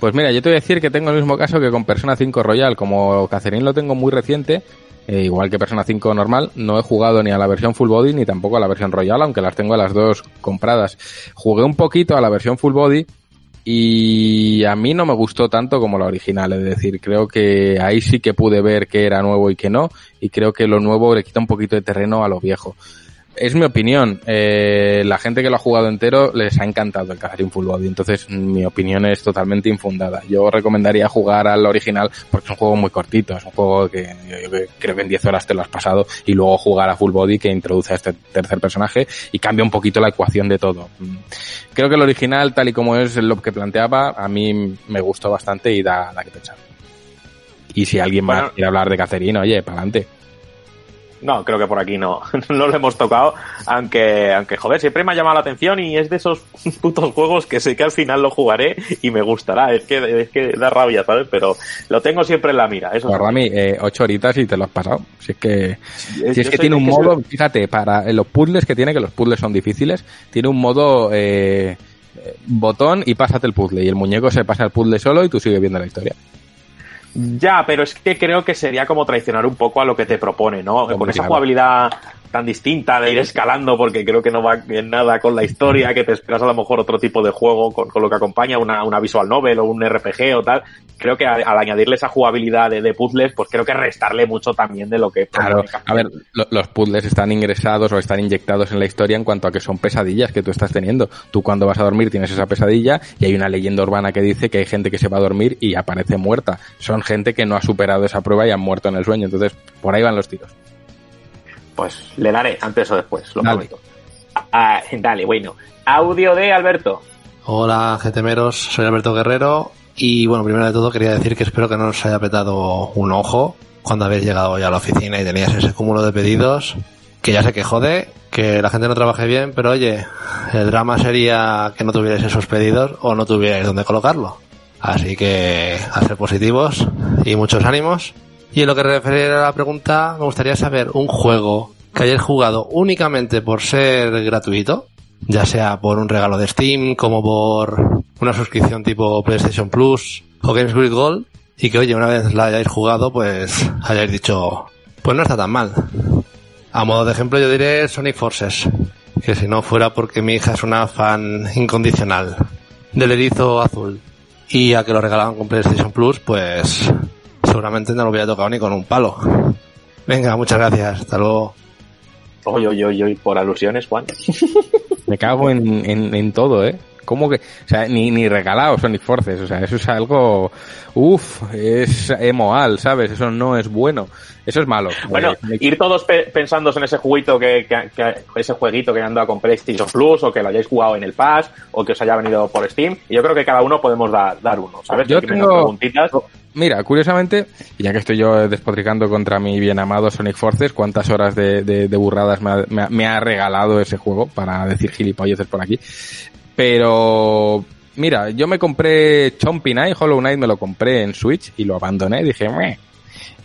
Pues mira, yo te voy a decir que tengo el mismo caso que con Persona 5 Royal. Como Catherine lo tengo muy reciente, eh, igual que Persona 5 normal, no he jugado ni a la versión Full Body ni tampoco a la versión Royal, aunque las tengo a las dos compradas. Jugué un poquito a la versión Full Body y a mí no me gustó tanto como la original. Es decir, creo que ahí sí que pude ver que era nuevo y que no, y creo que lo nuevo le quita un poquito de terreno a lo viejo. Es mi opinión. Eh, la gente que lo ha jugado entero les ha encantado el Catherine Full Body. Entonces, mi opinión es totalmente infundada. Yo recomendaría jugar al original porque es un juego muy cortito. Es un juego que yo- yo creo que en 10 horas te lo has pasado. Y luego jugar a Full Body que introduce a este tercer personaje y cambia un poquito la ecuación de todo. Creo que el original, tal y como es lo que planteaba, a mí me gustó bastante y da, da que pensar. Y si alguien Bueno. quiere hablar de Catherine, oye, para adelante. No, creo que por aquí no, no lo hemos tocado, aunque, aunque joder, siempre me ha llamado la atención y es de esos putos juegos que sé que al final lo jugaré y me gustará, es que, es que da rabia, ¿sabes? Pero lo tengo siempre en la mira, eso Pues. Rami, eh, ocho horitas y te lo has pasado. Si es que, si es que tiene un que modo, soy- fíjate, para los puzzles que tiene, que los puzzles son difíciles, tiene un modo eh, eh, botón y pásate el puzzle. Y el muñeco se pasa el puzzle solo y tú sigues viendo la historia. Ya, pero es que creo que sería como traicionar un poco a lo que te propone, ¿no? Con esa jugabilidad tan distinta de ir escalando, porque creo que no va en nada con la historia, que te esperas a lo mejor otro tipo de juego con, con lo que acompaña una, una visual novel o un RPG o tal. Creo que al, al añadirle esa jugabilidad de, de puzzles, pues creo que restarle mucho también de lo que Claro, a ver, lo- los puzzles están ingresados o están inyectados en la historia en cuanto a que son pesadillas que tú estás teniendo. Tú cuando vas a dormir tienes esa pesadilla y hay una leyenda urbana que dice que hay gente que se va a dormir y aparece muerta. Son gente que no ha superado esa prueba y han muerto en el sueño. Entonces, por ahí van los tiros. Pues le daré antes o después, lo Dale. prometo. Ah, dale, bueno. Audio de Alberto. Hola, GTMeros, soy Alberto Guerrero y bueno, primero de todo quería decir que espero que no os haya petado un ojo cuando habéis llegado ya a la oficina y tenías ese cúmulo de pedidos, que ya sé que jode, que la gente no trabaje bien, pero oye, el drama sería que no tuvierais esos pedidos o no tuvierais dónde colocarlo. Así que a ser positivos y muchos ánimos. Y en lo que refiere a la pregunta, me gustaría saber un juego que hayáis jugado únicamente por ser gratuito, ya sea por un regalo de Steam, como por una suscripción tipo PlayStation Plus o Games with Gold, y que oye, una vez la hayáis jugado, pues hayáis dicho, pues no está tan mal. A modo de ejemplo yo diré Sonic Forces, que si no fuera porque mi hija es una fan incondicional del erizo azul y a que lo regalaban con PlayStation Plus, pues seguramente no lo hubiera tocado ni con un palo. Venga, muchas gracias, hasta luego. Oye, oye, oye, por alusiones, Juan. Me cago en, en, en todo, ¿eh? ¿Cómo que? O sea, ni, ni regalado Sonic Forces, o sea, eso es algo, uff, es emoal, ¿sabes? Eso no es bueno, eso es malo. Bueno, Eh, ir todos pe- pensando en ese juguito que, que- que- ese jueguito que anda con PlayStation Plus o que lo hayáis jugado en el Pass o que os haya venido por Steam. Y yo creo que cada uno podemos dar, dar uno, ¿sabes? Yo tengo- preguntitas. Mira, curiosamente, ya que estoy yo despotricando contra mi bien amado Sonic Forces, ¿cuántas horas de, de- de burradas me ha, me ha- me ha regalado ese juego para decir gilipolleces por aquí? Pero, mira, yo me compré Chompy Knight, Hollow Knight me lo compré en Switch y lo abandoné, dije, "Meh".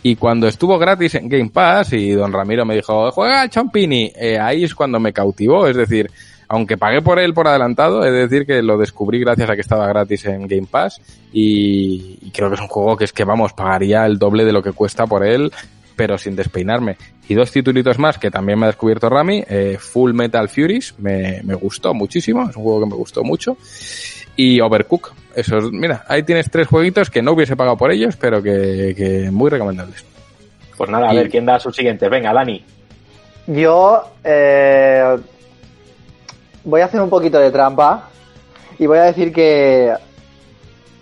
Y cuando estuvo gratis en Game Pass y don Ramiro me dijo, juega Chompini, eh, ahí es cuando me cautivó, es decir, aunque pagué por él por adelantado, es decir que lo descubrí gracias a que estaba gratis en Game Pass y, y creo que es un juego que es que vamos, pagaría el doble de lo que cuesta por él, pero sin despeinarme. Y dos titulitos más que también me ha descubierto Rami, eh, Full Metal Furies, me, me gustó muchísimo, es un juego que me gustó mucho. Y Overcook, esos, mira, ahí tienes tres jueguitos que no hubiese pagado por ellos, pero que, que muy recomendables. Pues nada, a Y- ver, ¿quién da sus siguientes? Venga, Dani. Yo eh, voy a hacer un poquito de trampa y voy a decir que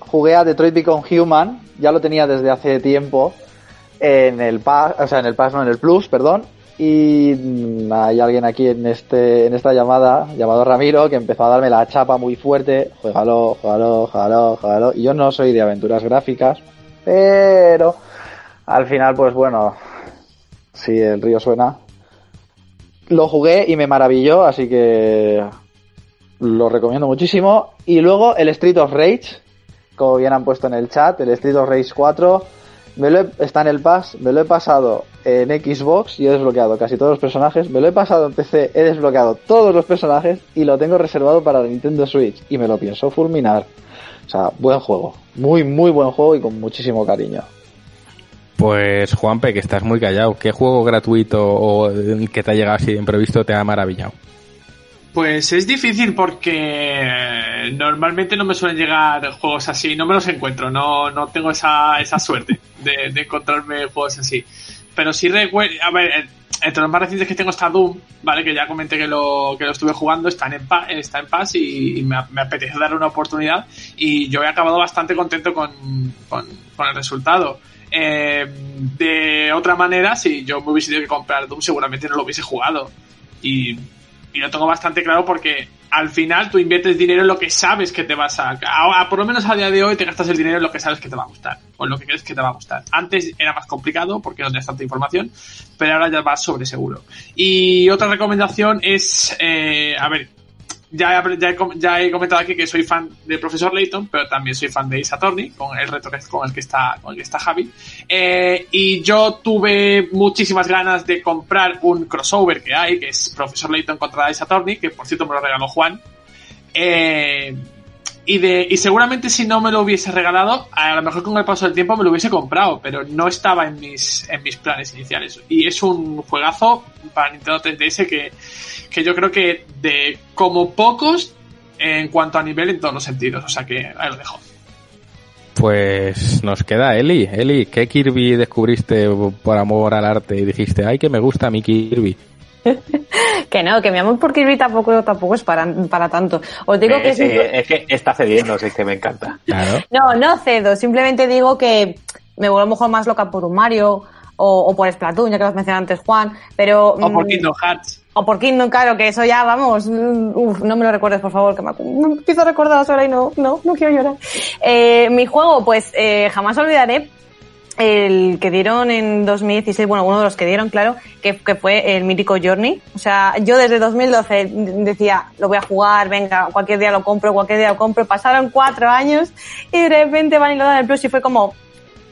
jugué a Detroit Become Human, ya lo tenía desde hace tiempo en el Pass, o sea, en el Pass, no, en el Plus, perdón. Y mm, hay alguien aquí en este en esta llamada, llamado Ramiro, que empezó a darme la chapa muy fuerte. Juégalo, juégalo, juégalo, juégalo. Y yo no soy de aventuras gráficas, pero al final, pues bueno, si el río suena, lo jugué y me maravilló, así que lo recomiendo muchísimo. Y luego el Street of Rage, como bien han puesto en el chat, el Street of Rage 4, me lo está en el pass, me lo he pasado en Xbox y he desbloqueado casi todos los personajes, me lo he pasado en PC, he desbloqueado todos los personajes y lo tengo reservado para la Nintendo Switch y me lo pienso fulminar. O sea, buen juego, muy muy buen juego y con muchísimo cariño. Pues Juanpe, que estás muy callado, ¿qué juego gratuito o que te ha llegado así de imprevisto te ha maravillado? Pues es difícil porque normalmente no me suelen llegar juegos así, no me los encuentro, no, no tengo esa, esa suerte de, encontrarme juegos así. Pero sí recuerdo, a ver, en- entre los más recientes que tengo está Doom, ¿vale? Que ya comenté que lo, que lo estuve jugando, está en, pa- está en paz y, me, me apetece darle una oportunidad y yo he acabado bastante contento con, con, con el resultado. Eh, de otra manera, si yo me hubiese tenido que comprar Doom, seguramente no lo hubiese jugado. Y, y lo tengo bastante claro porque al final tú inviertes dinero en lo que sabes que te vas a, a- Por lo menos a día de hoy te gastas el dinero en lo que sabes que te va a gustar. O en lo que crees que te va a gustar. Antes era más complicado porque no tenías tanta información, pero ahora ya vas sobre seguro. Y otra recomendación es, eh, a ver, ya, he- ya, he, comentado aquí que soy fan de Profesor Layton, pero también soy fan de Ace Attorney, con el reto con el que está, con el que está Javi. Eh, y yo tuve muchísimas ganas de comprar un crossover que hay, que es Profesor Layton contra Ace Attorney, que por cierto me lo regaló Juan. Eh, y, de, y seguramente si no me lo hubiese regalado, a lo mejor con el paso del tiempo me lo hubiese comprado, pero no estaba en mis, en mis planes iniciales. Y es un juegazo para Nintendo 3DS que, que yo creo que de como pocos en cuanto a nivel en todos los sentidos. O sea que ahí lo dejo. Pues nos queda Eli. Eli, ¿qué Kirby descubriste por amor al arte y dijiste, ay, que me gusta mi Kirby? Que no, que mi amor por Kirby tampoco, tampoco es para, para tanto. Os digo que Eh, es... sí, es que está cediendo, es que me encanta. Claro. No, no cedo, simplemente digo que me vuelvo a lo mejor más loca por un Mario o, o por Splatoon, ya que lo has mencionado antes Juan, pero... O por mm, Kingdom Hearts. O por Kingdom, claro, que eso ya, vamos, mm, uf, no me lo recuerdes, por favor, que me, acu- me empiezo a recordar ahora y no, no, no quiero llorar. Eh, mi juego, pues eh, jamás olvidaré el que dieron en 2016, bueno, uno de los que dieron, claro, que, que fue el mítico Journey. O sea, yo desde 2012 decía, lo voy a jugar, venga, cualquier día lo compro, cualquier día lo compro. Pasaron cuatro años y de repente van y lo dan el plus y fue como,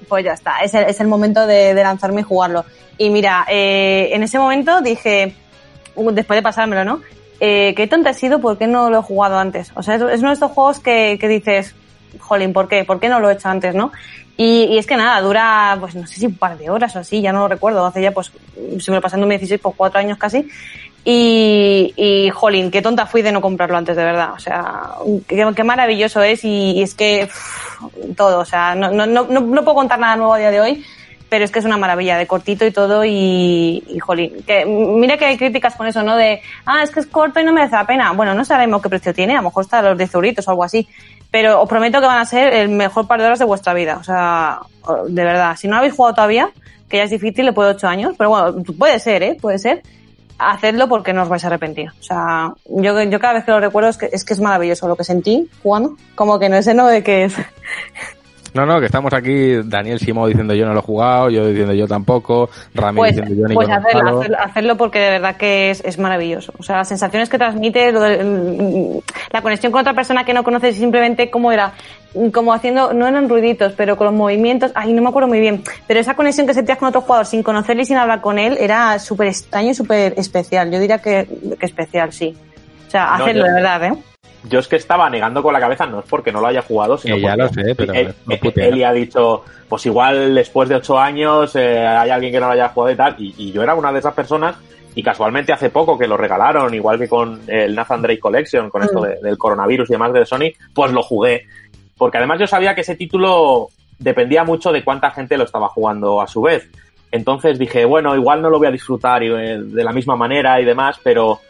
pues ya está, es el, es el momento de, lanzarme y jugarlo. Y mira, eh, en ese momento dije, uh, después de pasármelo, ¿no? Eh, qué tonta he sido, ¿por qué no lo he jugado antes? O sea, es uno de estos juegos que, que dices, jolín, ¿por qué? ¿Por qué no lo he hecho antes, no? Y, y es que nada, dura, pues no sé si un par de horas o así, ya no lo recuerdo, hace ya pues, se me lo pasé en 2016, pues cuatro años casi. Y, y jolín, qué tonta fui de no comprarlo antes, de verdad. O sea, qué, qué maravilloso es y, y es que uf, todo, o sea, no, no, no, no puedo contar nada nuevo a día de hoy, pero es que es una maravilla, de cortito y todo y, y jolín. Que, mira que hay críticas con eso, ¿no? De, ah, es que es corto y no merece la pena. Bueno, no sabemos qué precio tiene, a lo mejor está a los 10 euritos o algo así. Pero os prometo que van a ser el mejor par de horas de vuestra vida. O sea, de verdad, si no habéis jugado todavía, que ya es difícil, después de 8 años, pero bueno, puede ser, ¿eh? Puede ser. Hacedlo porque no os vais a arrepentir. O sea, yo, yo cada vez que lo recuerdo es que, es que es maravilloso lo que sentí jugando. Como que no es no de que es, No, no, que estamos aquí, Daniel Simo diciendo yo no lo he jugado, yo diciendo yo tampoco, Rami Pues, diciendo yo ni pues hacerlo, hacerlo, hacerlo porque de verdad que es, es maravilloso. O sea, las sensaciones que transmite, lo de- mm, la conexión con otra persona que no conoces, simplemente cómo era, Mm, como haciendo, no eran ruiditos, pero con los movimientos, ay, no me acuerdo muy bien, pero esa conexión que sentías con otro jugador sin conocerle y sin hablar con él era súper extraño y súper especial. Yo diría que, que especial, sí. O sea, No, hacerlo yo- de verdad, ¿eh? Yo es que estaba negando con la cabeza, no es porque no lo haya jugado, sino Que ya porque lo sé, pero él, no ha dicho, pues igual después de ocho años eh, hay alguien que no lo haya jugado y tal, y, y yo era una de esas personas, y casualmente hace poco que lo regalaron, igual que con el Nathan Drake Collection, con esto Mm. de- del coronavirus y demás de Sony, pues lo jugué. Porque además yo sabía que ese título dependía mucho de cuánta gente lo estaba jugando a su vez. Entonces dije, bueno, igual no lo voy a disfrutar eh, de la misma manera y demás, pero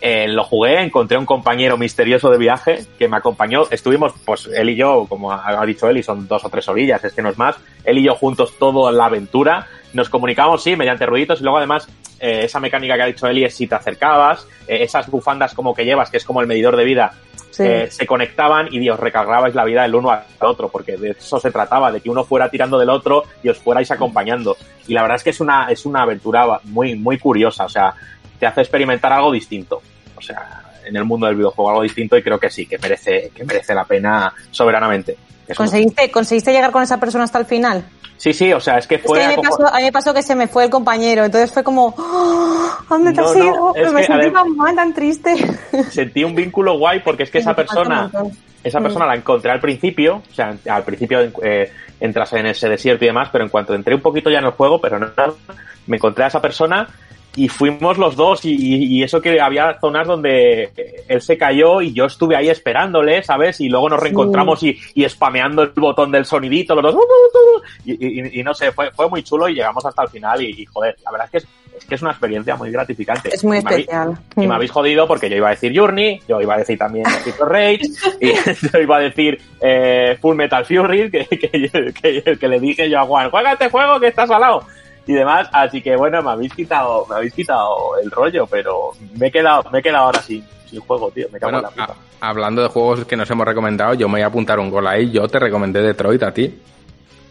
eh, lo jugué, encontré un compañero misterioso de viaje que me acompañó. Estuvimos, pues él y yo, como ha dicho él, y son dos o tres orillas, es que no es más. Él y yo juntos toda la aventura. Nos comunicamos, sí, mediante ruiditos y luego además eh, esa mecánica que ha dicho Eli es si te acercabas, eh, esas bufandas como que llevas, que es como el medidor de vida, Sí. eh, se conectaban y os recargabais la vida el uno al otro, porque de eso se trataba, de que uno fuera tirando del otro y os fuerais acompañando. Y la verdad es que es una, es una aventura muy, muy curiosa, o sea, te hace experimentar algo distinto. O sea, en el mundo del videojuego algo distinto y creo que sí, que merece, que merece la pena soberanamente. Es un- ¿Conseguiste, ¿Conseguiste llegar con esa persona hasta el final? Sí, sí, o sea, es que Es fue... que a mí, me acojo- pasó, a mí me pasó que se me fue el compañero, entonces fue como, ¡Oh! ¿dónde te No, has no, ido? es me que sentí adem- tan mal, tan triste. sentí un vínculo guay porque es que esa persona, esa Mm. persona la encontré al principio, o sea, al principio eh, entras en ese desierto y demás, pero en cuanto entré un poquito ya en el juego, pero no, me encontré a esa persona y fuimos los dos y, eso que había zonas donde él se cayó y yo estuve ahí esperándole, ¿sabes? Y luego nos reencontramos y, y spameando el botón del sonidito, los dos, ¡uh, uh, uh! y, no sé, fue, fue muy chulo y llegamos hasta el final y, joder, la verdad es que es, es que es una experiencia muy gratificante. Es muy Y me habéis- especial. y me Mm. habéis jodido porque yo iba a decir Journey, yo iba a decir también Rage, y yo iba a decir eh, Full Metal Fury, que, que, que- que le dije yo a Juan, juega este juego que estás al lado. Y demás, así que bueno, me habéis quitado, me habéis quitado el rollo, pero me he quedado, me he quedado ahora sin, sin juego, tío, me cago Bueno, en la puta. a- hablando de juegos que nos hemos recomendado, yo me voy a apuntar un gol ahí. Yo te recomendé Detroit a ti.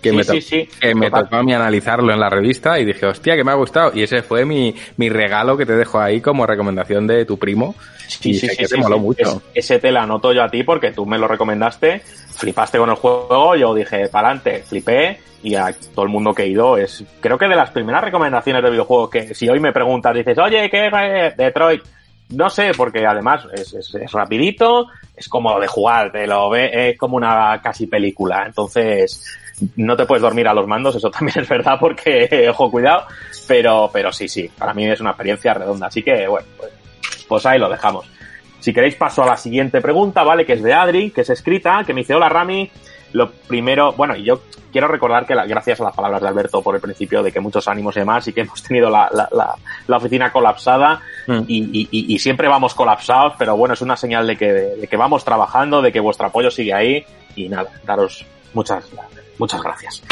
Que Sí, me, to- sí, sí, que me tocó a mí analizarlo en la revista y dije, hostia, que me ha gustado. Y ese fue mi, mi regalo que te dejo ahí como recomendación de tu primo. Sí, y sí, sé sí, que te moló mucho. Es- ese te lo anoto yo a ti porque tú me lo recomendaste, flipaste con el juego, yo dije, para adelante, flipé y a todo el mundo que he ido es, creo que de las primeras recomendaciones de videojuegos que si hoy me preguntas, dices, oye, ¿qué es Detroit? No sé, porque además es, es, es rapidito, es cómodo de jugar, te lo ve, es como una casi película, entonces no te puedes dormir a los mandos, eso también es verdad porque, ojo, cuidado, pero, pero sí, sí, para mí es una experiencia redonda, así que bueno, pues, pues ahí lo dejamos. Si queréis paso a la siguiente pregunta, ¿vale? Que es de Adri, que es escrita, que me dice, hola Rami, lo primero, bueno, y yo quiero recordar que la- gracias a las palabras de Alberto por el principio de que muchos ánimos y demás y que hemos tenido la, la, la, la oficina colapsada Mm. y, y- y- y siempre vamos colapsados, pero bueno, es una señal de que, de que vamos trabajando, de que vuestro apoyo sigue ahí y nada, daros muchas, muchas gracias.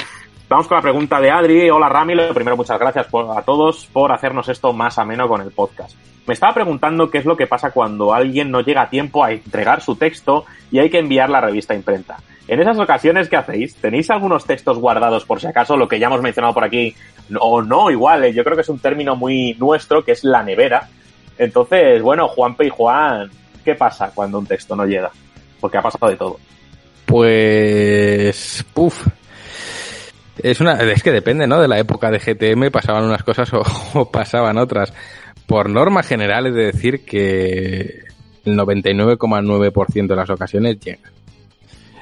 Vamos con la pregunta de Adri. Hola Rami, lo primero muchas gracias por- a todos por hacernos esto más ameno con el podcast. Me estaba preguntando qué es lo que pasa cuando alguien no llega a tiempo a entregar su texto y hay que enviar la revista imprenta. En esas ocasiones, ¿qué hacéis? ¿Tenéis algunos textos guardados por si acaso, lo que ya hemos mencionado por aquí? O no, igual, eh, yo creo que es un término muy nuestro, que es la nevera. Entonces, bueno, Juanpe y Juan, ¿qué pasa cuando un texto no llega? Porque ha pasado de todo. Pues, puf. Es una, es que depende, ¿no? De la época de GTM pasaban unas cosas o, pasaban otras. Por norma general es de decir que el 99,9% de las ocasiones llegan.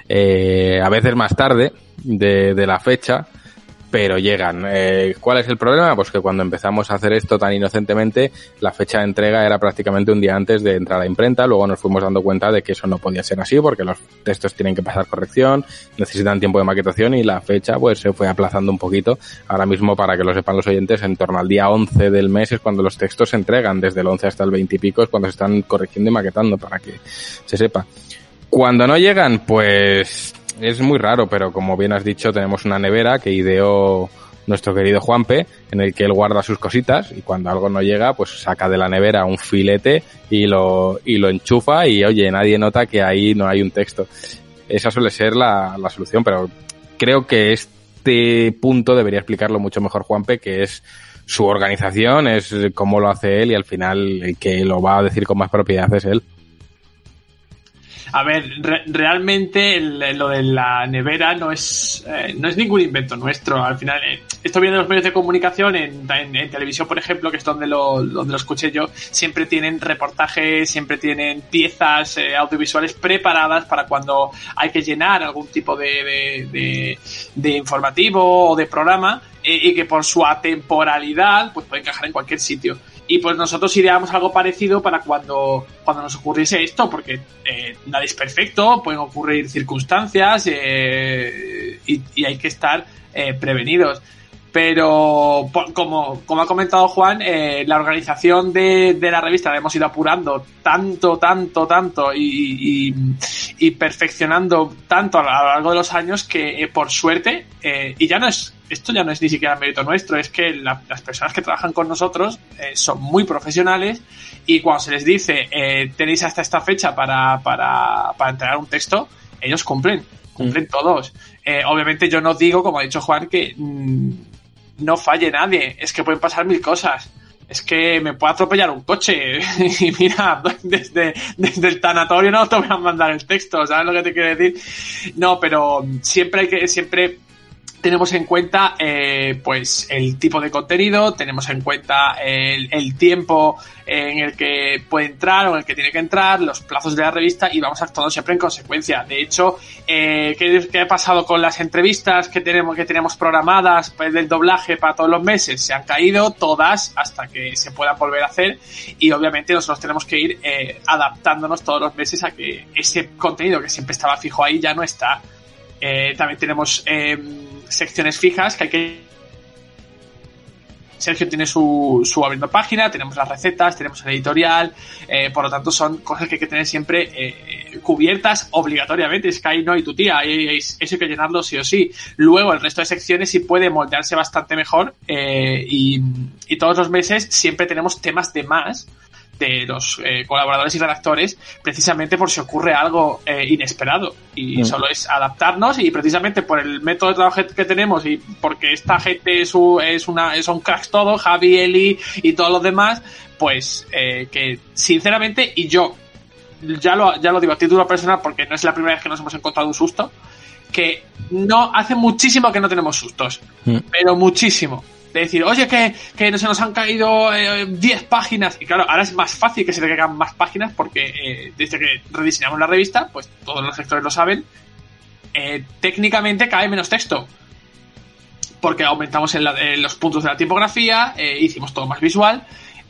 Eh, a veces más tarde de, de la fecha, pero llegan. Eh, ¿Cuál es el problema? Pues que cuando empezamos a hacer esto tan inocentemente, la fecha de entrega era prácticamente un día antes de entrar a la imprenta, luego nos fuimos dando cuenta de que eso no podía ser así, porque los textos tienen que pasar corrección, necesitan tiempo de maquetación y la fecha pues se fue aplazando un poquito. Ahora mismo, para que lo sepan los oyentes, en torno al día 11 del mes es cuando los textos se entregan, desde el 11 hasta el 20 y pico es cuando se están corrigiendo y maquetando, para que se sepa. Cuando no llegan, pues es muy raro, pero como bien has dicho, tenemos una nevera que ideó nuestro querido Juanpe, en el que él guarda sus cositas y cuando algo no llega, pues saca de la nevera un filete y lo, y lo enchufa y oye, nadie nota que ahí no hay un texto. Esa suele ser la, la solución, pero creo que este punto debería explicarlo mucho mejor Juanpe, que es su organización, es cómo lo hace él y al final el que lo va a decir con más propiedad es él. A ver, re- realmente el- lo de la nevera no es, eh, no es ningún invento nuestro. Al final, eh, esto viene de los medios de comunicación, en, televisión, por ejemplo, que es donde lo, donde lo escuché yo, siempre tienen reportajes, siempre tienen piezas eh, audiovisuales preparadas para cuando hay que llenar algún tipo de- de informativo o de programa eh, y que por su atemporalidad pues puede encajar en cualquier sitio. Y pues nosotros ideamos algo parecido para cuando, cuando nos ocurriese esto, porque eh, nadie es perfecto, pueden ocurrir circunstancias eh, y, hay que estar eh, prevenidos. Pero como, como ha comentado Juan, eh, la organización de, de la revista la hemos ido apurando tanto, tanto, tanto y, y- y perfeccionando tanto a lo largo de los años que eh, por suerte, eh, y ya no es, esto ya no es ni siquiera mérito nuestro, es que la- las personas que trabajan con nosotros son muy profesionales y cuando se les dice eh, tenéis hasta esta fecha para, para, para entregar un texto, ellos cumplen, cumplen todos. Eh, obviamente yo no digo, como ha dicho Juan, que mm, no falle nadie, es que pueden pasar mil cosas. Es que me puede atropellar un coche y mira, desde, desde el tanatorio no te voy a mandar el texto, ¿sabes lo que te quiero decir? No, pero siempre hay que, siempre tenemos en cuenta eh, pues el tipo de contenido, tenemos en cuenta el, el tiempo en el que puede entrar o en el que tiene que entrar, los plazos de la revista y vamos actuando siempre en consecuencia. De hecho, eh, ¿qué, qué ha pasado con las entrevistas que tenemos que tenemos programadas pues, del doblaje para todos los meses? Se han caído todas hasta que se puedan volver a hacer y obviamente nosotros tenemos que ir eh, adaptándonos todos los meses a que ese contenido que siempre estaba fijo ahí ya no está. Eh, también tenemos eh, secciones fijas que hay que Sergio tiene su, su abriendo página, tenemos las recetas, tenemos el editorial, eh, por lo tanto son cosas que hay que tener siempre eh, cubiertas obligatoriamente. Es que ahí no hay tu tía, eso hay que llenarlo sí o sí. Luego el resto de secciones sí puede moldearse bastante mejor eh, y, y todos los meses siempre tenemos temas de más de los eh, colaboradores y redactores precisamente por si ocurre algo eh, inesperado y Mm. solo es adaptarnos y precisamente por el método de trabajo que tenemos y porque esta gente es, es una son cracks todos Javi Eli y todos los demás pues eh, que sinceramente y yo ya lo, ya lo digo a título personal porque no es la primera vez que nos hemos encontrado un susto que no hace muchísimo que no tenemos sustos pero muchísimo. De decir, oye, que, que no se nos han caído eh, 10 páginas. Y claro, ahora es más fácil que se te caigan más páginas porque eh, desde que rediseñamos la revista, pues todos los sectores lo saben, eh, técnicamente cae menos texto. Porque aumentamos en la- en los puntos de la tipografía, eh, hicimos todo más visual.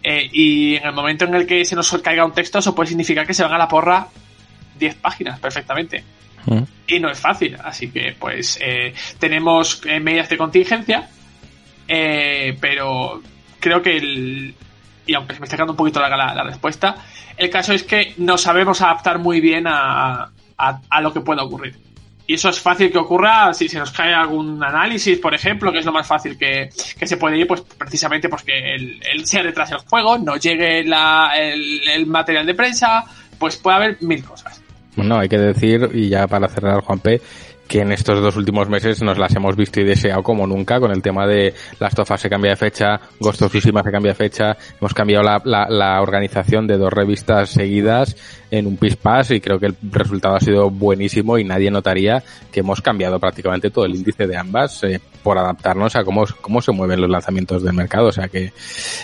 eh, y en el momento en el que se nos caiga un texto, eso puede significar que se van a la porra 10 páginas perfectamente. Y no es fácil, así que pues eh, tenemos eh, medidas de contingencia, eh, pero creo que el, y aunque se me está quedando un poquito larga la, la respuesta, el caso es que nos sabemos adaptar muy bien a, a, lo que pueda ocurrir. Y eso es fácil que ocurra si se nos cae algún análisis, por ejemplo, que es lo más fácil que, que se puede ir, pues precisamente porque el, el sea detrás del juego, no llegue la, el, el material de prensa, pues puede haber mil cosas. Bueno, hay que decir, y ya para cerrar, Juan P., que en estos dos últimos meses nos las hemos visto y deseado como nunca con el tema de las tofas se cambia de fecha, Ghost of se cambia de fecha, hemos cambiado la, la, la organización de dos revistas seguidas, en un pispás y creo que el resultado ha sido buenísimo y nadie notaría que hemos cambiado prácticamente todo el índice de ambas eh, por adaptarnos a cómo, cómo se mueven los lanzamientos del mercado. O sea que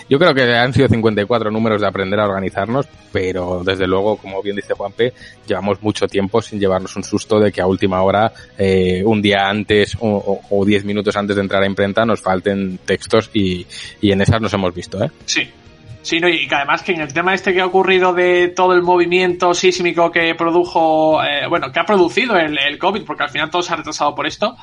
yo creo que han sido 54 números de aprender a organizarnos, pero desde luego, como bien dice Juanpe, llevamos mucho tiempo sin llevarnos un susto de que a última hora, eh, un día antes o, o, 10 minutos antes de entrar a imprenta nos falten textos y, y en esas nos hemos visto. ¿eh? Sí, Sí, no, y que además que en el tema este que ha ocurrido de todo el movimiento sísmico que produjo, eh, bueno, que ha producido el, el, COVID, porque al final todo se ha retrasado por esto,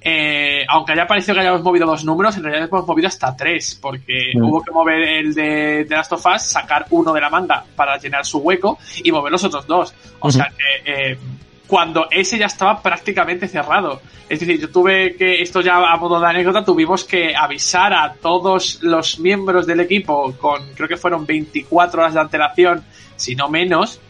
eh, aunque haya parecido que hayamos movido dos números, en realidad hemos movido hasta tres, porque mm. hubo que mover el de, de Last of Us, sacar uno de la manga para llenar su hueco y mover los otros dos. O uh -huh. sea que eh, cuando ese ya estaba prácticamente cerrado. Es decir, yo tuve que, esto ya a modo de anécdota, tuvimos que avisar a todos los miembros del equipo con, creo que fueron 24 horas de antelación, si no menos,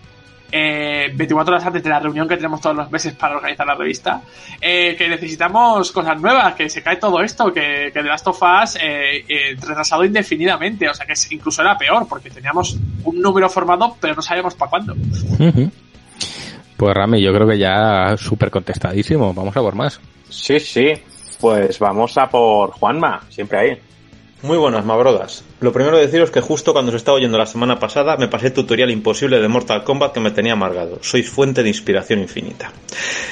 eh, 24 horas antes de la reunión que tenemos todos los meses para organizar la revista, eh, que necesitamos cosas nuevas, que se cae todo esto, que, que The Last of Us eh, eh, retrasado indefinidamente, o sea que incluso era peor, porque teníamos un número formado, pero no sabíamos para cuándo. Uh -huh. Pues Rami, yo creo que ya súper contestadísimo. Vamos a por más. Sí, sí. Pues vamos a por Juanma, siempre ahí. Muy buenas, Mabrodas. Lo primero deciros que justo cuando os estaba oyendo la semana pasada me pasé el tutorial imposible de Mortal Kombat que me tenía amargado. Sois fuente de inspiración infinita.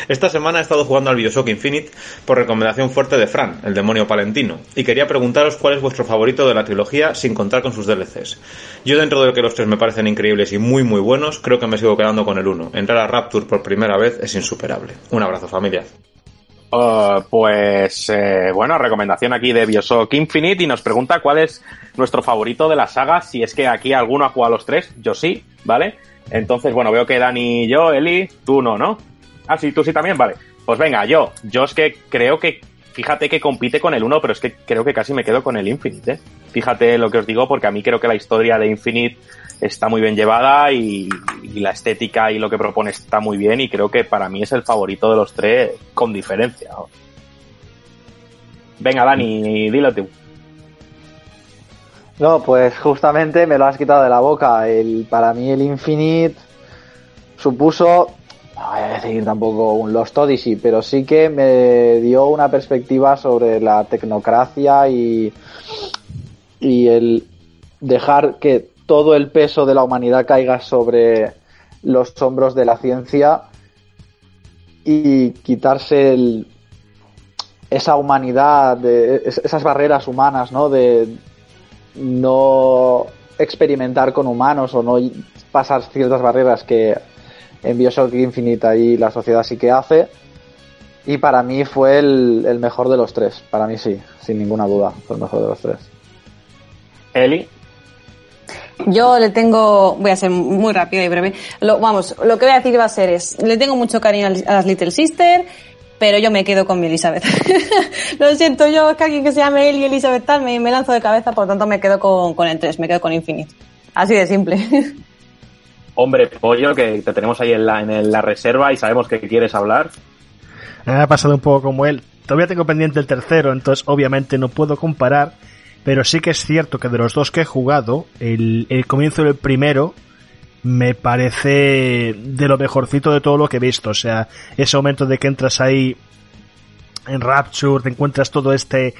Esta semana he estado jugando al Bioshock Infinite por recomendación fuerte de Fran, el demonio palentino, y quería preguntaros cuál es vuestro favorito de la trilogía sin contar con sus DLCs. Yo dentro de lo que los tres me parecen increíbles y muy muy buenos, creo que me sigo quedando con el uno. Entrar a Rapture por primera vez es insuperable. Un abrazo familia. Uh, pues eh, bueno, recomendación aquí de Bioshock Infinite y nos pregunta cuál es nuestro favorito de la saga, si es que aquí alguno ha jugado a los tres, yo sí, ¿vale? Entonces, bueno, veo que Dani y yo, Eli, tú no, ¿no? Ah, sí, tú sí también, vale. Pues venga, yo, yo es que creo que, fíjate que compite con el 1, pero es que creo que casi me quedo con el Infinite, ¿eh? Fíjate lo que os digo, porque a mí creo que la historia de Infinite está muy bien llevada y, la estética y lo que propone está muy bien y creo que para mí es el favorito de los tres con diferencia. Venga, Dani, dilo tú. No, pues justamente me lo has quitado de la boca. El, para mí el Infinite supuso, no voy a decir tampoco un Lost Odyssey, pero sí que me dio una perspectiva sobre la tecnocracia y, y el dejar que todo el peso de la humanidad caiga sobre los hombros de la ciencia y quitarse el, esa humanidad, de, esas barreras humanas, ¿no? De no experimentar con humanos o no pasar ciertas barreras que en Bioshock Infinite ahí la sociedad sí que hace. Y para mí fue el, el mejor de los tres. Para mí sí, sin ninguna duda, fue el mejor de los tres. Eli, yo le tengo, voy a ser muy rápido y breve. Lo, vamos, lo que voy a decir va a ser es, le tengo mucho cariño a las Little Sister, pero yo me quedo con mi Elizabeth. lo siento, yo es que alguien que se llame Eli Elizabeth tal me, me, lanzo de cabeza, por lo tanto me quedo con, con el 3, me quedo con Infinite. Así de simple. Hombre, pollo, que te tenemos ahí en la, en la reserva y sabemos que quieres hablar. Me ha pasado un poco como él. Todavía tengo pendiente el tercero, entonces obviamente no puedo comparar pero sí que es cierto que de los dos que he jugado, el, el comienzo del primero me parece de lo mejorcito de todo lo que he visto. O sea, ese momento de que entras ahí en Rapture, te encuentras todo este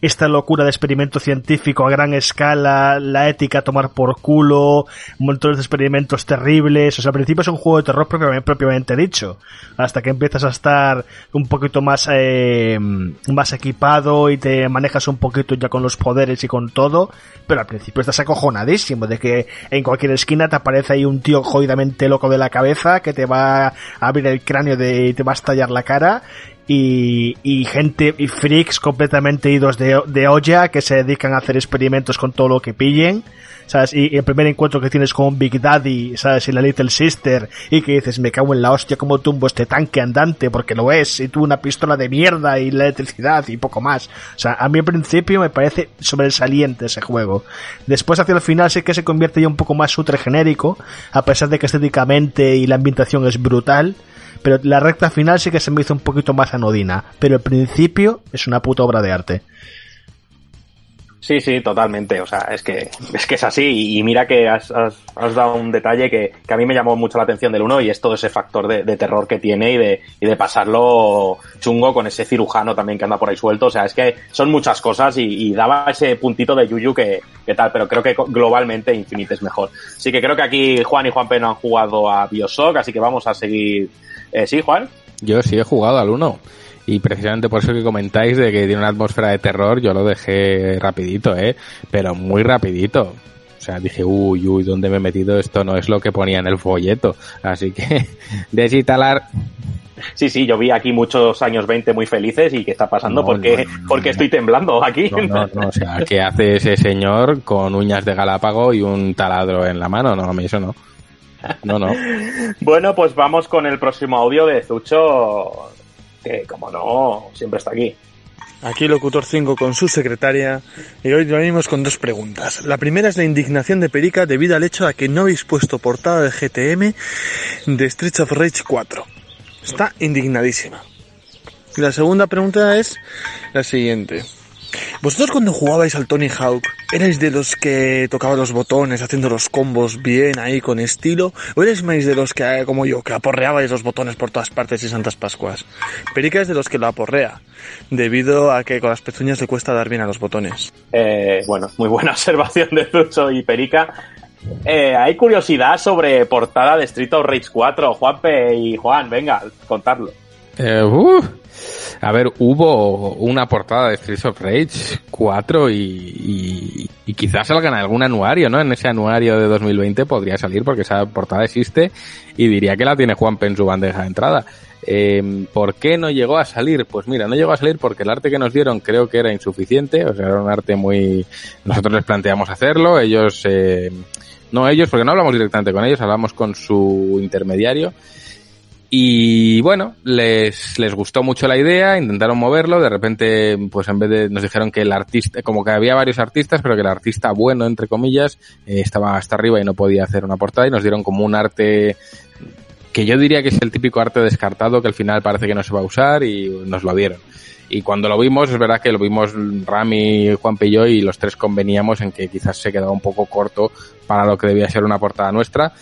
esta locura de experimento científico a gran escala, la ética a tomar por culo, montones de experimentos terribles. O sea, al principio es un juego de terror propiamente, propiamente dicho. Hasta que empiezas a estar un poquito más, eh, más equipado y te manejas un poquito ya con los poderes y con todo. Pero al principio estás acojonadísimo de que en cualquier esquina te aparece ahí un tío jodidamente loco de la cabeza que te va a abrir el cráneo de, y te va a estallar la cara y, y, gente y freaks completamente idos de, de, olla que se dedican a hacer experimentos con todo lo que pillen. ¿Sabes? Y, el primer encuentro que tienes con Big Daddy, ¿sabes? Y la Little Sister, y que dices, me cago en la hostia, como tumbo este tanque andante, porque lo es, y tú una pistola de mierda y la electricidad y poco más. O sea, a mí al principio me parece sobresaliente ese juego. Después hacia el final sí que se convierte ya un poco más ultra genérico, a pesar de que estéticamente y la ambientación es brutal pero la recta final sí que se me hizo un poquito más anodina, pero el principio es una puta obra de arte. Sí, sí, totalmente. O sea, es que es, que es así. Y, mira que has, has, has dado un detalle que, que, a mí me llamó mucho la atención del uno y es todo ese factor de, de, terror que tiene y de, y de pasarlo chungo con ese cirujano también que anda por ahí suelto. O sea, es que son muchas cosas y, y daba ese puntito de Yuyu que, que, tal, pero creo que globalmente Infinite es mejor. Así que creo que aquí Juan y Juanpe no han jugado a Bioshock, así que vamos a seguir. Eh, ¿Sí, Juan? Yo sí he jugado al 1. Y precisamente por eso que comentáis de que tiene una atmósfera de terror, yo lo dejé rapidito, ¿eh? Pero muy rapidito. O sea, dije, uy, uy, ¿dónde me he metido? Esto no es lo que ponía en el folleto. Así que, desinstalar. Sí, sí, yo vi aquí muchos años 20 muy felices y ¿qué está pasando? No, porque no, no, porque estoy temblando aquí. No, no, no, o sea, ¿qué hace ese señor con uñas de galápago y un taladro en la mano? No, a mí eso no. No, no. bueno, pues vamos con el próximo audio de Zucho, que como no, siempre está aquí. Aquí Locutor 5 con su secretaria y hoy venimos con dos preguntas. La primera es la indignación de Perica debido al hecho de que no habéis puesto portada de GTM de Streets of Rage 4. Está indignadísima. Y la segunda pregunta es la siguiente. ¿Vosotros cuando jugabais al Tony Hawk erais de los que tocaban los botones haciendo los combos bien ahí con estilo? ¿O erais más de los que, como yo, que aporreabais los botones por todas partes y Santas Pascuas? Perica es de los que lo aporrea, debido a que con las pezuñas le cuesta dar bien a los botones. Eh, bueno, muy buena observación de Zucho y Perica. Eh, hay curiosidad sobre portada de Street of Rage 4. Juanpe y Juan, venga, contarlo. Eh, uh, a ver, hubo una portada de Streets of Rage 4 y, y, y, quizás salga en algún anuario, ¿no? En ese anuario de 2020 podría salir porque esa portada existe y diría que la tiene Juan en su bandeja de entrada. Eh, ¿Por qué no llegó a salir? Pues mira, no llegó a salir porque el arte que nos dieron creo que era insuficiente, o sea, era un arte muy... Nosotros les planteamos hacerlo, ellos... Eh... No ellos, porque no hablamos directamente con ellos, hablamos con su intermediario. Y bueno, les, les gustó mucho la idea, intentaron moverlo, de repente, pues en vez de, nos dijeron que el artista, como que había varios artistas, pero que el artista bueno, entre comillas, eh, estaba hasta arriba y no podía hacer una portada y nos dieron como un arte que yo diría que es el típico arte descartado que al final parece que no se va a usar y nos lo dieron. Y cuando lo vimos, es verdad que lo vimos Rami, Juan yo y los tres conveníamos en que quizás se quedaba un poco corto para lo que debía ser una portada nuestra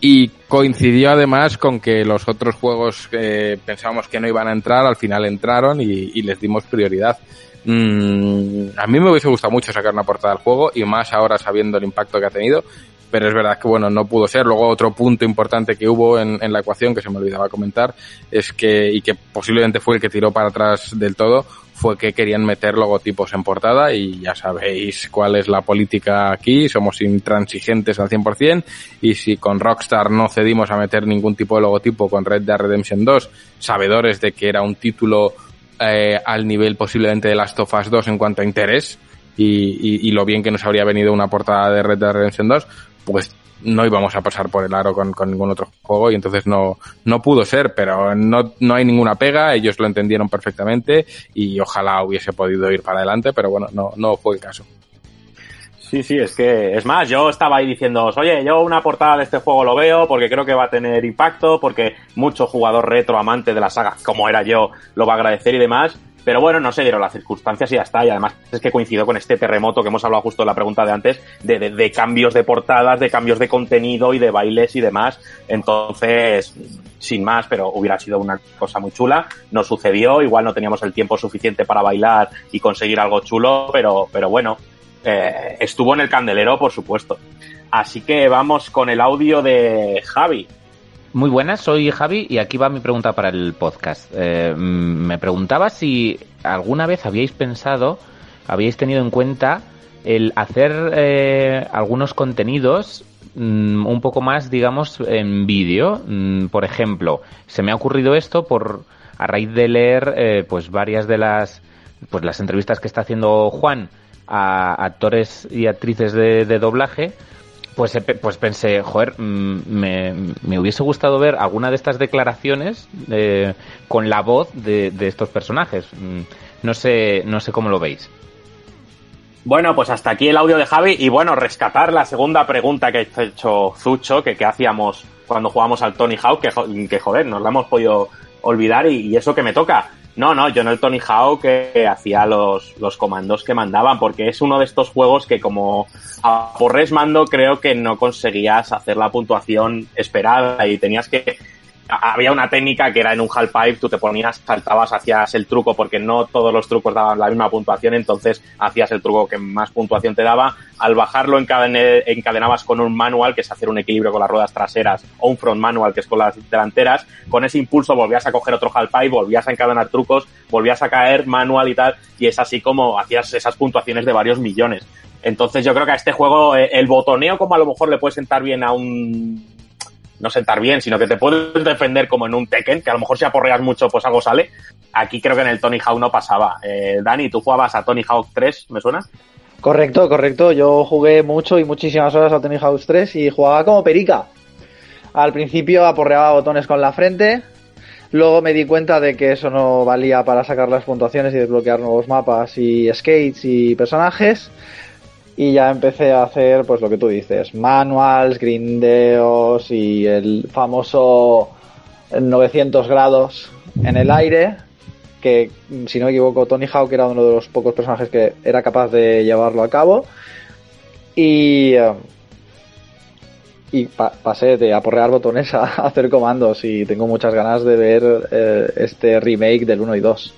y coincidió además con que los otros juegos que pensábamos que no iban a entrar, al final entraron y, les dimos prioridad. Mm, a mí me hubiese gustado mucho sacar una portada del juego y más ahora sabiendo el impacto que ha tenido, pero es verdad que bueno, no pudo ser. Luego otro punto importante que hubo en, en la ecuación que se me olvidaba comentar es que, y que posiblemente fue el que tiró para atrás del todo, fue que querían meter logotipos en portada y ya sabéis cuál es la política aquí, somos intransigentes al 100% y si con Rockstar no cedimos a meter ningún tipo de logotipo con Red Dead Redemption 2, sabedores de que era un título eh, al nivel posiblemente de Last of Us 2 en cuanto a interés y, y, y, lo bien que nos habría venido una portada de Red Dead Redemption 2, pues no íbamos a pasar por el aro con, con, ningún otro juego y entonces no, no pudo ser, pero no, no hay ninguna pega, ellos lo entendieron perfectamente y ojalá hubiese podido ir para adelante, pero bueno, no, no fue el caso. Sí, sí, es que, es más, yo estaba ahí diciendo, oye, yo una portada de este juego lo veo porque creo que va a tener impacto, porque mucho jugador retro amante de la saga, como era yo, lo va a agradecer y demás, pero bueno, no se dieron las circunstancias y ya está. Y además es que coincidió con este terremoto que hemos hablado justo en la pregunta de antes, de, de, cambios de portadas, de cambios de contenido y de bailes y demás. Entonces, sin más, pero hubiera sido una cosa muy chula. No sucedió, igual no teníamos el tiempo suficiente para bailar y conseguir algo chulo, pero, pero bueno, eh, estuvo en el candelero, por supuesto. Así que vamos con el audio de Javi. Muy buenas, soy Javi y aquí va mi pregunta para el podcast. Eh, me preguntaba si alguna vez habíais pensado, habíais tenido en cuenta el hacer eh, algunos contenidos mmm, un poco más, digamos, en vídeo. Mm, por ejemplo, se me ha ocurrido esto por a raíz de leer eh, pues varias de las pues las entrevistas que está haciendo Juan a actores y actrices de doblaje pues, pues pensé, joder, me, me, hubiese gustado ver alguna de estas declaraciones eh, con la voz de, de, estos personajes. No sé, no sé cómo lo veis. Bueno, pues hasta aquí el audio de Javi y bueno, rescatar la segunda pregunta que ha hecho Zucho, que, que hacíamos cuando jugamos al Tony Hawk, que, que joder, nos la hemos podido olvidar y, eso que me toca. No, no, yo en el Tony Hawk que hacía los, los comandos que mandaban, porque es uno de estos juegos que como a porres mando creo que no conseguías hacer la puntuación esperada y tenías que había una técnica que era en un half-pipe, tú te ponías, saltabas, hacías el truco, porque no todos los trucos daban la misma puntuación, entonces hacías el truco que más puntuación te daba. Al bajarlo encadenabas con un manual, que es hacer un equilibrio con las ruedas traseras, o un front manual, que es con las delanteras. Con ese impulso volvías a coger otro half-pipe, volvías a encadenar trucos, volvías a caer manual y tal, y es así como hacías esas puntuaciones de varios millones. Entonces yo creo que a este juego eh, el botoneo como a lo mejor le puede sentar bien a un no sentar bien, sino que te puedes defender como en un Tekken, que a lo mejor si aporreas mucho, pues algo sale. Aquí creo que en el Tony Hawk no pasaba. Eh, Dani, ¿tú jugabas a Tony Hawk 3, me suena? Correcto, correcto. Yo jugué mucho y muchísimas horas a Tony Hawk 3 y jugaba como perica. Al principio aporreaba botones con la frente, luego me di cuenta de que eso no valía para sacar las puntuaciones y desbloquear nuevos mapas y skates y personajes y ya empecé a hacer pues lo que tú dices, manuals, grindeos y el famoso 900 grados en el aire, que si no me equivoco Tony Hawk era uno de los pocos personajes que era capaz de llevarlo a cabo y eh, y pasé de aporrear botones a hacer comandos y tengo muchas ganas de ver eh, este remake del 1 y 2.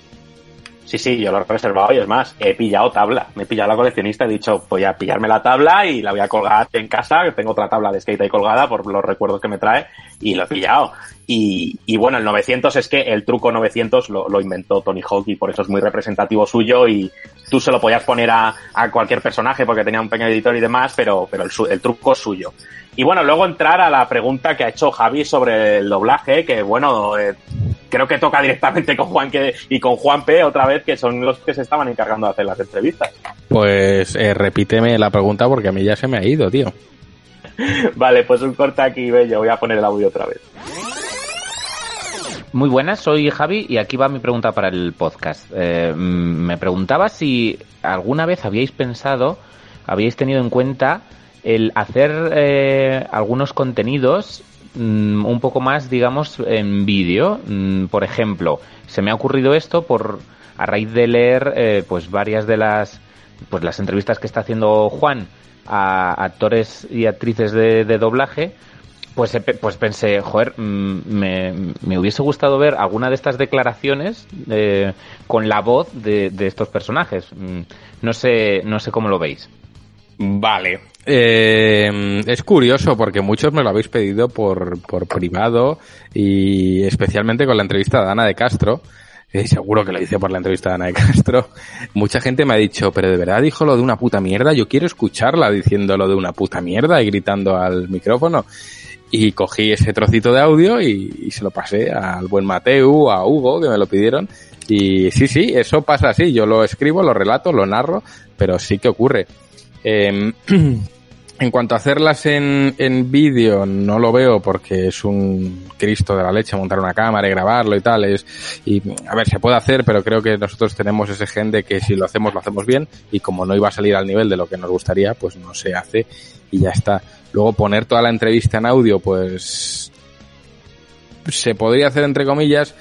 Sí, sí, yo lo he reservado y es más, he pillado tabla. Me he pillado la coleccionista, he dicho, voy a pillarme la tabla y la voy a colgar en casa, que tengo otra tabla de skate ahí colgada por los recuerdos que me trae, y lo he pillado. Y, y bueno, el 900 es que el truco 900 lo, lo, inventó Tony Hawk y por eso es muy representativo suyo y tú se lo podías poner a, a cualquier personaje porque tenía un pequeño editor y demás, pero, pero el, el truco es suyo. Y bueno, luego entrar a la pregunta que ha hecho Javi sobre el doblaje, que bueno, eh, creo que toca directamente con Juan que, y con Juan P otra vez, que son los que se estaban encargando de hacer las entrevistas. Pues eh, repíteme la pregunta porque a mí ya se me ha ido, tío. vale, pues un corte aquí, bello. Voy a poner el audio otra vez. Muy buenas, soy Javi y aquí va mi pregunta para el podcast. Eh, me preguntaba si alguna vez habíais pensado, habíais tenido en cuenta el hacer eh, algunos contenidos mm, un poco más, digamos, en vídeo. Mm, por ejemplo, se me ha ocurrido esto por a raíz de leer eh, pues varias de las pues las entrevistas que está haciendo Juan a actores y actrices de doblaje pues, pues pensé, joder, mm, me, me, hubiese gustado ver alguna de estas declaraciones eh, con la voz de, de, estos personajes. Mm, no sé, no sé cómo lo veis. Vale. Eh, es curioso porque muchos me lo habéis pedido por, por privado y especialmente con la entrevista de Ana de Castro. Eh, seguro que lo hice por la entrevista de Ana de Castro. Mucha gente me ha dicho, pero de verdad dijo lo de una puta mierda. Yo quiero escucharla diciendo lo de una puta mierda y gritando al micrófono. Y cogí ese trocito de audio y, se lo pasé al buen Mateu, a Hugo, que me lo pidieron. Y sí, sí, eso pasa así. Yo lo escribo, lo relato, lo narro, pero sí que ocurre. Eh, en cuanto a hacerlas en, en vídeo, no lo veo porque es un Cristo de la leche montar una cámara y grabarlo y tal. Es, y a ver, se puede hacer, pero creo que nosotros tenemos ese gen de que si lo hacemos, lo hacemos bien. Y como no iba a salir al nivel de lo que nos gustaría, pues no se hace y ya está. Luego poner toda la entrevista en audio, pues se podría hacer entre comillas,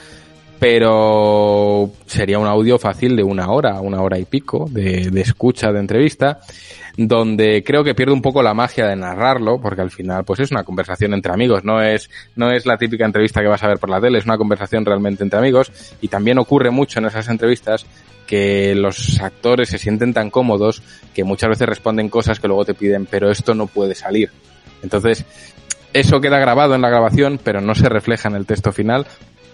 pero sería un audio fácil de una hora, una hora y pico de, de escucha de entrevista donde creo que pierde un poco la magia de narrarlo, porque al final pues es una conversación entre amigos, no es, no es la típica entrevista que vas a ver por la tele, es una conversación realmente entre amigos y también ocurre mucho en esas entrevistas que los actores se sienten tan cómodos que muchas veces responden cosas que luego te piden, pero esto no puede salir. Entonces, eso queda grabado en la grabación, pero no se refleja en el texto final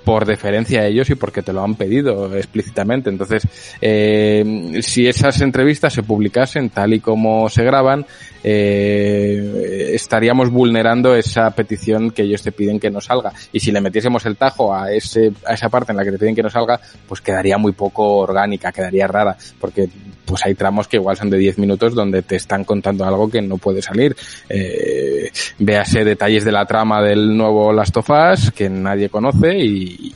por deferencia a ellos y porque te lo han pedido explícitamente. Entonces, eh, si esas entrevistas se publicasen tal y como se graban, eh, estaríamos vulnerando esa petición que ellos te piden que no salga. Y si le metiésemos el tajo a, ese, a esa parte en la que te piden que no salga, pues quedaría muy poco orgánica, quedaría rara, porque pues hay tramos que igual son de 10 minutos donde te están contando algo que no puede salir. Eh, véase detalles de la trama del nuevo Last of Us que nadie conoce y,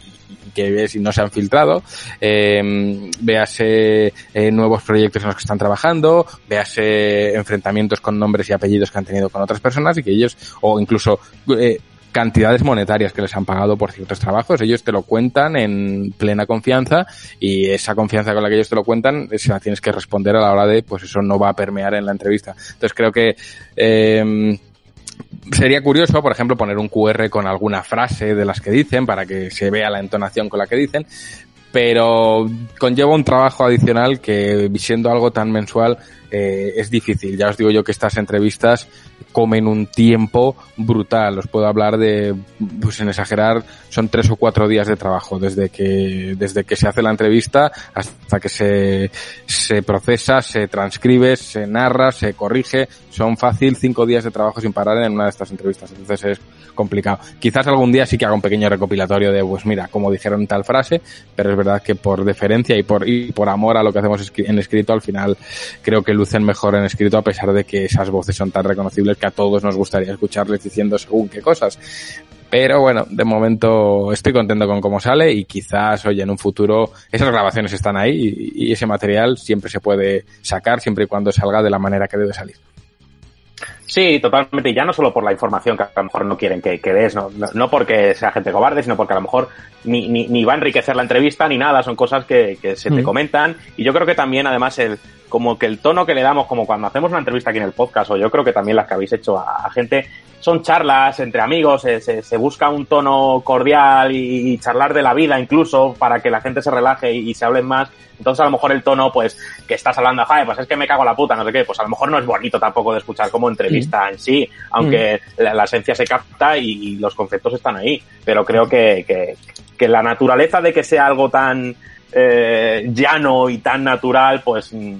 que no se han filtrado, eh, véase eh, nuevos proyectos en los que están trabajando, véase enfrentamientos con nombres y apellidos que han tenido con otras personas y que ellos, o incluso eh, cantidades monetarias que les han pagado por ciertos trabajos. Ellos te lo cuentan en plena confianza y esa confianza con la que ellos te lo cuentan se la tienes que responder a la hora de, pues eso no va a permear en la entrevista. Entonces creo que eh, sería curioso, por ejemplo, poner un QR con alguna frase de las que dicen para que se vea la entonación con la que dicen, pero conlleva un trabajo adicional que siendo algo tan mensual eh, es difícil. Ya os digo yo que estas entrevistas comen un tiempo brutal. Os puedo hablar de, pues sin exagerar, son tres o cuatro días de trabajo desde que, desde que se hace la entrevista hasta que se, se procesa, se transcribe, se narra, se corrige. Son fácil cinco días de trabajo sin parar en una de estas entrevistas. Entonces es complicado. Quizás algún día sí que haga un pequeño recopilatorio de, pues mira, como dijeron tal frase, pero es verdad que por deferencia y por, y por amor a lo que hacemos en escrito, al final creo que lucen mejor en escrito a pesar de que esas voces son tan reconocibles que a todos nos gustaría escucharles diciendo según qué cosas. Pero bueno, de momento estoy contento con cómo sale y quizás, oye, en un futuro esas grabaciones están ahí y, y ese material siempre se puede sacar siempre y cuando salga de la manera que debe salir. Sí, totalmente. Y ya no solo por la información que a lo mejor no quieren que, que des, no, no, no, porque sea gente cobarde, sino porque a lo mejor ni, ni, ni va a enriquecer la entrevista ni nada, son cosas que, que se te Mm. comentan. Y yo creo que también, además, el como que el tono que le damos, como cuando hacemos una entrevista aquí en el podcast, o yo creo que también las que habéis hecho a, a gente, son charlas entre amigos, se, se, se busca un tono cordial y, y charlar de la vida incluso para que la gente se relaje y, y se hablen más. Entonces a lo mejor el tono, pues, que estás hablando, Jaime, pues es que me cago en la puta, no sé qué, pues a lo mejor no es bonito tampoco de escuchar como entrevista en sí, aunque la, la esencia se capta y, y los conceptos están ahí. Pero creo que, que, que la naturaleza de que sea algo tan eh, llano y tan natural, pues mm,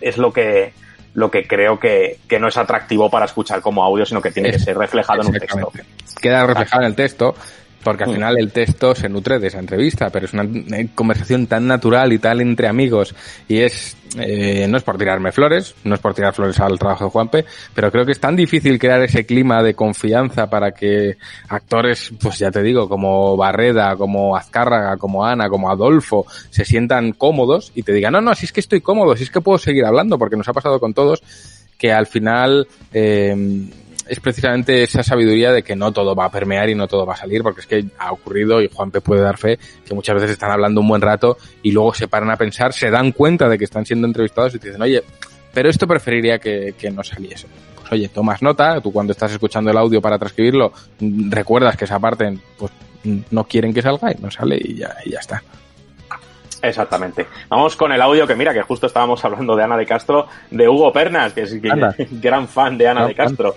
es lo que lo que creo que, que no es atractivo para escuchar como audio, sino que tiene que ser reflejado en un texto. Queda reflejado en el texto, porque al final el texto se nutre de esa entrevista, pero es una eh, conversación tan natural y tal entre amigos y es eh, no es por tirarme flores, no es por tirar flores al trabajo de Juanpe, pero creo que es tan difícil crear ese clima de confianza para que actores, pues ya te digo, como Barreda, como Azcárraga, como Ana, como Adolfo, se sientan cómodos y te digan, no, no, si es que estoy cómodo, si es que puedo seguir hablando, porque nos ha pasado con todos, que al final eh, es precisamente esa sabiduría de que no todo va a permear y no todo va a salir, porque es que ha ocurrido, y Juanpe puede dar fe, que muchas veces están hablando un buen rato y luego se paran a pensar, se dan cuenta de que están siendo entrevistados y te dicen, oye, pero esto preferiría que, que no saliese. Pues oye, tomas nota, tú cuando estás escuchando el audio para transcribirlo, mm, recuerdas que esa parte, pues mm, no quieren que salga y no sale y ya, y ya está. Exactamente. Vamos con el audio que mira, que justo estábamos hablando de Ana de Castro, de Hugo Pernas, que es Anda. gran fan de Ana de Castro.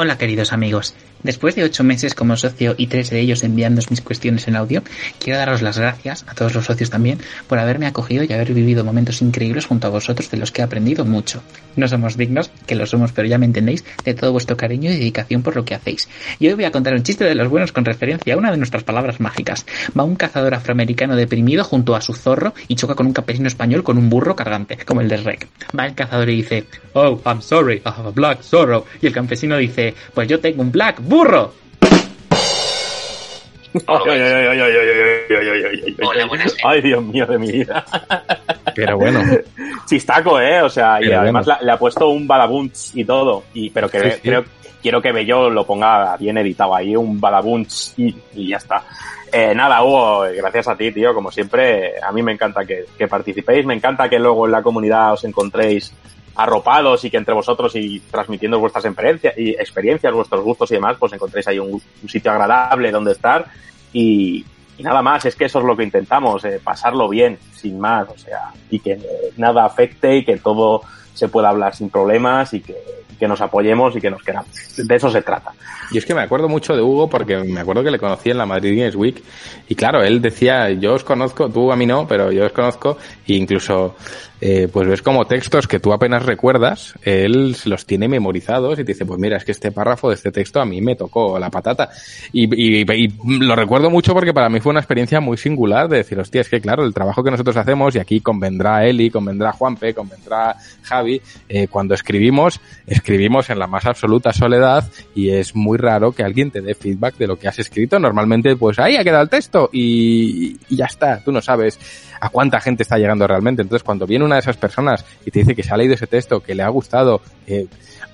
Hola queridos amigos, después de ocho meses como socio y tres de ellos enviándoos mis cuestiones en audio, quiero daros las gracias, a todos los socios también, por haberme acogido y haber vivido momentos increíbles junto a vosotros de los que he aprendido mucho. No somos dignos, que lo somos pero ya me entendéis, de todo vuestro cariño y dedicación por lo que hacéis. Y hoy voy a contar un chiste de los buenos con referencia a una de nuestras palabras mágicas. Va un cazador afroamericano deprimido junto a su zorro y choca con un campesino español con un burro cargante, como el de Rec. Va el cazador y dice, Oh, I'm sorry, I have a black sorrow. Y el campesino dice, Pues yo tengo un black burro. Ay, Dios mío de mi vida. Pero bueno. Chistaco, ¿eh? O sea, y además le ha puesto un balabunch y todo. Y, pero que sí, quiero que Bello lo ponga bien editado ahí, un balabunch y, ya está. Eh, nada, Hugo, gracias a ti, tío, como siempre. A mí me encanta que participéis, me encanta que luego en la comunidad os encontréis arropados y que entre vosotros y transmitiendo vuestras experiencias, y experiencias, vuestros gustos y demás, pues encontréis ahí un, sitio agradable donde estar y, nada más, es que eso es lo que intentamos, eh, pasarlo bien, sin más, o sea, y que nada afecte y que todo se pueda hablar sin problemas y que, que nos apoyemos y que nos queramos. De eso se trata. Y es que me acuerdo mucho de Hugo porque me acuerdo que le conocí en la Madrid Games Week y claro, él decía, yo os conozco, tú a mí no, pero yo os conozco e incluso eh, pues ves como textos que tú apenas recuerdas, él los tiene memorizados y te dice, pues mira, es que este párrafo de este texto a mí me tocó la patata. Y lo recuerdo mucho porque para mí fue una experiencia muy singular de decir, hostia, es que claro, el trabajo que nosotros hacemos, y aquí convendrá Eli, convendrá Juanpe, convendrá Javi, eh, cuando escribimos, escribimos en la más absoluta soledad y es muy raro que alguien te dé feedback de lo que has escrito. Normalmente, pues ahí ha quedado el texto y, y ya está, tú no sabes. A cuánta gente está llegando realmente. Entonces, cuando viene una de esas personas y te dice que se ha leído ese texto, que le ha gustado, eh,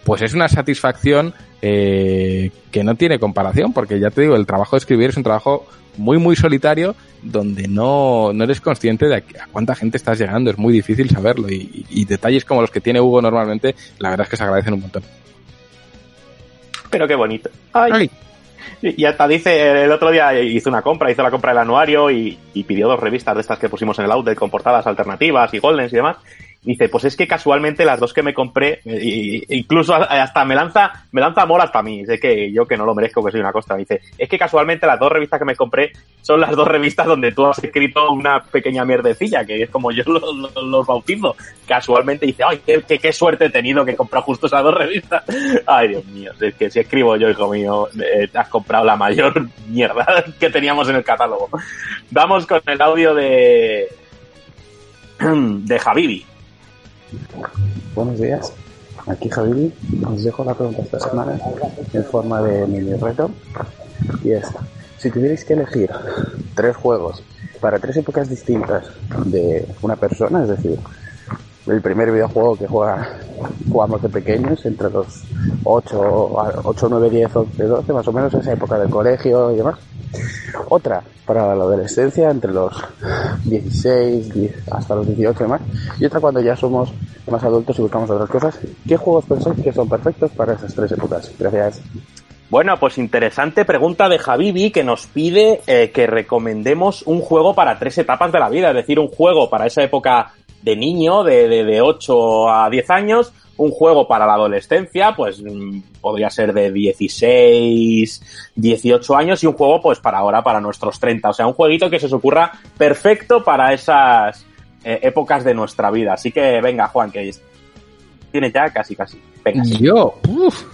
pues es una satisfacción eh, que no tiene comparación, porque ya te digo, el trabajo de escribir es un trabajo muy, muy solitario, donde no, no eres consciente de a, a cuánta gente estás llegando, es muy difícil saberlo, y, y detalles como los que tiene Hugo normalmente, la verdad es que se agradecen un montón. Pero qué bonito. Ay. Y y hasta dice, el otro día hizo una compra, hizo la compra del anuario y, pidió dos revistas de estas que pusimos en el outlet con portadas alternativas y goldens y demás. Dice, pues es que casualmente las dos que me compré, eh, incluso hasta me lanza, me lanza amor hasta mí. Sé que yo que no lo merezco, que soy una costa. Dice, es que casualmente las dos revistas que me compré son las dos revistas donde tú has escrito una pequeña mierdecilla, que es como yo los, los- los bautizo. Casualmente dice, ay, qué, qué, qué suerte he tenido que comprar justo esas dos revistas. Ay, Dios mío, es que si escribo yo, hijo mío, eh, has comprado la mayor mierda que teníamos en el catálogo. Vamos con el audio de, de Javibi. Buenos días, aquí Javi. Os dejo la pregunta esta semana en forma de mini reto. Y es, si tuvierais que elegir tres juegos para tres épocas distintas de una persona, es decir, el primer videojuego que juega, jugamos de pequeños, entre los 8, a- 8 9, 10, 11, 12, más o menos esa época del colegio y demás. Otra para la adolescencia, entre los 16 10 hasta los 18 y demás. Y otra cuando ya somos más adultos y buscamos otras cosas. ¿Qué juegos pensáis que son perfectos para esas tres épocas? Gracias. Bueno, pues interesante pregunta de Javibi que nos pide eh, que recomendemos un juego para tres etapas de la vida, es decir, un juego para esa época de niño, de, de, de 8 a 10 años, un juego para la adolescencia, pues mm, podría ser de 16, 18 años y un juego pues para ahora, para nuestros 30, o sea, un jueguito que se os ocurra perfecto para esas eh, épocas de nuestra vida. Así que venga, Juan, que tiene ya casi, casi. Venga. Yo, uf.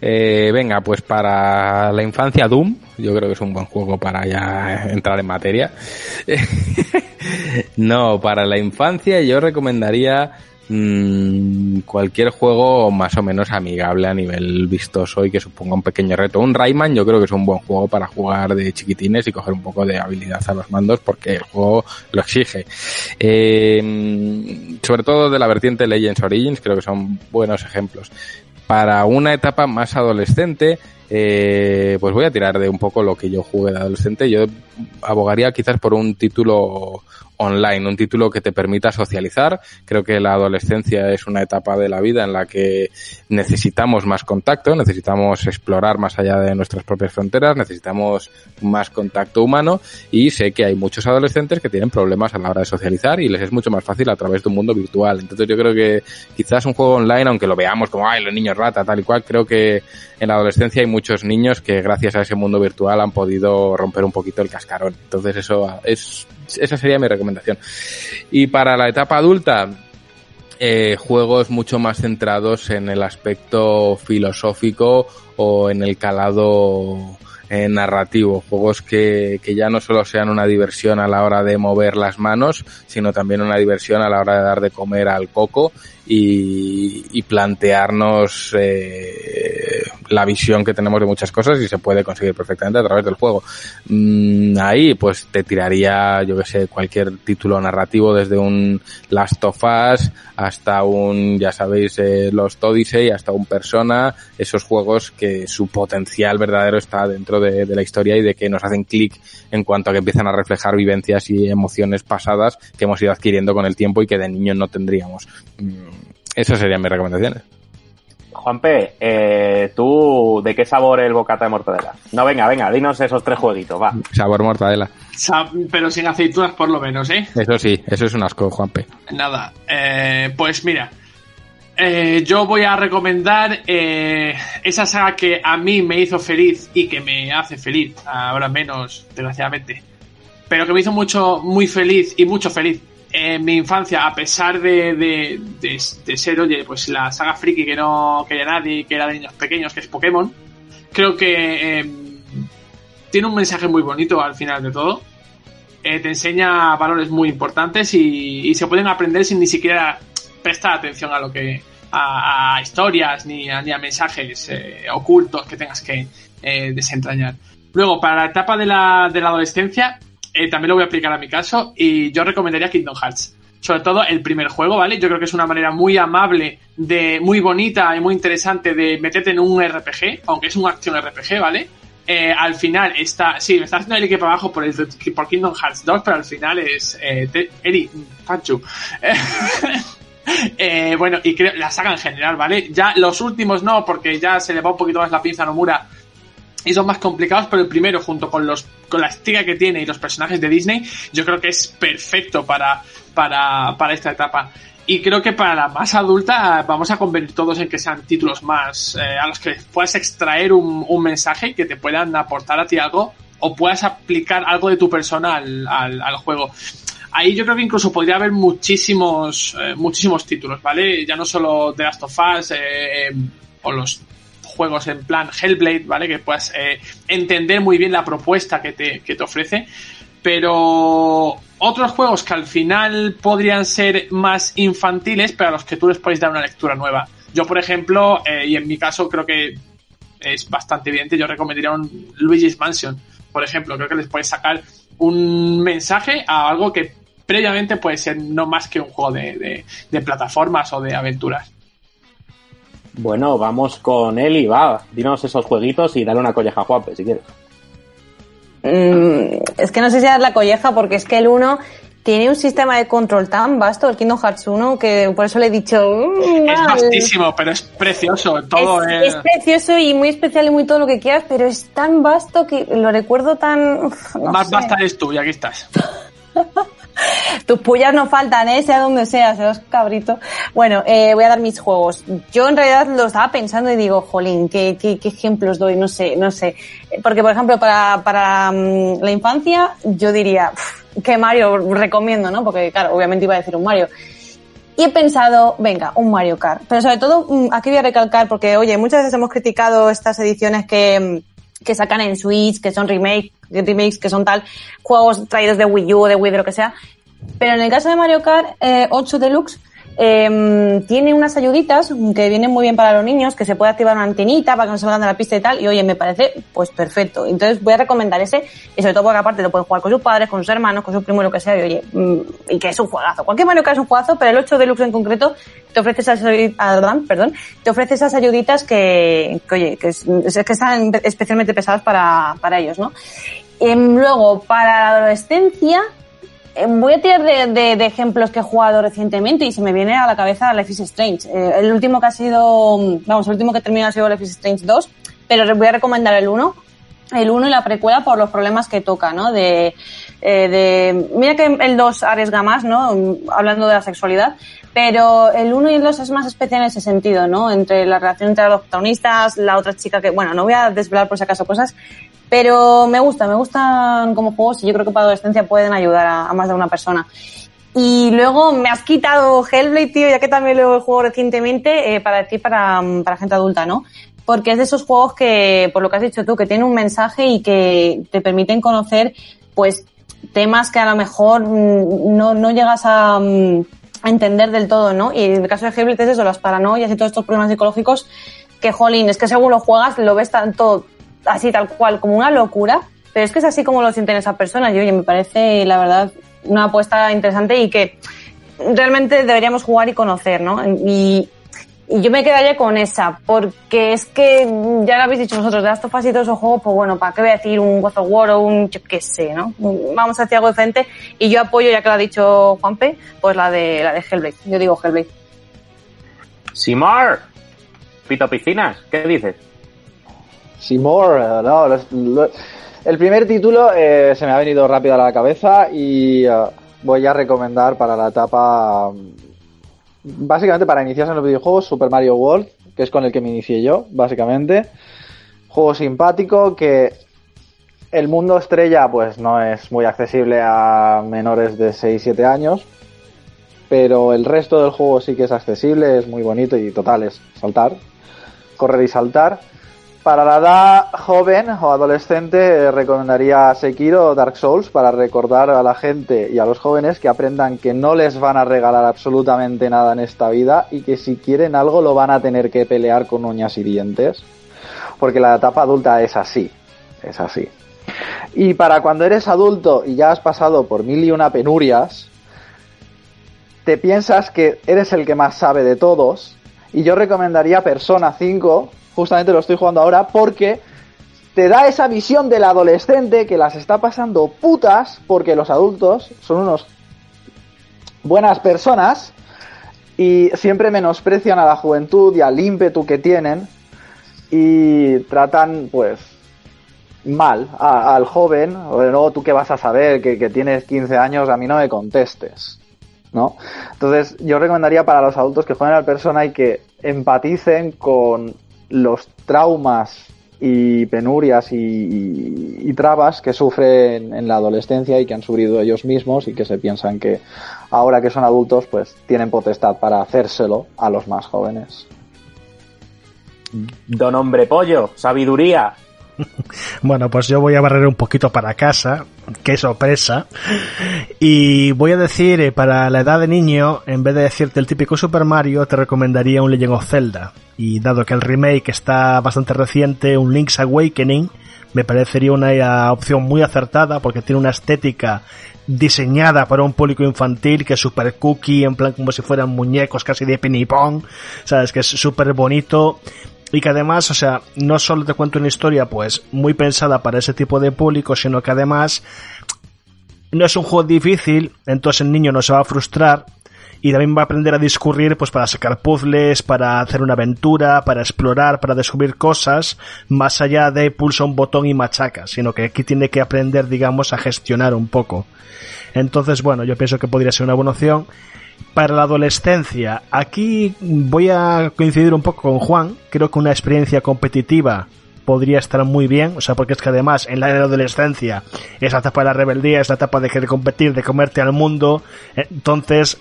Eh, venga, pues para la infancia Doom, yo creo que es un buen juego para ya entrar en materia. no, para la infancia yo recomendaría mm, cualquier juego más o menos amigable a nivel vistoso y que suponga un pequeño reto. Un Rayman yo creo que es un buen juego para jugar de chiquitines y coger un poco de habilidad a los mandos porque el juego lo exige. Eh, sobre todo de la vertiente Legends Origins creo que son buenos ejemplos para una etapa más adolescente, eh, pues voy a tirar de un poco lo que yo jugué de adolescente. Yo abogaría quizás por un título online, un título que te permita socializar. Creo que la adolescencia es una etapa de la vida en la que necesitamos más contacto, necesitamos explorar más allá de nuestras propias fronteras, necesitamos más contacto humano y sé que hay muchos adolescentes que tienen problemas a la hora de socializar y les es mucho más fácil a través de un mundo virtual. Entonces yo creo que quizás un juego online, aunque lo veamos como, ay, los niños rata, tal y cual, creo que en la adolescencia hay muchos niños que gracias a ese mundo virtual han podido romper un poquito el cascarón. Entonces eso es, esa sería mi recomendación. Y para la etapa adulta, eh, juegos mucho más centrados en el aspecto filosófico o en el calado eh, narrativo, juegos que, que ya no solo sean una diversión a la hora de mover las manos, sino también una diversión a la hora de dar de comer al coco y, plantearnos eh, la visión que tenemos de muchas cosas y se puede conseguir perfectamente a través del juego. Mm, ahí pues te tiraría, yo que sé, cualquier título narrativo desde un Last of Us hasta un, ya sabéis, eh, Lost Odyssey, hasta un Persona, esos juegos que su potencial verdadero está dentro de, la historia y de que nos hacen clic en cuanto a que empiezan a reflejar vivencias y emociones pasadas que hemos ido adquiriendo con el tiempo y que de niños no tendríamos. Mm, Esas serían mis recomendaciones. Juanpe, eh, ¿tú de qué sabor el bocata de mortadela? No, venga, venga, dinos esos tres jueguitos, va. Sabor mortadela. Sa- Pero sin aceitunas por lo menos, ¿eh? Eso sí, eso es un asco, Juanpe. Nada, eh, pues mira, eh, yo voy a recomendar eh, esa saga que a mí me hizo feliz y que me hace feliz, ahora menos, desgraciadamente, pero que me hizo mucho, muy feliz y mucho feliz en mi infancia, a pesar de, de, de- ser, oye, pues la saga friki que no quería nadie, que era de niños pequeños, que es Pokémon, creo que eh, tiene un mensaje muy bonito al final de todo. Eh, te enseña valores muy importantes y, y se pueden aprender sin ni siquiera prestar atención a lo que a, a historias ni a, ni a mensajes eh, ocultos que tengas que eh, desentrañar. Luego, para la etapa de la, de la adolescencia, eh, también lo voy a aplicar a mi caso y yo recomendaría Kingdom Hearts. Sobre todo el primer juego, ¿vale? Yo creo que es una manera muy amable, de muy bonita y muy interesante de meterte en un RPG, aunque es un acción RPG, ¿vale? Eh, al final está, sí, me está haciendo el equipo abajo por, el, por Kingdom Hearts 2, pero al final es eh, te-. Eh, bueno, y creo la saga en general, ¿vale? Ya los últimos no, porque ya se le va un poquito más la pinza a Nomura y son más complicados, pero el primero, junto con los con la estica que tiene y los personajes de Disney, yo creo que es perfecto para, para, para esta etapa. Y creo que para la más adulta vamos a convertir todos en que sean títulos más eh, a los que puedas extraer un, un mensaje que te puedan aportar a ti algo o puedas aplicar algo de tu persona al, al, juego. Ahí yo creo que incluso podría haber muchísimos, eh, muchísimos títulos, ¿vale? Ya no solo The Last of Us eh, o los juegos en plan Hellblade, ¿vale? Que puedas eh, entender muy bien la propuesta que te, que te ofrece. Pero otros juegos que al final podrían ser más infantiles, pero a los que tú les puedes dar una lectura nueva. Yo, por ejemplo, eh, y en mi caso creo que es bastante evidente, yo recomendaría un Luigi's Mansion, por ejemplo. Creo que les puedes sacar un mensaje a algo que previamente puede ser no más que un juego de, de- de plataformas o de aventuras. Bueno, vamos con Eli, va. Dinos esos jueguitos y dale una colleja a Juanpe, si quieres. Mm, es que no sé si es la colleja, porque es que el 1 tiene un sistema de control tan vasto, el Kingdom Hearts 1, que por eso le he dicho. mm, Es vastísimo, pero es precioso. Todo es, es, es precioso y muy especial y muy todo lo que quieras, pero es tan vasto que lo recuerdo tan. uf, no más sé. basta eres tú, y aquí estás. Tus pullas no faltan, ¿eh? sea donde sea, seas cabrito. Bueno, eh, voy a dar mis juegos. Yo en realidad lo estaba pensando y digo, jolín, ¿qué, qué, qué ejemplos doy? No sé, no sé. Porque, por ejemplo, para, para mm, la infancia, yo diría que Mario recomiendo, ¿no? Porque, claro, obviamente iba a decir un Mario. Y he pensado, venga, un Mario Kart. Pero sobre todo, mm, aquí voy a recalcar, porque, oye, muchas veces hemos criticado estas ediciones que, mm, que sacan en Switch, que son remake, remakes, que son tal, juegos traídos de Wii U, de Wii, de lo que sea. Pero en el caso de Mario Kart eh, 8 Deluxe, eh, tiene unas ayuditas que vienen muy bien para los niños, que se puede activar una antenita para que no se salgan de la pista y tal, y oye, me parece pues perfecto. Entonces voy a recomendar ese, y sobre todo porque aparte lo pueden jugar con sus padres, con sus hermanos, con sus primos, lo que sea, y oye, mm, y que es un juegazo. Cualquier Mario Kart es un juegazo, pero el 8 Deluxe en concreto te ofrece esas, ayudi- ah, perdón, te ofrece esas ayuditas que, oye, que, es- que están especialmente pesadas para, para ellos, ¿no? Em, luego, para la adolescencia, eh, Voy a tirar de, ejemplos que he jugado recientemente y se me viene a la cabeza Life is Strange. Eh, el último que ha sido, vamos, el último que he terminado ha sido Life is Strange 2, pero voy a recomendar el 1. El 1 y la precuela por los problemas que toca, ¿no? De, eh, de, mira que el 2 arriesga más, ¿no? Hablando de la sexualidad, pero el 1 y el 2 es más especial en ese sentido, ¿no? Entre la relación entre los protagonistas, la otra chica que, bueno, no voy a desvelar por si acaso cosas, pero me gusta, me gustan como juegos y yo creo que para adolescencia pueden ayudar a, más de una persona. Y luego me has quitado Hellblade, tío, ya que también lo he jugado recientemente, eh, para decir para, para gente adulta, ¿no? Porque es de esos juegos que, por lo que has dicho tú, que tienen un mensaje y que te permiten conocer, pues, temas que a lo mejor mm, no, no llegas a, mm, entender del todo, ¿no? Y en el caso de Hellblade es eso, las paranoias y todos estos problemas psicológicos, que, jolín, es que según lo juegas lo ves tanto así tal cual, como una locura, pero es que es así como lo sienten esas personas y oye, me parece, la verdad, una apuesta interesante y que realmente deberíamos jugar y conocer, ¿no? Y yo me quedaría con esa, porque es que ya lo habéis dicho vosotros, de Last of Us y todos esos juegos, pues bueno, ¿para qué voy a decir un God of War o un, yo qué sé, ¿no? Vamos a hacer algo diferente y yo apoyo, ya que lo ha dicho Juanpe, pues la de, la de Hellblade. Yo digo Hellblade. Simar, Pito Piscinas, ¿qué dices? Seymour, eh, no, los- el primer título eh, se me ha venido rápido a la cabeza y eh, voy a recomendar para la etapa, básicamente para iniciarse en los videojuegos, Super Mario World, que es con el que me inicié yo, básicamente. Juego simpático que el mundo estrella pues no es muy accesible a menores de 6-7 años, pero el resto del juego sí que es accesible, es muy bonito y total es saltar, correr y saltar. Para la edad joven o adolescente eh, recomendaría Sekiro o Dark Souls para recordar a la gente y a los jóvenes que aprendan que no les van a regalar absolutamente nada en esta vida y que si quieren algo lo van a tener que pelear con uñas y dientes. Porque la etapa adulta es así, es así. Y para cuando eres adulto y ya has pasado por mil y una penurias, te piensas que eres el que más sabe de todos. Y yo recomendaría Persona 5, justamente lo estoy jugando ahora, porque te da esa visión del adolescente que las está pasando putas porque los adultos son unos buenas personas y siempre menosprecian a la juventud y al ímpetu que tienen y tratan pues mal al joven, o no, tú qué vas a saber, que, que tienes 15 años, a mí no me contestes, ¿no? Entonces yo recomendaría para los adultos que jueguen al persona y que empaticen con los traumas y penurias y, y- y trabas que sufren en la adolescencia y que han sufrido ellos mismos y que se piensan que ahora que son adultos pues tienen potestad para hacérselo a los más jóvenes. Don Hombre Pollo, sabiduría. Bueno, pues yo voy a barrer un poquito para casa, qué sorpresa. Y voy a decir, eh, para la edad de niño, en vez de decirte el típico Super Mario, te recomendaría un Legend of Zelda. Y dado que el remake está bastante reciente, un Link's Awakening, me parecería una opción muy acertada porque tiene una estética diseñada para un público infantil que es super cookie, en plan como si fueran muñecos casi de ping-pong, sabes que es súper bonito y que además, o sea, no solo te cuento una historia pues muy pensada para ese tipo de público, sino que además no es un juego difícil, entonces el niño no se va a frustrar y también va a aprender a discurrir pues para sacar puzzles, para hacer una aventura, para explorar, para descubrir cosas, más allá de pulsa un botón y machaca, sino que aquí tiene que aprender, digamos, a gestionar un poco. Entonces, bueno, yo pienso que podría ser una buena opción. Para la adolescencia, aquí voy a coincidir un poco con Juan, creo que una experiencia competitiva podría estar muy bien, o sea, porque es que además en la adolescencia es la etapa de la rebeldía, es la etapa de querer competir, de comerte al mundo, entonces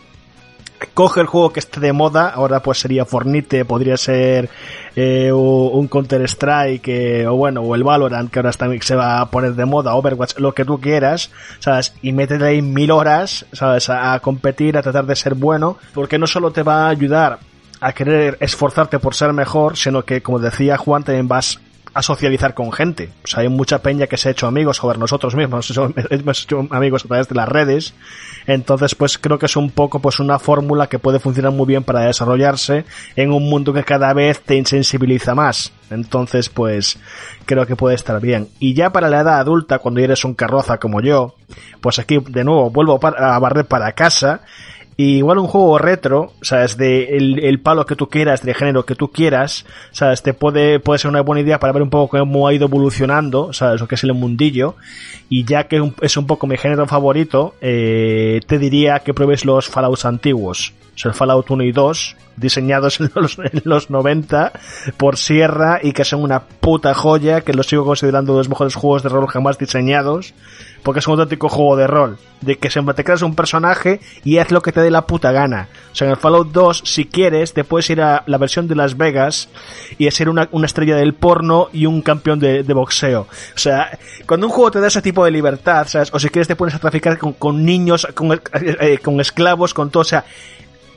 coge el juego que esté de moda, ahora pues sería Fornite, podría ser eh, un Counter Strike eh, o bueno, o el Valorant que ahora también se va a poner de moda, Overwatch, lo que tú quieras, ¿sabes? Y métete ahí mil horas, ¿sabes? A, a competir, a tratar de ser bueno, porque no solo te va a ayudar a querer esforzarte por ser mejor, sino que como decía Juan, también vas a socializar con gente. O sea, hay mucha peña que se ha hecho amigos, joder, nosotros mismos hemos hecho amigos a través de las redes. Entonces, pues creo que es un poco pues una fórmula que puede funcionar muy bien para desarrollarse en un mundo que cada vez te insensibiliza más. Entonces, pues creo que puede estar bien. Y ya para la edad adulta, cuando eres un carroza como yo, pues aquí de nuevo vuelvo a barrer para casa. Y igual un juego retro, sabes, de el, el palo que tú quieras, del género que tú quieras, sabes, te puede, puede ser una buena idea para ver un poco cómo ha ido evolucionando, sabes, lo que es el mundillo. Y ya que es un poco mi género favorito, eh, te diría que pruebes los Fallouts antiguos. El Fallout 1 y 2, diseñados en los, en los 90 por Sierra y que son una puta joya, que los sigo considerando los mejores juegos de rol jamás diseñados, porque es un auténtico juego de rol, de que siempre te creas un personaje y haz lo que te dé la puta gana. O sea, en el Fallout 2, si quieres, te puedes ir a la versión de Las Vegas y ser una, una estrella del porno y un campeón de, de boxeo. O sea, cuando un juego te da ese tipo de libertad, ¿sabes? O si quieres te pones a traficar con, niños, con, eh, con esclavos, con todo, o sea,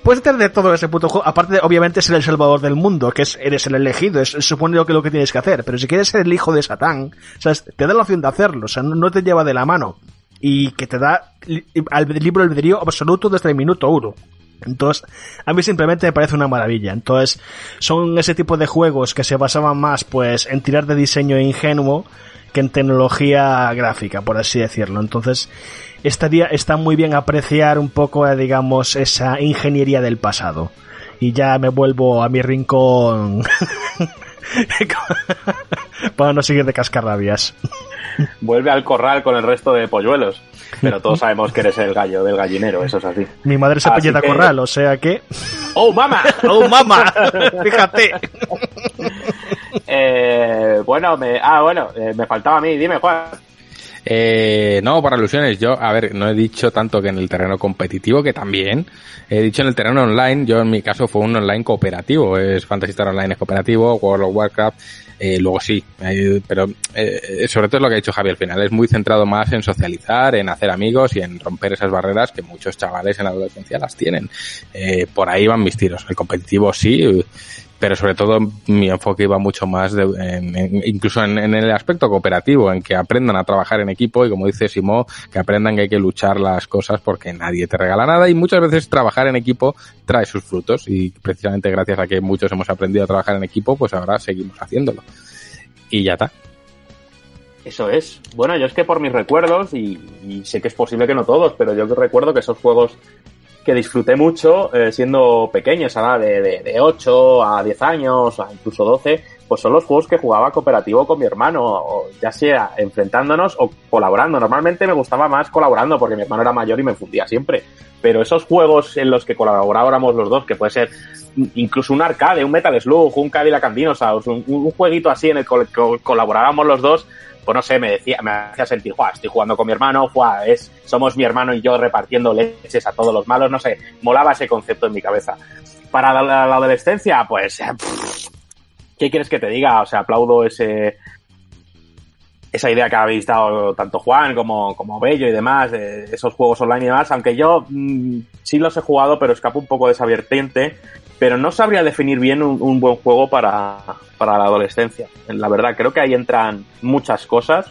Puedes de todo ese puto juego, aparte de, obviamente ser el salvador del mundo, que es, eres el elegido, es, supone que lo que tienes que hacer, pero si quieres ser el hijo de Satán, ¿sabes? te da la opción de hacerlo, o sea, no, te lleva de la mano, y que te da al libro albedrío absoluto desde el minuto uno. Entonces, a mí simplemente me parece una maravilla. Entonces, son ese tipo de juegos que se basaban más, pues, en tirar de diseño ingenuo que en tecnología gráfica, por así decirlo. Entonces, estaría, está muy bien apreciar un poco, eh, digamos, esa ingeniería del pasado. Y ya me vuelvo a mi rincón para no seguir de cascarrabias. Vuelve al corral con el resto de polluelos. Pero todos sabemos que eres el gallo del gallinero, eso es así. Mi madre se apellida que- Corral, o sea que... ¡Oh, mamá! ¡Oh, mamá! Fíjate. Eh, bueno, me, ah, bueno, eh, me faltaba a mí. Dime, Juan. Eh, no, para alusiones, yo, a ver, no he dicho tanto que en el terreno competitivo, que también, he dicho en el terreno online, yo en mi caso fue un online cooperativo, es Fantasy Star Online es cooperativo, World of Warcraft, eh, luego sí, eh, pero eh, sobre todo es lo que ha dicho Javi al final, es muy centrado más en socializar, en hacer amigos y en romper esas barreras que muchos chavales en la adolescencia las tienen. Eh, por ahí van mis tiros, el competitivo sí, pero sobre todo mi enfoque iba mucho más de, en, incluso en, el aspecto cooperativo, en que aprendan a trabajar en equipo y como dice Simó, que aprendan que hay que luchar las cosas porque nadie te regala nada y muchas veces trabajar en equipo trae sus frutos y precisamente gracias a que muchos hemos aprendido a trabajar en equipo, pues ahora seguimos haciéndolo. Y ya está. Eso es. Bueno, yo es que por mis recuerdos, y sé que es posible que no todos, pero yo recuerdo que esos juegos que disfruté mucho eh, siendo pequeño, esa de, de, de 8 a 10 años, o incluso 12, pues son los juegos que jugaba cooperativo con mi hermano, o ya sea enfrentándonos o colaborando. Normalmente me gustaba más colaborando porque mi hermano era mayor y me fundía siempre. Pero esos juegos en los que colaborábamos los dos, que puede ser incluso un arcade, un Metal Slug, un Cadillac and Dinosaurs, un, un jueguito así en el que colaborábamos los dos, pues no sé, me decía, me hacía sentir, Juá, estoy jugando con mi hermano, Juá, es, somos mi hermano y yo repartiendo leches a todos los malos, no sé, molaba ese concepto en mi cabeza. Para la, adolescencia, pues, ¿qué quieres que te diga? O sea, aplaudo ese, esa idea que habéis dado tanto Juan como, como Bello y demás, de esos juegos online y demás, aunque yo mmm, sí los he jugado, pero escapo un poco de esa vertiente, pero no sabría definir bien un, buen juego para, para, la adolescencia. La verdad, creo que ahí entran muchas cosas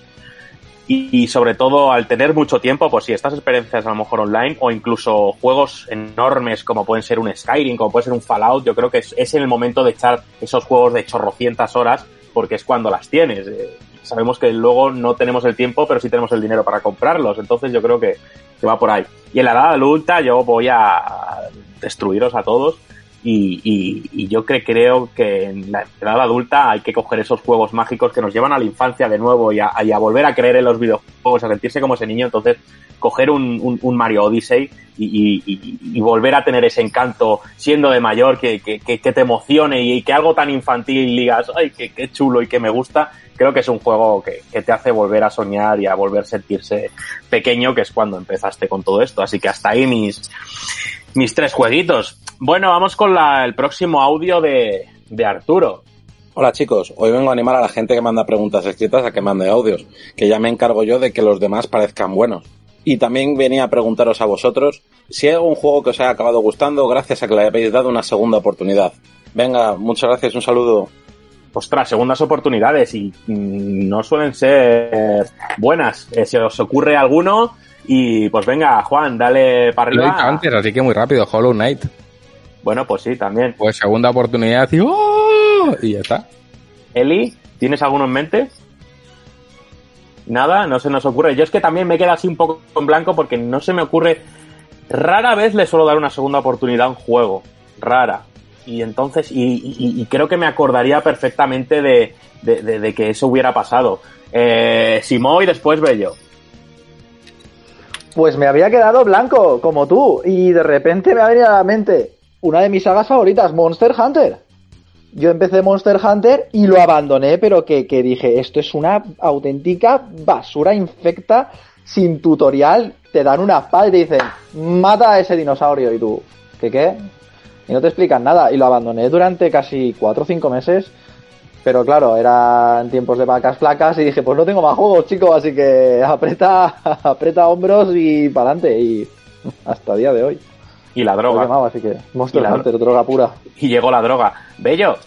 y, y, sobre todo al tener mucho tiempo, pues si estas experiencias a lo mejor online o incluso juegos enormes como pueden ser un Skyrim, como puede ser un Fallout, yo creo que es, es el momento de echar esos juegos de chorrocientas horas porque es cuando las tienes. Eh, sabemos que luego no tenemos el tiempo, pero sí tenemos el dinero para comprarlos. Entonces yo creo que, que va por ahí. Y en la edad adulta yo voy a destruiros a todos y, y, y, yo cre creo que en la edad adulta hay que coger esos juegos mágicos que nos llevan a la infancia de nuevo y a, y a volver a creer en los videojuegos, a sentirse como ese niño. Entonces, coger un, un, un Mario Odyssey y, volver a tener ese encanto siendo de mayor, que, que, que te emocione y que algo tan infantil digas, ay, qué, qué chulo y que me gusta, creo que es un juego que, que, te hace volver a soñar y a volver a sentirse pequeño, que es cuando empezaste con todo esto. Así que hasta ahí mis, mis tres jueguitos. Bueno, vamos con la, el próximo audio de, de Arturo. Hola chicos, hoy vengo a animar a la gente que manda preguntas escritas a que mande audios, que ya me encargo yo de que los demás parezcan buenos. Y también venía a preguntaros a vosotros si hay algún juego que os haya acabado gustando gracias a que le habéis dado una segunda oportunidad. Venga, muchas gracias, un saludo. Ostras, segundas oportunidades y mm, no suelen ser buenas. Eh, ¿Se os ocurre alguno? Y pues venga, Juan, dale para arriba. Lo he dicho antes, así que muy rápido, Hollow Knight. Bueno, pues sí, también. Pues segunda oportunidad y, ¡oh! y ya está. Eli, ¿tienes alguno en mente? Nada, no se nos ocurre. Yo es que también me queda así un poco en blanco porque no se me ocurre. Rara vez le suelo dar una segunda oportunidad a un juego. Rara. Y entonces, y, creo que me acordaría perfectamente de, de, de, de que eso hubiera pasado. Eh, Simó y después Bello. Pues me había quedado blanco, como tú, y de repente me ha venido a la mente una de mis sagas favoritas, Monster Hunter. Yo empecé Monster Hunter y lo abandoné, pero que, que dije, esto es una auténtica basura infecta, sin tutorial, te dan una pala y te dicen, mata a ese dinosaurio, y tú, ¿qué qué? Y no te explican nada, y lo abandoné durante casi cuatro o cinco meses, pero claro, eran tiempos de vacas flacas y dije, pues no tengo más juegos, chicos, así que aprieta, aprieta hombros y para adelante, y hasta día de hoy. Y la droga. Llamaba, así que Monster Hunter, droga pura. Y llegó la droga. Bello.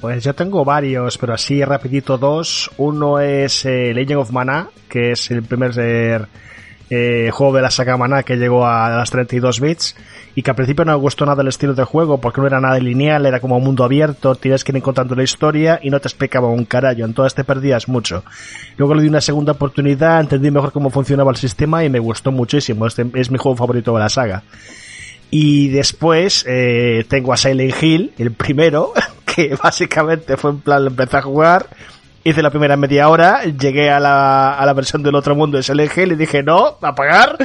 Pues yo tengo varios, pero así rapidito dos. Uno es eh, Legend of Mana, que es el primer juego de la saga Mana que llegó a las 32 bits y que al principio no me gustó nada el estilo de juego porque no era nada lineal, era como un mundo abierto, tienes que ir encontrando la historia y no te explicaba un carajo, entonces te perdías mucho. Luego le di una segunda oportunidad, entendí mejor cómo funcionaba el sistema y me gustó muchísimo, este es mi juego favorito de la saga. Y después eh, tengo a Silent Hill, el primero, que básicamente fue en plan, empecé a jugar, hice la primera media hora, llegué a la, a la versión del otro mundo de Hill y dije, no, apagar,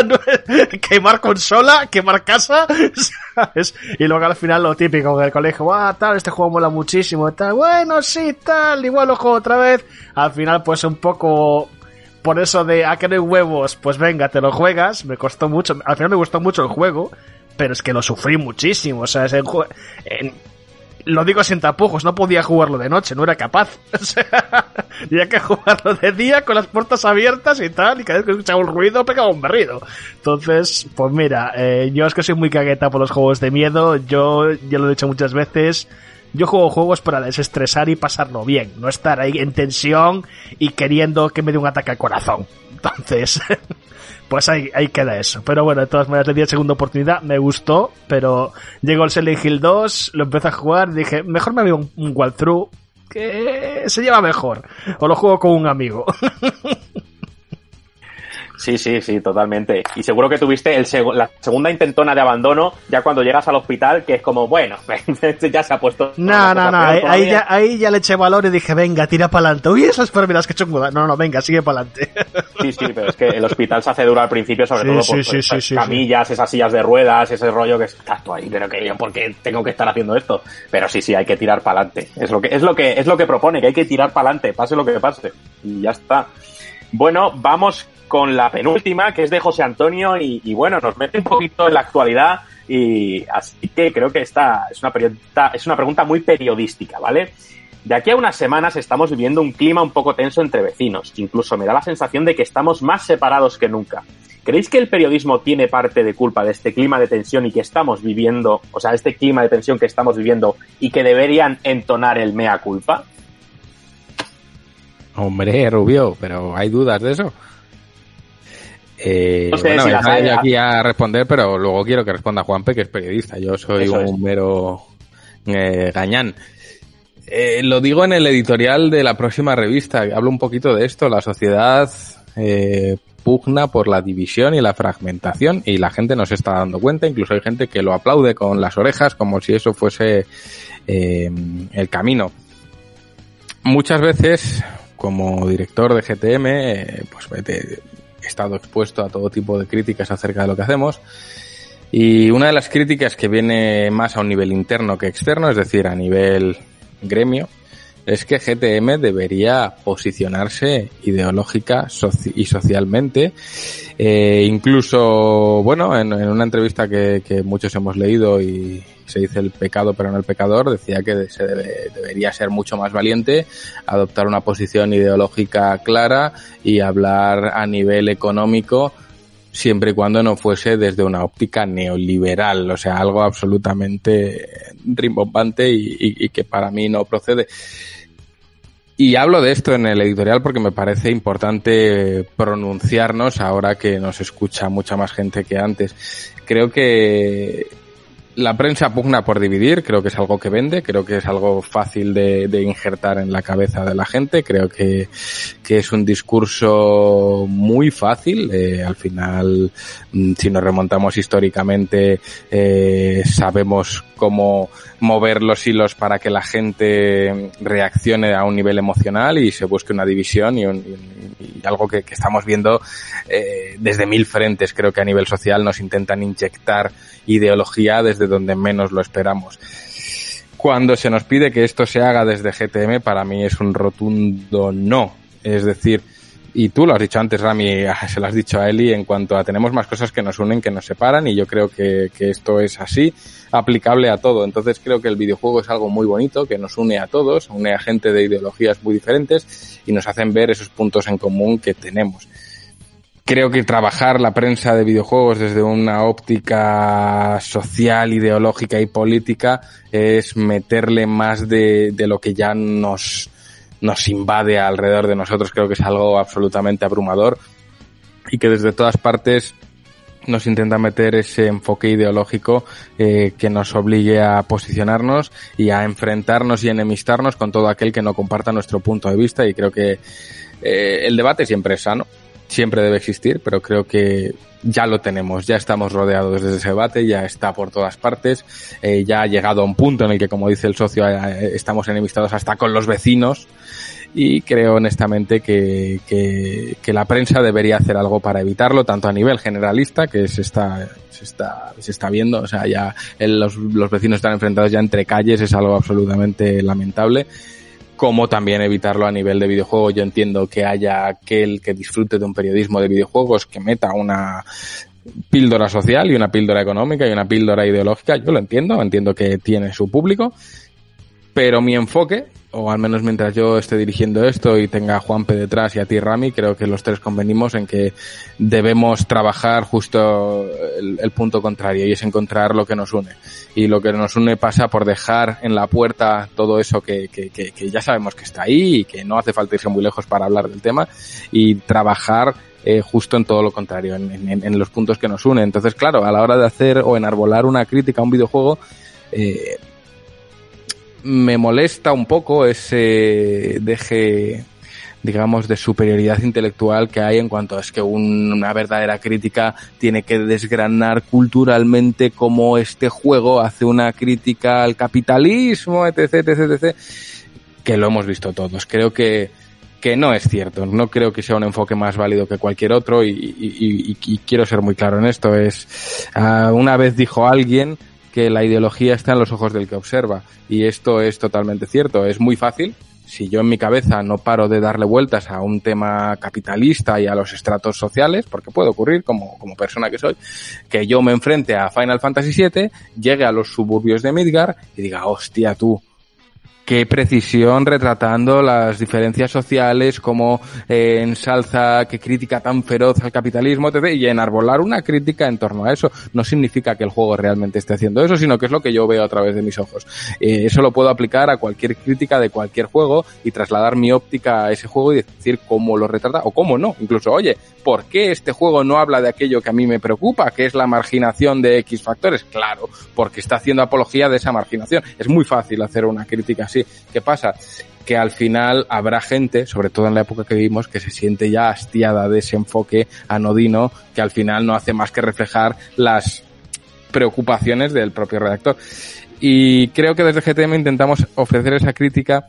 quemar consola, quemar casa, ¿sabes? Y luego al final lo típico del colegio, ah, tal, este juego mola muchísimo, tal, bueno, sí, tal, igual lo juego otra vez. Al final, pues un poco por eso de a querer huevos, pues venga, te lo juegas, me costó mucho, al final me gustó mucho el juego, pero es que lo sufrí muchísimo, o sea, es el. En, lo digo sin tapujos, no podía jugarlo de noche, no era capaz. O tenía que jugarlo de día con las puertas abiertas y tal, y cada vez que escuchaba un ruido pegaba un berrido. Entonces, pues mira, eh, yo es que soy muy cagueta por los juegos de miedo, yo ya lo he dicho muchas veces, yo juego juegos para desestresar y pasarlo bien, no estar ahí en tensión y queriendo que me dé un ataque al corazón. Entonces, pues ahí, ahí queda eso. Pero bueno, de todas maneras le di la segunda oportunidad, me gustó, pero llegó el Silent Hill 2, lo empecé a jugar, dije, mejor me veo un, un walkthrough que se lleva mejor. O lo juego con un amigo. Sí, sí, sí, totalmente. Y seguro que tuviste el seg- la segunda intentona de abandono ya cuando llegas al hospital, que es como, bueno, ya se ha puesto. No, no, no, ahí, ya, ahí ya le eché valor y dije, venga, tira para adelante. Uy, esas enfermedades que chunguda. No, no, venga, sigue para adelante. Sí, sí, pero es que el hospital se hace duro al principio, sobre Sí, todo por, sí, camillas, esas sillas de ruedas, ese rollo que estás tú ahí, pero que yo, ¿por qué tengo que estar haciendo esto? Pero sí, sí, hay que tirar para adelante. Es lo que, es lo que, es lo que propone, que hay que tirar para adelante, pase lo que pase. Y ya está. Bueno, vamos con la penúltima, que es de José Antonio, y, bueno, nos mete un poquito en la actualidad, y así que creo que esta es una pregunta, es una pregunta muy periodística, ¿vale? De aquí a unas semanas estamos viviendo un clima un poco tenso entre vecinos. Incluso me da la sensación de que estamos más separados que nunca. ¿Creéis que el periodismo tiene parte de culpa de este clima de tensión y que estamos viviendo, o sea, este clima de tensión que estamos viviendo y que deberían entonar el mea culpa? Hombre, Rubio, pero ¿hay dudas de eso? Eh, No sé bueno, si hay, yo aquí a responder, pero luego quiero que responda Juanpe, que es periodista. Yo soy Eso un es. mero eh, gañán. Eh, lo digo en el editorial de la próxima revista. Hablo un poquito de esto. La sociedad eh, pugna por la división y la fragmentación y la gente no se está dando cuenta. Incluso hay gente que lo aplaude con las orejas como si eso fuese eh, el camino. Muchas veces, como director de GTM, eh, pues estado expuesto a todo tipo de críticas acerca de lo que hacemos. Y una de las críticas que viene más a un nivel interno que externo, es decir, a nivel gremio, es que GTM debería posicionarse ideológica y socialmente. Eh, incluso, bueno, en, una entrevista que, que muchos hemos leído y se dice el pecado pero no el pecador, decía que se debe- debería ser mucho más valiente, adoptar una posición ideológica clara y hablar a nivel económico siempre y cuando no fuese desde una óptica neoliberal, o sea, algo absolutamente rimbombante y- y que para mí no procede. Y hablo de esto en el editorial porque me parece importante pronunciarnos ahora que nos escucha mucha más gente que antes. Creo que la prensa pugna por dividir, creo que es algo que vende, creo que es algo fácil de, injertar en la cabeza de la gente, creo que, que es un discurso muy fácil, eh, al final, mm, si nos remontamos históricamente, eh, sabemos cómo mover los hilos para que la gente reaccione a un nivel emocional y se busque una división y, un- algo que, que estamos viendo eh, desde mil frentes. Creo que a nivel social nos intentan inyectar ideología desde donde menos lo esperamos. Cuando se nos pide que esto se haga desde GTM, para mí es un rotundo no. Es decir, y tú lo has dicho antes, Rami, se lo has dicho a Eli, en cuanto a tenemos más cosas que nos unen que nos separan, y yo creo que, que esto es así, aplicable a todo. Entonces creo que el videojuego es algo muy bonito, que nos une a todos, une a gente de ideologías muy diferentes, y nos hacen ver esos puntos en común que tenemos creo que trabajar la prensa de videojuegos desde una óptica social, ideológica y política es meterle más de, de lo que ya nos, nos invade alrededor de nosotros. Creo que es algo absolutamente abrumador y que desde todas partes nos intenta meter ese enfoque ideológico eh, que nos obligue a posicionarnos y a enfrentarnos y enemistarnos con todo aquel que no comparta nuestro punto de vista y creo que eh, el debate siempre es sano, siempre debe existir, pero creo que ya lo tenemos, ya estamos rodeados de ese debate, ya está por todas partes, eh, ya ha llegado a un punto en el que, como dice el socio, eh, estamos enemistados hasta con los vecinos y creo honestamente que, que, que la prensa debería hacer algo para evitarlo, tanto a nivel generalista, que se está, se está, se está viendo, o sea, ya el- los, los vecinos están enfrentados ya entre calles, es algo absolutamente lamentable como también evitarlo a nivel de videojuego. Yo entiendo que haya aquel que disfrute de un periodismo de videojuegos que meta una píldora social y una píldora económica y una píldora ideológica. Yo lo entiendo, entiendo que tiene su público, pero mi enfoque, o al menos mientras yo esté dirigiendo esto y tenga a Juanpe detrás y a ti Rami, creo que los tres convenimos en que debemos trabajar justo el, punto contrario y es encontrar lo que nos une. Y lo que nos une pasa por dejar en la puerta todo eso que, que, ya sabemos que está ahí y que no hace falta irse muy lejos para hablar del tema y trabajar eh, justo en todo lo contrario, en, en- en los puntos que nos unen. Entonces, claro, a la hora de hacer o enarbolar una crítica a un videojuego, eh, me molesta un poco ese deje digamos de superioridad intelectual que hay en cuanto es que un- una verdadera crítica tiene que desgranar culturalmente cómo este juego hace una crítica al capitalismo etc etc etc que lo hemos visto todos creo que que no es cierto, no creo que sea un enfoque más válido que cualquier otro y quiero ser muy claro en esto. Es ah, una vez dijo alguien que la ideología está en los ojos del que observa y esto es totalmente cierto. Es muy fácil. Si yo en mi cabeza no paro de darle vueltas a un tema capitalista y a los estratos sociales, porque puede ocurrir como, como persona que soy, que yo me enfrente a Final Fantasy VII, llegue a los suburbios de Midgar y diga, hostia tú, qué precisión retratando las diferencias sociales, como eh, ensalza, qué crítica tan feroz al capitalismo, etc. Y enarbolar una crítica en torno a eso no significa que el juego realmente esté haciendo eso, sino que es lo que yo veo a través de mis ojos. Eh, eso lo puedo aplicar a cualquier crítica de cualquier juego y trasladar mi óptica a ese juego y decir cómo lo retrata o cómo no. Incluso, oye, ¿por qué este juego no habla de aquello que a mí me preocupa, que es la marginación de X factores? Claro, porque está haciendo apología de esa marginación. Es muy fácil hacer una crítica así. ¿Qué pasa? Que al final habrá gente, sobre todo en la época que vivimos, que se siente ya hastiada de ese enfoque anodino que al final no hace más que reflejar las preocupaciones del propio redactor. Y creo que desde GTM intentamos ofrecer esa crítica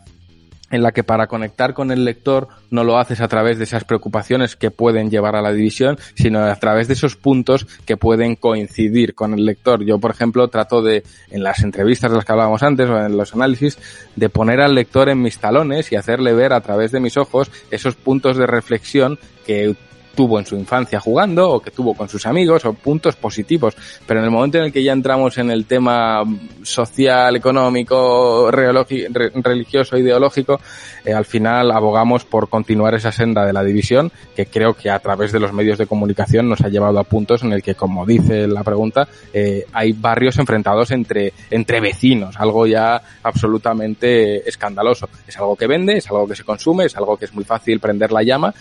en la que para conectar con el lector no lo haces a través de esas preocupaciones que pueden llevar a la división, sino a través de esos puntos que pueden coincidir con el lector. Yo, por ejemplo, trato de, en las entrevistas de las que hablábamos antes o en los análisis, de poner al lector en mis talones y hacerle ver a través de mis ojos esos puntos de reflexión que tuvo en su infancia jugando o que tuvo con sus amigos o puntos positivos. Pero en el momento en el que ya entramos en el tema social, económico, religioso, ideológico, eh, al final abogamos por continuar esa senda de la división que creo que a través de los medios de comunicación nos ha llevado a puntos en el que, como dice la pregunta, eh, hay barrios enfrentados entre, entre vecinos, algo ya absolutamente escandaloso. Es algo que vende, es algo que se consume, es algo que es muy fácil prender la llama,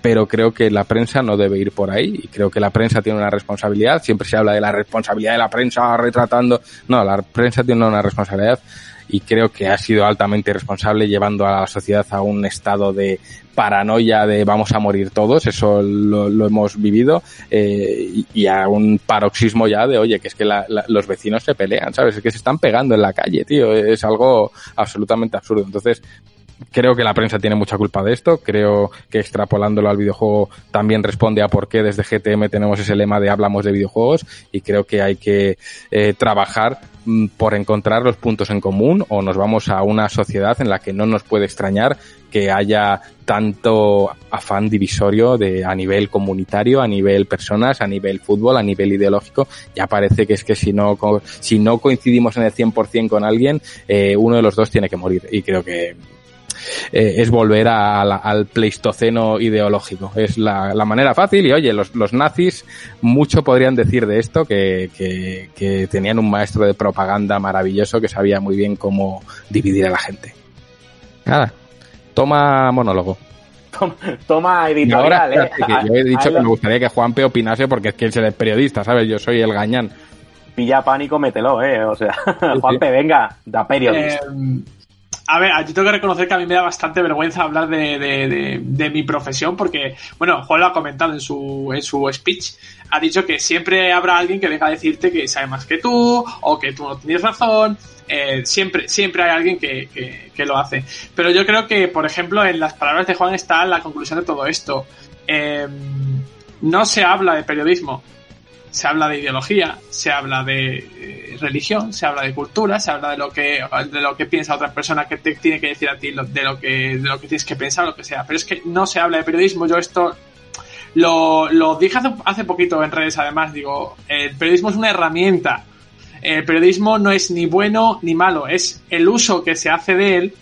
pero creo que la prensa no debe ir por ahí y creo que la prensa tiene una responsabilidad. Siempre se habla de la responsabilidad de la prensa retratando. No, la prensa tiene una responsabilidad y creo que ha sido altamente irresponsable llevando a la sociedad a un estado de paranoia de vamos a morir todos, eso lo, hemos vivido, eh, y, y a un paroxismo ya de, oye, que es que la- la- los vecinos se pelean, ¿sabes? Es que se están pegando en la calle, tío, es algo absolutamente absurdo. Entonces, creo que la prensa tiene mucha culpa de esto. Creo que extrapolándolo al videojuego también responde a por qué desde GTM tenemos ese lema de hablamos de videojuegos y creo que hay que eh, trabajar mm, por encontrar los puntos en común o nos vamos a una sociedad en la que no nos puede extrañar que haya tanto afán divisorio de a nivel comunitario, a nivel personas, a nivel fútbol, a nivel ideológico. Ya parece que es que si no si no coincidimos en el 100% con alguien, eh, uno de los dos tiene que morir y creo que eh, es volver a la- al pleistoceno ideológico. Es la, la manera fácil y oye, los, los nazis mucho podrían decir de esto que, que, que tenían un maestro de propaganda maravilloso que sabía muy bien cómo dividir a la gente. Nada, toma monólogo. Toma ahora, editorial, ¿eh? que yo he dicho que me gustaría que Juanpe opinase porque es que él es el periodista, ¿sabes? Yo soy el gañán. Pilla pánico, mételo, ¿eh? O sea, Juanpe, venga, da periodista. Eh, a ver, yo tengo que reconocer que a mí me da bastante vergüenza hablar de, de- mi profesión porque, bueno, Juan lo ha comentado en su, en su speech, ha dicho que siempre habrá alguien que venga a decirte que sabe más que tú o que tú no tienes razón. eh, siempre, siempre hay alguien que, que- que lo hace. Pero yo creo que, por ejemplo, en las palabras de Juan está la conclusión de todo esto. Eh, no se habla de periodismo, se habla de ideología, se habla de eh, religión, se habla de cultura, se habla de lo que de lo que piensa otra persona que te tiene que decir a ti de lo que de lo que tienes que pensar lo que sea, pero es que no se habla de periodismo. Yo esto lo, lo dije hace, hace poquito en redes además, digo, el periodismo es una herramienta. El periodismo no es ni bueno ni malo, es el uso que se hace de él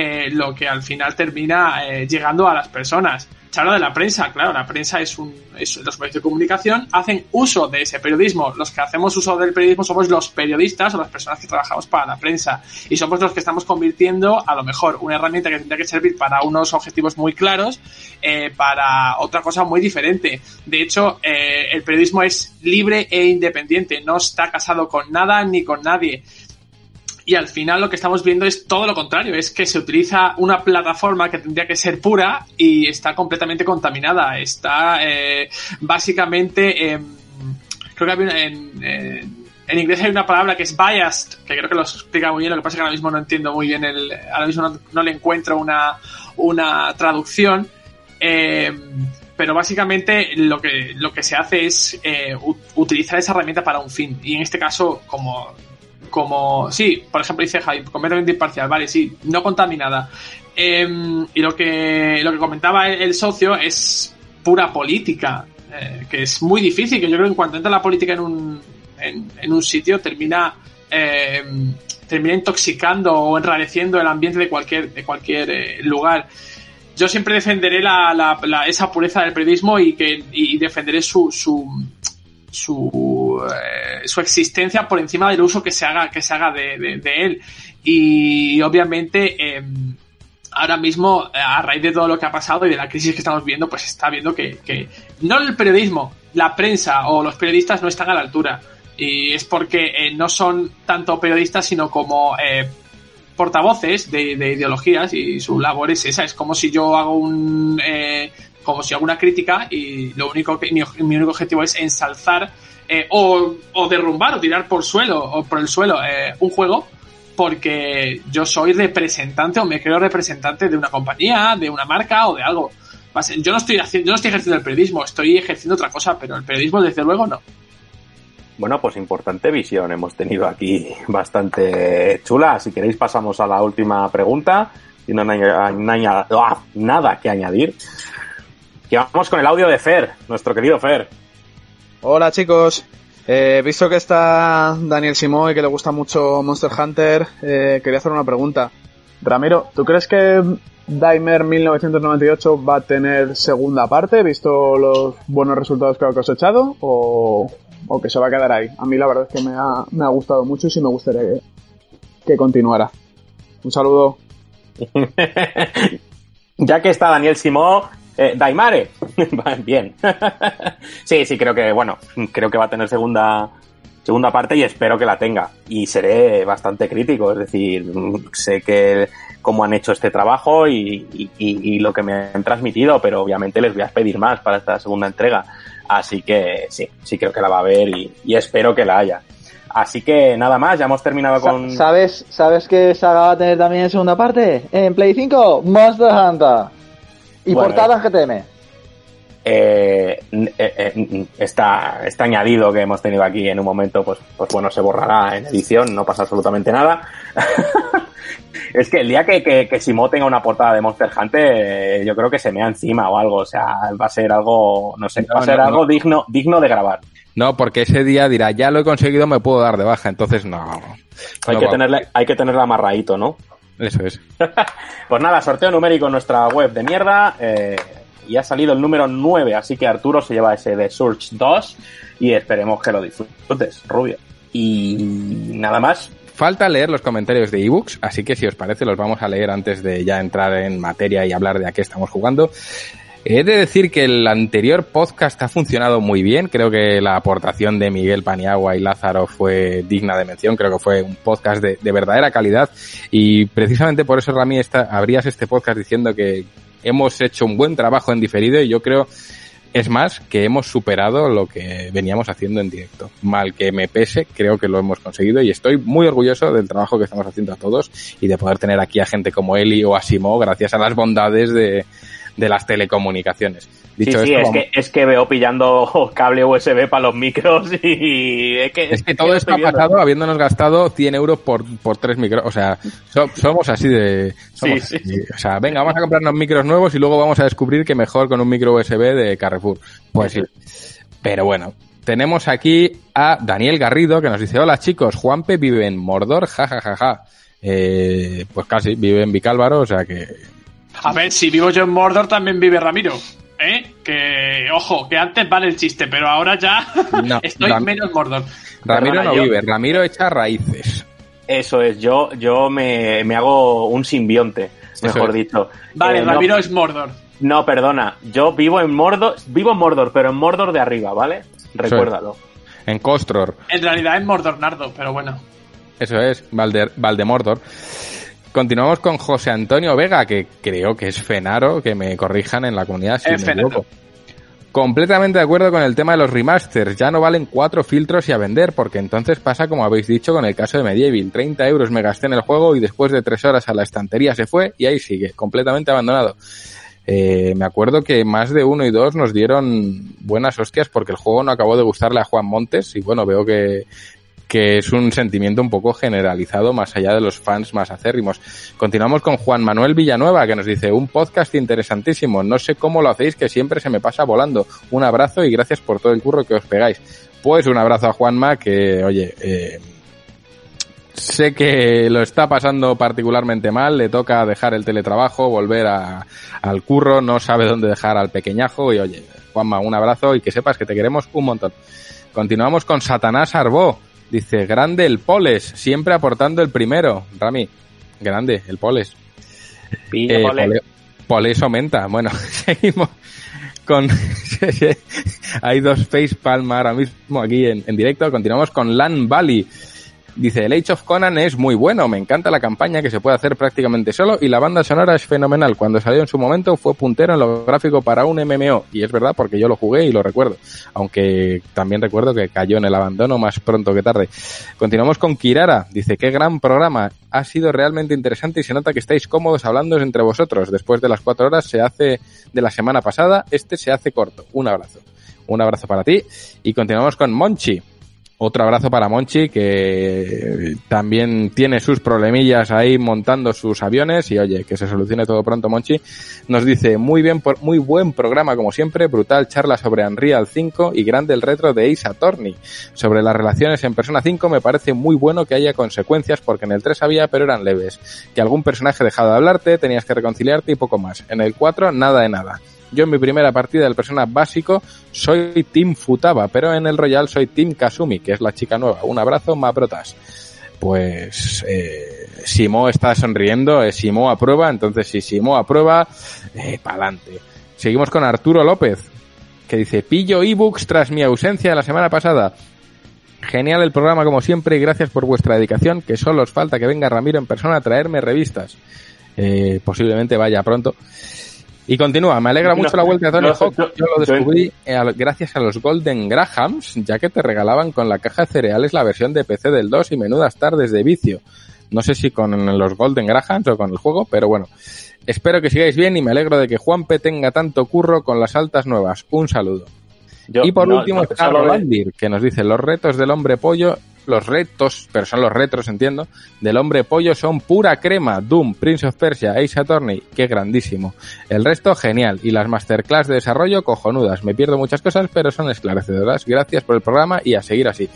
eh, lo que al final termina eh, llegando a las personas. Se habla de la prensa, claro, la prensa es un, es, los medios de comunicación hacen uso de ese periodismo. Los que hacemos uso del periodismo somos los periodistas o las personas que trabajamos para la prensa. Y somos los que estamos convirtiendo, a lo mejor, una herramienta que tendría que servir para unos objetivos muy claros, eh, para otra cosa muy diferente. De hecho, eh, el periodismo es libre e independiente, no está casado con nada ni con nadie y al final lo que estamos viendo es todo lo contrario, es que se utiliza una plataforma que tendría que ser pura y está completamente contaminada, está eh, básicamente, creo que eh, en inglés hay una palabra que es biased, que creo que lo explica muy bien, lo que pasa es que ahora mismo no entiendo muy bien, el, ahora mismo no, le encuentro una, una traducción. Eh, pero básicamente lo que, lo que se hace es utilizar esa herramienta para un fin. Y en este caso, como como, sí, por ejemplo, dice Javi, completamente imparcial, vale, sí, no contaminada. Eh, y lo que, lo que comentaba el, el socio es pura política, eh, que es muy difícil, que yo creo que en cuanto entra la política en un, en, en un sitio, termina, eh, termina intoxicando o enrareciendo el ambiente de cualquier, de cualquier eh, lugar. Yo siempre defenderé la, la, la, esa pureza del periodismo y que y defenderé su, su, su, eh, su existencia por encima del uso que se haga, que se haga de, él. Y obviamente, eh, ahora mismo, a raíz de todo lo que ha pasado y de la crisis que estamos viendo, pues está viendo que, no el periodismo, la prensa o los periodistas no están a la altura. Y es porque eh, no son tanto periodistas, sino como eh, portavoces de, de, ideologías y su labor es esa. Es como si yo hago un. Eh, como si hago una crítica y lo único que mi único objetivo es ensalzar eh, o, derrumbar o tirar por suelo o por el suelo eh, un juego porque yo soy representante o me creo representante de una compañía, de una marca o de algo. Yo no estoy haciendo, yo no estoy ejerciendo el periodismo, estoy ejerciendo otra cosa, pero el periodismo desde luego no. Bueno, pues importante visión hemos tenido aquí, bastante chula. Si queréis pasamos a la última pregunta. Y no hay, nada que añadir. Y vamos con el audio de Fer, nuestro querido Fer. Hola chicos, eh, visto que está Daniel Simó y que le gusta mucho Monster Hunter, eh, quería hacer una pregunta. Ramiro, ¿tú crees que Daimer 1998 va a tener segunda parte, visto los buenos resultados que ha cosechado, o, o que se va a quedar ahí? A mí la verdad es que me ha, me ha gustado mucho y sí me gustaría que, que continuara. Un saludo. ya que está Daniel Simó, eh, Daimare. Bien. sí, sí, creo que, bueno, creo que va a tener segunda, segunda parte y espero que la tenga. Y seré bastante crítico, es decir, sé que cómo han hecho este trabajo y, y, y, lo que me han transmitido, pero obviamente les voy a pedir más para esta segunda entrega. Así que sí, sí creo que la va a ver y, y espero que la haya. Así que nada más, ya hemos terminado con. ¿Sabes, ¿sabes que Saga va a tener también en segunda parte? En Play 5, Monster Hunter. Y bueno, portada en GTM. Eh, eh, eh, está, está añadido que hemos tenido aquí en un momento, pues, pues bueno, se borrará en edición, no pasa absolutamente nada. es que el día que, que, que Simo tenga una portada de Monster Hunter, yo creo que se mea encima o algo, o sea, va a ser algo, no sé, no, va a ser no, algo no. digno, digno de grabar. No, porque ese día dirá, ya lo he conseguido, me puedo dar de baja, entonces no. Hay, que, tenerle, hay que tenerla amarradito, ¿no? Eso es. pues nada, sorteo numérico en nuestra web de mierda. Eh, y ha salido el número 9, así que Arturo se lleva ese de Surge 2 y esperemos que lo disfrutes, Rubio. Y nada más. Falta leer los comentarios de ebooks, así que si os parece los vamos a leer antes de ya entrar en materia y hablar de a qué estamos jugando. He de decir que el anterior podcast ha funcionado muy bien. Creo que la aportación de Miguel Paniagua y Lázaro fue digna de mención. Creo que fue un podcast de, de verdadera calidad. Y precisamente por eso, Rami, esta, abrías este podcast diciendo que hemos hecho un buen trabajo en diferido y yo creo, es más, que hemos superado lo que veníamos haciendo en directo. Mal que me pese, creo que lo hemos conseguido y estoy muy orgulloso del trabajo que estamos haciendo a todos y de poder tener aquí a gente como Eli o Asimo gracias a las bondades de, de las telecomunicaciones. Dicho sí, sí, esto, es, vamos... que, es que veo pillando cable USB para los micros y es que, es que todo esto ha pasado habiéndonos gastado 100 euros por, por tres micros. O sea, so, somos así de... Somos sí, así. Sí. O sea, venga, vamos a comprarnos micros nuevos y luego vamos a descubrir que mejor con un micro USB de Carrefour. Pues sí. Pero bueno, tenemos aquí a Daniel Garrido que nos dice, hola chicos, Juanpe vive en Mordor, jajajaja. Ja, ja, ja. eh, pues casi, vive en Vicálvaro, o sea que... A ver, si vivo yo en Mordor, también vive Ramiro. ¿Eh? Que, ojo, que antes vale el chiste, pero ahora ya No, estoy Ram- menos Mordor. Ramiro Perdona, no yo- vive, Ramiro echa raíces. Eso es, yo, yo me, me hago un simbionte, mejor es. dicho. Vale, Eh, no- Ramiro es Mordor. No, perdona, yo vivo en Mordor, vivo en Mordor, pero en Mordor de arriba, ¿vale? Recuérdalo. En Kostror. En realidad es Mordor Nardo, pero bueno. Eso es, Valder, Valdemordor. Continuamos con José Antonio Vega, que creo que es Fenaro, que me corrijan en la comunidad si Es me equivoco. Completamente de acuerdo con el tema de los remasters. Ya no valen cuatro filtros y a vender, porque entonces pasa como habéis dicho con el caso de Medieval. 30 euros me gasté en el juego y después de tres horas a la estantería se fue y ahí sigue, completamente abandonado. Eh, me acuerdo que más de uno y dos nos dieron buenas hostias porque el juego no acabó de gustarle a Juan Montes y bueno, veo que, que es un sentimiento un poco generalizado más allá de los fans más acérrimos. Continuamos con Juan Manuel Villanueva que nos dice un podcast interesantísimo. No sé cómo lo hacéis que siempre se me pasa volando. Un abrazo y gracias por todo el curro que os pegáis. Pues un abrazo a Juanma que, oye, eh, sé que lo está pasando particularmente mal, le toca dejar el teletrabajo, volver a- al curro, no sabe dónde dejar al pequeñajo y oye, Juanma, un abrazo y que sepas que te queremos un montón. Continuamos con Satanás Arbó. Dice, grande el Poles, siempre aportando el primero. Rami, grande el Poles. Eh, Pole. Pole- Poles aumenta. Bueno, seguimos con... Hay dos face palm ahora mismo aquí en, en directo. Continuamos con Lan Valley. Dice, el Age of Conan es muy bueno, me encanta la campaña que se puede hacer prácticamente solo y la banda sonora es fenomenal. Cuando salió en su momento fue puntero en lo gráfico para un MMO y es verdad porque yo lo jugué y lo recuerdo, aunque también recuerdo que cayó en el abandono más pronto que tarde. Continuamos con Kirara, dice, qué gran programa, ha sido realmente interesante y se nota que estáis cómodos hablando entre vosotros. Después de las cuatro horas se hace de la semana pasada, este se hace corto. Un abrazo. Un abrazo para ti y continuamos con Monchi. Otro abrazo para Monchi, que también tiene sus problemillas ahí montando sus aviones y oye, que se solucione todo pronto Monchi. Nos dice, muy bien, por, muy buen programa como siempre, brutal charla sobre Unreal 5 y grande el retro de Ace Attorney. Sobre las relaciones en Persona 5 me parece muy bueno que haya consecuencias porque en el 3 había pero eran leves. Que algún personaje dejaba de hablarte, tenías que reconciliarte y poco más. En el 4 nada de nada. Yo en mi primera partida del persona básico soy Team Futaba, pero en el Royal soy Team Kasumi, que es la chica nueva. Un abrazo, Mabrotas. Pues eh, Simo está sonriendo, eh, Simo aprueba, entonces si Simo aprueba, eh, pa'lante. Seguimos con Arturo López, que dice, pillo ebooks tras mi ausencia la semana pasada. Genial el programa como siempre y gracias por vuestra dedicación, que solo os falta que venga Ramiro en persona a traerme revistas. Eh, posiblemente vaya pronto. Y continúa, me alegra No, mucho la vuelta de Tony no, Hawk. yo- lo descubrí eh, gracias a los Golden Grahams, ya que te regalaban con la caja de cereales la versión de PC del 2 y menudas tardes de vicio. No sé si con los Golden Grahams o con el juego, pero bueno. Espero que sigáis bien y me alegro de que Juanpe tenga tanto curro con las altas nuevas. Un saludo. Yo- y por no, último de- Rolandir, que nos dice los retos del hombre pollo, los retos, pero son los retros, entiendo, del hombre pollo son pura crema. Doom, Prince of Persia, Ace Attorney, qué grandísimo. El resto, genial. Y las masterclass de desarrollo, cojonudas. Me pierdo muchas cosas, pero son esclarecedoras. Gracias por el programa y a seguir así.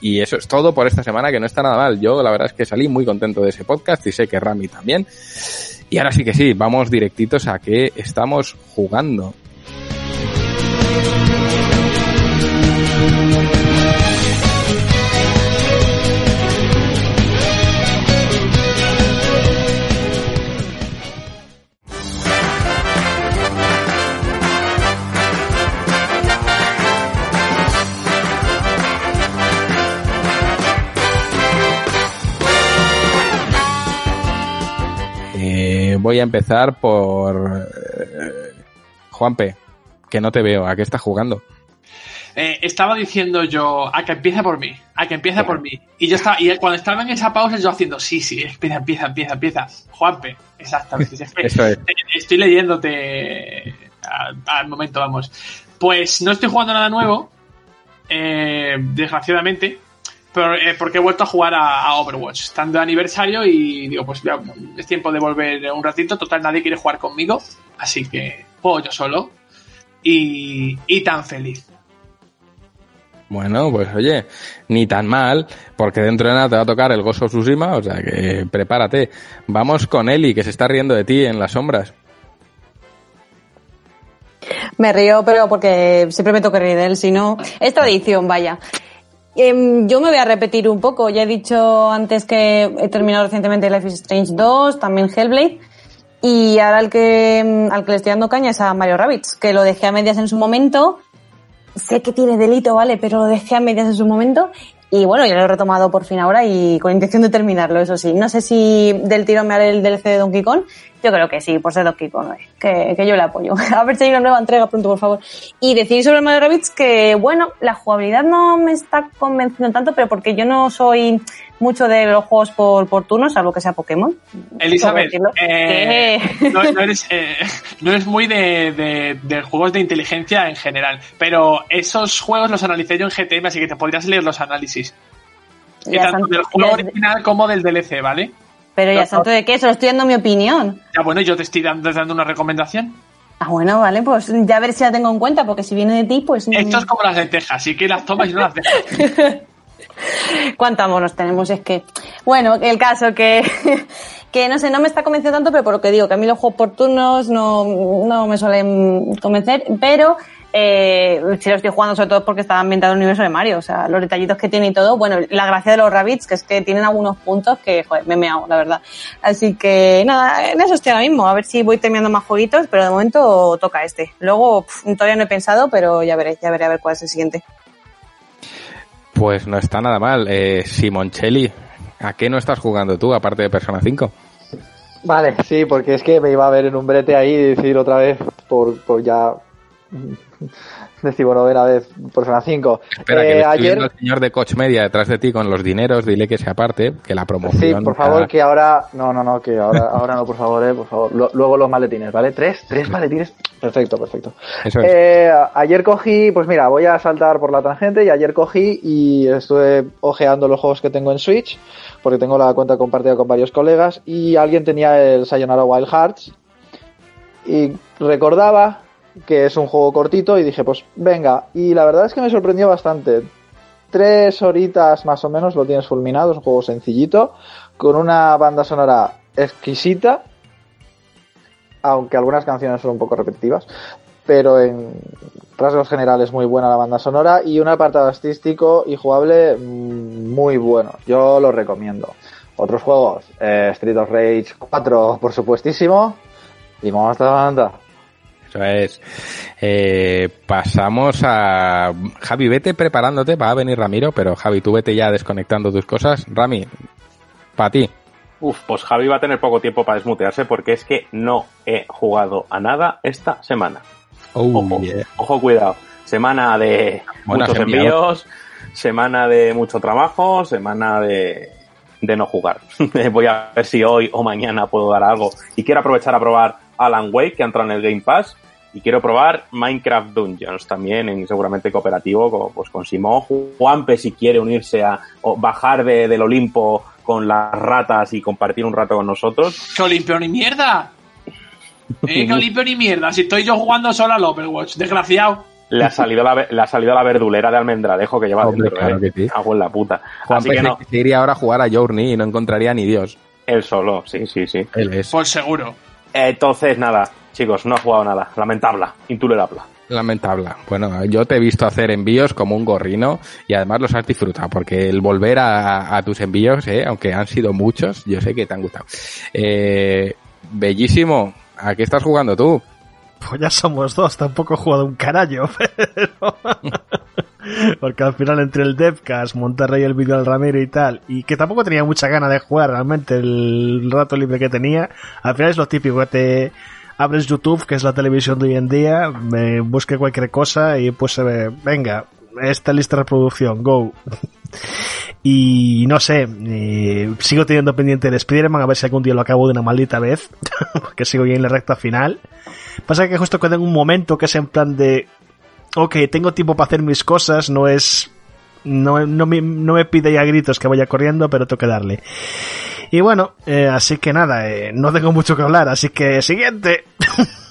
Y eso es todo por esta semana, que no está nada mal. Yo la verdad es que salí muy contento de ese podcast y sé que Rami también. Y ahora sí que sí, vamos directitos a que estamos jugando. Voy a empezar por eh, Juanpe, que no te veo. ¿A qué estás jugando? Eh, estaba diciendo yo, a que empieza por mí, a que empieza por mí. Y yo estaba, y cuando estaba en esa pausa, yo haciendo, sí, sí, empieza, empieza, empieza, empieza. Juanpe, exactamente. Eso es. Estoy leyéndote a- al momento, vamos. Pues no estoy jugando nada nuevo, eh, desgraciadamente, pero, eh, porque he vuelto a jugar a, a Overwatch, estando de aniversario y digo, pues ya, es tiempo de volver un ratito. Total, nadie quiere jugar conmigo, así que juego yo solo y, y tan feliz. Bueno, pues oye, ni tan mal, porque dentro de nada te va a tocar el of Tsushima, o sea que prepárate. Vamos con Eli, que se está riendo de ti en las sombras. Me río, pero porque siempre me toca reír de él, si no, es tradición, vaya. Em, yo me voy a repetir un poco. Ya he dicho antes que he terminado recientemente Life is Strange 2, también Hellblade. Y ahora el que, em, al que le estoy dando caña es a Mario Rabbits, que lo dejé a medias en su momento. Sé que tiene delito, ¿vale? Pero lo dejé a medias en su momento. Y bueno, ya lo he retomado por fin ahora y con intención de terminarlo, eso sí. No sé si del tirón me haré el DLC de Donkey Kong. Yo creo que sí, por ser Donkey Kong, eh, que, que yo le apoyo. A ver si hay una nueva entrega pronto, por favor. Y decir sobre Mario Rabbids que, bueno, la jugabilidad no me está convenciendo tanto, pero porque yo no soy mucho de los juegos por, por turnos, salvo que sea Pokémon. Elizabeth, eh, no, no eres, eh, no eres muy de, de- de juegos de inteligencia en general, pero esos juegos los analicé yo en GTM, así que te podrías leer los análisis. Y tanto del juego original como del DLC, ¿vale? Pero ya santo de qué, solo estoy dando mi opinión. Ya bueno, yo te estoy dando, dando una recomendación. Ah, bueno, vale, pues ya a ver si la tengo en cuenta, porque si viene de ti, pues... Esto es como las lentejas, así que las tomas y no las dejas. ¿Cuántos monos tenemos? Es que, bueno, el caso que, que no sé, no me está convenciendo tanto, pero por lo que digo, que a mí los juegos por turnos no, no me suelen convencer, pero eh, si lo estoy jugando sobre todo porque está ambientado en el universo de Mario, o sea, los detallitos que tiene y todo, bueno, la gracia de los rabbits, que es que tienen algunos puntos que, joder, me he meado, la verdad. Así que, nada, en eso estoy ahora mismo, a ver si voy terminando más jueguitos, pero de momento toca este. Luego, todavía no he pensado, pero ya veré, ya veré a ver cuál es el siguiente. Pues no está nada mal. Eh, Simoncelli, ¿a qué no estás jugando tú, aparte de Persona 5? Vale, sí, porque es que me iba a ver en un brete ahí y decir otra vez por, por ya decimonovena vez Persona 5. Espera, que Eh, estoy ayer, al señor de Coach Media detrás de ti con los dineros, dile que se aparte, que la promoción... sí, por favor, cada- que ahora, no, no, no, que ahora, ahora no, por favor, eh, por favor. Lo- luego los maletines, ¿vale? Tres, tres maletines. Perfecto, perfecto. Eso es. Eh, ayer cogí, pues mira, voy a saltar por la tangente y ayer cogí y estuve ojeando los juegos que tengo en Switch, porque tengo la cuenta compartida con varios colegas y alguien tenía el Sayonara Wild Hearts y recordaba que es un juego cortito y dije, pues venga, y la verdad es que me sorprendió bastante. Tres horitas más o menos lo tienes fulminado, es un juego sencillito, con una banda sonora exquisita, aunque algunas canciones son un poco repetitivas, pero en rasgos generales muy buena la banda sonora y un apartado artístico y jugable mm, muy bueno. Yo lo recomiendo. Otros juegos, eh, Street of Rage 4, por supuestísimo, y Monster Hunter. Eso es. Eh, pasamos a... Javi, vete preparándote, va a venir Ramiro, pero Javi, tú vete ya desconectando tus cosas. Rami, para ti. Uf, pues Javi va a tener poco tiempo para desmutearse porque es que no he jugado a nada esta semana. ojo, ojo, cuidado. Semana de muchos envíos, semana de mucho trabajo, semana de, de no jugar. Voy a ver si hoy o mañana puedo dar algo. Y quiero aprovechar a probar Alan Wake, que ha entrado en el Game Pass. Y quiero probar Minecraft Dungeons también, en, seguramente cooperativo, con, pues con Simón. Juanpe, si quiere unirse a o bajar de- del Olimpo con las ratas y compartir un rato con nosotros. ¡Que limpio ni mierda! ¿Eh? ¡Que limpio ni mierda! Si estoy yo jugando solo al Overwatch, desgraciado. Le ha salido la, le ha salido la verdulera de almendralejo que lleva Hombre, dentro, claro ¿eh? que sí. Cago en la puta. Juan Así que no, se iría ahora a jugar a Journey y no encontraría ni Dios. él solo, sí, sí, sí. Él es. Por seguro. Entonces, nada, chicos, no ha jugado nada. Lamentable, intolerable. Lamentable. Bueno, yo te he visto hacer envíos como un gorrino y además los has disfrutado porque el volver a, a tus envíos, eh, aunque han sido muchos, yo sé que te han gustado. Eh, bellísimo. ¿A qué estás jugando tú? Pues ya somos dos, tampoco he jugado un carajo, pero... Porque al final entre el Devcast, Monterrey, el vídeo del Ramiro y tal, y que tampoco tenía mucha gana de jugar realmente el rato libre que tenía, al final es lo típico que te abres YouTube, que es la televisión de hoy en día, me busque cualquier cosa y pues se ve, venga, esta lista de reproducción, go. Y no sé, eh, sigo teniendo pendiente el Spider-Man, a ver si algún día lo acabo de una maldita vez, porque sigo ya en la recta final. Pasa que justo queda en un momento que es en plan de, ok, tengo tiempo para hacer mis cosas, no es, no, no, me, no me pide ya gritos que vaya corriendo, pero tengo que darle. Y bueno, eh, así que nada, eh, no tengo mucho que hablar, así que siguiente.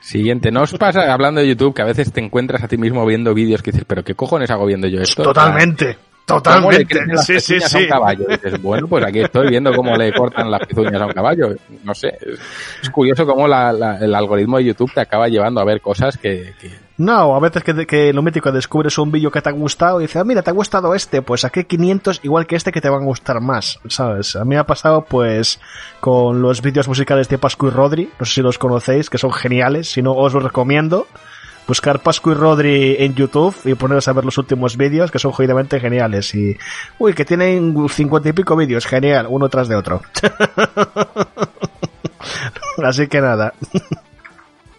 Siguiente. ¿No os pasa, hablando de YouTube, que a veces te encuentras a ti mismo viendo vídeos que dices, pero ¿qué cojones hago viendo yo esto? Totalmente. ¿Cómo le Totalmente. las Sí, sí, pezuñas a un sí. caballo? Y dices, bueno, pues aquí estoy viendo cómo le cortan las pezuñas a un caballo. No sé. Es, es curioso cómo la- la- el algoritmo de YouTube te acaba llevando a ver cosas que, que- No, a veces que, que lo mítico, descubres un vídeo que te ha gustado y dices, ah, mira, te ha gustado este, pues aquí 500 igual que este que te van a gustar más, ¿sabes? A mí me ha pasado pues con los vídeos musicales de Pascu y Rodri, no sé si los conocéis, que son geniales, si no os los recomiendo. Buscar Pascu y Rodri en YouTube y poneros a ver los últimos vídeos que son jodidamente geniales. Y, uy, que tienen cincuenta y pico vídeos, genial, uno tras de otro. Así que nada.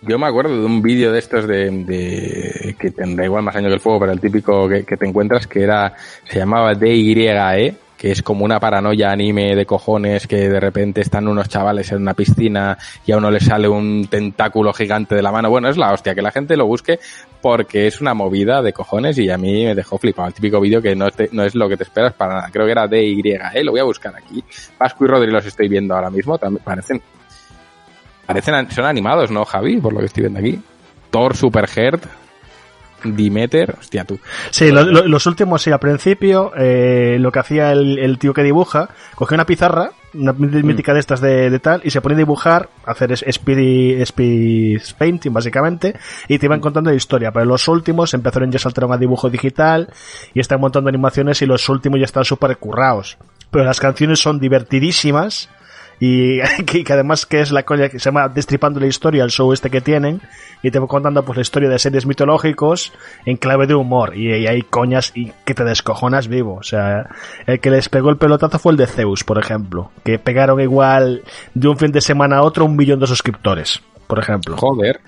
Yo me acuerdo de un vídeo de estos de, que tendrá igual más años que el fuego, pero el típico que, que te encuentras que era se llamaba DYE, que es como una paranoia anime de cojones que de repente están unos chavales en una piscina y a uno le sale un tentáculo gigante de la mano. Bueno, es la hostia, que la gente lo busque porque es una movida de cojones y a mí me dejó flipado. El típico vídeo que no, te- no es lo que te esperas para nada. Creo que era DYE, lo voy a buscar aquí. Pascu y Rodri los estoy viendo ahora mismo, también parecen Parecen, son animados, ¿no, Javi? Por lo que estoy viendo aquí. Thor Super Heart, Dimeter, hostia tú. Sí, lo- lo- los últimos, sí, al principio, eh, lo que hacía el, el tío que dibuja, cogía una pizarra, una mí- mítica de estas de, de tal, y se ponía a dibujar, a hacer speed, speed painting, básicamente, y te iban contando la historia. Pero los últimos empezaron ya a saltar a dibujo digital, y están montando animaciones, y los últimos ya están súper currados. Pero las canciones son divertidísimas, y que, que además que es la coña que se llama Destripando la historia, el show este que tienen, y te va contando pues la historia de seres mitológicos en clave de humor, y, y hay coñas y que te descojonas vivo, o sea, el que les pegó el pelotazo fue el de Zeus, por ejemplo, que pegaron igual de un fin de semana a otro un millón de suscriptores, por ejemplo. Joder.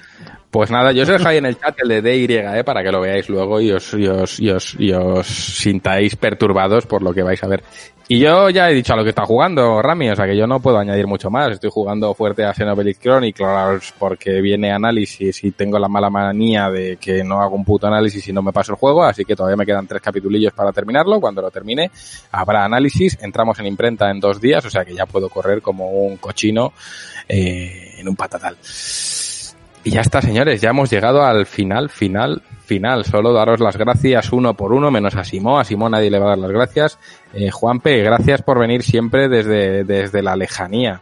Pues nada, yo os dejo ahí en el chat el de DY, ¿eh? para que lo veáis luego y os, y os, y os, y os sintáis perturbados por lo que vais a ver. Y yo ya he dicho a lo que está jugando, Rami, o sea que yo no puedo añadir mucho más. Estoy jugando fuerte a Xenoblade Chronicles porque viene análisis y tengo la mala manía de que no hago un puto análisis y no me paso el juego, así que todavía me quedan tres capitulillos para terminarlo. Cuando lo termine habrá análisis, entramos en imprenta en dos días, o sea que ya puedo correr como un cochino eh, en un patatal. Y ya está, señores, ya hemos llegado al final, final, final. Solo daros las gracias uno por uno, menos a Simó. A Simó nadie le va a dar las gracias. Eh, Juanpe, gracias por venir siempre desde, desde la lejanía.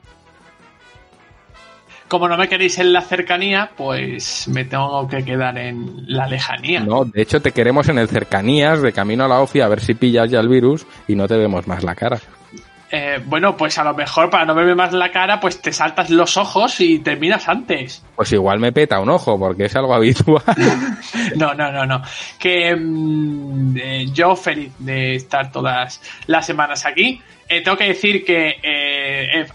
Como no me queréis en la cercanía, pues me tengo que quedar en la lejanía. No, de hecho te queremos en el cercanías de camino a la OFI a ver si pillas ya el virus y no te vemos más la cara. Eh, bueno, pues a lo mejor para no verme más la cara, pues te saltas los ojos y terminas antes. Pues igual me peta un ojo porque es algo habitual. No, no, no, no. Que mm, eh, yo feliz de estar todas las semanas aquí. Eh, tengo que decir que eh,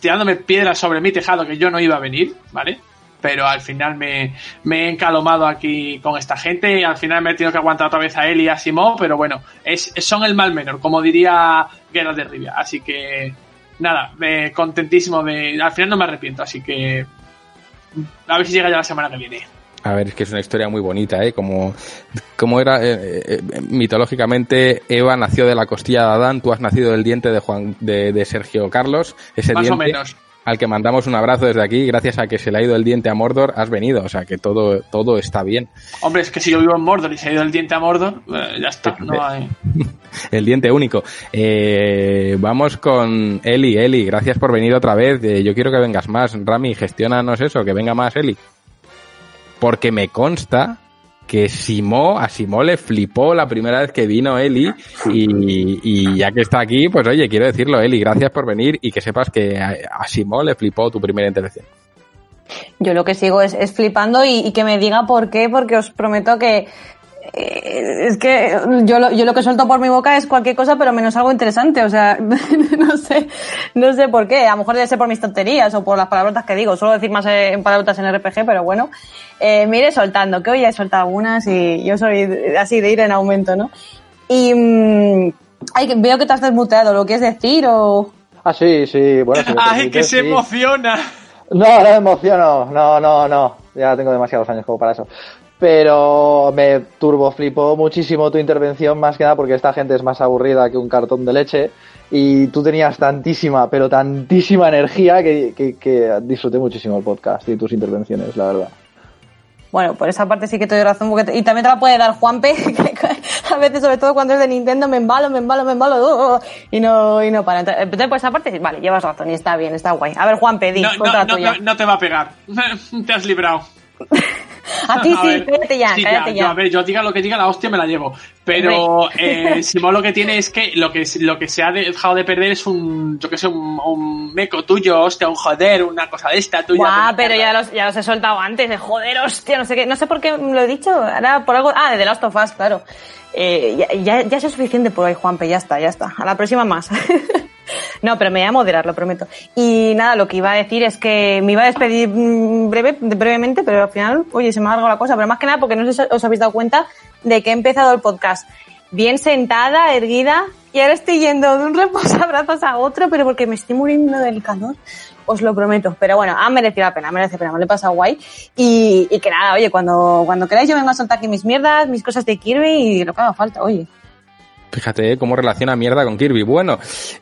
tirándome piedras sobre mi tejado que yo no iba a venir, ¿vale? Pero al final me, me he encalomado aquí con esta gente y al final me he tenido que aguantar otra vez a él y a Simón, pero bueno, es, son el mal menor, como diría Geralt de Rivia. Así que, nada, eh, contentísimo de... Al final no me arrepiento, así que... A ver si llega ya la semana que viene. A ver, es que es una historia muy bonita, ¿eh? Como, como era, eh, eh, mitológicamente, Eva nació de la costilla de Adán, tú has nacido del diente de Juan, de, de Sergio Carlos, ese Más o menos. Al que mandamos un abrazo desde aquí, gracias a que se le ha ido el diente a Mordor, has venido, o sea que todo, todo está bien. Hombre, es que si yo vivo en Mordor y se ha ido el diente a Mordor, eh, ya está, no hay... El diente único. Eh, vamos con Eli, Eli, gracias por venir otra vez, eh, yo quiero que vengas más, Rami, gestionanos eso, que venga más Eli. Porque me consta que Simó, a Simó le flipó la primera vez que vino Eli y, y ya que está aquí, pues oye, quiero decirlo, Eli, gracias por venir y que sepas que a, a Simó le flipó tu primera intervención. Yo lo que sigo es, es flipando y, y que me diga por qué, porque os prometo que es que yo lo, yo lo que suelto por mi boca es cualquier cosa, pero menos algo interesante. O sea, no sé, no sé por qué. A lo mejor debe ser por mis tonterías o por las palabrotas que digo. Suelo decir más eh, en palabrotas en RPG, pero bueno. Eh, me iré soltando, que hoy ya he soltado algunas y yo soy así de ir en aumento, ¿no? Y mm, ay, que veo que te has desmuteado, ¿lo quieres decir o...? Ah, sí, sí, bueno. si ¡Ay, permites, que se sí. emociona! No, no me emociono, no, no, no. Ya tengo demasiados años como para eso. Pero me turbo flipó muchísimo tu intervención, más que nada porque esta gente es más aburrida que un cartón de leche. Y tú tenías tantísima, pero tantísima energía que, que, que disfruté muchísimo el podcast y tus intervenciones, la verdad. Bueno, por esa parte sí que te doy razón. Porque te- y también te la puede dar Juanpe, que a veces, sobre todo cuando es de Nintendo, me embalo, me embalo, me embalo, uh, uh, y no, y no para. Entonces, entonces, por esa parte, vale, llevas razón y está bien, está guay. A ver, Juanpe, di, No, no te va a pegar. te has librado. A ti sí, ver, cállate ya, sí, cállate yo, ya. a ver, yo diga lo que diga, la hostia me la llevo. Pero eh, Simón lo que tiene es que lo que, lo que se ha dejado de perder es un, yo que sé, un, un meco tuyo, hostia, un joder, una cosa de esta tuya. Guau, pero ya los, ya los he soltado antes, de joder, hostia, no sé qué, no sé por qué lo he dicho, ahora por algo, ah, de The Last of Us, claro. Eh, ya, ya, ya es suficiente por hoy, Juanpe, ya está, ya está. A la próxima más. no, pero me voy a moderar, lo prometo. Y nada, lo que iba a decir es que me iba a despedir mm, breve, brevemente, pero al final, oye, se me ha alargado la cosa, pero más que nada porque no sé si os habéis dado cuenta de que he empezado el podcast bien sentada, erguida, y ahora estoy yendo de un reposabrazos a otro, pero porque me estoy muriendo del calor, os lo prometo. Pero bueno, ha merecido la pena, merece la pena, me lo he pasado guay. Y, y que nada, oye, cuando, cuando queráis yo vengo a soltar aquí mis mierdas, mis cosas de Kirby y lo que haga falta, oye. Fíjate ¿eh? cómo relaciona mierda con Kirby. Bueno,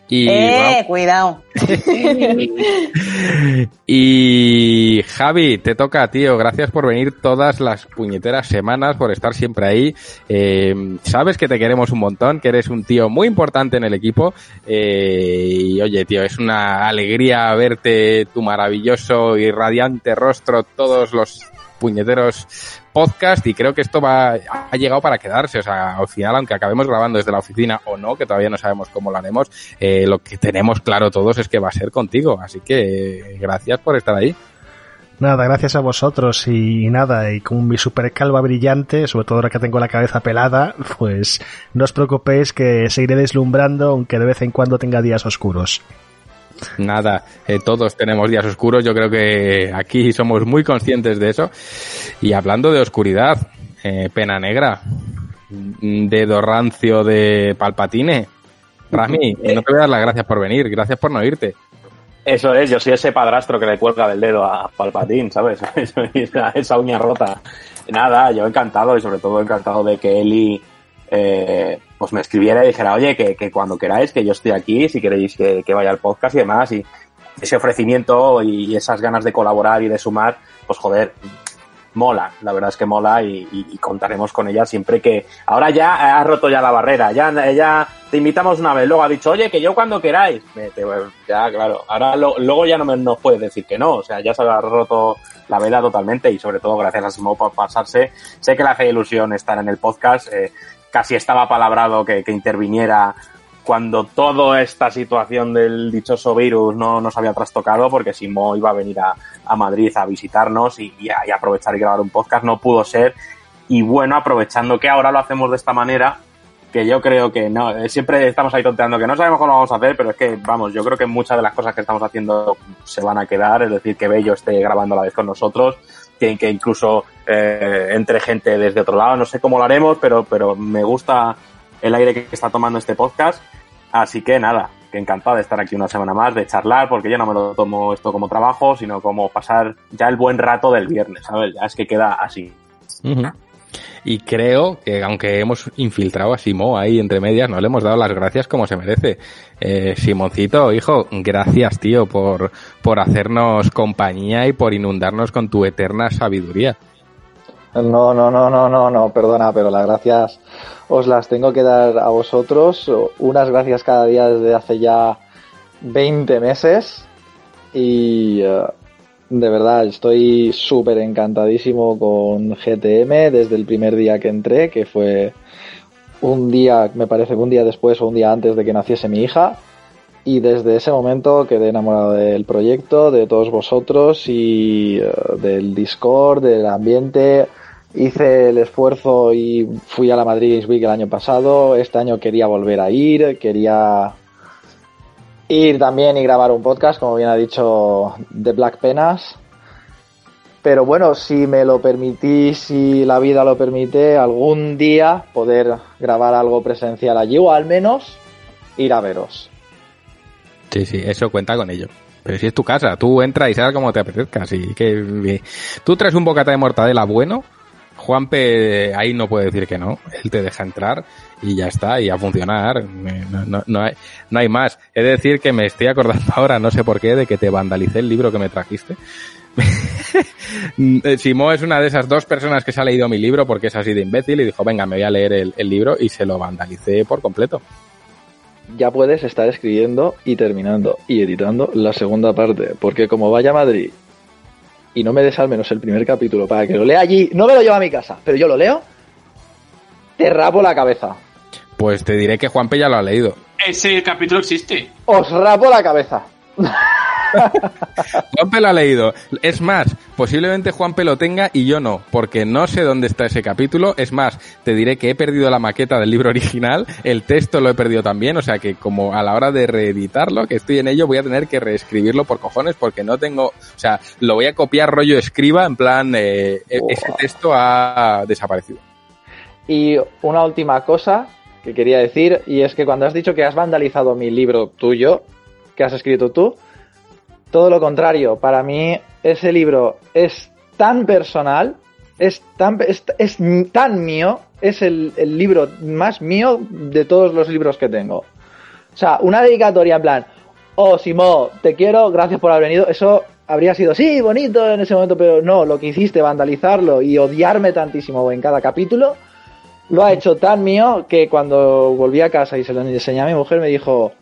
y, eh, cuidado. y Javi, te toca, tío. Gracias por venir todas las puñeteras semanas, por estar siempre ahí. Eh, sabes que te queremos un montón, que eres un tío muy importante en el equipo. Eh, y oye, tío, es una alegría verte tu maravilloso y radiante rostro todos los puñeteros podcast y creo que esto va ha llegado para quedarse. O sea al final aunque acabemos grabando desde la oficina o no que todavía no sabemos cómo lo haremos eh, lo que tenemos claro todos es que va a ser contigo. Así que eh, gracias por estar ahí. Nada, gracias a vosotros y, nada, y con mi super calva brillante, sobre todo ahora que tengo la cabeza pelada, pues no os preocupéis que seguiré deslumbrando aunque de vez en cuando tenga días oscuros. Nada, eh, todos tenemos días oscuros, yo creo que aquí somos muy conscientes de eso. Y hablando de oscuridad, eh, pena negra, dedo rancio de Palpatine, Rami, no te voy a dar las gracias por venir, gracias por no irte. Eso es, yo soy ese padrastro que le cuelga del dedo a Palpatín, ¿sabes? esa, esa uña rota. Nada, yo encantado y sobre todo encantado de que Eli eh, pues me escribiera y dijera, oye, que, que cuando queráis, que yo estoy aquí, si queréis que, que vaya al podcast y demás. Y ese ofrecimiento y esas ganas de colaborar y de sumar, pues joder, mola, la verdad es que mola y, contaremos con ella siempre que ahora ya ha roto ya la barrera, ya, ya te invitamos una vez, luego ha dicho, oye, que yo cuando queráis, ya claro, ahora lo- luego ya no me, nos puedes decir que no, o sea, ya se ha roto la veda totalmente y sobre todo gracias a Simón por pasarse, sé que le hace ilusión estar en el podcast, eh, casi estaba palabrado que, que interviniera cuando toda esta situación del dichoso virus no nos había trastocado, porque Simo iba a venir a, a Madrid a visitarnos y, y a- y aprovechar y grabar un podcast, no pudo ser. Y bueno, aprovechando que ahora lo hacemos de esta manera, que yo creo que no, eh, siempre estamos ahí tonteando que no sabemos cómo lo vamos a hacer, pero es que, vamos, yo creo que muchas de las cosas que estamos haciendo se van a quedar, es decir, que Bello esté grabando a la vez con nosotros, que, que incluso eh, entre gente desde otro lado, no sé cómo lo haremos, pero, pero me gusta el aire que está tomando este podcast. Así que nada, que encantado de estar aquí una semana más, de charlar, porque yo no me lo tomo esto como trabajo, sino como pasar ya el buen rato del viernes, ¿sabes? Ya es que queda así. Y creo que aunque hemos infiltrado a Simo ahí entre medias, no le hemos dado las gracias como se merece. Eh, Simoncito, hijo, gracias tío por, por hacernos compañía y por inundarnos con tu eterna sabiduría. No, no, no, no, no, no, perdona, pero las gracias os las tengo que dar a vosotros. Unas gracias cada día desde hace ya 20 meses. Y eh, de verdad estoy súper encantadísimo con GTM desde el primer día que entré, que fue un día, me parece un día después o un día antes de que naciese mi hija. Y desde ese momento quedé enamorado del proyecto, de todos vosotros y eh, del Discord, del ambiente. Hice el esfuerzo y fui a la Madrid Games Week el año pasado. Este año quería volver a ir, quería ir también y grabar un podcast, como bien ha dicho, de Black Penas. Pero bueno, si me lo permitís, si la vida lo permite, algún día poder grabar algo presencial allí o al menos ir a veros. Sí, sí, eso cuenta con ello. Pero si es tu casa, tú entra y sal como te apetezca. Así que eh, tú traes un bocata de mortadela bueno, Juanpe ahí no puede decir que no. Él te deja entrar y ya está, y a funcionar. No, no, hay, más. He de decir que me estoy acordando ahora, no sé por qué, de que te vandalicé el libro que me trajiste. Simó es una de esas dos personas que se ha leído mi libro porque es así de imbécil y dijo, venga, me voy a leer el, el libro y se lo vandalicé por completo. Ya puedes estar escribiendo y terminando y editando la segunda parte, porque como vaya a Madrid y no me des al menos el primer capítulo para que lo lea allí, no me lo llevo a mi casa, pero yo lo leo, te rapo la cabeza. Pues te diré que Juanpe ya lo ha leído. Ese capítulo existe. Os rapo la cabeza. Juanpe lo ha leído. Es más, posiblemente Juanpe lo tenga y yo no, porque no sé dónde está ese capítulo. Es más, te diré que he perdido la maqueta del libro original, el texto lo he perdido también, o sea que como a la hora de reeditarlo, que estoy en ello, voy a tener que reescribirlo por cojones porque no tengo, o sea, lo voy a copiar rollo escriba, en plan, eh, ese texto ha desaparecido. Y una última cosa que quería decir, y es que cuando has dicho que has vandalizado mi libro tuyo, que has escrito tú, todo lo contrario, para mí ese libro es tan personal, es tan, es, es tan mío, es el, el, libro más mío de todos los libros que tengo. O sea, una dedicatoria en plan, oh Simó, te quiero, gracias por haber venido, eso habría sido, sí, bonito en ese momento, pero no, lo que hiciste, vandalizarlo y odiarme tantísimo en cada capítulo, lo ha hecho tan mío que cuando volví a casa y se lo enseñé a mi mujer me dijo,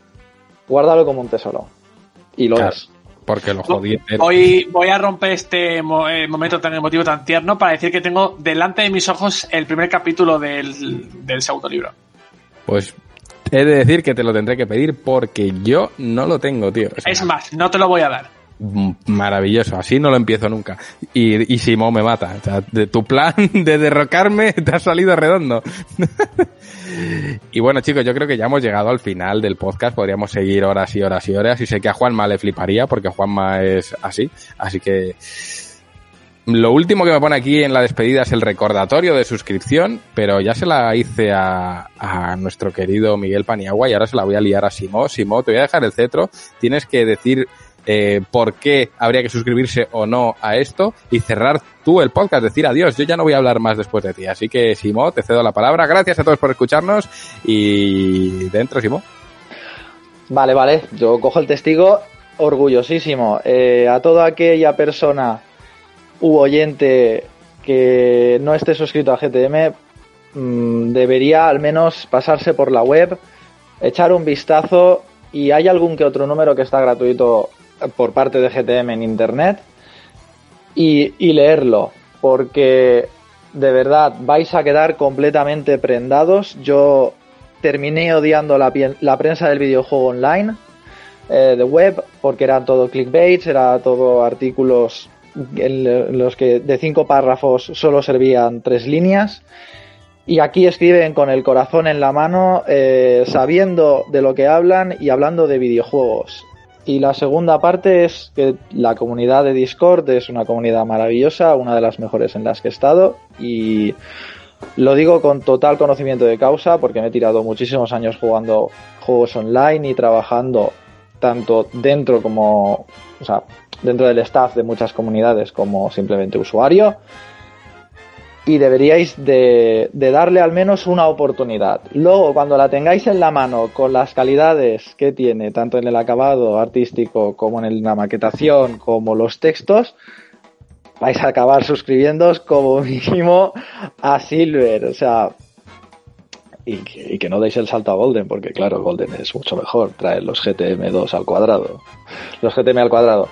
guárdalo como un tesoro. Y lo Claro. es. Porque lo jodí. Voy, voy a romper este mo- eh, momento tan emotivo, tan tierno, para decir que tengo delante de mis ojos el primer capítulo del, del segundo libro. Pues he de decir que te lo tendré que pedir porque yo no lo tengo, tío. O sea, Es más, no te lo voy a dar. Maravilloso, así no lo empiezo nunca. Y, y Simón me mata. O sea, de tu plan de derrocarme te ha salido redondo. y bueno, chicos, yo creo que ya hemos llegado al final del podcast. Podríamos seguir horas y horas y horas. Y sé que a Juanma le fliparía porque Juanma es así. Así que lo último que me pone aquí en la despedida es el recordatorio de suscripción, pero ya se la hice a, a nuestro querido Miguel Paniagua y ahora se la voy a liar a Simó. Simó, te voy a dejar el cetro. Tienes que decir eh, por qué habría que suscribirse o no a esto y cerrar tú el podcast, decir adiós. Yo ya no voy a hablar más después de ti. Así que, Simó, te cedo la palabra. Gracias a todos por escucharnos y dentro, Simó. Vale, vale, yo cojo el testigo orgullosísimo. Eh, a toda aquella persona u oyente que no esté suscrito a GTM, mm, debería al menos pasarse por la web, echar un vistazo y hay algún que otro número que está gratuito por parte de GTM en internet y, leerlo, porque de verdad vais a quedar completamente prendados. Yo terminé odiando la, la prensa del videojuego online eh, de web porque eran todo clickbaits, era todo artículos en los que de cinco párrafos solo servían tres líneas. Y aquí escriben con el corazón en la mano, eh, sabiendo de lo que hablan y hablando de videojuegos. Y la segunda parte es que la comunidad de Discord es una comunidad maravillosa, una de las mejores en las que he estado. Y lo digo con total conocimiento de causa porque me he tirado muchísimos años jugando juegos online y trabajando tanto dentro como, o sea, dentro del staff de muchas comunidades como simplemente usuario. Y deberíais de, de darle al menos una oportunidad. Luego, cuando la tengáis en la mano con las calidades que tiene, tanto en el acabado artístico como en la maquetación, como los textos, vais a acabar suscribiéndoos como mínimo a Silver. O sea, y que, no deis el salto a Golden, porque claro, Golden es mucho mejor. Trae los GTM2 al cuadrado. Los GTM al cuadrado.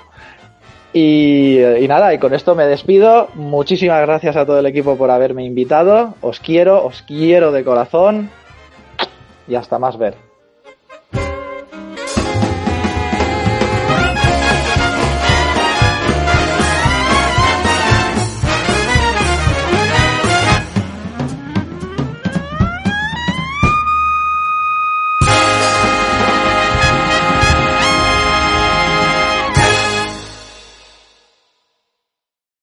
Y, nada, y con esto me despido. Muchísimas gracias a todo el equipo por haberme invitado. Os quiero, os quiero de corazón. Y hasta más ver.